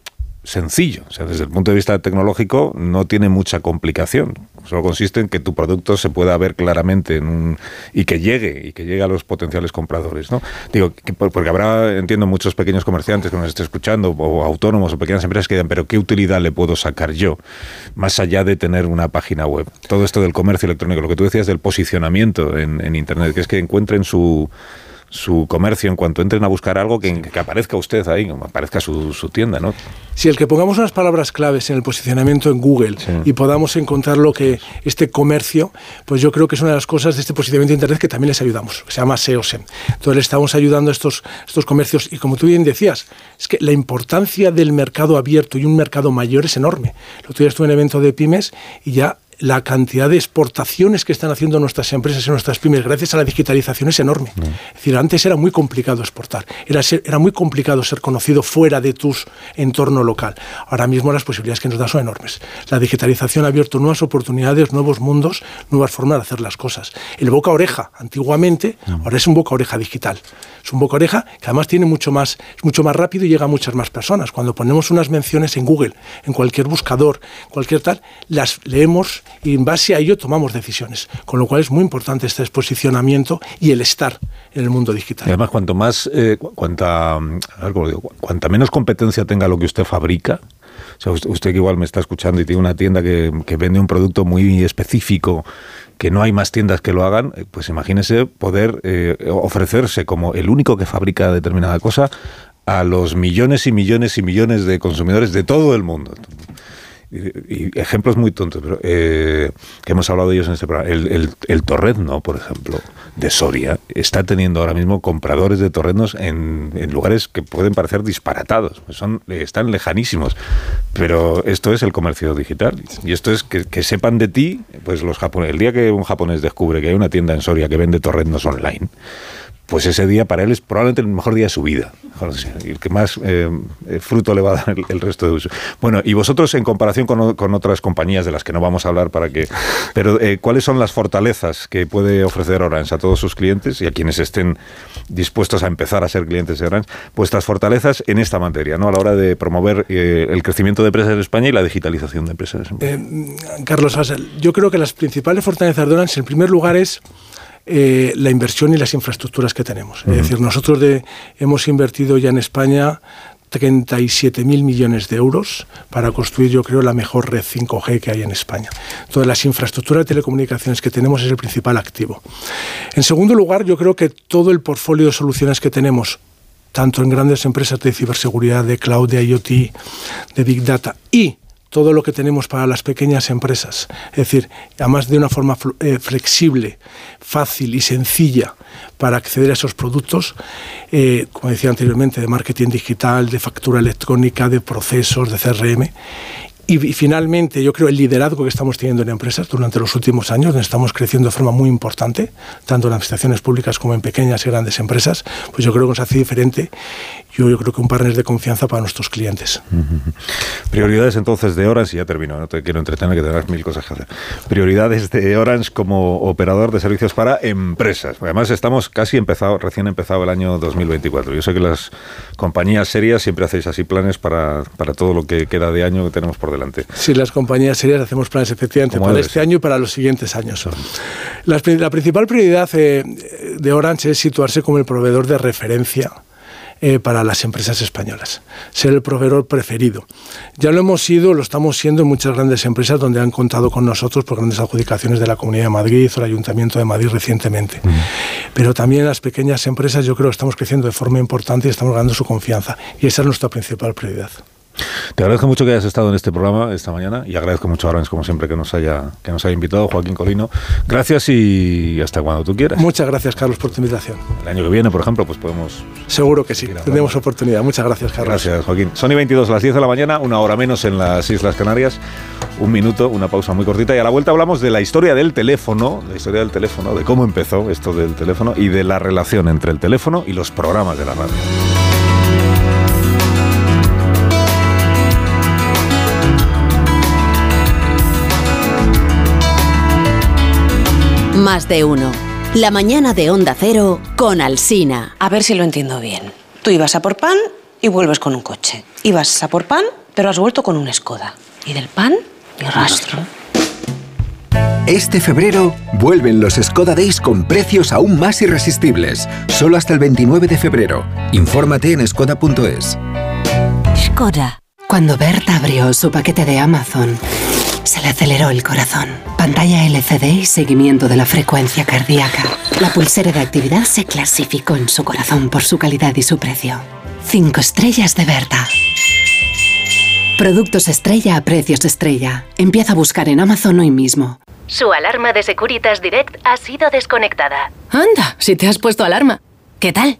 sencillo. O sea, desde el punto de vista tecnológico no tiene mucha complicación. Solo consiste en que tu producto se pueda ver claramente en un, y que llegue, y que llegue a los potenciales compradores. ¿no? Digo, que por- porque habrá, entiendo, muchos pequeños comerciantes que nos estén escuchando, o autónomos o pequeñas empresas que digan, pero ¿qué utilidad le puedo sacar yo? Más allá de tener una página web. Todo esto del comercio electrónico, lo que tú decías del posicionamiento en, en Internet, que es que encuentren su su comercio en cuanto entren a buscar algo que, que aparezca usted ahí, que aparezca su, su tienda, ¿no? Si el que pongamos unas palabras claves en el posicionamiento en Google y podamos encontrar lo que este comercio, pues yo creo que es una de las cosas de este posicionamiento de Internet que también les ayudamos, que se llama SEOSEM. Entonces le estamos ayudando a estos, estos comercios y como tú bien decías, es que la importancia del mercado abierto y un mercado mayor es enorme. Otro día estuve en un evento de pymes y ya la cantidad de exportaciones que están haciendo nuestras empresas y nuestras pymes gracias a la digitalización es enorme. Es decir, antes era muy complicado exportar, era, ser- era muy complicado ser conocido fuera de tu entorno local. Ahora mismo las posibilidades que nos da son enormes. La digitalización ha abierto nuevas oportunidades, nuevos mundos, nuevas formas de hacer las cosas. El boca oreja, antiguamente, ahora es un boca oreja digital. Es un boca oreja que además tiene mucho más, es mucho más rápido y llega a muchas más personas. Cuando ponemos unas menciones en Google, en cualquier buscador, cualquier tal, las leemos y en base a ello tomamos decisiones. Con lo cual es muy importante este posicionamiento y el estar en el mundo digital. Y además, cuanto más, eh, cu- cuanta, cuanta menos competencia tenga lo que usted fabrica, o sea, usted, que igual me está escuchando y tiene una tienda que, que vende un producto muy específico, que no hay más tiendas que lo hagan, eh, pues imagínese poder eh, ofrecerse como el único que fabrica determinada cosa a los millones y millones y millones de consumidores de todo el mundo. Y, ejemplos muy tontos, pero eh, que hemos hablado de ellos en este programa. El, el, el por ejemplo, de Soria, está teniendo ahora mismo compradores de torreznos en, lugares que pueden parecer disparatados. Pues Son, están lejanísimos. Pero esto es el comercio digital. Y esto es que, que sepan de ti, pues los japoneses. El día que un japonés descubre que hay una tienda en Soria que vende torreznos online, pues ese día para él es probablemente el mejor día de su vida. Y el que más eh, eh, fruto le va a dar el, resto de uso. Bueno, y vosotros en comparación con, con otras compañías de las que no vamos a hablar para que... Pero eh, ¿cuáles son las fortalezas que puede ofrecer Orange a todos sus clientes y a quienes estén dispuestos a empezar a ser clientes de Orange? Vuestras fortalezas en esta materia, ¿no? A la hora de promover el crecimiento de empresas en España y la digitalización de empresas. en España. Carlos yo creo que las principales fortalezas de Orange, en primer lugar, es eh, la inversión y las infraestructuras que tenemos. Es decir, nosotros de- hemos invertido ya en España 37.000 millones de euros para construir, yo creo, la mejor red 5G que hay en España. Todas las infraestructuras de telecomunicaciones que tenemos es el principal activo. En segundo lugar, yo creo que todo el portfolio de soluciones que tenemos, tanto en grandes empresas de ciberseguridad, de cloud, de IoT, de Big Data y todo lo que tenemos para las pequeñas empresas, es decir, además de una forma eh, flexible, fácil y sencilla para acceder a esos productos, eh, como decía anteriormente, de marketing digital, de factura electrónica, de procesos, de CRM. Y, y finalmente, yo creo el liderazgo que estamos teniendo en empresas durante los últimos años, donde estamos creciendo de forma muy importante, tanto en administraciones públicas como en pequeñas y grandes empresas, pues yo creo que nos hace diferente. Yo, yo creo que un partner de confianza para nuestros clientes. Prioridades entonces de Orange, y ya termino, no te quiero entretener que tendrás mil cosas que hacer. Prioridades de Orange como operador de servicios para empresas. Además estamos casi empezado, recién empezado el año 2024. Yo sé que las compañías serias siempre hacéis así planes para, para todo lo que queda de año que tenemos por delante. Sí, las compañías serias hacemos planes efectivamente para este año y para los siguientes años. La principal prioridad eh, de Orange es situarse como el proveedor de referencia eh, para las empresas españolas, ser el proveedor preferido. Ya lo hemos sido, lo estamos siendo en muchas grandes empresas donde han contado con nosotros por grandes adjudicaciones de la Comunidad de Madrid o el Ayuntamiento de Madrid recientemente. Pero también en las pequeñas empresas yo creo que estamos creciendo de forma importante y estamos ganando su confianza. Y esa es nuestra principal prioridad. Te agradezco mucho que hayas estado en este programa esta mañana y agradezco mucho a Orange, como siempre, que nos haya, que nos haya invitado, Joaquín Colino. Gracias y hasta cuando tú quieras. Muchas gracias, Carlos, por tu invitación. El año que viene, por ejemplo, pues podemos Seguro que sí, tendremos oportunidad. Muchas gracias, Carlos. Gracias, Joaquín. Sony 22, las 10 de la mañana, una hora menos en las Islas Canarias. Un minuto, una pausa muy cortita. Y a la vuelta hablamos de la historia del teléfono, la historia del teléfono, de cómo empezó esto del teléfono y de la relación entre el teléfono y los programas de la radio. Más de uno. La mañana de Onda Cero con Alsina. A ver si lo entiendo bien. Tú ibas a por pan y vuelves con un coche. Ibas a por pan, pero has vuelto con un Skoda. Y del pan, ni rastro. Este febrero vuelven los Skoda Days con precios aún más irresistibles. Solo hasta el 29 de febrero. Infórmate en skoda.es. Skoda. Cuando Berta abrió su paquete de Amazon, se le aceleró el corazón. Pantalla LCD y seguimiento de la frecuencia cardíaca. La pulsera de actividad se clasificó en su corazón por su calidad y su precio. Cinco estrellas de Berta. Productos estrella a precios estrella. Empieza a buscar en Amazon hoy mismo. Su alarma de Securitas Direct ha sido desconectada. Anda, si te has puesto alarma. ¿Qué tal?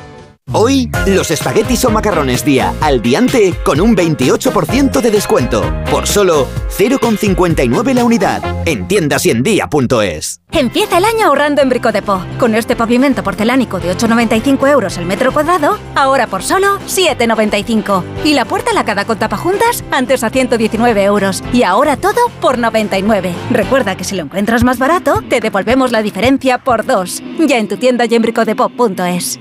Hoy, los espaguetis o macarrones día al diante con un 28% de descuento. Por solo 0,59 la unidad. En tiendas y en. Empieza el año ahorrando en Brico de Po. Con este pavimento porcelánico de 8,95 euros el metro cuadrado, ahora por solo 7,95. Y la puerta lacada con tapajuntas, antes a 119 euros. Y ahora todo por 99. Recuerda que si lo encuentras más barato, te devolvemos la diferencia por dos. Ya en tu tienda y en bricodepop.es.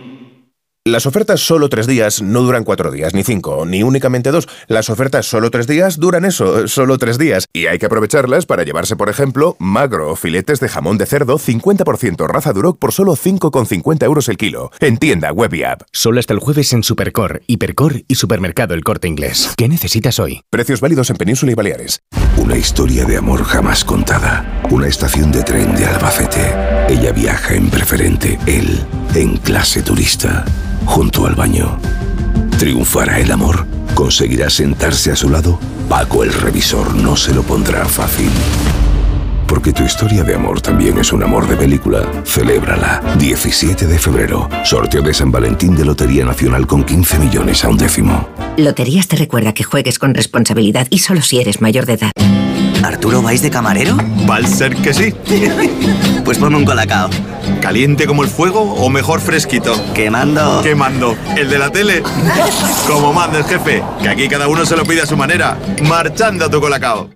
Las ofertas solo tres días no duran cuatro días, ni cinco, ni únicamente dos. Las ofertas solo tres días duran eso, solo tres días. Y hay que aprovecharlas para llevarse, por ejemplo, magro o filetes de jamón de cerdo 50% raza Duroc por solo 5,50 euros el kilo. En tienda, web y app. Solo hasta el jueves en Supercor, Hipercor y Supermercado El Corte Inglés. ¿Qué necesitas hoy? Precios válidos en Península y Baleares. Una historia de amor jamás contada. Una estación de tren de Albacete. Ella viaja en preferente, él en clase turista junto al baño. ¿Triunfará el amor? ¿Conseguirá sentarse a su lado? Paco el revisor no se lo pondrá fácil. Porque tu historia de amor también es un amor de película. Celébrala. 17 de febrero. Sorteo de San Valentín de Lotería Nacional con 15 millones a un décimo. Loterías te recuerda que juegues con responsabilidad y solo si eres mayor de edad. ¿Arturo vais de camarero? Va a ser que sí. pues ponme un colacao. ¿Caliente como el fuego o mejor fresquito? Quemando. Quemando. ¿El de la tele? como manda el jefe, que aquí cada uno se lo pide a su manera. Marchando a tu colacao.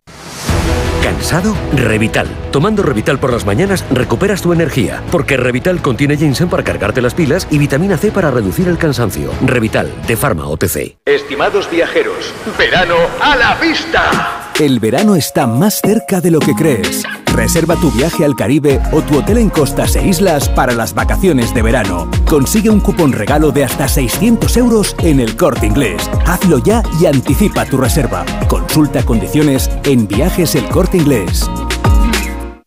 ¿Cansado? Revital. Tomando Revital por las mañanas recuperas tu energía, porque Revital contiene ginseng para cargarte las pilas y vitamina C para reducir el cansancio. Revital, de Pharma OTC. Estimados viajeros, verano a la vista. El verano está más cerca de lo que crees. Reserva tu viaje al Caribe o tu hotel en costas e islas para las vacaciones de verano. Consigue un cupón regalo de hasta 600 euros en el corte inglés. Hazlo ya y anticipa tu reserva. Consulta condiciones en viajes el corte inglés.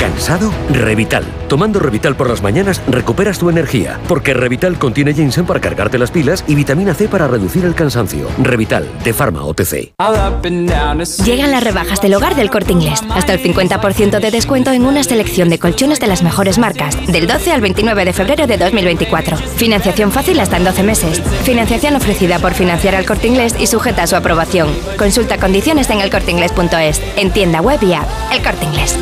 ¿Cansado? Revital. Tomando Revital por las mañanas recuperas tu energía, porque Revital contiene ginseng para cargarte las pilas y vitamina C para reducir el cansancio. Revital, de Pharma OTC. Llegan las rebajas del hogar del corte inglés. Hasta el 50% de descuento en una selección de colchones de las mejores marcas. Del 12 al 29 de febrero de 2024. Financiación fácil hasta en 12 meses. Financiación ofrecida por financiar al corte inglés y sujeta a su aprobación. Consulta condiciones en elcorteinglés.es. En tienda web y app. El corte inglés.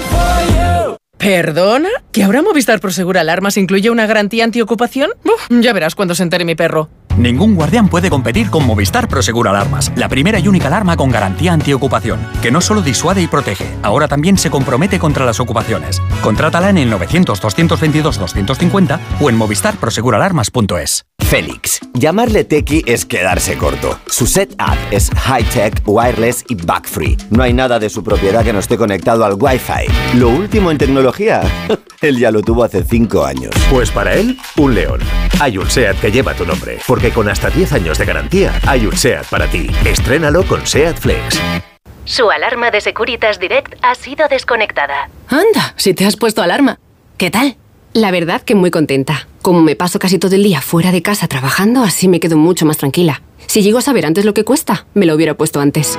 ¿Perdona? ¿Que ahora Movistar Prosegur Alarmas incluye una garantía antiocupación? Uf, ya verás cuando se entere mi perro. Ningún guardián puede competir con Movistar Prosegur Alarmas, la primera y única alarma con garantía antiocupación, que no solo disuade y protege, ahora también se compromete contra las ocupaciones. Contrátala en el 900-222-250 o en movistarproseguralarmas.es. Félix. Llamarle Tequi es quedarse corto. Su setup es high-tech, wireless y bug-free. No hay nada de su propiedad que no esté conectado al Wi-Fi. Lo último en tecnología, él ya lo tuvo hace 5 años. Pues para él, un león. Hay un SEAT que lleva tu nombre, porque con hasta 10 años de garantía, hay un SEAT para ti. Estrénalo con SEAT Flex. Su alarma de Securitas Direct ha sido desconectada. Anda, si te has puesto alarma. ¿Qué tal? La verdad que muy contenta. Como me paso casi todo el día fuera de casa trabajando, así me quedo mucho más tranquila. Si llego a saber antes lo que cuesta, me lo hubiera puesto antes.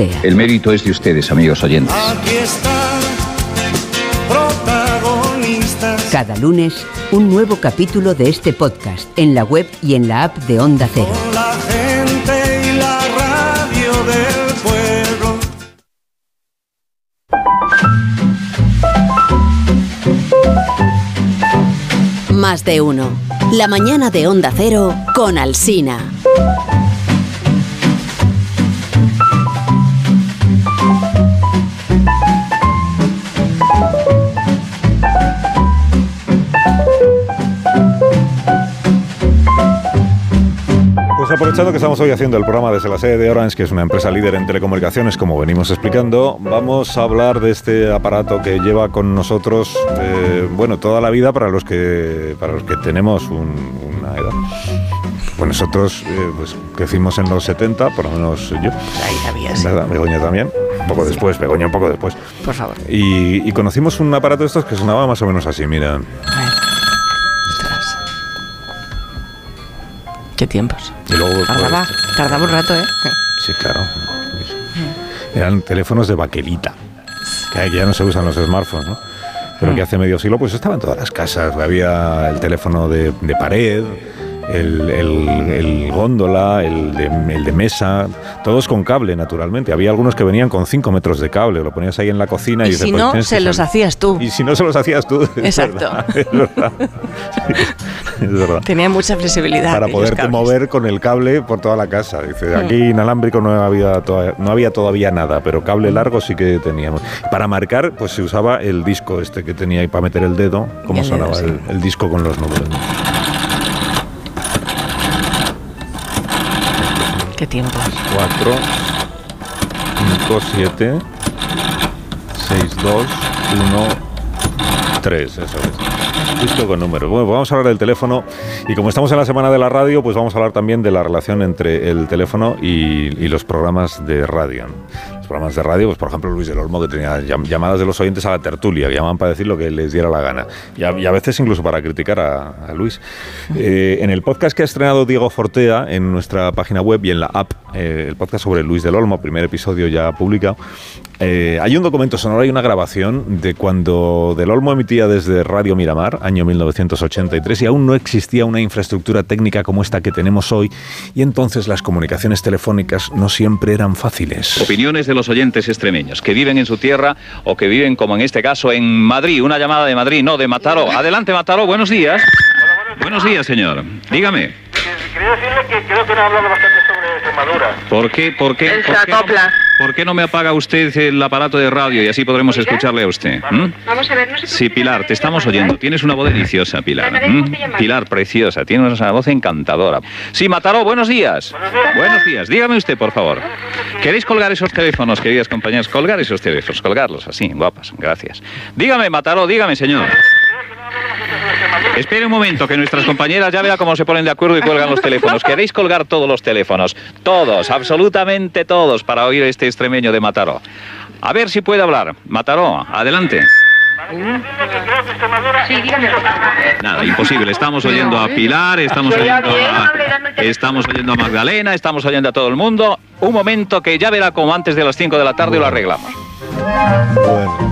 El mérito es de ustedes, amigos oyentes. Aquí están protagonistas. Cada lunes, un nuevo capítulo de este podcast en la web y en la app de Onda Cero. Con la gente y la radio del pueblo. Más de uno. La mañana de Onda Cero con Alsina. Aprovechando que estamos hoy haciendo el programa desde la sede de Orange, que es una empresa líder en telecomunicaciones, como venimos explicando, vamos a hablar de este aparato que lleva con nosotros, eh, bueno, toda la vida para los que, para los que tenemos un- una edad. Pues nosotros eh, pues, crecimos en los 70, por lo menos yo. Ahí sabías. ¿Verdad? Begoña también. Un poco después, Begoña un poco después. Por favor. Y, y conocimos un aparato de estos que sonaba más o menos así, mira. Qué tiempos. Y luego, Tardaba, tardaba un rato, ¿eh? Sí, claro. Eran teléfonos de baquelita, que ya no se usan los smartphones, ¿no? Pero que hace medio siglo pues estaba en todas las casas. Había el teléfono de, de pared, el, el- el góndola, el de, el de mesa, todos con cable, naturalmente. Había algunos que venían con 5 metros de cable, lo ponías ahí en la cocina y, Y si pues no, se los hacías tú. Y si no se los hacías tú. Exacto. es verdad. Sí, es verdad Tenía mucha flexibilidad. para poderte mover con el cable por toda la casa. Dice, aquí Mm. inalámbrico no había, toda- no había todavía nada, pero cable largo sí que teníamos. Para marcar, pues se usaba el disco este que tenía ahí para meter el dedo, cómo sonaba el, el disco con los números. Qué tiempos. 4, 5, 7, 6, 2, 1, 3, eso es. Disco con números. Bueno, pues vamos a hablar del teléfono y como estamos en la semana de la radio, pues vamos a hablar también de la relación entre el teléfono y, y los programas de radio. Programas de radio, pues por ejemplo Luis del Olmo que tenía llam- llamadas de los oyentes a la tertulia, que llamaban para decir lo que les diera la gana y a, veces incluso para criticar a, a Luis. Eh, en el podcast que ha estrenado Diego Fortea en nuestra página web y en la app, eh, el podcast sobre Luis del Olmo, primer episodio ya publicado, eh, hay un documento sonoro, hay una grabación de cuando Del Olmo emitía desde Radio Miramar, año 1983, y aún no existía una infraestructura técnica como esta que tenemos hoy, y entonces las comunicaciones telefónicas no siempre eran fáciles. Opiniones de los oyentes extremeños que viven en su tierra o que viven, como en este caso, en Madrid. Una llamada de Madrid, no, de Mataró. Adelante, Mataró, buenos días. Buenos días, señor. Dígame. Quería decirle que creo que no ha hablado bastante Extremadura. ¿Por qué, por qué, por qué, no, acopla. por qué no me apaga usted el aparato de radio y así podremos escucharle a usted? Vamos a ver, no sé Sí, Pilar, te estamos oyendo. Tienes una voz deliciosa, Pilar. Pilar, preciosa. Tienes una voz encantadora. Sí, Mataró, buenos días. Buenos días. Dígame usted, por favor. ¿Queréis colgar esos teléfonos, queridas compañeras? Colgar esos teléfonos, colgarlos así, guapas. Gracias. Dígame, Mataró, dígame, señor. Espere un momento, que nuestras compañeras ya vea cómo se ponen de acuerdo y cuelgan los teléfonos. ¿Queréis colgar todos los teléfonos? Todos, absolutamente todos, para oír este extremeño de Mataró. A ver si puede hablar. Mataró, adelante. Sí, dígame. Nada, imposible. Estamos oyendo a Pilar, estamos oyendo a, estamos oyendo a Magdalena, estamos oyendo a todo el mundo. Un momento que ya verá como antes de las 5 de la tarde lo arreglamos. Bueno,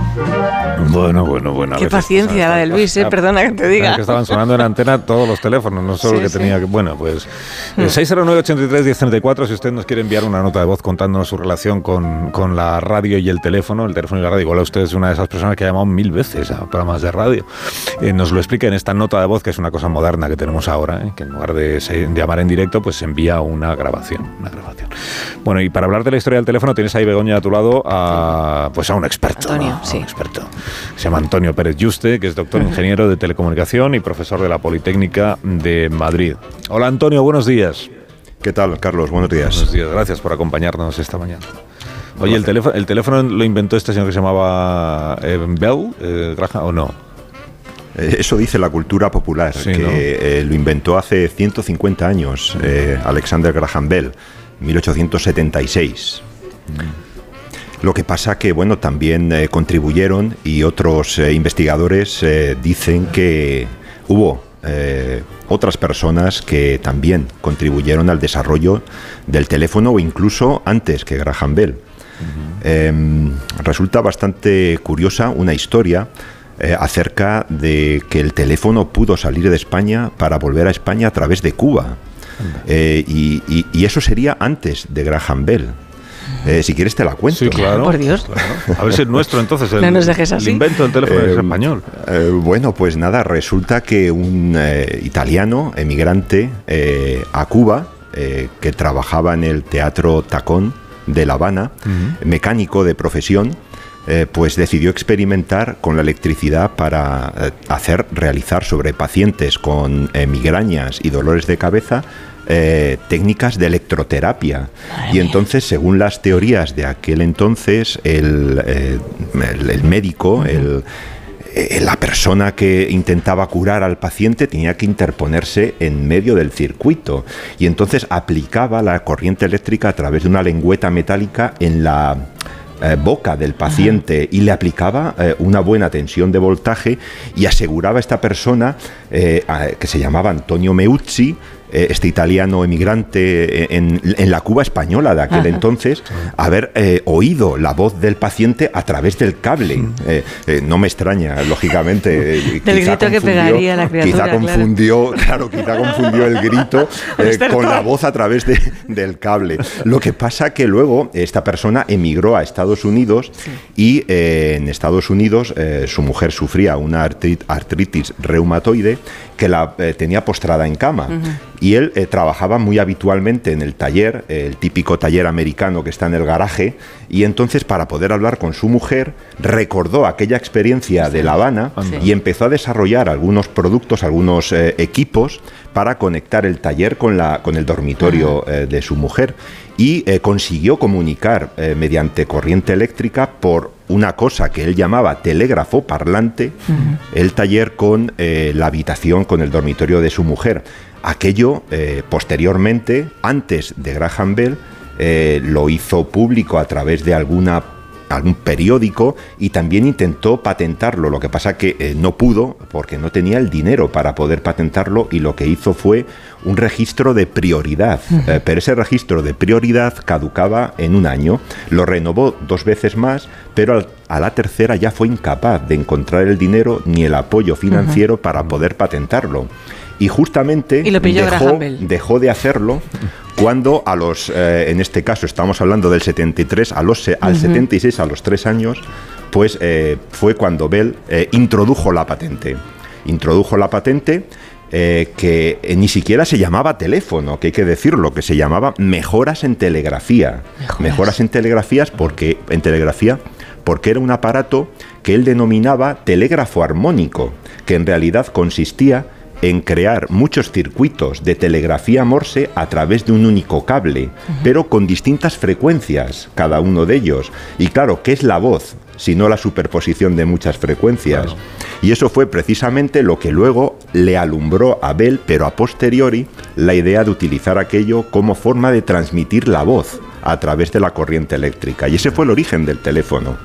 bueno, bueno. a Qué veces paciencia la de Luis, eh, perdona que te diga. que estaban sonando en antena todos los teléfonos, no solo Sí, que sí. tenía que. Bueno, pues. Mm. eh, 609-83-1034, si usted nos quiere enviar una nota de voz contándonos su relación con, con la radio y el teléfono, el teléfono y la radio. Igual usted es una de esas personas que ha llamado mil veces a programas de radio. Eh, nos lo explica en esta nota de voz, que es una cosa moderna que tenemos ahora, eh, que en lugar de, se- de llamar en directo, pues se envía una grabación. Una grabación. Bueno, y para hablar de la historia del teléfono, tienes ahí, Begoña, a tu lado, a, pues a un experto. Antonio, sí. Experto. Se llama Antonio Pérez Yuste, que es doctor ingeniero de telecomunicación y profesor de la Politécnica de Madrid. Hola Antonio, buenos días. ¿Qué tal, Carlos? Buenos días. Buenos días, gracias por acompañarnos esta mañana. Oye, ¿el teléfono, ¿el teléfono lo inventó este señor que se llamaba eh, Bell, eh, Graham, o no? Eh, Eso dice la cultura popular, Sí, que ¿no? eh, lo inventó hace 150 años eh, Alexander Graham Bell, 1876. Lo que pasa que, bueno, también eh, contribuyeron y otros eh, investigadores eh, dicen que hubo otras personas que también contribuyeron al desarrollo del teléfono o incluso antes que Graham Bell. Eh, resulta bastante curiosa una historia acerca de que el teléfono pudo salir de España para volver a España a través de Cuba. Y, y- y eso sería antes de Graham Bell. Eh, si quieres te la cuento. Sí, claro. Por Dios. A ver si es nuestro entonces. El, No nos dejes el así. invento del teléfono Eh, es español. eh, bueno, pues nada, resulta que un eh, italiano emigrante eh, a Cuba, eh, que trabajaba en el Teatro Tacón de La Habana, mecánico de profesión, eh, pues decidió experimentar con la electricidad para eh, hacer, realizar sobre pacientes con eh, migrañas y dolores de cabeza eh, técnicas de electroterapia. y entonces, según las teorías de aquel entonces, el, eh, el- el médico, el, eh, la persona que intentaba curar al paciente tenía que interponerse en medio del circuito. Y entonces aplicaba la corriente eléctrica a través de una lengüeta metálica en la eh, boca del paciente y le aplicaba eh, una buena tensión de voltaje y aseguraba a esta persona eh, a- que se llamaba Antonio Meucci este italiano emigrante eh, en, en la Cuba española de aquel Ajá. entonces, haber eh, oído la voz del paciente a través del cable. Eh, eh, no me extraña, lógicamente. eh, Del grito que pegaría la criatura, Quizá confundió, claro, quizá confundió el grito eh, con la voz a través de- del cable. Lo que pasa que luego esta persona emigró a Estados Unidos y eh, en Estados Unidos eh, su mujer sufría una artri- artritis reumatoide que la eh, tenía postrada en cama. Y él eh, trabajaba muy habitualmente en el taller, eh, el típico taller americano que está en el garaje, y entonces para poder hablar con su mujer recordó aquella experiencia de La Habana y empezó a desarrollar algunos productos, algunos eh, equipos para conectar el taller con, la, con el dormitorio de su mujer. Y consiguió comunicar mediante corriente eléctrica por una cosa que él llamaba telégrafo parlante, el taller con la habitación, con el dormitorio de su mujer. Aquello, eh, posteriormente, antes de Graham Bell, eh, lo hizo público a través de alguna algún periódico y también intentó patentarlo. Lo que pasa que eh, no pudo porque no tenía el dinero para poder patentarlo y lo que hizo fue un registro de prioridad. Eh, pero ese registro de prioridad caducaba en un año. Lo renovó dos veces más, pero al- a la tercera ya fue incapaz de encontrar el dinero ni el apoyo financiero para poder patentarlo. Y justamente Y lo pilló dejó, dejó de hacerlo cuando a los, eh, en este caso estamos hablando del 73, a los, al Ujú. 76, a los tres años, pues eh, fue cuando Bell eh, introdujo la patente. Introdujo la patente que ni siquiera se llamaba teléfono, que hay que decirlo, que se llamaba mejoras en telegrafía. Mejoras, en telegrafías porque en telegrafía porque era un aparato que él denominaba telégrafo armónico, que en realidad consistía en crear muchos circuitos de telegrafía Morse a través de un único cable, pero con distintas frecuencias, cada uno de ellos. Y claro, ¿qué es la voz? sino la superposición de muchas frecuencias. Y eso fue precisamente lo que luego le alumbró a Bell, pero a posteriori, la idea de utilizar aquello como forma de transmitir la voz a través de la corriente eléctrica. Y ese fue el origen del teléfono.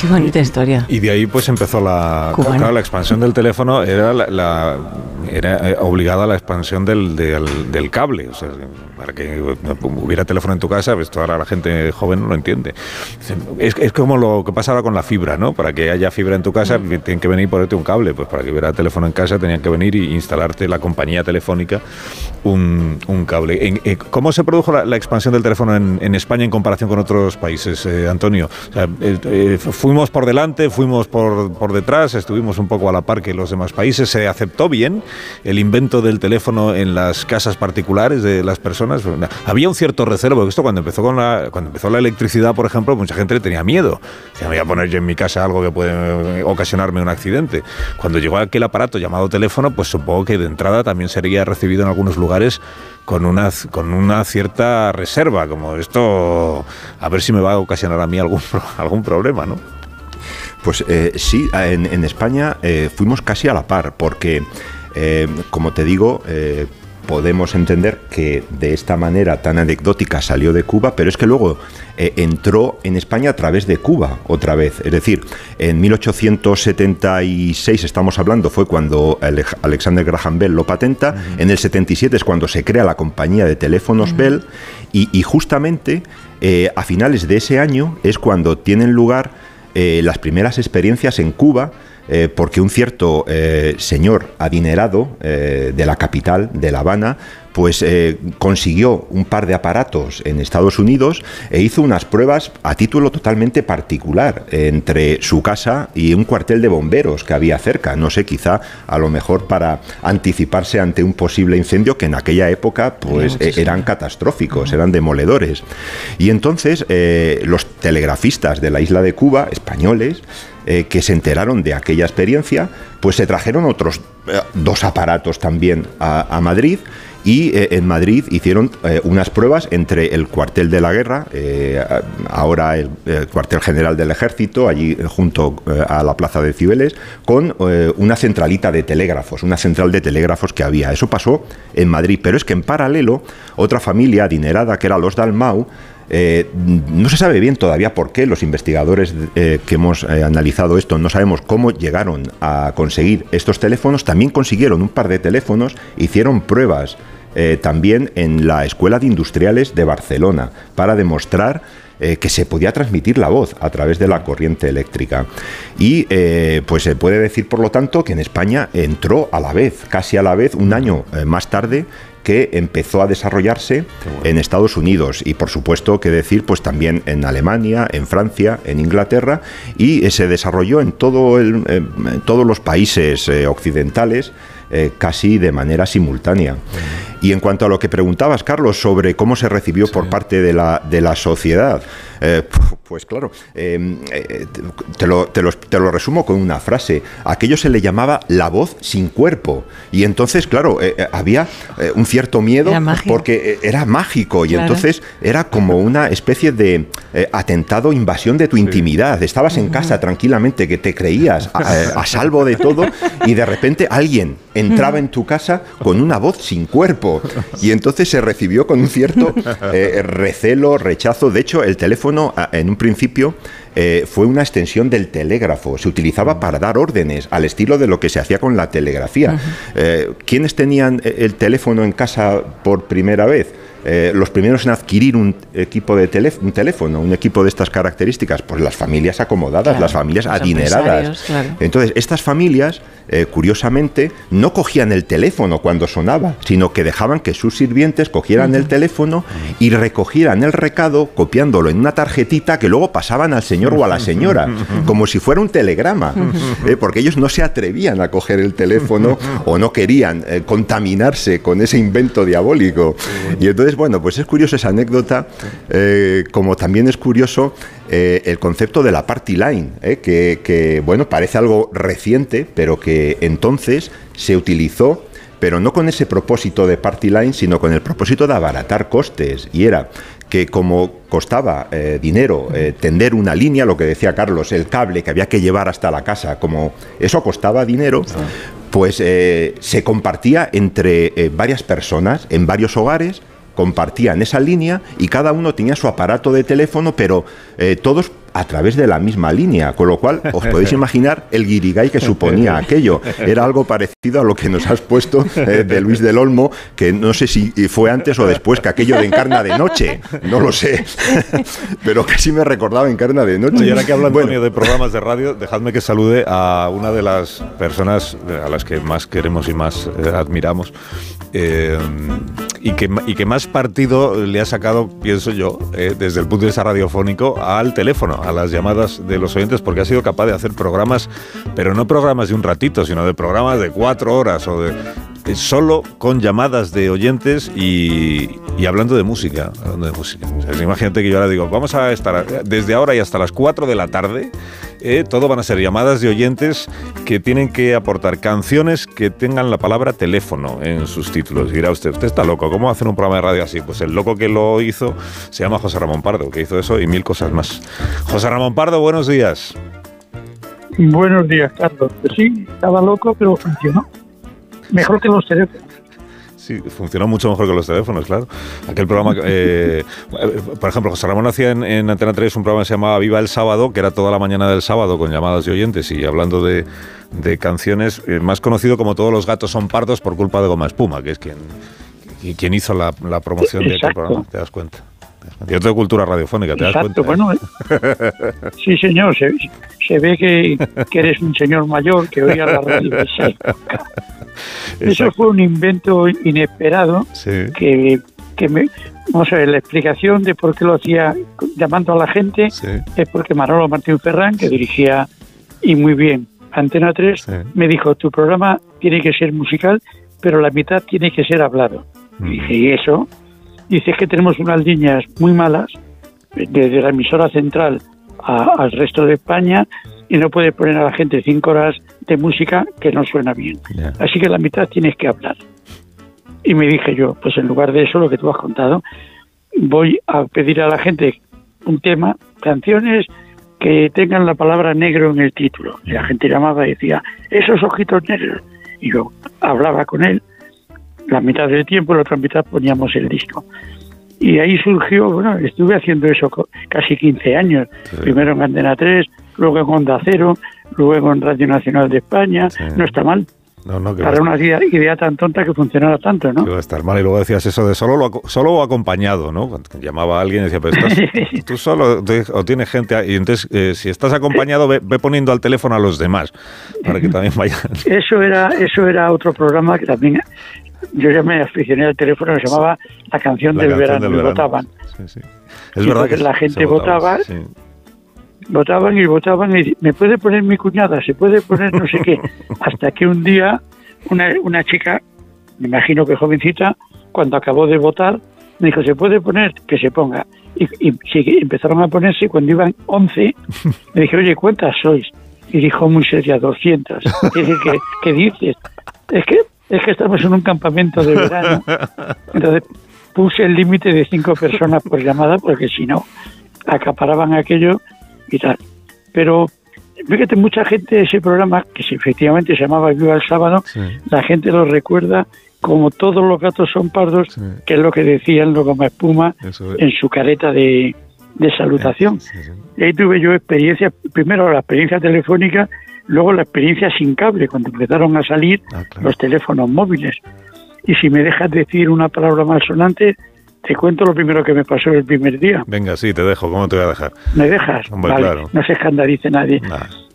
Qué bonita historia. Y de ahí pues empezó la, claro, la expansión del teléfono, era, la, la- era eh, obligada a la expansión del, del, del cable. O sea, para que hubiera teléfono en tu casa, pues toda la gente joven no lo entiende. Es, es como lo que pasa ahora con la fibra, ¿no? Para que haya fibra en tu casa tienen que venir y ponerte un cable. Pues para que hubiera teléfono en casa tenían que venir y instalarte la compañía telefónica un, un cable. Eh, ¿Cómo se produjo la, la expansión del teléfono en, en España en comparación con otros países, eh, Antonio? O sea, eh, eh, fuimos por delante, fuimos por, por detrás, estuvimos un poco a la par que los demás países. Se aceptó bien el invento del teléfono en las casas particulares de las personas. Había un cierto porque esto cuando empezó, con la, cuando empezó la electricidad, por ejemplo, mucha gente tenía miedo. me voy a poner yo en mi casa algo que puede ocasionarme un accidente. Cuando llegó aquel aparato llamado teléfono, pues supongo que de entrada también sería recibido en algunos lugares con una, con una cierta reserva, como esto, a ver si me va a ocasionar a mí algún, algún problema, ¿no? Pues eh, sí, en, España eh, fuimos casi a la par, porque, eh, como te digo, podemos entender que de esta manera tan anecdótica salió de Cuba, pero es que luego eh, entró en España a través de Cuba otra vez. Es decir, en 1876 estamos hablando, fue cuando Alexander Graham Bell lo patenta, en el 77 es cuando se crea la compañía de teléfonos Bell y, justamente eh, a finales de ese año es cuando tienen lugar eh, las primeras experiencias en Cuba eh, porque un cierto eh, señor adinerado eh, de la capital, de La Habana, pues consiguió un par de aparatos en Estados Unidos e hizo unas pruebas a título totalmente particular entre su casa y un cuartel de bomberos que había cerca. No sé, quizá a lo mejor para anticiparse ante un posible incendio que en aquella época pues eran catastróficos, eran demoledores. Y entonces los telegrafistas de la isla de Cuba, españoles, eh, que se enteraron de aquella experiencia, pues se trajeron otros eh, dos aparatos también a, Madrid y eh, en Madrid hicieron unas pruebas entre el cuartel de la guerra, ahora el, cuartel general del ejército, allí junto a la plaza de Cibeles, con una centralita de telégrafos, una central de telégrafos que había. Eso pasó en Madrid, pero es que en paralelo otra familia adinerada que era los Dalmau, eh, no se sabe bien todavía por qué los investigadores eh, que hemos eh, analizado esto no sabemos cómo llegaron a conseguir estos teléfonos. También consiguieron un par de teléfonos, hicieron pruebas también en la Escuela de Industriales de Barcelona para demostrar que se podía transmitir la voz a través de la corriente eléctrica. Y pues se puede decir, por lo tanto, que en España entró a la vez, casi a la vez, un año más tarde, que empezó a desarrollarse en Estados Unidos. Y por supuesto que decir pues también en Alemania, en Francia, en Inglaterra. Y se desarrolló en, todo el, todos los países eh, occidentales eh, casi de manera simultánea. Y en cuanto a lo que preguntabas, Carlos, sobre cómo se recibió por parte de la, de la sociedad, eh, pues claro, em, eh, te, lo, te, lo, resumo con una frase. Aquello se le llamaba la voz sin cuerpo. Y entonces, claro, eh, había un cierto miedo porque era mágico. Y entonces era como una especie de atentado, invasión de tu intimidad. Estabas en casa tranquilamente, que te creías a, salvo de todo, y de repente alguien entraba en tu casa con una voz sin cuerpo. Y entonces se recibió con un cierto recelo, rechazo. De hecho, el teléfono en un principio, eh, fue una extensión del telégrafo. Se utilizaba para dar órdenes, al estilo de lo que se hacía con la telegrafía. Eh, ¿Quiénes tenían el teléfono en casa por primera vez? Eh, los primeros en adquirir un equipo de un teléfono, un equipo de estas características, pues las familias acomodadas, las familias adineradas. Entonces, estas familias, eh, curiosamente, no cogían el teléfono cuando sonaba, sino que dejaban que sus sirvientes cogieran el teléfono y recogieran el recado copiándolo en una tarjetita que luego pasaban al señor o a la señora, como si fuera un telegrama, eh, porque ellos no se atrevían a coger el teléfono o no querían contaminarse con ese invento diabólico. Y entonces bueno, pues es curioso esa anécdota, eh, como también es curioso eh, el concepto de la party line, eh, que, bueno, parece algo reciente, pero que entonces se utilizó pero no con ese propósito de party line, sino con el propósito de abaratar costes. Y era que como costaba dinero tender una línea, lo que decía Carlos, el cable que había que llevar hasta la casa, como eso costaba dinero, pues se compartía entre varias personas en varios hogares compartían esa línea y cada uno tenía su aparato de teléfono, pero eh, todos a través de la misma línea, con lo cual os podéis imaginar el guirigay que suponía aquello. Era algo parecido a lo que nos has puesto eh, de Luis del Olmo, que no sé si fue antes o después que aquello de Encarna de Noche, no lo sé, pero sí me recordaba Encarna de Noche. Y ahora que hablo bueno. de programas de radio, dejadme que salude a una de las personas a las que más queremos y más eh, admiramos, eh, y, que, y que más partido le ha sacado, pienso yo, desde el punto de vista radiofónico, al teléfono a las llamadas de los oyentes porque ha sido capaz de hacer programas, pero no programas de un ratito, sino de programas de cuatro horas o de solo con llamadas de oyentes y, hablando de música. Imagínate que yo ahora digo, vamos a estar desde ahora y hasta las 4 de la tarde. Eh, todo van a ser llamadas de oyentes que tienen que aportar canciones que tengan la palabra teléfono en sus títulos. Y dirá usted, usted está loco, ¿cómo hacer un programa de radio así? Pues el loco que lo hizo se llama José Ramón Pardo, que hizo eso y mil cosas más. José Ramón Pardo, buenos días. Buenos días, Carlos. Pues sí, estaba loco, pero funcionó. Mejor que los teléfonos. Sí, funcionó mucho mejor que los teléfonos, claro. Aquel programa, eh, por ejemplo, José Ramón hacía en, Antena 3 un programa que se llamaba Viva el Sábado, que era toda la mañana del sábado con llamadas de oyentes y hablando de, canciones, eh, más conocido como Todos los gatos son pardos por culpa de Goma Espuma, que es quien, quien hizo la, promoción de aquel programa, ¿te das cuenta? De cultura radiofónica, ¿te das cuenta? bueno. sí, señor, se, ve que, eres un señor mayor que oía la radio. Eso fue un invento inesperado que, que me, vamos a ver, la explicación de por qué lo hacía llamando a la gente es porque Manolo Martín Ferrán, que dirigía y muy bien Antena 3, me dijo, tu programa tiene que ser musical, pero la mitad tiene que ser hablado. Y dije, ¿y eso? Dice que tenemos unas líneas muy malas desde la emisora central al resto de España y no puede poner a la gente cinco horas de música que no suena bien. Así que la mitad tienes que hablar. Y me dije yo, pues en lugar de eso, lo que tú has contado, voy a pedir a la gente un tema, canciones que tengan la palabra negro en el título. Y la gente llamaba y decía, esos ojitos negros. Y yo hablaba con él la mitad del tiempo, la otra mitad poníamos el disco. Y ahí surgió, bueno, estuve haciendo eso casi 15 años, primero en Antena 3, luego en Onda Cero, luego en Radio Nacional de España, no está mal. No, no, Para una idea, tan tonta que funcionara tanto, ¿no? Que va a estar mal. Y luego decías eso de solo, solo o acompañado, ¿no? Cuando llamaba a alguien y decía, pero estás, tú solo o tienes gente. Y entonces, eh, si estás acompañado, ve, poniendo al teléfono a los demás para que también vayan. Eso era, eso era otro programa que también yo ya me aficioné al teléfono se llamaba La canción, del, verano, y votaban. Es verdad que la gente votaba, votaban y votaban y me puede poner mi cuñada, se puede poner no sé qué, hasta que un día una, una chica, me imagino que jovencita, cuando acabó de votar, me dijo, ¿se puede poner? Que se ponga. Y, y, empezaron a ponerse, cuando iban 11, me dije, oye, ¿cuántas sois? Y dijo muy seria, 200. Y dije, ¿qué, ¿qué dices? Es que es que estamos en un campamento de verano. Entonces puse el límite de cinco personas por llamada porque si no, acaparaban aquello y tal. Pero fíjate, mucha gente de ese programa, que efectivamente se llamaba Viva el Sábado, la gente lo recuerda como todos los gatos son pardos, que es lo que decían lo como espuma en su careta de, de salutación. Y ahí tuve yo experiencia, primero la experiencia telefónica Luego la experiencia sin cable, cuando empezaron a salir ah, los teléfonos móviles. Y si me dejas decir una palabra más sonante, te cuento lo primero que me pasó el primer día. Venga, sí, te dejo. ¿Cómo te voy a dejar? ¿Me dejas? No se escandalice nadie.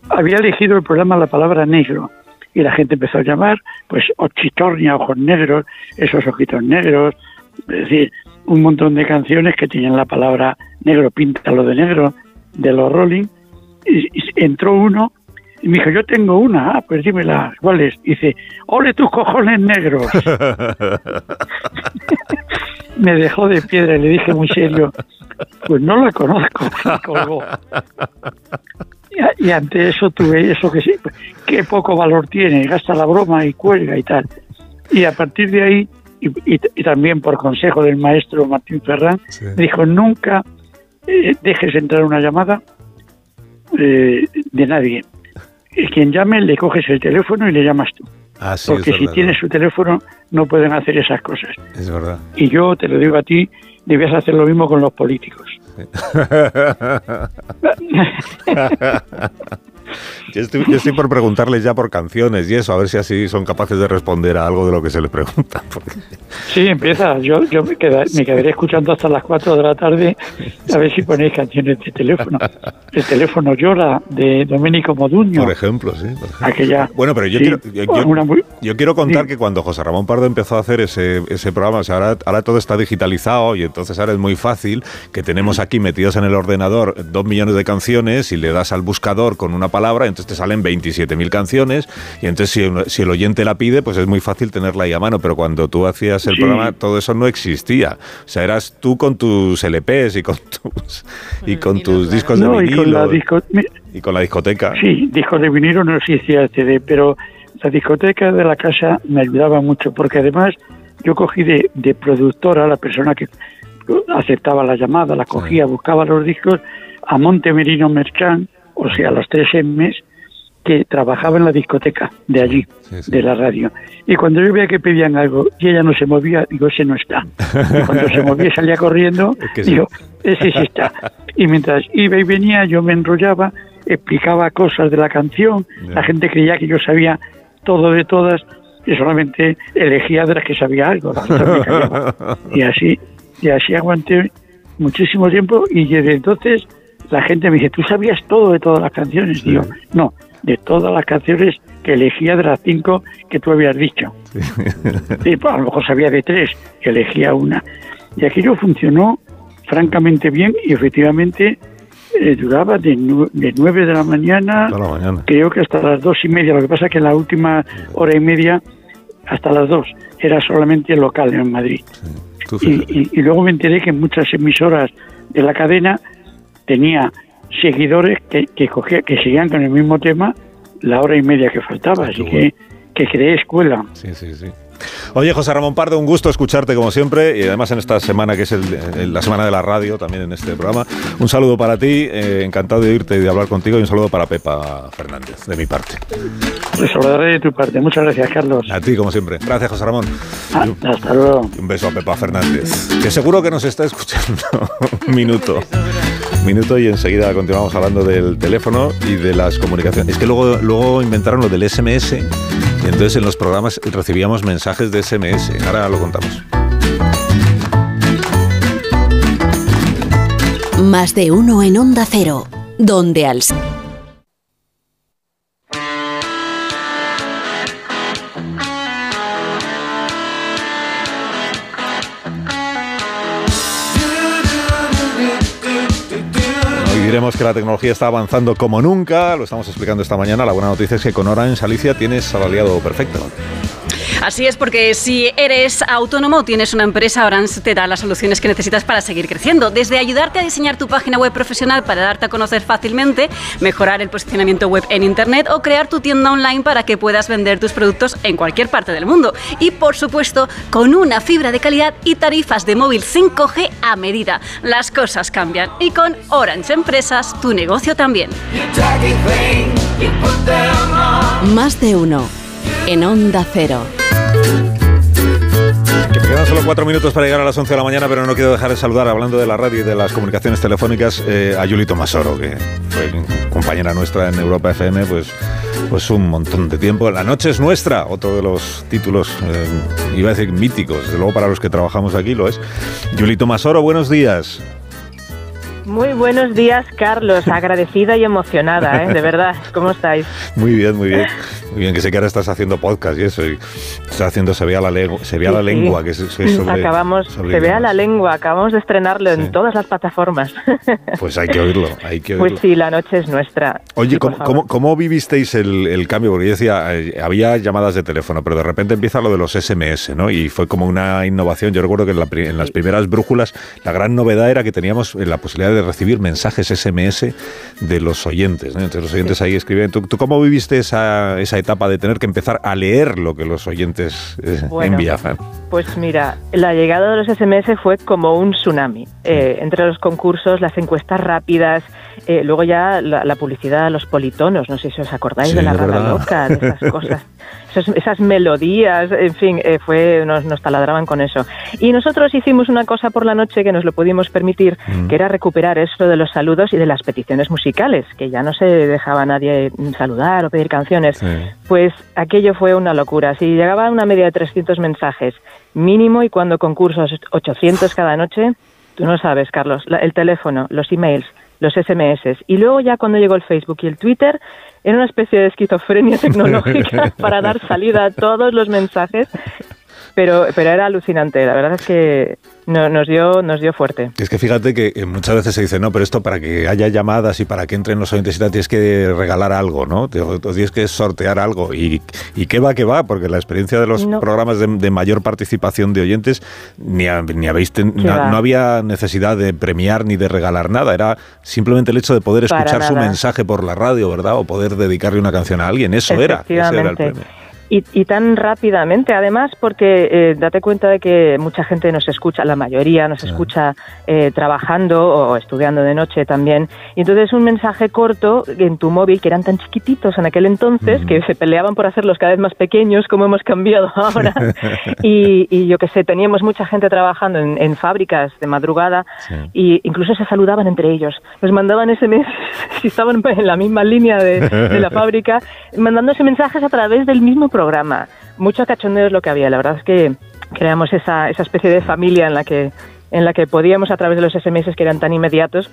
Había elegido el programa la palabra negro y la gente empezó a llamar, pues, ochitornia, ojos negros, esos ojitos negros, es decir, un montón de canciones que tenían la palabra negro, píntalo de negro, de los Rolling. y entró uno y me dijo, yo tengo una, ah, pues dímela, ¿cuál es? dice, ole tus cojones negros. me dejó de piedra y le dije muy serio, pues no la conozco, y, ante eso tuve eso que sí, qué poco valor tiene, gasta la broma y cuelga y tal. Y a partir de ahí, y, también por consejo del maestro Martín Ferrán, me dijo, nunca eh, dejes entrar una llamada eh, de nadie quien llame le coges el teléfono y le llamas tú. Ah, Porque si tienes su teléfono no pueden hacer esas cosas. Es verdad. Y yo te lo digo a ti, debías hacer lo mismo con los políticos. Yo estoy, yo estoy por preguntarles ya por canciones y eso, a ver si así son capaces de responder a algo de lo que se les pregunta. porque- Sí, empieza. Yo, yo me, queda- me quedaré escuchando hasta las 4 de la tarde a ver si ponéis canciones de teléfono. El teléfono llora de Domenico Moduño. Por ejemplo, sí. por ejemplo. Aquella, Bueno, pero yo, sí, quiero, yo, yo- muy- yo quiero contar que cuando José Ramón Pardo empezó a hacer ese, ese programa, o sea, ahora, ahora todo está digitalizado y entonces ahora es muy fácil que tenemos aquí metidos en el ordenador dos millones de canciones y le das al buscador con una palabra, y entonces te salen 27.000 canciones y entonces si, el oyente la pide, pues es muy fácil tenerla ahí a mano, pero cuando tú hacías el Sí. programa todo eso no existía. O sea, eras tú con tus LPs y con tus, y con tus discos de No, y vinilo con la disco- mi- y con la discoteca. Sí, discos de vinilo no existía el CD, pero la discoteca de la casa me ayudaba mucho, porque además yo cogí de, de productora a la persona que aceptaba la llamada, la cogía, buscaba los discos, a Monte Merino Merchán, o sea, los tres M's, que trabajaba en la discoteca de allí, de la radio. Y cuando yo veía que pedían algo y ella no se movía, digo, ese no está. Y cuando se movía salía corriendo, que sí. digo, ese sí está. Y mientras iba y venía, yo me enrollaba, explicaba cosas de la canción, la gente creía que yo sabía todo de todas y solamente elegía de las que sabía algo. las. Y así, y así aguanté muchísimo tiempo y desde entonces la gente me dice, ¿tú sabías todo de todas las canciones? Digo, no, de todas las canciones que elegía de las cinco que tú habías dicho. Sí, pues, a lo mejor sabía de tres, que elegía una. Y aquello funcionó francamente bien y efectivamente eh, duraba de, nu- de 9 de la mañana, la mañana. creo que hasta las dos y media. Lo que pasa es que en la última hora y media, hasta las dos, era solamente local en Madrid. Y, y- y luego me enteré que muchas emisoras de la cadena tenía seguidores que, que, cogía- que seguían con el mismo tema la hora y media que faltaba. Así que, que creé escuela. Sí, sí, sí. Oye, José Ramón Pardo, un gusto escucharte como siempre y además en esta semana que es el- la semana de la radio también en este programa. Un saludo para ti, eh, encantado de oírte y de hablar contigo y un saludo para Pepa Fernández, de mi parte. Pues lo daré de tu parte. Muchas gracias, Carlos. A ti, como siempre. Gracias, José Ramón. Ah, hasta luego. Un beso a Pepa Fernández, que seguro que nos está escuchando. Un minuto. Un minuto y enseguida continuamos hablando del teléfono y de las comunicaciones. Es que luego, luego inventaron lo del SMS y entonces en los programas recibíamos mensajes de SMS. Ahora lo contamos. Más de uno en Onda Cero, donde al... Diremos que la tecnología está avanzando como nunca, lo estamos explicando esta mañana. La buena noticia es que con Orange Alicia tienes al aliado perfecto. Así es, porque si eres autónomo o tienes una empresa, Orange te da las soluciones que necesitas para seguir creciendo. Desde ayudarte a diseñar tu página web profesional para darte a conocer fácilmente, mejorar el posicionamiento web en Internet o crear tu tienda online para que puedas vender tus productos en cualquier parte del mundo. Y por supuesto, con una fibra de calidad y tarifas de móvil 5G a medida. Las cosas cambian y con Orange Empresas tu negocio también. Más de uno en Onda Cero. Quedan solo cuatro minutos para llegar a las 11 de la mañana, pero no quiero dejar de saludar, hablando de la radio y de las comunicaciones telefónicas, eh, a Yuli Tomasoro, que fue compañera nuestra en Europa FM, pues, pues un montón de tiempo. La noche es nuestra, otro de los títulos, eh, iba a decir míticos, desde luego para los que trabajamos aquí lo es. Yuli Tomasoro, buenos días. Muy buenos días, Carlos. Agradecida y emocionada, ¿eh? De verdad. ¿Cómo estáis? Muy bien, muy bien. Muy bien, que sé que ahora estás haciendo podcast y eso. Y estás haciendo Se vea la, lengua, se vea Sí, la sí. lengua, que es, es sobre- Acabamos, sobre se vea la lengua, acabamos de estrenarlo en todas las plataformas. Pues hay que oírlo, hay que oírlo. Pues sí, la noche es nuestra. Oye, Sí, ¿cómo, cómo, cómo vivisteis el, el cambio? Porque yo decía, eh, había llamadas de teléfono, pero de repente empieza lo de los SMS, ¿no? Y fue como una innovación. Yo recuerdo que en, la en las primeras brújulas la gran novedad era que teníamos eh, la posibilidad de recibir mensajes SMS de los oyentes. ¿no? Entonces los oyentes ahí escribían. ¿Tú, tú cómo viviste esa, esa etapa de tener que empezar a leer lo que los oyentes eh, Bueno. enviaban? Pues mira, la llegada de los SMS fue como un tsunami. Eh, entre los concursos, las encuestas rápidas, eh, luego ya la, publicidad, los politonos, no sé si os acordáis de la rata loca, de esas cosas, esas melodías, en fin, eh, fue nos, nos, taladraban con eso. Y nosotros hicimos una cosa por la noche que nos lo pudimos permitir, mm. que era recuperar eso de los saludos y de las peticiones musicales, que ya no se dejaba nadie saludar o pedir canciones. Pues aquello fue una locura. Si llegaba una media de 300 mensajes mínimo y cuando concursos 800 cada noche, tú no sabes, Carlos, el teléfono, los emails, los SMS. Y luego ya cuando llegó el Facebook y el Twitter, era una especie de esquizofrenia tecnológica para dar salida a todos los mensajes pero, pero era alucinante. La verdad es que nos, dio, nos dio fuerte. Es que fíjate que eh, muchas veces se dice, no, pero esto para que haya llamadas y para que entren los oyentes y tal, tienes que regalar algo, ¿no? Tienes que sortear algo. ¿Y, y qué va, qué va? Porque la experiencia de los programas de, mayor participación de oyentes, ni, ni habéis no, había necesidad de premiar ni de regalar nada. Era simplemente el hecho de poder escuchar su mensaje por la radio, ¿verdad? O poder dedicarle una canción a alguien. Eso era. Ese era el premio. Y, tan rápidamente, además, porque eh, date cuenta de que mucha gente nos escucha, la mayoría nos escucha eh, trabajando o estudiando de noche también. Y entonces un mensaje corto en tu móvil, que eran tan chiquititos en aquel entonces, que se peleaban por hacerlos cada vez más pequeños, como hemos cambiado ahora. y, yo que sé, teníamos mucha gente trabajando en, fábricas de madrugada y incluso se saludaban entre ellos. Nos mandaban SMS, si estaban en la misma línea de, de la fábrica, mandándose mensajes a través del mismo programa. Mucho cachondeo es lo que había. La verdad es que creamos esa, esa especie de familia en la que en la que podíamos a través de los SMS que eran tan inmediatos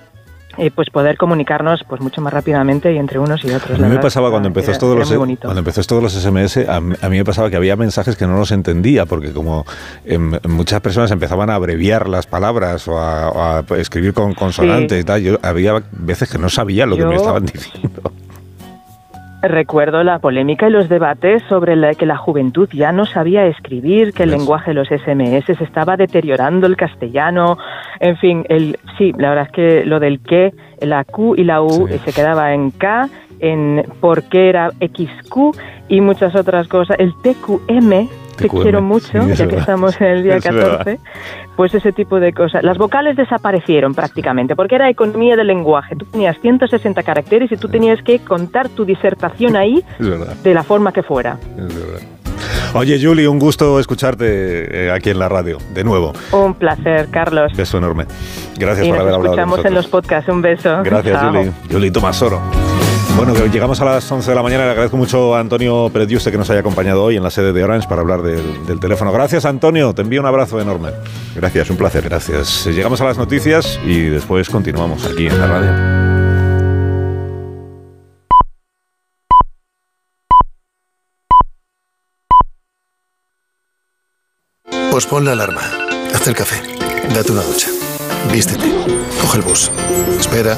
eh, pues poder comunicarnos pues mucho más rápidamente y entre unos y otros. A mí me pasaba cuando empezó todos los cuando empezó todos los SMS, a, mí me pasaba que había mensajes que no los entendía porque como em, muchas personas empezaban a abreviar las palabras o a, escribir con consonantes y tal, yo había veces que no sabía lo que me estaban diciendo. Recuerdo la polémica y los debates sobre la, que la juventud ya no sabía escribir, que el lenguaje de los SMS estaba deteriorando el castellano, en fin, el, sí, la verdad es que lo del que, la Q y la U se quedaba en K, en por qué era XQ y muchas otras cosas. El TQM, te quiero mucho, ya que estamos en el día 14, pues ese tipo de cosas. Las vocales desaparecieron prácticamente, porque era economía del lenguaje. Tú tenías 160 caracteres y tú tenías que contar tu disertación ahí de la forma que fuera. Oye, Julie, un gusto escucharte eh, aquí en la radio, de nuevo. Un placer, Carlos. Beso enorme. Gracias por haber hablado. Nos escuchamos en los podcasts. Un beso. Gracias, Julie. Julie Tomasoro. Bueno, llegamos a las 11 de la mañana. Le agradezco mucho a Antonio Pérez que nos haya acompañado hoy en la sede de Orange para hablar del, teléfono. Gracias, Antonio. Te envío un abrazo enorme. Gracias, un placer. Gracias. Llegamos a las noticias y después continuamos aquí en la radio. Pospon la alarma. Haz el café. Date una ducha. Vístete. Coge el bus. Espera.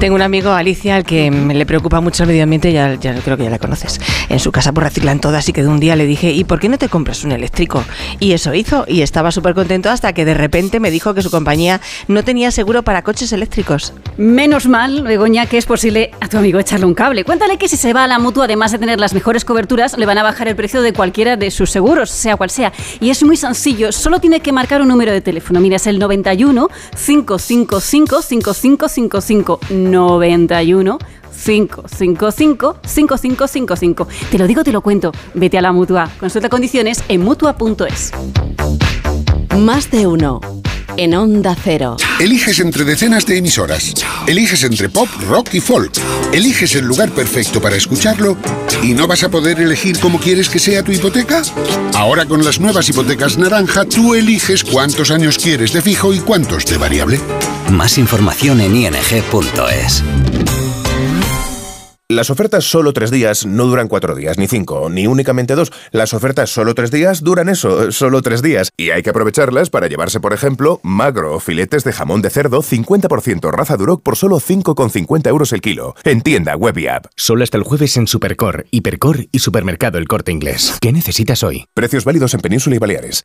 Tengo un amigo, Alicia, al que le preocupa mucho el medio ambiente, ya, creo que ya la conoces. En su casa pues, reciclan todas y que de un día le dije, ¿y por qué no te compras un eléctrico? Y eso hizo y estaba súper contento hasta que de repente me dijo que su compañía no tenía seguro para coches eléctricos. Menos mal, Begoña, que es posible a tu amigo echarle un cable. Cuéntale que si se va a la mutua, además de tener las mejores coberturas, le van a bajar el precio de cualquiera de sus seguros, sea cual sea. Y es muy sencillo, solo tiene que marcar un número de teléfono. Mira, es el 91 555 5555 91 555 5555. Te lo digo, te lo cuento. Vete a la mutua. Consulta condiciones en mutua.es. Más de uno. en Onda Cero. Eliges entre decenas de emisoras. Eliges entre pop, rock y folk. Eliges el lugar perfecto para escucharlo y no vas a poder elegir cómo quieres que sea tu hipoteca. Ahora con las nuevas hipotecas naranja, tú eliges cuántos años quieres de fijo y cuántos de variable. Más información en ing.es. Las ofertas solo tres días no duran cuatro días, ni cinco, ni únicamente dos. Las ofertas solo tres días duran eso, solo tres días. Y hay que aprovecharlas para llevarse, por ejemplo, magro o filetes de jamón de cerdo 50% raza Duroc por solo 5,50 euros el kilo. En tienda, web y app. Solo hasta el jueves en Supercor, Hipercor y Supermercado El Corte Inglés. ¿Qué necesitas hoy? Precios válidos en Península y Baleares.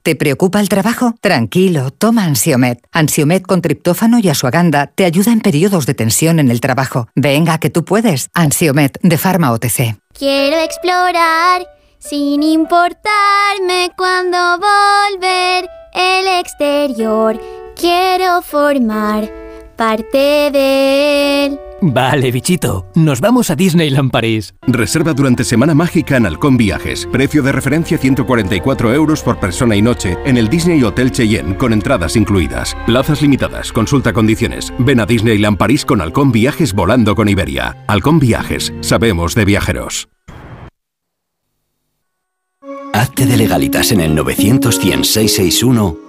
¿Te preocupa el trabajo? Tranquilo, toma Ansiomet. Ansiomet con triptófano y asuaganda te ayuda en periodos de tensión en el trabajo. Venga, que tú puedes. Ansiomet de Pharma OTC. Quiero explorar sin importarme cuando volver el exterior. Quiero formar parte de él. Vale, bichito, nos vamos a Disneyland París. Reserva durante Semana Mágica en Halcón Viajes. Precio de referencia 144 euros por persona y noche en el Disney Hotel Cheyenne, con entradas incluidas. Plazas limitadas, consulta condiciones. Ven a Disneyland París con Halcón Viajes volando con Iberia. Halcón Viajes, sabemos de viajeros. Hazte de legalitas en el 900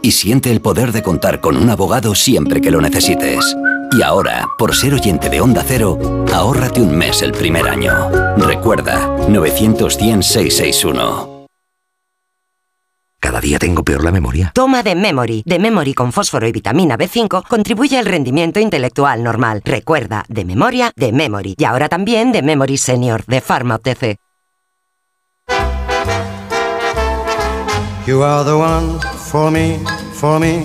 y siente el poder de contar con un abogado siempre que lo necesites. Y ahora, por ser oyente de Onda Cero, ahórrate un mes el primer año. Recuerda, 900 Cada día tengo peor la memoria. Toma de Memory. De Memory con fósforo y vitamina B5 contribuye al rendimiento intelectual normal. Recuerda, de memoria, de Memory. Y ahora también de Memory Senior, de Pharma OTC. You are the one for me, for me,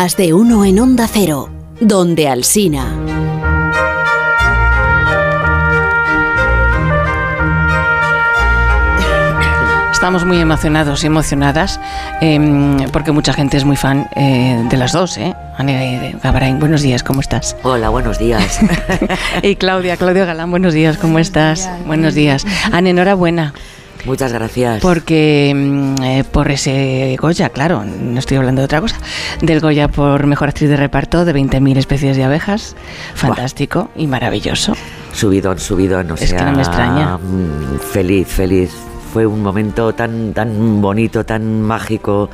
Más de uno en Onda Cero, donde Alsina. Estamos muy emocionados y emocionadas em, porque mucha gente es muy fan eh, de las dos, ¿eh? Ane Gabarain, buenos días, ¿cómo estás? Hola, buenos días. y Claudia, Claudia Galán, buenos días, ¿cómo estás? Buenos días. Ane, enhorabuena. Muchas gracias. Porque mm, eh, por ese Goya, claro, no estoy hablando de otra cosa, del Goya por Mejor Actriz de Reparto de 20.000 especies de abejas, fantástico y maravilloso. Subidón, subidón, no Es que no me extraña. mm, Feliz, feliz. Fue un momento tan, tan bonito, tan mágico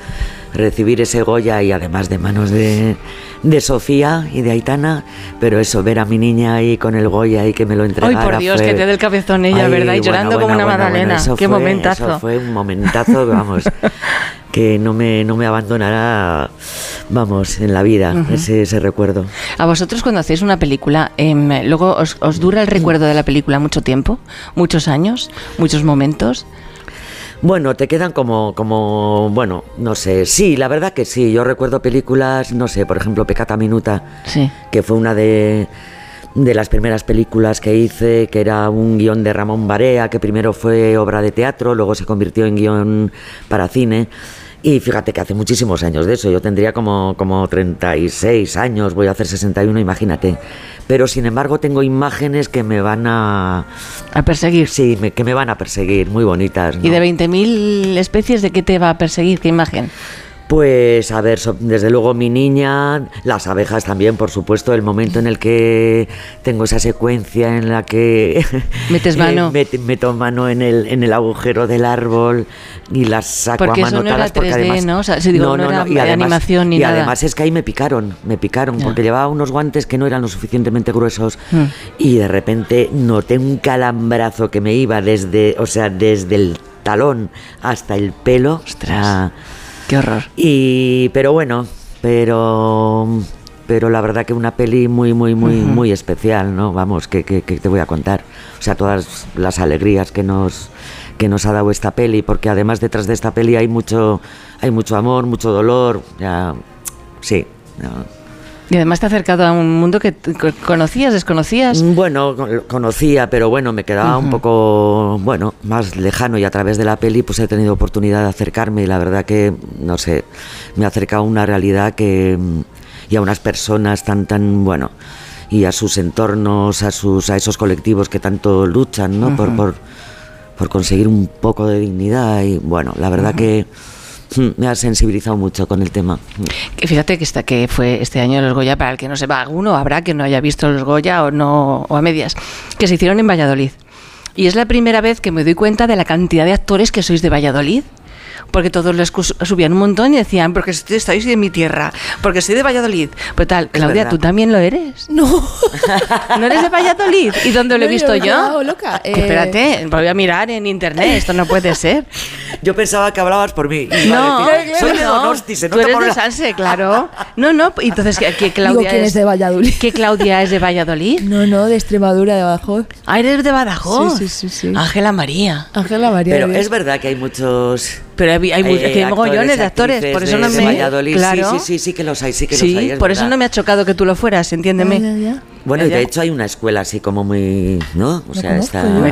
recibir ese Goya y además de manos de, de Sofía y de Aitana, pero eso, ver a mi niña ahí con el Goya y que me lo Ay, entregara. por Dios, fue- que te dé el cabezón ella, Ay, ¿verdad? Y bueno, llorando como una bueno, magdalena. Qué fue- momentazo. Eso fue un momentazo, vamos, que no me, no me abandonará, vamos, en la vida, ese recuerdo. A vosotros cuando hacéis una película, em, luego os, os dura el recuerdo de la película mucho tiempo, muchos años, muchos momentos. Bueno, te quedan como, como, bueno, no sé, sí, la verdad que sí. Yo recuerdo películas, no sé, por ejemplo, Pecata Minuta, Sí. que fue una de, de las primeras películas que hice, que era un guion de Ramón Barea, que primero fue obra de teatro, luego se convirtió en guion para cine. Y fíjate que hace muchísimos años de eso, yo tendría como, como 36 años, voy a hacer 61, imagínate. Pero sin embargo tengo imágenes que me van a... A perseguir. Sí, me- que me van a perseguir, muy bonitas. ¿Y de 20.000 especies de qué te va a perseguir? ¿Qué imagen? Pues a ver, desde luego mi niña, las abejas también, por supuesto, el momento en el que tengo esa secuencia en la que Metes eh, mano. met- meto mano en el, en el agujero del árbol y las saco Porque a eso no porque 3D, además ¿no? O sea, sí, digo, no era y de animación ni y nada. además es que ahí me picaron, me picaron porque llevaba unos guantes que no eran lo suficientemente gruesos Mm. y de repente noté un calambrazo que me iba desde, o sea, desde el talón hasta el pelo. Ostras. Qué horror. Y pero bueno, pero pero la verdad que una peli muy muy muy muy especial, ¿no? Vamos, que, que, que te voy a contar. O sea, todas las alegrías que nos que nos ha dado esta peli, porque además detrás de esta peli hay mucho hay mucho amor, mucho dolor, ya sí. no. Y además te ha acercado a un mundo que conocías, desconocías. Bueno, con- conocía, pero bueno, me quedaba un poco, bueno, más lejano y a través de la peli pues he tenido oportunidad de acercarme y la verdad que, no sé, me ha acercado a una realidad que, mm, y a unas personas tan, tan, bueno, y a sus entornos, a, sus, a esos colectivos que tanto luchan, ¿no? por, por, por conseguir un poco de dignidad y, bueno, la verdad que mm, me ha sensibilizado mucho con el tema. Que fíjate que, está, que fue este año los Goya, para el que no sepa, alguno habrá que no haya visto los Goya o, no, o a medias, que se hicieron en Valladolid. Y es la primera vez que me doy cuenta de la cantidad de actores que sois de Valladolid. Porque todos les subían un montón y decían, porque estoy- estáis de mi tierra, porque soy de Valladolid. Pues tal, Claudia. ¿tú también lo eres? No. ¿No eres de Valladolid? ¿Y dónde lo he visto yo loca. Que Eh, espérate, voy a mirar en internet, esto no puede ser. Yo pensaba que hablabas por mí. No, decir, soy de no, Donosti, se tú nota eres por de la- Sanse, claro. No, no, entonces que, que Claudia Digo, ¿quién es de Valladolid? ¿Que Claudia es de Valladolid? No, no, de Extremadura, de Badajoz. Ah, eres de Badajoz. Sí, sí, sí. sí. Ángela María. Ángela María. Pero es verdad que hay muchos. Pero hay, hay, eh, que hay mogollones de actores, por eso de- no me. Valladolid. Claro. Sí, sí, sí, sí que los hay, sí que Sí, los hay. es por eso verdad. no me ha chocado que tú lo fueras, entiéndeme. Bueno, y Ya. de hecho hay una escuela así como muy, ¿no? O sea, está un-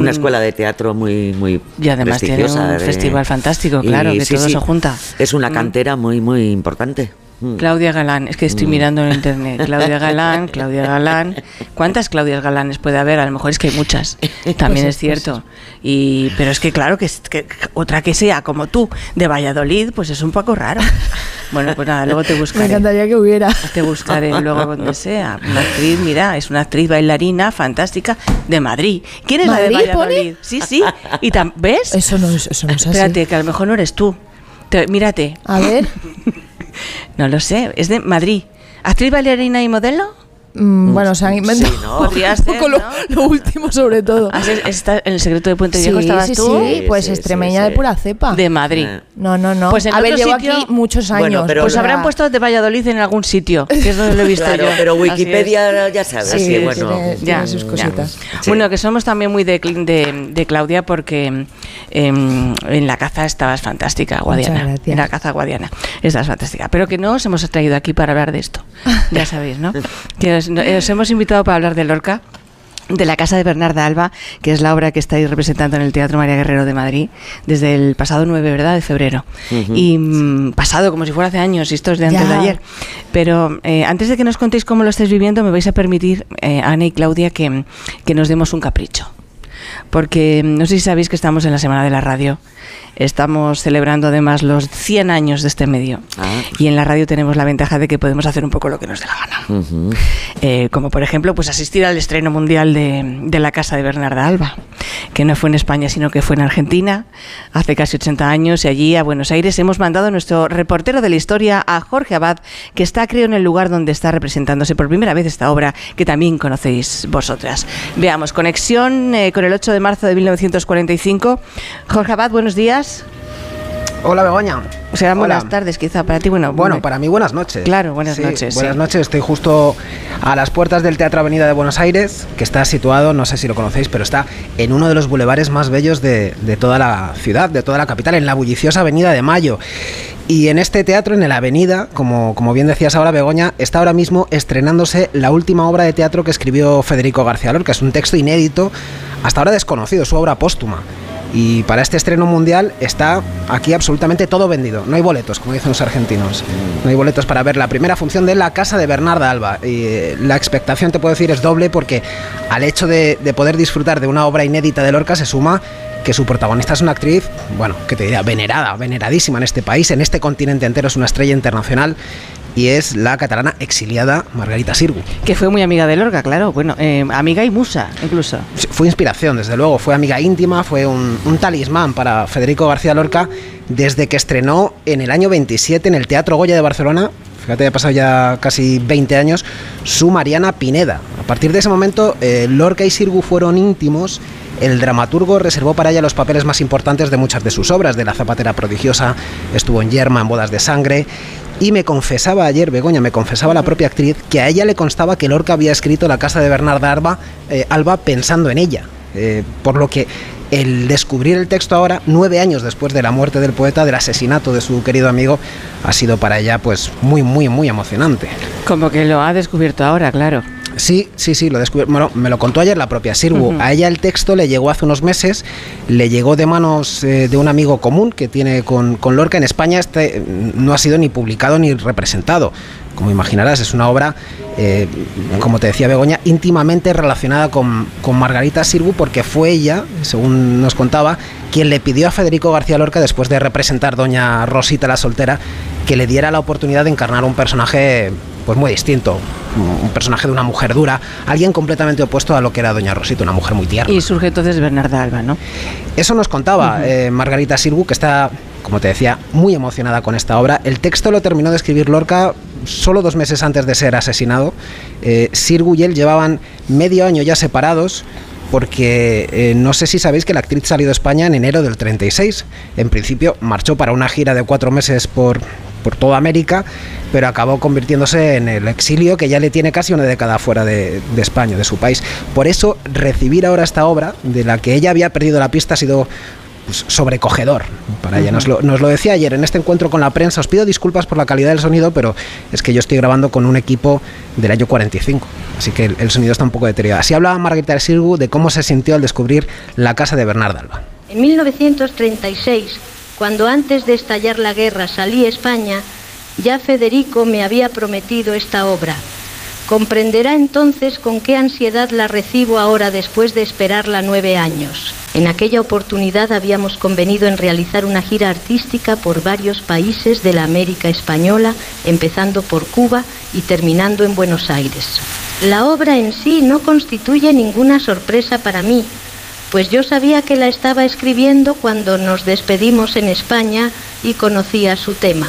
una escuela de teatro muy, muy Y además tiene un de- festival fantástico, y claro, que sí, todo sí, se junta. Es una Mm. cantera muy, muy importante. Mm. Claudia Galán, es que estoy Mm. mirando en internet. Claudia Galán, Claudia Galán. ¿Cuántas Claudias Galanes puede haber? A lo mejor es que hay muchas. También Pues, es cierto. Y, pero es que claro, que, es- que otra que sea como tú, de Valladolid, pues es un poco raro. Bueno, pues nada, luego te Me buscaré. encantaría que hubiera. Te buscaré luego donde sea. Una actriz, mira, es una actriz bailarina fantástica de Madrid. ¿Quién es la de ¿Madrid, pone? Valladolid? Sí, sí. Y tam- ¿Ves? Eso no es, eso no es así. Espérate, que a lo mejor no eres tú. Te- mírate. A ver. No lo sé, es de Madrid. ¿Actriz, bailarina y modelo? Mm, bueno, se han inventado ser, lo, ¿no? lo último sobre todo. ¿Has- está en el secreto de Puente Viejo Sí, estabas sí, tú? sí, pues extremeña de pura cepa. De Madrid. No, no, no. Pues en a ver, llevo sitio- aquí muchos años. pues habrán puesto de Valladolid en algún sitio, que es donde lo he visto Claro, yo. pero Wikipedia ya sabes, Sí, sí, bueno. tiene- tiene sus cositas. Sí. Bueno, que somos también muy de, de- de Claudia porque em, en la caza estabas fantástica, Guadiana. En la caza guadiana. Estás fantástica. Pero que no os hemos traído aquí para hablar de esto. Ya sabéis, ¿no? Que os, os hemos invitado para hablar de Lorca de la casa de Bernarda Alba, que es la obra que estáis representando en el Teatro María Guerrero de Madrid desde el pasado 9, ¿verdad?, de febrero. Y mm, pasado, como si fuera hace años, y esto es de antes Ya. de ayer. Pero eh, antes de que nos contéis cómo lo estáis viviendo, me vais a permitir, eh, Ana y Claudia, que, que nos demos un capricho. Porque mm, no sé si sabéis que estamos en la Semana de la Radio. Estamos celebrando además los 100 años de este medio. Ah. Y en la radio tenemos la ventaja de que podemos hacer un poco lo que nos dé la gana. Eh, como por ejemplo pues asistir al estreno mundial de, de la casa de Bernarda Alba, que no fue en España sino que fue en Argentina hace casi 80 años y allí a Buenos Aires hemos mandado a nuestro reportero de la historia, a Jorge Abad, que está creo en el lugar donde está representándose por primera vez esta obra que también conocéis vosotras. Veamos, conexión eh, con el 8 de marzo de 1945. Jorge Abad, buenos días. Hola Begoña. O sea, buenas Hola. tardes quizá para ti. Bueno, Bueno, para mí buenas noches. Claro, buenas Sí, noches. Buenas sí. noches, estoy justo a las puertas del Teatro Avenida de Buenos Aires, que está situado, no sé si lo conocéis, pero está en uno de los bulevares más bellos de, de toda la ciudad, de toda la capital, en la bulliciosa Avenida de Mayo. Y en este teatro, en la Avenida, como, como bien decías ahora Begoña, está ahora mismo estrenándose la última obra de teatro que escribió Federico García Lorca. Es un texto inédito, hasta ahora desconocido, su obra póstuma. Y para este estreno mundial está aquí absolutamente todo vendido. No hay boletos, como dicen los argentinos. No hay boletos para ver la primera función de La Casa de Bernarda Alba. Y eh, la expectación, te puedo decir, es doble porque al hecho de, de poder disfrutar de una obra inédita de Lorca se suma que su protagonista es una actriz, bueno, que te diría, venerada, veneradísima en este país, en este continente entero, es una estrella internacional y es la catalana exiliada Margarita Sirgu. Que fue muy amiga de Lorca, claro. Bueno, eh, amiga y musa, incluso. Fue inspiración, desde luego, fue amiga íntima, fue un, un talismán para Federico García Lorca desde que estrenó en el año 27 en el Teatro Goya de Barcelona. Fíjate, ha pasado ya casi 20 años, su Mariana Pineda. A partir de ese momento, eh, Lorca y Sirgu fueron íntimos. El dramaturgo reservó para ella los papeles más importantes de muchas de sus obras. De La Zapatera Prodigiosa, estuvo en Yerma, en Bodas de Sangre. Y me confesaba ayer, Begoña, me confesaba la propia actriz, que a ella le constaba que Lorca había escrito La Casa de Bernarda Alba, eh, Alba pensando en ella. Eh, por lo que el descubrir el texto ahora, nueve años después de la muerte del poeta, del asesinato de su querido amigo, ha sido para ella pues muy, muy, muy emocionante. Como que lo ha descubierto ahora, claro. Sí, sí, sí, lo descubrí. Bueno, me lo contó ayer la propia Sirgu. Ujú. A ella el texto le llegó hace unos meses, le llegó de manos eh, de un amigo común que tiene con, con Lorca. En España este eh, no ha sido ni publicado ni representado. Como imaginarás, es una obra, eh, como te decía Begoña, íntimamente relacionada con, con Margarita Sirgu porque fue ella, según nos contaba, quien le pidió a Federico García Lorca, después de representar Doña Rosita la soltera, que le diera la oportunidad de encarnar un personaje pues muy distinto, un personaje de una mujer dura, alguien completamente opuesto a lo que era Doña Rosita, una mujer muy tierna. Y surge entonces Bernarda Alba, ¿no? Eso nos contaba eh, Margarita Sirgu, que está, como te decía, muy emocionada con esta obra. El texto lo terminó de escribir Lorca solo dos meses antes de ser asesinado. Eh, Sirgu y él llevaban medio año ya separados. Porque eh, no sé si sabéis que la actriz salió de España en enero del 36. En principio marchó para una gira de cuatro meses por, por toda América, pero acabó convirtiéndose en el exilio que ya le tiene casi una década fuera de, de España, de su país. Por eso, recibir ahora esta obra, de la que ella había perdido la pista, ha sido pues, sobrecogedor para ella. Nos lo, nos lo decía ayer en este encuentro con la prensa. Os pido disculpas por la calidad del sonido, pero es que yo estoy grabando con un equipo del año 45, así que el, el sonido está un poco deteriorado. Así hablaba Margarita Sirgu de cómo se sintió al descubrir la casa de Bernarda Alba. En 1936, cuando antes de estallar la guerra salí a España, ya Federico me había prometido esta obra. Comprenderá entonces con qué ansiedad la recibo ahora después de esperarla nueve años. En aquella oportunidad habíamos convenido en realizar una gira artística por varios países de la América Española, empezando por Cuba y terminando en Buenos Aires. La obra en sí no constituye ninguna sorpresa para mí, pues yo sabía que la estaba escribiendo cuando nos despedimos en España y conocía su tema.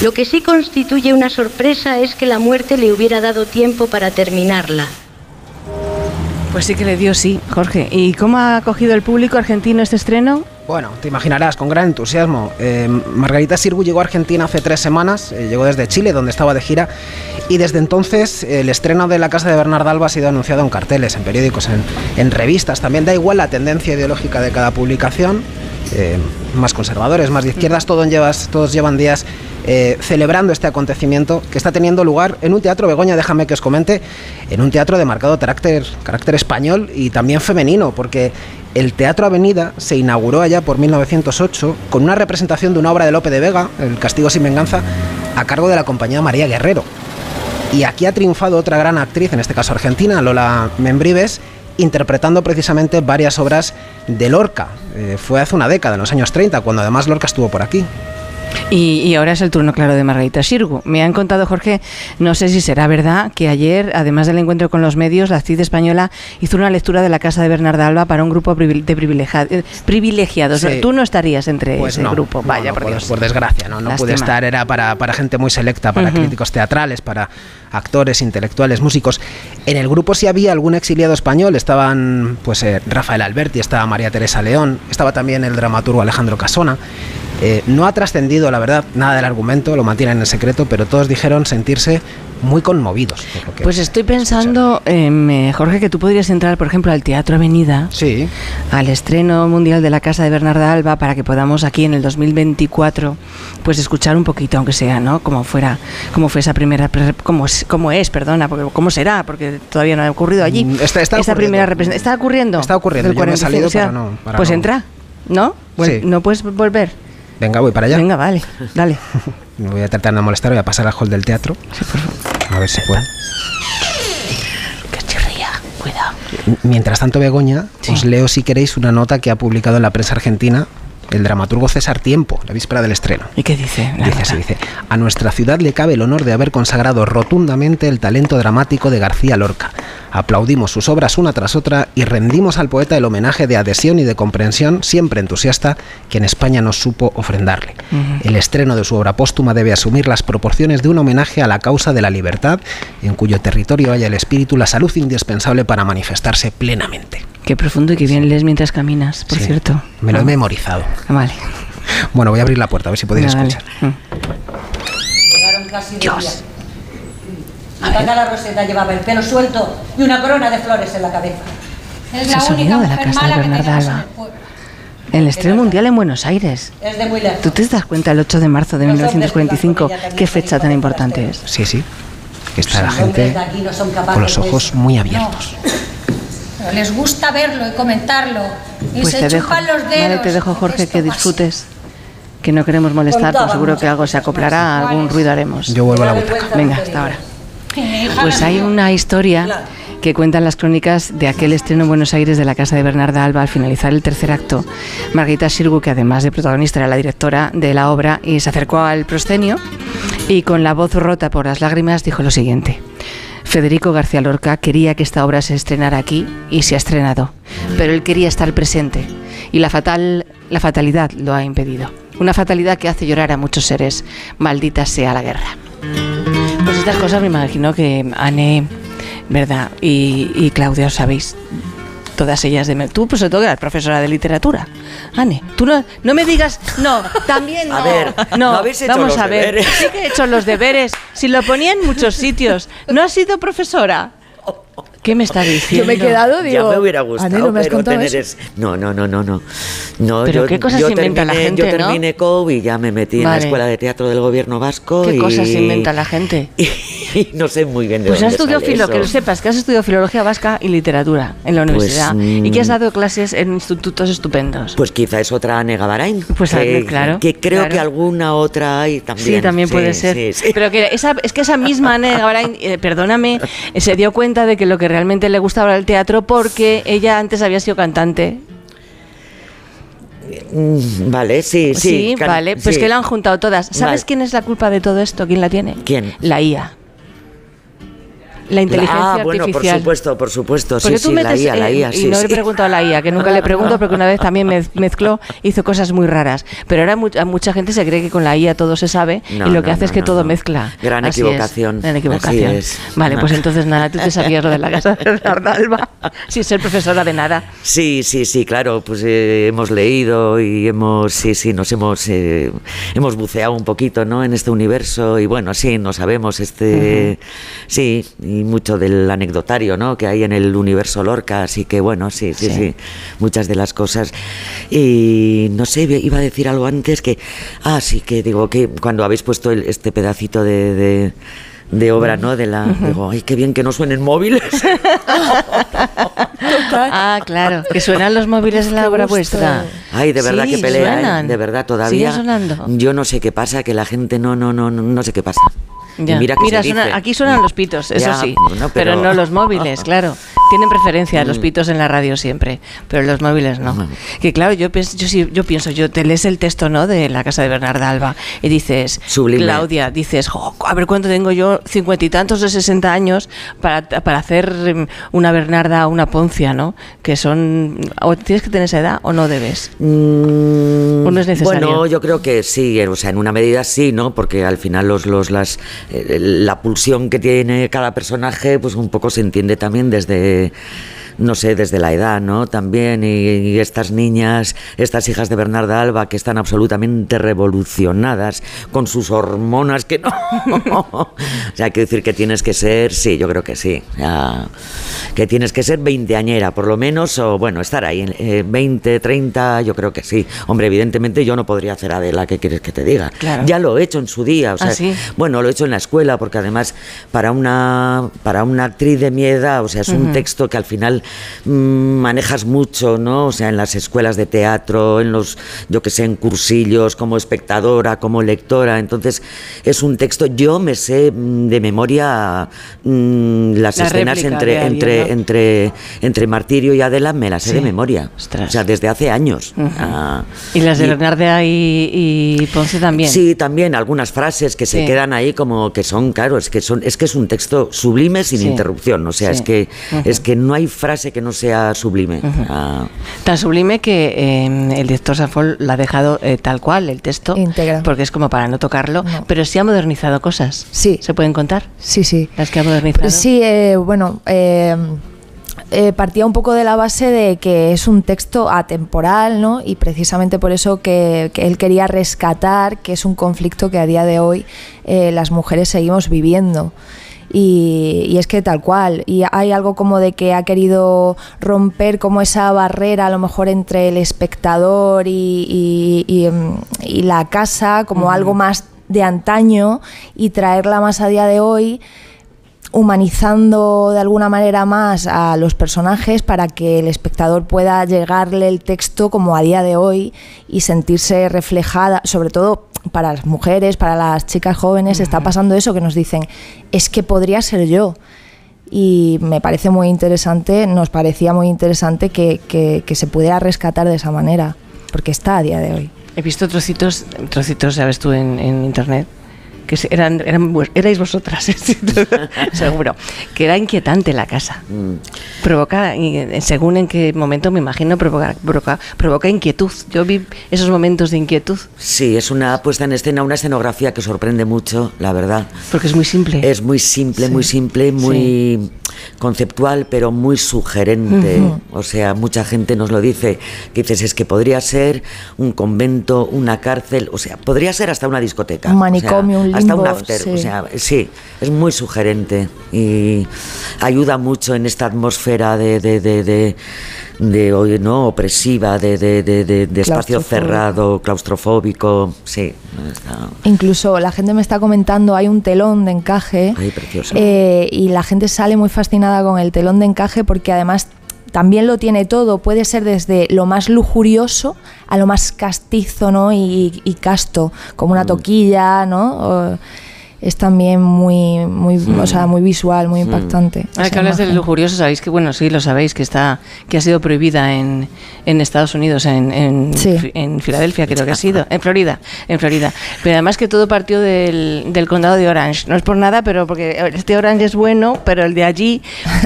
Lo que sí constituye una sorpresa es que la muerte le hubiera dado tiempo para terminarla. Pues sí que le dio sí, Jorge. ¿Y cómo ha acogido el público argentino este estreno? Bueno, te imaginarás, con gran entusiasmo. Eh, Margarita Sirgu llegó a Argentina hace tres semanas, eh, llegó desde Chile, donde estaba de gira, y desde entonces el estreno de la casa de Bernarda Alba ha sido anunciado en carteles, en periódicos, en, en revistas. También da igual la tendencia ideológica de cada publicación. eh, más conservadores, más de izquierdas, todos, llevas, todos llevan días eh, celebrando este acontecimiento que está teniendo lugar en un teatro, Begoña, déjame que os comente, en un teatro de marcado carácter, español y también femenino, porque el Teatro Avenida se inauguró allá por 1908 con una representación de una obra de Lope de Vega, El Castigo sin Venganza, a cargo de la compañía María Guerrero. Y aquí ha triunfado otra gran actriz, en este caso argentina, Lola Membrives, interpretando precisamente varias obras de Lorca. Eh, fue hace una década, en los años 30, cuando además Lorca estuvo por aquí. Y, y ahora es el turno, claro, de Margarita Sirgu. Me han contado, Jorge, no sé si será verdad, que ayer, además del encuentro con los medios, la actriz española hizo una lectura de la casa de Bernarda Alba para un grupo de eh, privilegiados. Sí. Tú no estarías entre Pues ese no, grupo, vaya, no, por por, Dios. por desgracia, no, no pude estar, era para, para gente muy selecta, para críticos teatrales, para actores, intelectuales, músicos. En el grupo sí había algún exiliado español, estaban pues eh, Rafael Alberti, estaba María Teresa León, estaba también el dramaturgo Alejandro Casona. Eh, no ha trascendido, la verdad, nada del argumento, lo mantienen en secreto, pero todos dijeron sentirse muy conmovidos. por lo que- Pues estoy pensando, em, eh, Jorge, que tú podrías entrar, por ejemplo, al Teatro Avenida, sí. al estreno mundial de la Casa de Bernarda Alba, para que podamos aquí en el 2024, pues escuchar un poquito, aunque sea, ¿no? Como fuera, como fue esa primera, como es, como es, perdona, porque cómo será, porque todavía no ha ocurrido allí. Mm, está- ocurriendo. primera representación, está ocurriendo. Está ocurriendo, yo me he 45, salido o sea, para no- para pues no- entra. ¿No? Vuel- Sí. ¿No puedes volver? Venga, voy para allá. Venga, vale, dale. Me voy a tratar de no molestar, voy a pasar al hall del teatro. A ver si puedo. Que chirría, cuidado. Mientras tanto, Begoña, os leo si queréis una nota que ha publicado en la prensa argentina el dramaturgo César Tiempo, la víspera del estreno. ¿Y qué dice? Dice así, dice, a nuestra ciudad le cabe el honor de haber consagrado rotundamente el talento dramático de García Lorca. Aplaudimos sus obras una tras otra y rendimos al poeta el homenaje de adhesión y de comprensión, siempre entusiasta, que en España nos supo ofrendarle. El estreno de su obra póstuma debe asumir las proporciones de un homenaje a la causa de la libertad, en cuyo territorio haya el espíritu la salud indispensable para manifestarse plenamente. Qué profundo y qué bien lees mientras caminas, por Sí, cierto. Me lo he Ah, memorizado. Vale. Bueno, voy a abrir la puerta, a ver si podéis escuchar. Llegaron casi de día. la Roseta llevaba el pelo suelto y una corona de flores en la cabeza. Es el sonido de la casa de Bernarda Alba. El estreno mundial en Buenos Aires. Es de muy lejos. ¿Tú te das cuenta el 8 de marzo de 1945 qué fecha tan importante es? Sí, sí. Está la gente con los ojos muy abiertos. Les gusta verlo y comentarlo. Y Pues se te dejo. los dedos. Vale, te dejo Jorge que disfrutes. Que no queremos molestar, pero seguro que algo se acoplará, algún ruido haremos. Yo vuelvo a la butaca. Venga, hasta ahora. Pues hay una historia que cuentan las crónicas de aquel estreno en Buenos Aires de la casa de Bernarda Alba al finalizar el tercer acto. Margarita Sirgu, que además de protagonista era la directora de la obra, y se acercó al proscenio y con la voz rota por las lágrimas dijo lo siguiente. Federico García Lorca quería que esta obra se estrenara aquí y se ha estrenado, pero él quería estar presente y la fatal la fatalidad lo ha impedido. Una fatalidad que hace llorar a muchos seres. Maldita sea la guerra. Pues estas cosas me imagino que Anne, ¿verdad? Y, y Claudia, os sabéis. Todas ellas de... Tú, pues sobre todo, que eras profesora de literatura. Anne, tú no, no me digas... No, también no. A ver, no, ¿no habéis hecho vamos los a ver. deberes? Sí que he hecho los deberes. Si lo ponía en muchos sitios. ¿No has sido profesora? ¿Qué me está diciendo? Yo me he quedado, digo. ya me hubiera gustado, ¿no me has pero contado tener eso? es- No, no, no, no, no. no Pero yo, qué cosas yo inventa la terminé- gente, Yo ¿no? terminé COU y ya me metí en la Vale. Escuela de Teatro del Gobierno Vasco ¿Qué y... cosas inventa la gente? y no sé muy bien de Pues has dónde estudiado sale filo, eso. que lo sepas, que has estudiado filología vasca y literatura en la Pues, universidad y que has mm, dado clases en institutos estupendos. Pues quizá es otra Nega Barain. Pues, que, claro, Que creo claro. que alguna otra hay también. Sí, también puede ser. sí, sí. Pero que esa, es que esa misma Anne Gabarain, eh, perdóname, eh, se dio cuenta de que lo que realmente le gustaba era el teatro porque ella antes había sido cantante. Mm, Vale, sí, sí. can- vale, pues sí. que la han juntado todas. ¿Sabes Vale. quién es la culpa de todo esto? ¿Quién la tiene? ¿Quién? La IA. La inteligencia ah, bueno, por supuesto, por supuesto. Porque sí, sí, metes, la IA, la eh, IA, y sí, no sí. le pregunto a la IA, que nunca le pregunto porque una vez también mez- mezcló, hizo cosas muy raras. Pero ahora mu- a mucha gente se cree que con la IA todo se sabe No, y lo que no, hace es que todo mezcla. Gran Así es, equivocación, gran equivocación. es. Vale, pues entonces nada, tú te sabías lo de la casa de Bernarda Alba sin ser profesora de nada. Sí, sí, sí, claro, pues eh, hemos leído y hemos, sí, sí, nos hemos, eh, hemos buceado un poquito, ¿no? En este universo y bueno, sí, no sabemos este, sí, y mucho del anecdotario, ¿no? Que hay en el universo Lorca, así que bueno, sí, sí, Sí. sí, muchas de las cosas. Y no sé, iba a decir algo antes que, ah, sí, que digo que cuando habéis puesto el- este pedacito de, de de obra, ¿no? De la, digo, ay, qué bien que no suenen móviles. Ah, claro, que suenan los móviles en la obra vuestra. Ay, de verdad Sí, que pelea, ¿eh? de verdad todavía. Sonando. Yo no sé qué pasa, que la gente no, no, no, no sé qué pasa. Ya. Mira, se suena- dice. aquí suenan los pitos, eso Ya, sí, bueno, pero... pero- no los móviles, claro. Tienen preferencia los Mm. pitos en la radio siempre, pero los móviles no. Que claro, yo pienso, yo, sí- yo pienso, yo te lees el texto, ¿no? De la casa de Bernarda Alba y dices, Sublime. Claudia, dices, "Jo, a ver cuánto tengo yo, cincuenta y tantos de 60 años para, para hacer mm, una Bernarda, una Poncia, ¿no? Que son, o tienes que tener esa edad o no debes. Mm, ¿O no es necesario? Bueno, yo creo que sí, o sea, en una medida sí, ¿no? Porque al final los, los, las, la pulsión que tiene cada personaje, pues un poco se entiende también desde no sé, desde la edad, ¿no? También, y, y estas niñas, estas hijas de Bernarda Alba, que están absolutamente revolucionadas con sus hormonas, que no. o sea, quiero decir que tienes que ser, sí, yo creo que sí. ya, que tienes que ser veinteañera, por lo menos, o bueno, estar ahí, eh, 20, 30, yo creo que sí. Hombre, evidentemente yo no podría hacer Adela, ¿qué quieres que te diga? Claro. Ya lo he hecho en su día, o sea, ¿Ah, sí? bueno, lo he hecho en la escuela, porque además para una, para una actriz de mi edad, o sea, es un texto que al final manejas mucho, ¿no? O sea, en las escuelas de teatro, en los, yo que sé, en cursillos, como espectadora, como lectora. Entonces, es un texto, yo me sé mm, de memoria mm, las La escenas entre, alguien, entre, ¿no? entre, entre Martirio y Adela, me las sé Sí. de memoria. O sea, desde hace años. Ah, Y las de Bernarda y, y Ponce también. Sí, también algunas frases que se quedan ahí como que son, claro, es que son, es que es un texto sublime sin Sí. interrupción. O sea, es que es que no hay frase que no sea sublime. Ah, Tan sublime que eh, el director Sanford la ha dejado eh, tal cual, el texto. Porque es como para no tocarlo. Pero sí ha modernizado cosas. Sí. ¿Se pueden contar? Sí, sí. Las que ha modernizado. Sí, eh, bueno, eh, eh, partía un poco de la base de que es un texto atemporal, ¿no? Y precisamente por eso que, que él quería rescatar que es un conflicto que a día de hoy eh, las mujeres seguimos viviendo. Y, y es que tal cual, y hay algo como de que ha querido romper como esa barrera a lo mejor entre el espectador y, y- y, y la casa, como algo más de antaño y traerla más a día de hoy humanizando de alguna manera más a los personajes para que el espectador pueda llegarle el texto como a día de hoy y sentirse reflejada, sobre todo para las mujeres, para las chicas jóvenes, está pasando eso que nos dicen, es que podría ser yo. Y me parece muy interesante, nos parecía muy interesante que, que- que se pudiera rescatar de esa manera, porque está a día de hoy. He visto trocitos, trocitos, sabes tú, en, en internet, que se- eran, eran erais vosotras, seguro, que era inquietante la casa. Mm. Provoca, eh, según en qué momento, me imagino, provoca, provoca, provoca inquietud. Yo vi esos momentos de inquietud. sí, es una puesta en escena, una escenografía que sorprende mucho, la verdad. Porque es muy simple. Es muy simple, Sí. muy simple, muy conceptual, pero muy sugerente. O sea, mucha gente nos lo dice, que dices, es que podría ser un convento, una cárcel, o sea, podría ser hasta una discoteca. Un o sea, Hasta un after, sí. o sea, sí, es muy sugerente y ayuda mucho en esta atmósfera de, de, de, de, ¿no? opresiva, de, espacio cerrado, claustrofóbico, sí. está- Incluso la gente me está comentando, hay un telón de encaje Ay, precioso. eh, y la gente sale muy fascinada con el telón de encaje porque además también lo tiene todo, puede ser desde lo más lujurioso a lo más castizo ¿no? y, y casto, como una toquilla, ¿no? O- es también muy, muy, o sea, muy visual, muy impactante. Ahora esa que hablas del lujurioso, sabéis que, bueno, sí, lo sabéis, que está que ha sido prohibida en, en Estados Unidos, en, en, Sí. En Filadelfia, creo que ha sido, en Florida, en Florida. Pero además que todo partió del, del condado de Orange. No es por nada, pero porque este Orange es bueno, pero el de allí,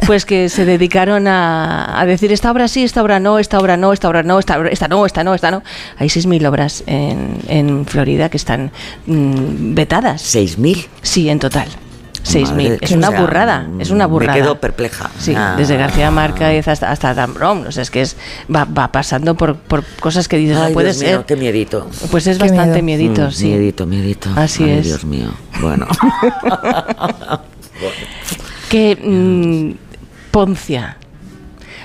pues que se dedicaron a, a decir esta obra sí, esta obra no, esta obra no, esta obra no, esta, esta no, esta no, esta no. Hay 6.000 obras en, en Florida que están mm, vetadas. ¿6.000? Sí, en total. Madre, 6.000. Es o una burrada, es una me burrada. quedo perpleja. Sí, Ah. desde García Márquez hasta, hasta Dan Brown. O sea, es que es, va, va pasando por, por cosas que dices, Ay, no puede Dios mío, ser. qué miedito. Pues es Qué bastante miedo. miedito, Mm, sí. Miedito, miedito. Así Ay, es. Dios mío. Bueno. Que mm, Poncia.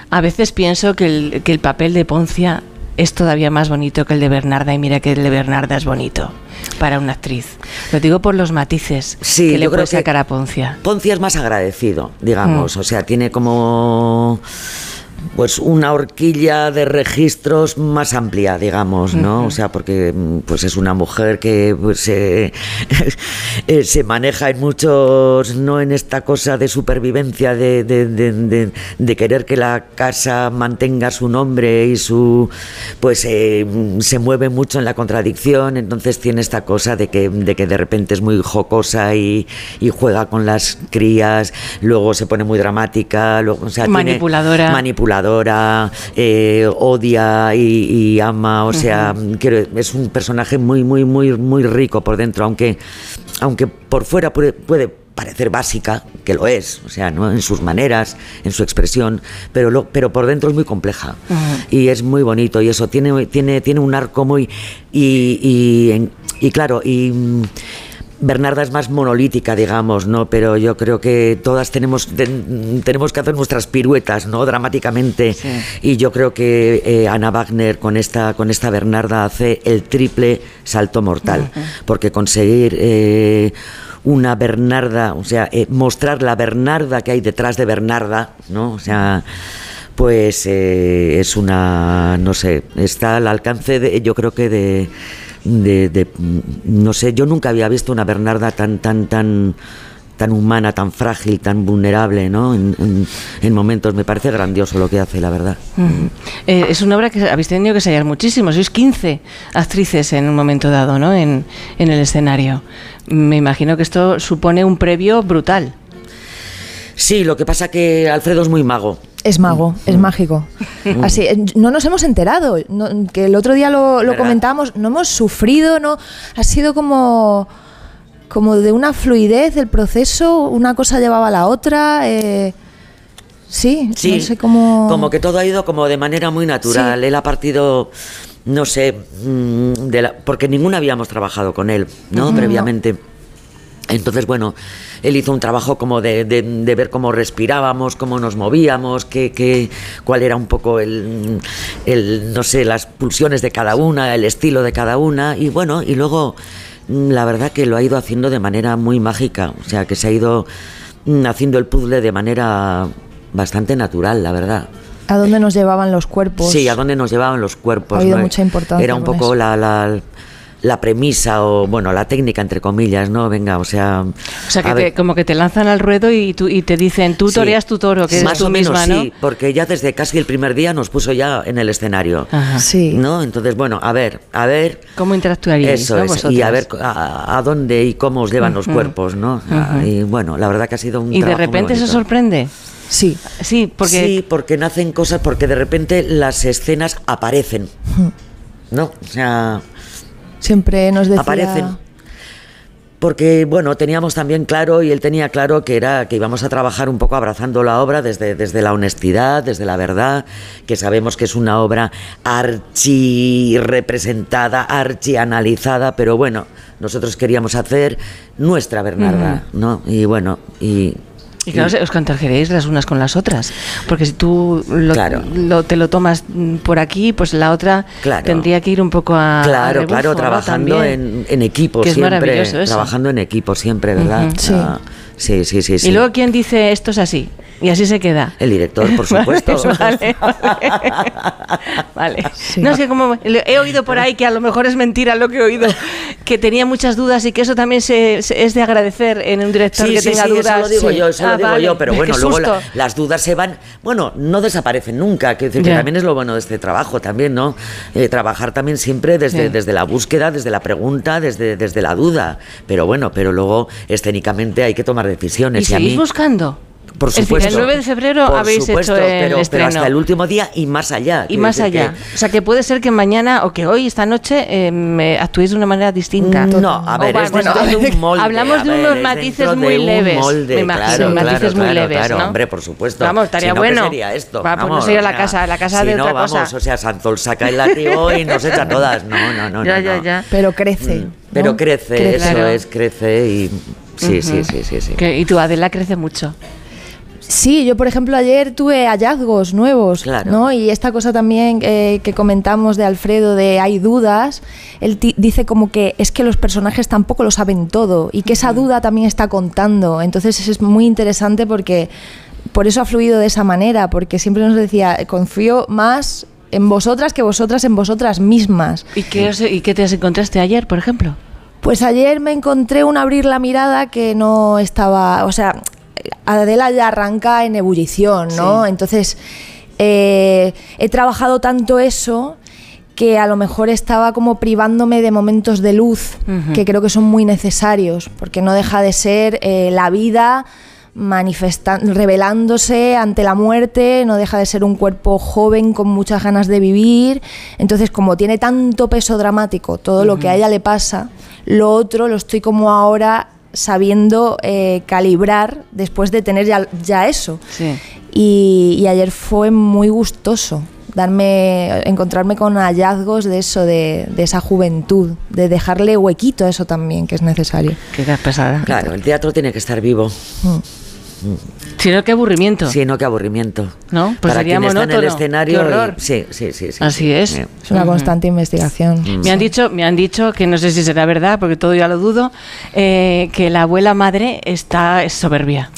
A veces pienso que el, que el papel de Poncia es todavía más bonito que el de Bernarda y mira que el de Bernarda es bonito para una actriz. Lo digo por los matices Sí, que le puede sacar a Poncia. Poncia es más agradecido, digamos. Mm. O sea, tiene como pues una horquilla de registros más amplia, digamos, ¿no? O sea, porque mm, pues es una mujer que pues, se- eh, se maneja en muchos, no en esta cosa de supervivencia, de, de- de- querer que la casa mantenga su nombre y su, pues eh, se mueve mucho en la contradicción, entonces tiene esta cosa de que de, que de repente es muy jocosa y, y juega con las crías, luego se pone muy dramática, luego, o sea, tiene- Manipuladora. Manipuladora, eh, odia y, y ama, o sea, quiero- es un personaje muy, muy, muy, muy rico por dentro, aunque, aunque por fuera puede, puede parecer básica, que lo es, o sea, ¿no? en sus maneras, en su expresión, pero, lo, pero por dentro es muy compleja y es muy bonito y eso tiene, tiene, tiene un arco muy y, y, claro y Bernarda es más monolítica, digamos, ¿no? Pero yo creo que todas tenemos, ten- tenemos que hacer nuestras piruetas, ¿no? Dramáticamente. Y yo creo que eh, Ana Wagner con esta, con esta Bernarda hace el triple salto mortal. Porque conseguir eh, una Bernarda, o sea, eh, mostrar la Bernarda que hay detrás de Bernarda, ¿no? O sea pues eh, es una, no sé, está al alcance, de, yo creo que de, de, de, no sé, yo nunca había visto una Bernarda tan, tan, tan tan humana, tan frágil, tan vulnerable, ¿no? En, en- en momentos me parece grandioso lo que hace, la verdad. Ujú. Eh, es una obra que habéis tenido que ensayar muchísimo. Sois 15 actrices en un momento dado, ¿no? En, en el escenario. Me imagino que esto supone un previo brutal. Sí, lo que pasa que Alfredo es muy mago. Es mago, es mágico. Así, eh, no nos hemos enterado, no- que el otro día lo, lo comentábamos, no hemos sufrido, no ha sido como como de una fluidez el proceso, una cosa llevaba a la otra. eh, sí, Sí, no sé cómo. como que todo ha ido como de manera muy natural. Sí. Él ha partido, no sé, mm, de la- porque ninguna habíamos trabajado con él, ¿no? Previamente. Entonces, bueno, él hizo un trabajo como de, de- de ver cómo respirábamos, cómo nos movíamos, qué, qué- cuál era un poco el, el, no sé, las pulsiones de cada una, el estilo de cada una. Y bueno, y luego mm, la verdad que lo ha ido haciendo de manera muy mágica. O sea, que se ha ido mm, haciendo el puzzle de manera bastante natural, la verdad. ¿A dónde nos llevaban los cuerpos? Sí, a dónde nos llevaban los cuerpos. Ha habido ¿no? mucha importancia Era un poco la, la, la premisa o, bueno, la técnica, entre comillas, ¿no? Venga, o sea... O sea, que te- como que te lanzan al ruedo y, tú, y te dicen, tú sí. toreas tu toro, que Más eres tú o menos misma, ¿no? sí, porque ya desde casi el primer día nos puso ya en el escenario. Ajá. Sí. ¿No? Entonces, bueno, a ver, a ver... ¿Cómo interactuaríais? Eso ¿no? es, y a ver a, a dónde y cómo os llevan los cuerpos, ¿no? Y bueno, la verdad que ha sido un Y de trabajo repente eso bonito. sorprende. Sí. Sí, porque Sí, porque nacen cosas, porque de repente las escenas aparecen, ¿no? O sea, Siempre nos decía. aparecen. Porque, bueno, teníamos también claro, y él tenía claro que era que íbamos a trabajar un poco abrazando la obra desde, desde la honestidad, desde la verdad, que sabemos que es una obra archi representada, archi analizada, pero bueno, nosotros queríamos hacer nuestra Bernarda, ¿no? Y bueno, y. Y claro, os contagiaréis las unas con las otras. Porque si tú lo, lo- te lo tomas por aquí, pues la otra Claro. tendría que ir un poco a. a Claro, rebufo, claro, trabajando en, en equipo Que es siempre. maravilloso eso. Trabajando en equipo siempre, ¿verdad? Sí. Sí, sí, sí, sí. Y luego, ¿quién dice esto es así? Y así se queda. El director, por supuesto. Vale, vale. Vale. No es que como he oído por ahí que a lo mejor es mentira lo que he oído, que tenía muchas dudas y que eso también se, se- es de agradecer en un director Sí, que sí, tenga sí, dudas. eso lo digo Sí. yo, eso Ah, lo digo vale. yo, pero bueno, luego la- las dudas se van, bueno, no desaparecen nunca, que, decir que Ya. también es lo bueno de este trabajo también, ¿no? Eh, trabajar también siempre desde, Sí. desde la búsqueda, desde la pregunta, desde, desde la duda, pero bueno, pero luego escénicamente hay que tomar decisiones. ¿Y a seguís mí, buscando? por supuesto. el 9 de febrero por habéis supuesto, hecho el pero, pero estreno. hasta el último día y más allá. Y más allá. que- O sea, que puede ser que mañana o que hoy, esta noche, eh, me actuéis de una manera distinta. No, a ver, es dentro de un molde. Hablamos a de ver, unos es matices muy leves. molde, me imagino, claro, matices claro, muy claro, leves, claro, ¿no? hombre, por supuesto. Vamos, estaría Si no, ¿qué bueno. sería esto? Va, pues no Vamos, sería la o sea, casa, la casa si de no, otra vamos, cosa. o sea, Sanzol saca el látigo y nos echa todas. No, no, no. Ya, no, ya, no. ya. Pero crece. Pero ¿no? crece, eso es, crece y... Sí, sí, sí, sí, sí. Que- y tu Adela crece mucho. Sí, yo por ejemplo ayer tuve hallazgos nuevos, Claro. ¿no? Y esta cosa también eh, que comentamos de Alfredo de hay dudas, él dice como que es que los personajes tampoco lo saben todo y que esa duda también está contando. Entonces es muy interesante porque por eso ha fluido de esa manera, porque siempre nos decía, confío más en vosotras que vosotras en vosotras mismas. ¿Y qué, os- ¿Y qué te encontraste ayer, por ejemplo? Pues ayer me encontré un abrir la mirada que no estaba, o sea, Adela ya arranca en ebullición, ¿no? Sí. Entonces, eh, he trabajado tanto eso que a lo mejor estaba como privándome de momentos de luz que creo que son muy necesarios, porque no deja de ser eh, la vida manifestando, revelándose ante la muerte, no deja de ser un cuerpo joven con muchas ganas de vivir. Entonces, como tiene tanto peso dramático todo lo que a ella le pasa, lo otro lo estoy como ahora sabiendo eh, calibrar después de tener ya, ya eso. Sí. Y, y ayer fue muy gustoso darme encontrarme con hallazgos de eso de, de esa juventud de dejarle huequito a eso también que es necesario Qué pesada. Claro, el teatro tiene que estar vivo. Mm. Si no, qué aburrimiento. Sí, no, qué aburrimiento. ¿No? Pues Para sería quien está en el monótono. escenario... Qué horror. y- sí, sí, sí, sí. Así sí. es. Sí. es una constante investigación Me han dicho, me han dicho que no sé si será verdad, porque todo ya lo dudo, eh, que la abuela madre está es soberbia.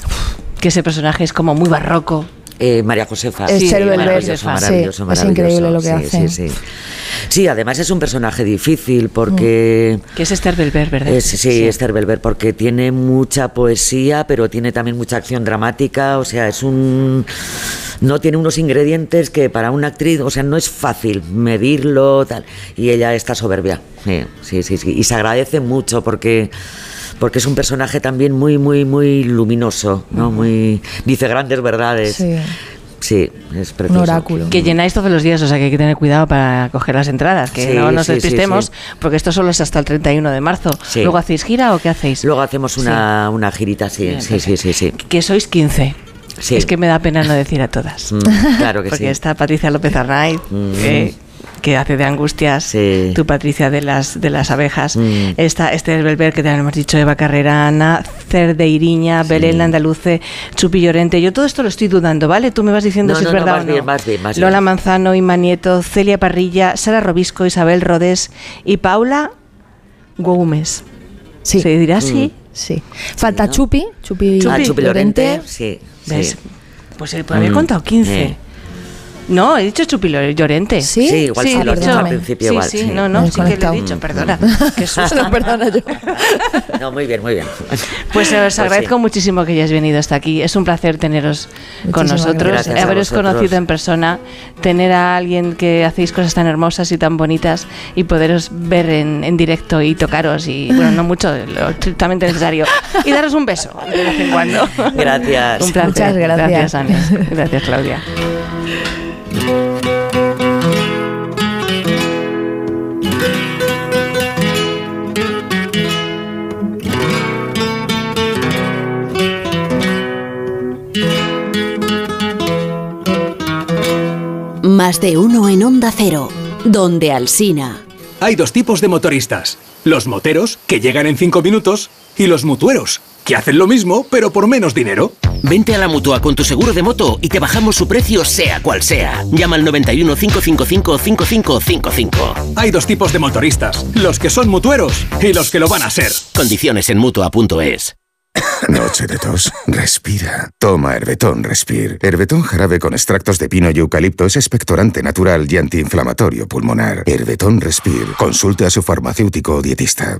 Que ese personaje es como muy barroco. Eh, María Josefa. Esther Belver, maravilloso, sí, maravilloso, es maravilloso. increíble lo que sí, hace. Sí, sí. Sí, además es un personaje difícil porque... Que es Esther Belver, ¿verdad? Es- sí, Esther Belver, porque tiene mucha poesía, pero tiene también mucha acción dramática, o sea, es un... No tiene unos ingredientes que para una actriz, o sea, no es fácil medirlo, tal, y ella está soberbia, sí, sí, sí, sí. y se agradece mucho porque... Porque es un personaje también muy, muy, muy luminoso, ¿no? Muy... Dice grandes verdades. Sí. Sí, es precioso. Que llenáis todos los días, o sea que hay que tener cuidado para coger las entradas, que Sí, no nos sí, despistemos, sí. porque esto solo es hasta el 31 de marzo. Sí. ¿Luego hacéis gira o qué hacéis? Luego hacemos una, una girita, sí, Bien, sí, sí, sí, sí. Que sois 15. Sí. Es que me da pena no decir a todas. Mm, claro que Porque sí. está Patricia López Arnaiz, Mm. que, que hace de angustias, tu Patricia de las de las abejas, Mm. está Esther Belver, que te hemos dicho, Eva Carrera, Ana Cerdeiriña, Belén Andaluce, Chupi Llorente. Yo todo esto lo estoy dudando, ¿vale? Tú me vas diciendo No, si no, es no, verdad vas o no. bien, vas bien, Lola bien. Manzano, Inma Nieto, Celia Parrilla, Sara Robisco, Isabel Rodés y Paula Gómez. Sí. ¿Se dirá así? Sí. Falta Chupi, Chupi, Ah, Chupi Llorente. Llorente, sí. ¿Ves? sí. Pues él puede haber Mm, contado 15. eh. No, he dicho Chupi Llorente. ¿Sí? Sí, igual sí lo has he dicho al principio, sí, igual, Sí, sí. no, no, sí que lo he dicho, Mm, perdona. Qué susto. No, perdona yo. No, muy bien, muy bien. Pues os Pues agradezco sí. muchísimo que hayáis venido hasta aquí. Es un placer teneros con Muchísimas nosotros, gracias a haberos conocido en persona, tener a alguien que hacéis cosas tan hermosas y tan bonitas y poderos ver en, en directo y tocaros y, bueno, no mucho, lo estrictamente necesario. Y daros un beso de vez en cuando. Gracias. Un placer. Muchas gracias. Gracias, Ana. Gracias, Claudia. Más de uno en Onda Cero, donde Alsina. Hay dos tipos de motoristas. Los moteros, que llegan en 5 minutos, y los mutueros, que hacen lo mismo, pero por menos dinero. Vente a la mutua con tu seguro de moto y te bajamos su precio, sea cual sea. Llama al 91 555 5555. Hay dos tipos de motoristas. Los que son mutueros y los que lo van a ser. Condiciones en mutua.es. Noche de tos. Respira. Toma Herbetón Respir. Herbetón jarabe con extractos de pino y eucalipto es expectorante natural y antiinflamatorio pulmonar. Herbetón Respir. Consulte a su farmacéutico o dietista.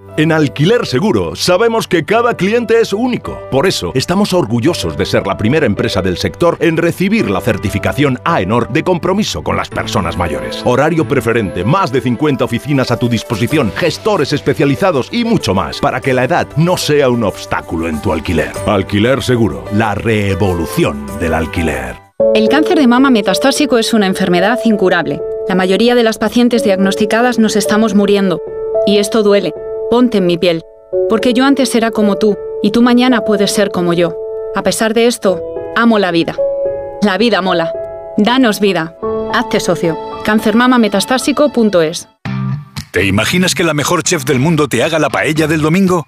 En Alquiler Seguro sabemos que cada cliente es único. Por eso estamos orgullosos de ser la primera empresa del sector en recibir la certificación AENOR de compromiso con las personas mayores. Horario preferente, más de 50 oficinas a tu disposición, gestores especializados y mucho más para que la edad no sea un obstáculo en tu alquiler. Alquiler Seguro, la revolución del alquiler. El cáncer de mama metastásico es una enfermedad incurable. La mayoría de las pacientes diagnosticadas nos estamos muriendo. Y esto duele. Ponte en mi piel. Porque yo antes era como tú, y tú mañana puedes ser como yo. A pesar de esto, amo la vida. La vida mola. Danos vida. Hazte socio. cancermamametastásico.es ¿Te imaginas que la mejor chef del mundo te haga la paella del domingo?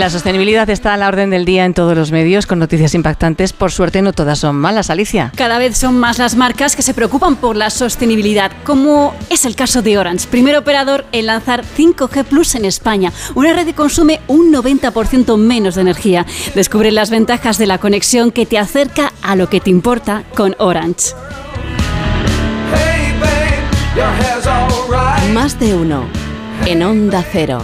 La sostenibilidad está a la orden del día en todos los medios con noticias impactantes. Por suerte no todas son malas, Alicia. Cada vez son más las marcas que se preocupan por la sostenibilidad, como es el caso de Orange, primer operador en lanzar 5G Plus en España, una red que consume un 90% menos de energía. Descubre las ventajas de la conexión que te acerca a lo que te importa con Orange. Más de uno en Onda Cero.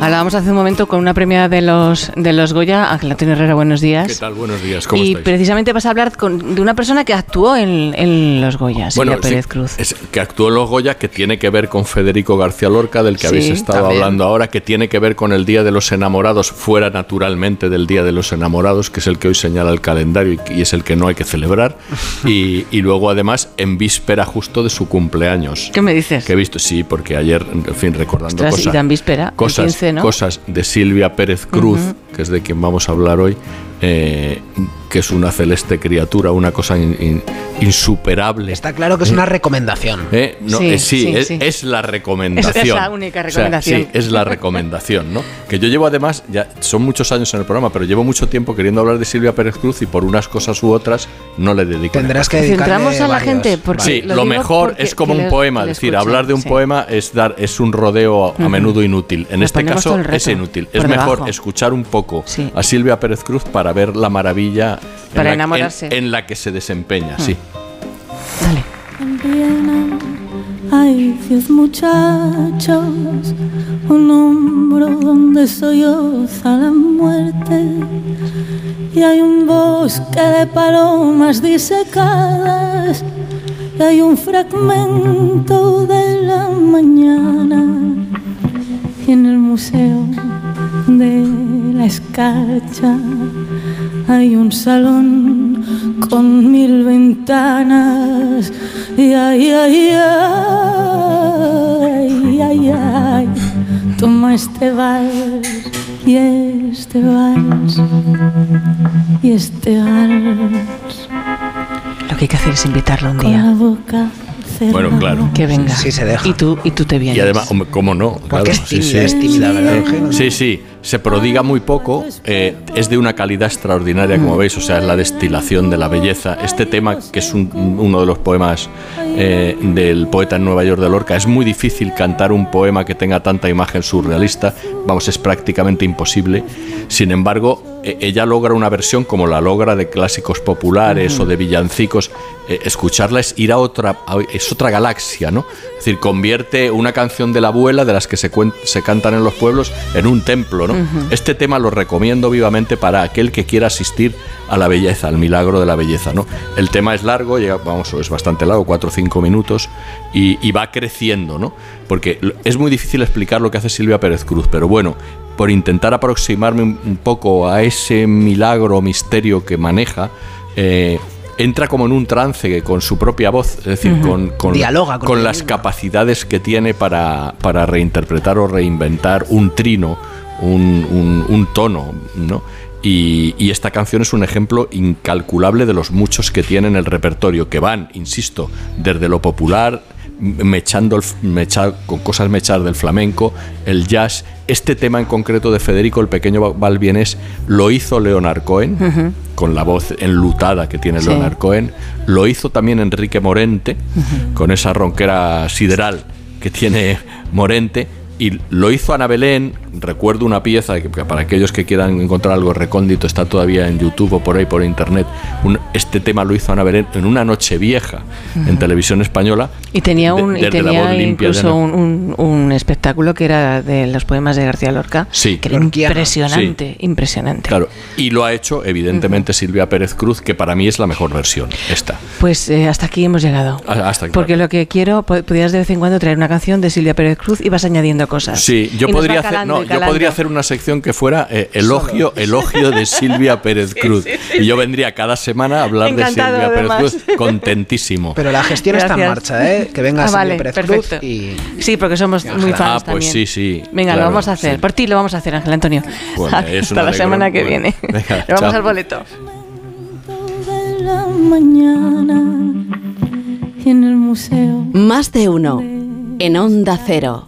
Hablábamos hace un momento con una premia de los de los Goya, Ángel Antonio Herrera, buenos días. ¿Qué tal? Buenos días, ¿cómo y estáis? precisamente vas a hablar con- de una persona que actuó en, en los Goya, Silvia Pérez Cruz. es que actuó en Los Goya, que tiene que ver con Federico García Lorca, del que Sí, habéis estado también. hablando ahora, que tiene que ver con el Día de los Enamorados, fuera naturalmente del Día de los Enamorados, que es el que hoy señala el calendario y, y es el que no hay que celebrar. y, y luego, además, en víspera justo de su cumpleaños. ¿Qué me dices? Que he visto, sí, porque ayer, en fin, recordando Ostras, cosas. y tan víspera, cosas, 15, ¿no? cosas de Silvia Pérez Cruz. Que es de quien vamos a hablar hoy, eh, que es una celeste criatura, una cosa in- in- insuperable. Está claro que es una recomendación. Eh, no, Sí, eh, sí, sí, es, sí. es la recomendación. Es- es la única O sea, recomendación. sí, es la recomendación, ¿no? Que yo llevo además, ya son muchos años en el programa, pero llevo mucho tiempo queriendo hablar de Silvia Pérez Cruz y por unas cosas u otras no le dedico. Tendrás que Centramos a la varios- gente, porque Sí, lo mejor porque- es como un poema, es decir, hablar de un sí. poema es dar es un rodeo a menudo inútil. En este caso es inútil. Es por mejor debajo. escuchar un poco Sí. a Silvia Pérez Cruz para ver la maravilla Para en, la, enamorarse. en- en la que se desempeña, sí. Dale. En Viena hay diez muchachos, un hombro donde solloza la muerte. Y hay un bosque de palomas disecadas, y hay un fragmento de la mañana. Y en el museo de la escarcha hay un salón con mil ventanas y ay, ay, ay, ay, ay, toma este vals y este vals y este vals Lo que hay que hacer es invitarlo un con la día. boca. Bueno, claro. Que venga. Sí, se deja. Y tú, y tú te vienes. Y además, ¿cómo no? Porque es tímida, es tímida, ¿verdad, Ángel? Sí, sí, se prodiga muy poco, eh, es de una calidad extraordinaria, como veis, o sea, es la destilación de la belleza. Este tema, que es un- uno de los poemas eh, del poeta en Nueva York de Lorca, es muy difícil cantar un poema que tenga tanta imagen surrealista, vamos, es prácticamente imposible. Sin embargo, eh, ella logra una versión como la logra de clásicos populares o de villancicos. Eh, escucharla es ir a otra, a- es otra galaxia, ¿no? Es decir, convierte una canción de la abuela, de las que se, se cantan en los pueblos, en un templo, ¿no? Este tema lo recomiendo vivamente para aquel que quiera asistir a la belleza, al milagro de la belleza, ¿no? El tema es largo, llega, vamos, es bastante largo, cuatro o cinco minutos, y, y va creciendo, ¿no? Porque es muy difícil explicar lo que hace Silvia Pérez Cruz, pero bueno, por intentar aproximarme un, poco a ese milagro o misterio que maneja, eh, entra como en un trance con su propia voz, es decir, con, con, Dialoga con con ella las capacidades que tiene para, para reinterpretar o reinventar un trino, un, un- un tono, ¿no? Y, y esta canción es un ejemplo incalculable de los muchos que tiene en el repertorio, que van, insisto, desde lo popular, mechando el f- mecha- con cosas mechar del flamenco, el jazz. Este tema en concreto de Federico el Pequeño Valbienés lo hizo Leonard Cohen, con la voz enlutada que tiene Sí. Leonard Cohen. Lo hizo también Enrique Morente, con esa ronquera sideral que tiene Morente. Y lo hizo Ana Belén, recuerdo una pieza que para aquellos que quieran encontrar algo recóndito está todavía en YouTube o por ahí por internet. Un- este tema lo hizo Ana Belén en una noche vieja en televisión española. Y tenía, de- un, y tenía incluso un, un- un espectáculo que era de los poemas de García Lorca, Sí. que era impresionante, impresionante. Claro, y lo ha hecho evidentemente Silvia Pérez Cruz, que para mí es la mejor versión, esta. Pues eh, hasta aquí hemos llegado. Ah, Hasta aquí. Porque lo que quiero, podrías de vez en cuando traer una canción de Silvia Pérez Cruz y vas añadiendo cosas. Sí, yo Y podría hacer, no, yo podría hacer una sección que fuera eh, elogio, elogio de Silvia Pérez Cruz. y yo vendría cada semana a hablar Encantado, de Silvia Pérez. Cruz, contentísimo. Pero la gestión está en marcha, ¿eh? Que venga Ah, Silvia vale, Pérez perfecto. Cruz y... Sí, porque somos muy fans Ah, pues también. sí, sí. Venga, claro, lo vamos a hacer. sí. Por ti lo vamos a hacer, Ángel Antonio. Bueno, Hasta la semana que Bueno, viene. venga, Le vamos chao. al boleto. mañana en el museo Más de uno. En Onda Cero.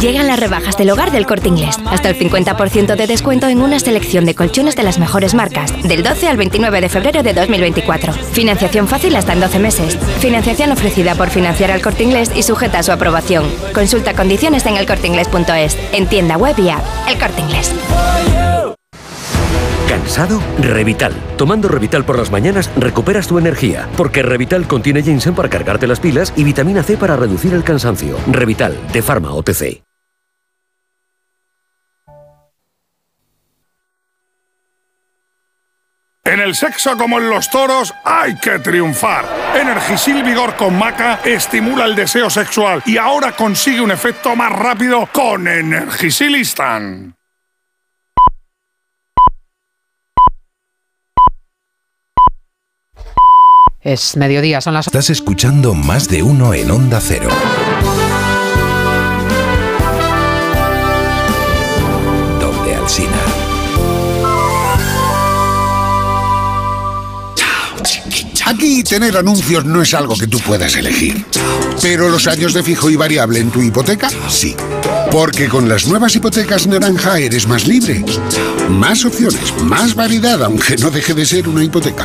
Llegan las rebajas del hogar del corte inglés. Hasta el 50% de descuento en una selección de colchones de las mejores marcas. Del 12 al 29 de febrero de 2024. Financiación fácil hasta en 12 meses. Financiación ofrecida por financiar al corte inglés y sujeta a su aprobación. Consulta condiciones en elcorteinglés.es. En tienda web y app. El corte inglés. ¿Cansado? Revital. Tomando Revital por las mañanas recuperas tu energía, porque Revital contiene ginseng para cargarte las pilas y vitamina C para reducir el cansancio. Revital, de Pharma OTC. En el sexo como en los toros hay que triunfar. Energisil Vigor con Maca estimula el deseo sexual y ahora consigue un efecto más rápido con Energisilistan. Es mediodía, son las... Estás escuchando más de uno en Onda Cero. Donde Alsina. Aquí tener anuncios no es algo que tú puedas elegir. Pero los años de fijo y variable en tu hipoteca, sí. Porque con las nuevas hipotecas naranja eres más libre. Más opciones, más variedad, aunque no deje de ser una hipoteca.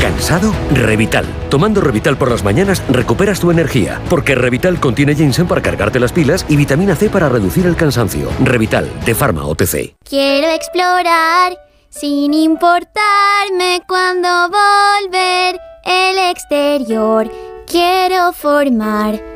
¿Cansado? Revital. Tomando Revital por las mañanas recuperas tu energía, porque Revital contiene ginseng para cargarte las pilas y vitamina C para reducir el cansancio. Revital, de Pharma OTC. Quiero explorar sin importarme cuando volver el exterior. Quiero formar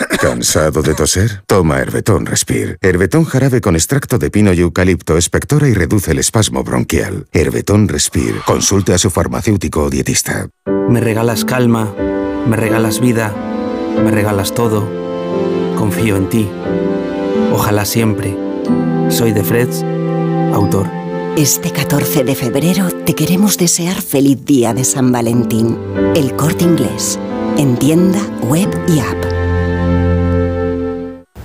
¿Cansado de toser? Toma Herbetón Respire. Herbetón jarabe con extracto de pino y eucalipto espectora y reduce el espasmo bronquial. Herbetón Respire. Consulte a su farmacéutico o dietista. Me regalas calma, me regalas vida, me regalas todo. Confío en ti. Ojalá siempre. Soy de Freds, autor. Este 14 de febrero te queremos desear feliz día de San Valentín. El corte inglés. En tienda, web y app.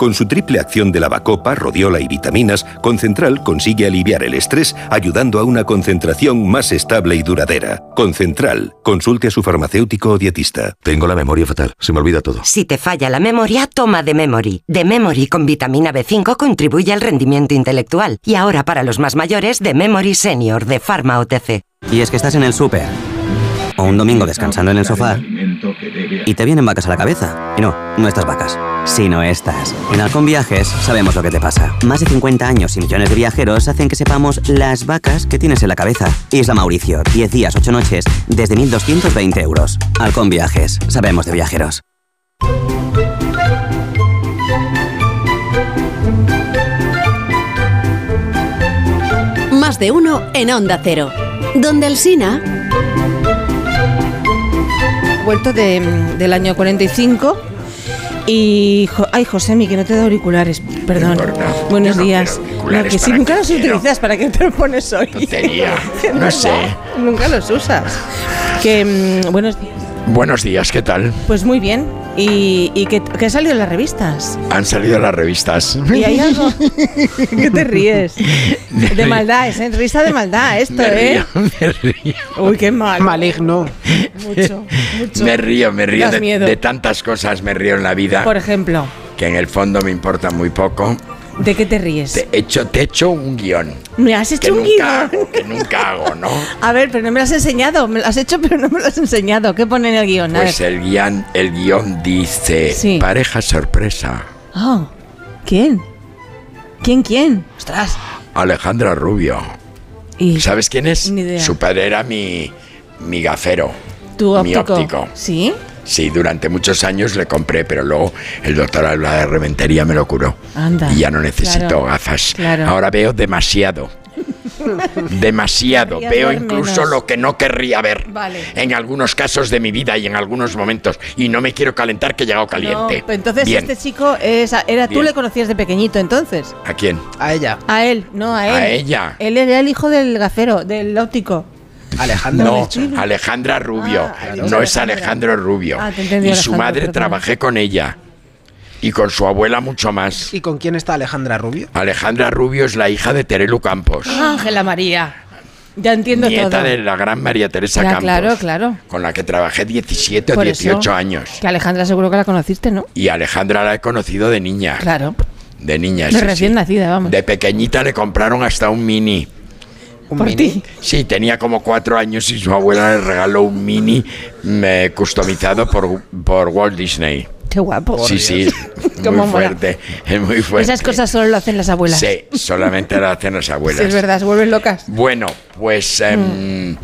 Con su triple acción de lavacopa, rodiola y vitaminas, Concentral consigue aliviar el estrés ayudando a una concentración más estable y duradera. Concentral. Consulte a su farmacéutico o dietista. Tengo la memoria fatal. Se me olvida todo. Si te falla la memoria, toma de Memory. De Memory con vitamina B5 contribuye al rendimiento intelectual. Y ahora para los más mayores, de Memory Senior de Pharma OTC. Y es que estás en el súper. O un domingo descansando en el sofá. Y te vienen vacas a la cabeza. Y no, no estas vacas, sino estas. En Halcón Viajes sabemos lo que te pasa. Más de 50 años y millones de viajeros hacen que sepamos las vacas que tienes en la cabeza. Isla Mauricio, 10 días, 8 noches, desde 1.220 euros. Halcón Viajes, sabemos de viajeros. Más de uno en Onda Cero. Donde el Sina. Vuelto de- del año 45 Y, jo- ay, Josemi, que no te da auriculares, perdón. Buenos días. auriculares, No, que sí, ¿para nunca los quiero? utilizas, ¿para qué te los pones hoy? Tontería, no sé. Nunca los usas. Que, mm, buenos días. Buenos días, ¿qué tal? Pues muy bien. ¿Y, y que, que han salido en las revistas? Han salido las revistas. ¿Y hay algo? ¿Qué te ríes? De maldad, es ¿eh? risa de maldad esto, Me ¿eh? río, me río. Uy, qué mal. Maligno. Mucho, mucho. Me río, me río de, miedo. de tantas cosas, me río en la vida Por ejemplo, que en el fondo me importa muy poco. ¿De qué te ríes? Te he hecho, te he hecho un guion Me has que hecho un nunca guion. hago, que nunca hago, ¿no? A ver, pero no me lo has enseñado. Me lo has hecho, pero no me lo has enseñado. ¿Qué pone en el guion? A Pues ver. el guion, el guion dice Sí. pareja sorpresa. Oh, ¿Quién? ¿Quién, quién? Ostras. Alejandra Rubio. ¿Y ¿Sabes quién es? Ni idea. Su padre era mi, mi gafero. tu Mi óptico? óptico. ¿Sí? Sí, durante muchos años le compré, pero luego el doctor Alba de Reventería me lo curó. Anda. Y ya no necesito Claro, gafas. claro. Ahora veo demasiado. demasiado. Veo incluso menos. lo que no querría ver. Vale. En algunos casos de mi vida y en algunos momentos. Y no me quiero calentar que he llegado caliente. entonces Bien. este chico es, era tú le conocías de pequeñito entonces. ¿A quién? A ella. A él, no a él. A ella. Él era el hijo del gafero, del óptico. Alejandra. No, Alejandra Rubio. Ah, no es Alejandro Rubio. Ah, te entendí, y su Alejandro, madre trabajé con ella. Y con su abuela mucho más. ¿Y con quién está Alejandra Rubio? Alejandra Rubio es la hija de Terelu Campos. Ángela María. Ya entiendo nieta todo. de la gran María Teresa Ya, Campos. claro, claro. Con la que trabajé 17 o Por 18 eso, años. Que Alejandra seguro que la conociste, ¿no? Y Alejandra la he conocido de niña. Claro. De niña, De sí, recién sí. nacida, vamos. De pequeñita le compraron hasta un mini. Por ti. Sí, tenía como cuatro años y su abuela le regaló un mini eh, customizado por, por Walt Disney. Qué guapo. sí, sí, muy mola. fuerte, es muy fuerte. Esas cosas solo lo hacen las abuelas. Sí, solamente lo hacen las abuelas. Sí, es verdad, se vuelven locas. Bueno, pues em,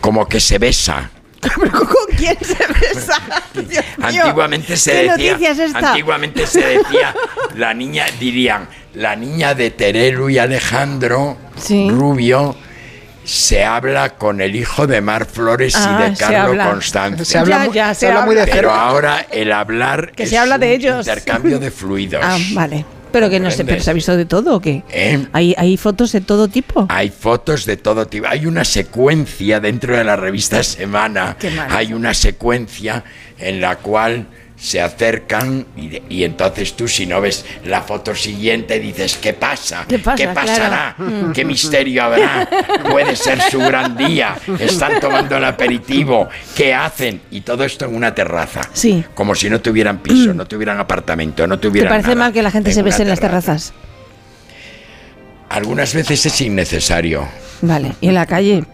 como que se besa. ¿Pero con quién se besa? Dios mío. Antiguamente se ¿Qué decía, noticia es esta? antiguamente se decía, la niña, dirían, la niña de Terelu y Alejandro Rubio se habla con el hijo de Mar Flores Ah, y de se Carlos. Constanza. Se habla Ya, se se habla muy de Pero ahora el hablar Que es se habla de ellos. intercambio de fluidos. Ah, vale. Pero que no sé, pero se ha visto de todo o qué? ¿Eh? ¿Hay, hay fotos de todo tipo. Hay fotos de todo tipo. Hay una secuencia dentro de la revista Semana. Hay una secuencia en la cual se acercan y, y entonces tú si no ves la foto siguiente dices ¿qué pasa? ¿Qué pasa? pasará? Claro. Mm. ¿Qué misterio habrá? Puede ser su gran día. Están tomando el aperitivo. ¿Qué hacen? Y todo esto en una terraza. Sí. Como si no tuvieran piso, no tuvieran apartamento, no ¿Te tuvieran parece nada. mal que la gente En se bese en las terrazas? Algunas veces es innecesario. Vale. Y en la calle.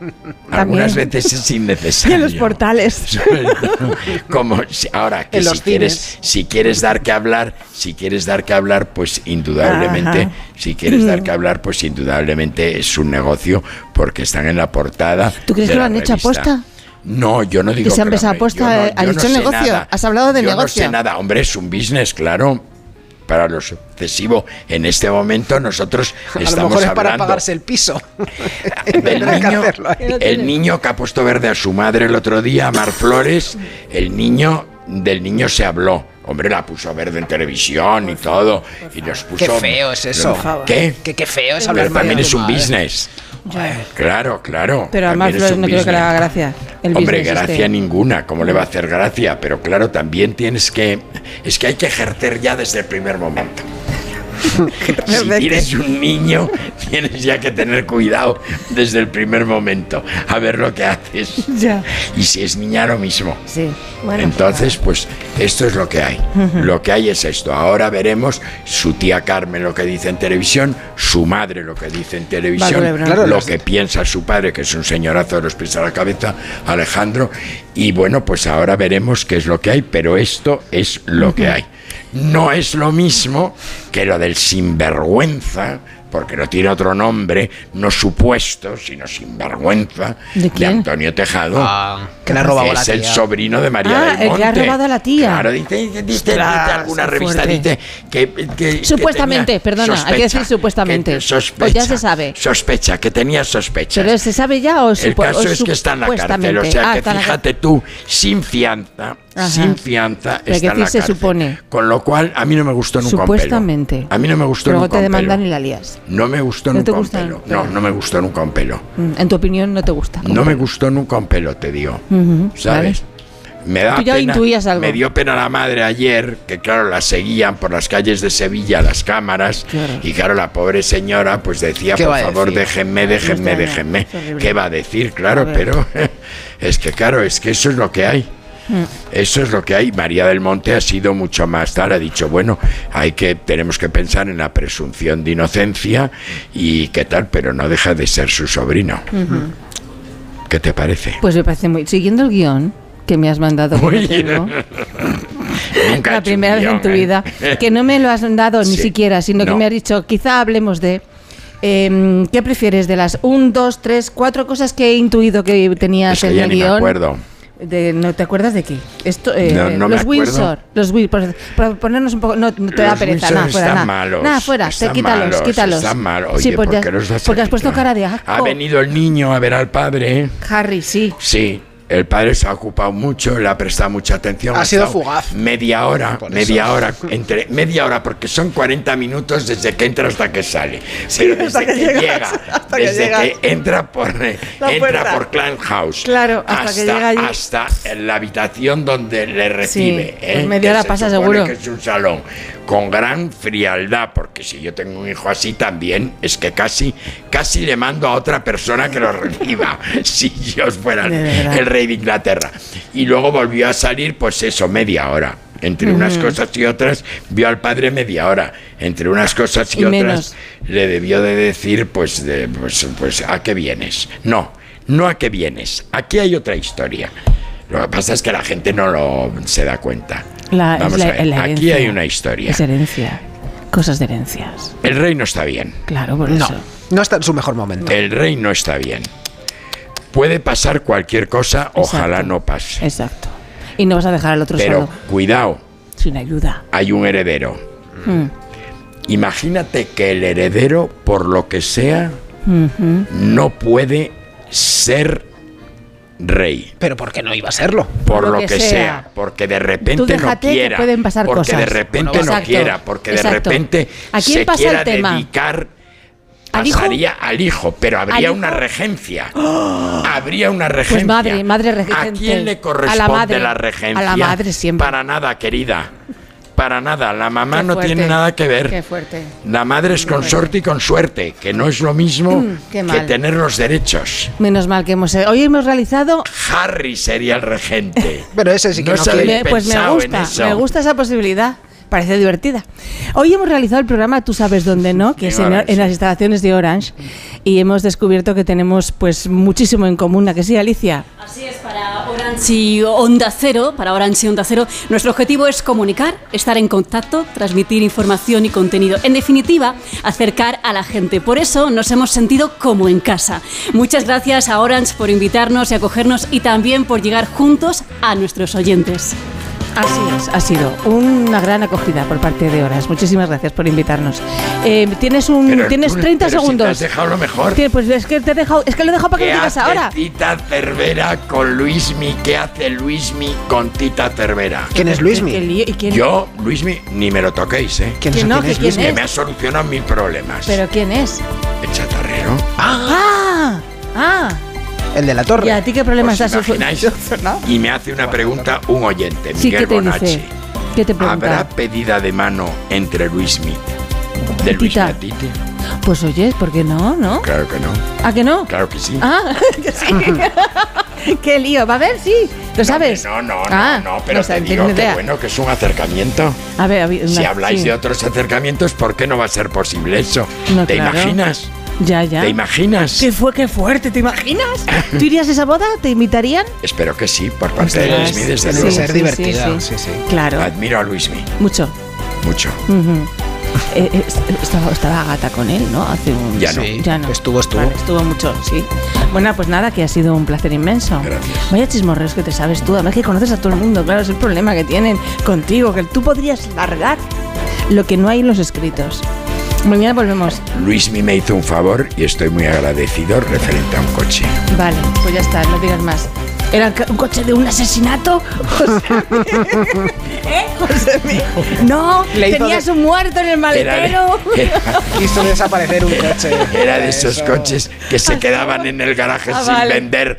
Algunas También. veces es Y innecesario. en los portales. Como si- ahora que En si quieres, cines. si quieres dar que hablar, si quieres dar que hablar, pues indudablemente, Ajá. si quieres dar que hablar, pues indudablemente es un negocio porque están en la portada. ¿Tú crees de que lo han hecho aposta? No, yo no digo Que se han lo besado han- aposta, no- has dicho no negocio, nada. has hablado de yo negocio. No sé nada, hombre, es un business, claro. Para lo sucesivo, en este momento nosotros A lo estamos mejor es para pagarse el piso. del niño, el niño que ha puesto verde a su madre el otro día, Mar Flores, el niño, del niño se habló. Hombre, la puso verde en televisión y todo. Y nos puso. Qué feo es eso. ¿Qué? Que qué feo es Pero hablar de también es un madre. Claro, claro. Pero además también es un no creo que le haga gracia. El Hombre, gracia este. ninguna, ¿cómo le va a hacer gracia? Pero claro, también tienes que... Es que hay que ejercer ya desde el primer momento. si tienes un niño, tienes ya que tener cuidado desde el primer momento, a ver lo que haces. Ya. Y si es niña, lo mismo. Sí. Bueno. Entonces, pues esto es lo que hay. Lo que hay es esto. Ahora veremos su tía Carmen lo que dice en televisión, su madre lo que dice en televisión. Claro, lo que piensa su padre, que es un señorazo de los pies a la cabeza, Alejandro. Y bueno, pues ahora veremos qué es lo que hay, pero esto es lo que hay. No es lo mismo que lo del sinvergüenza, porque no tiene otro nombre, no supuesto, sino sinvergüenza, ¿De quién? Antonio Tejado. Ah, que le ha robado que la es el tía. sobrino de María Ah, del el que Monte. ha robado a la tía. Claro, dice, dice, dice, Ostras, dice alguna revista dice que, que- que Supuestamente, tenía perdona, hay que decir sospecha, supuestamente. que sospecha, Pues ya se sabe. Sospecha, que tenía sospechas. ¿Pero se sabe ya o El caso o es que está en la cárcel, o sea Ah, que fíjate tú, sin fianza, Ajá. sin fianza, Pero está que en la se cárcel. supone. Con lo cual, a mí no me gustó nunca un pelo. Supuestamente. A mí no me gustó Luego nunca te un pelo. demandan y la lías. No me gustó ¿No nunca te un gusta pelo. el pelo? No, no me gustó nunca un pelo. Mm, En tu opinión no te gusta. No me gustó nunca un pelo, te digo. Ujú, ¿Sabes? Me da Tú ya pena, intuías algo. Me dio pena la madre ayer, que claro, la seguían por las calles de Sevilla las cámaras. Claro. Y claro, la pobre señora pues decía, ¿Qué por a favor, decir? déjenme, déjenme, déjenme. ¿Qué va a decir? A Claro, ver. pero es que claro, es que eso es lo que hay. Mm. Eso es lo que hay. María del Monte ha sido mucho más tal. Ha dicho, bueno, hay que, tenemos que pensar en la presunción de inocencia y qué tal, pero no deja de ser su sobrino. ¿Qué te parece? Pues me parece muy. Siguiendo el guion que me has mandado, que no Uy. tengo, Nunca la primera vez en tu ¿eh? vida, que no me lo has dado ni siquiera, sino que me has dicho, quizá hablemos de. em, ¿Qué prefieres de las un, dos, tres, cuatro cosas que he intuido que tenías Es que en el me guion? acuerdo. De, ¿No te acuerdas de qué? Esto, eh, No, no los. Windsor. Los Win- por, por ponernos un poco. No, no te da Los pereza, Windsor nada, fuera, están nada. malos, nada, fuera, te están quítalos, malos, quítalos. están malos. Oye, sí, ¿por porque, los has porque has puesto cara de Ha asco. venido el niño a ver al padre. ¿eh? Harry, sí. Sí, el padre se ha ocupado mucho, le ha prestado mucha atención. Ha sido fugaz. Media hora, Por media eso. hora, entre media hora, porque son 40 minutos desde que entra hasta que sale. Pero desde hasta que, que llegas, llega, hasta que desde que entra por, entra puerta. por Clan House, Claro, hasta que llega allí. hasta en la habitación donde le recibe. Sí, ¿eh? pues media hora se pasa seguro. que es un salón con gran frialdad, porque si yo tengo un hijo así también, es que casi, casi le mando a otra persona que lo reciba, si yo fuera el rey de Inglaterra. Y luego volvió a salir, pues eso, media hora. Entre unas cosas y otras, vio al padre media hora. Entre unas cosas y, Y otras, menos. le debió de decir, pues, de- pues, pues, ¿a qué vienes? No, no a qué vienes. Aquí hay otra historia. Lo que pasa es que la gente no lo se da cuenta. La, Vamos la- a ver, la aquí hay una historia. Es herencia. Cosas de herencias. El rey no está bien. Claro, por No, eso. no está en su mejor momento. El rey no está bien. Puede pasar cualquier cosa, ojalá no pase. Exacto. Y no vas a dejar al otro Pero solo, cuidado, sin ayuda. hay un heredero. Mm. Imagínate que el heredero, por lo que sea, no puede ser rey. Pero ¿por qué no iba a serlo? Por lo, que, sea. porque de repente no quiera, pueden pasar porque cosas. de repente Bueno, no exacto, quiera, porque de repente ¿A quién se pasa el quiera tema? dedicar, ¿Al hijo? al hijo, pero habría hijo? una regencia, habría una regencia. Pues madre, madre ¿A regente. quién le A corresponde la madre. la regencia? A la madre siempre. Para nada, querida. Para nada, la mamá no tiene nada que ver. Qué fuerte. La madre es consorte y con suerte, que no es lo mismo Mm, que tener los derechos. Menos mal que hemos. Hoy hemos realizado. Harry sería el regente. Pero ese sí que No no, se Me- pues me pensado en gusta, eso. me gusta esa posibilidad. Parece divertida. Hoy hemos realizado el programa Tú sabes dónde no, que En es en las instalaciones de Orange, y hemos descubierto que tenemos pues muchísimo en común. ¿A que sí, Alicia? Así es, para Orange y Onda Cero, para Orange y Onda Cero, nuestro objetivo es comunicar, estar en contacto, transmitir información y contenido. En definitiva, acercar a la gente. Por eso nos hemos sentido como en casa. Muchas gracias a Orange por invitarnos y acogernos y también por llegar juntos a nuestros oyentes. Así es, ha sido una gran acogida por parte de Orange. Muchísimas gracias por invitarnos. Eh, tienes un, Pero tienes tú- 30 pero si te segundos. has dejado lo mejor. Pues es que te he dejado, es que lo he dejado para que ¿Qué lo digas ahora. Tita Cervera con Luismi? ¿Qué hace Luismi con Tita Cervera? ¿Quién es ¿Qué Luismi? lío- y quién- Yo, Luismi, ni me lo toquéis, ¿eh? ¿Quién, ¿Quién es- no? quién es ¿Que quién Luismi? es? Que me ha solucionado mil problemas. ¿Pero quién es? El chatarrero. Ah, ah. El de la torre. ¿Y a ti qué problemas ¿Os has imagináis? Y me hace una pregunta un oyente, Sí, ¿qué Miguel te Bonacci. dice? ¿Qué te ¿Habrá pedida de mano entre Luismi? ¿De a Titi? Pues oye, ¿por qué no? ¿No? Claro que no. ¿A que no? Claro que sí. Ah, que sí. qué lío. Va a ver, sí. ¿Lo sabes? No, no, no, Ah, no, pero no te no digo que bueno, que es un acercamiento. A ver, a ver, Si habláis sí. de otros acercamientos, ¿por qué no va a ser posible eso? No, ¿Te claro. imaginas? Ya, ya. ¿Te imaginas? ¿Qué fue? ¿Qué fuerte? ¿Te imaginas? ¿Tú irías a esa boda? ¿Te invitarían? Espero que sí, por parte de Luismi, desde luego. ser sí, divertida. sí, Sí, sí. sí. Claro, Admiro a Luismi, mucho. mucho. Ujú. Eh, eh, est- estaba, estaba gata con él, ¿no? Hace un... Ya no. Sí, Ya no. Estuvo, estuvo. Vale, estuvo mucho, sí. Bueno, pues nada, que ha sido un placer inmenso. Gracias. Vaya chismorreos que te sabes tú. Además que conoces a todo el mundo, claro, es el problema que tienen contigo, que tú podrías largar lo que no hay en los escritos. Mañana volvemos. Luismi me hizo un favor y estoy muy agradecido referente a un coche. Vale, pues ya está, no digas más. ¿Era un coche de un asesinato? ¿Eh? Josemi? No, Le hizo tenías de- un muerto en el maletero. Quiso desaparecer un coche. Era de esos Eso. coches que se quedaban en el garaje Ah, sin vale. vender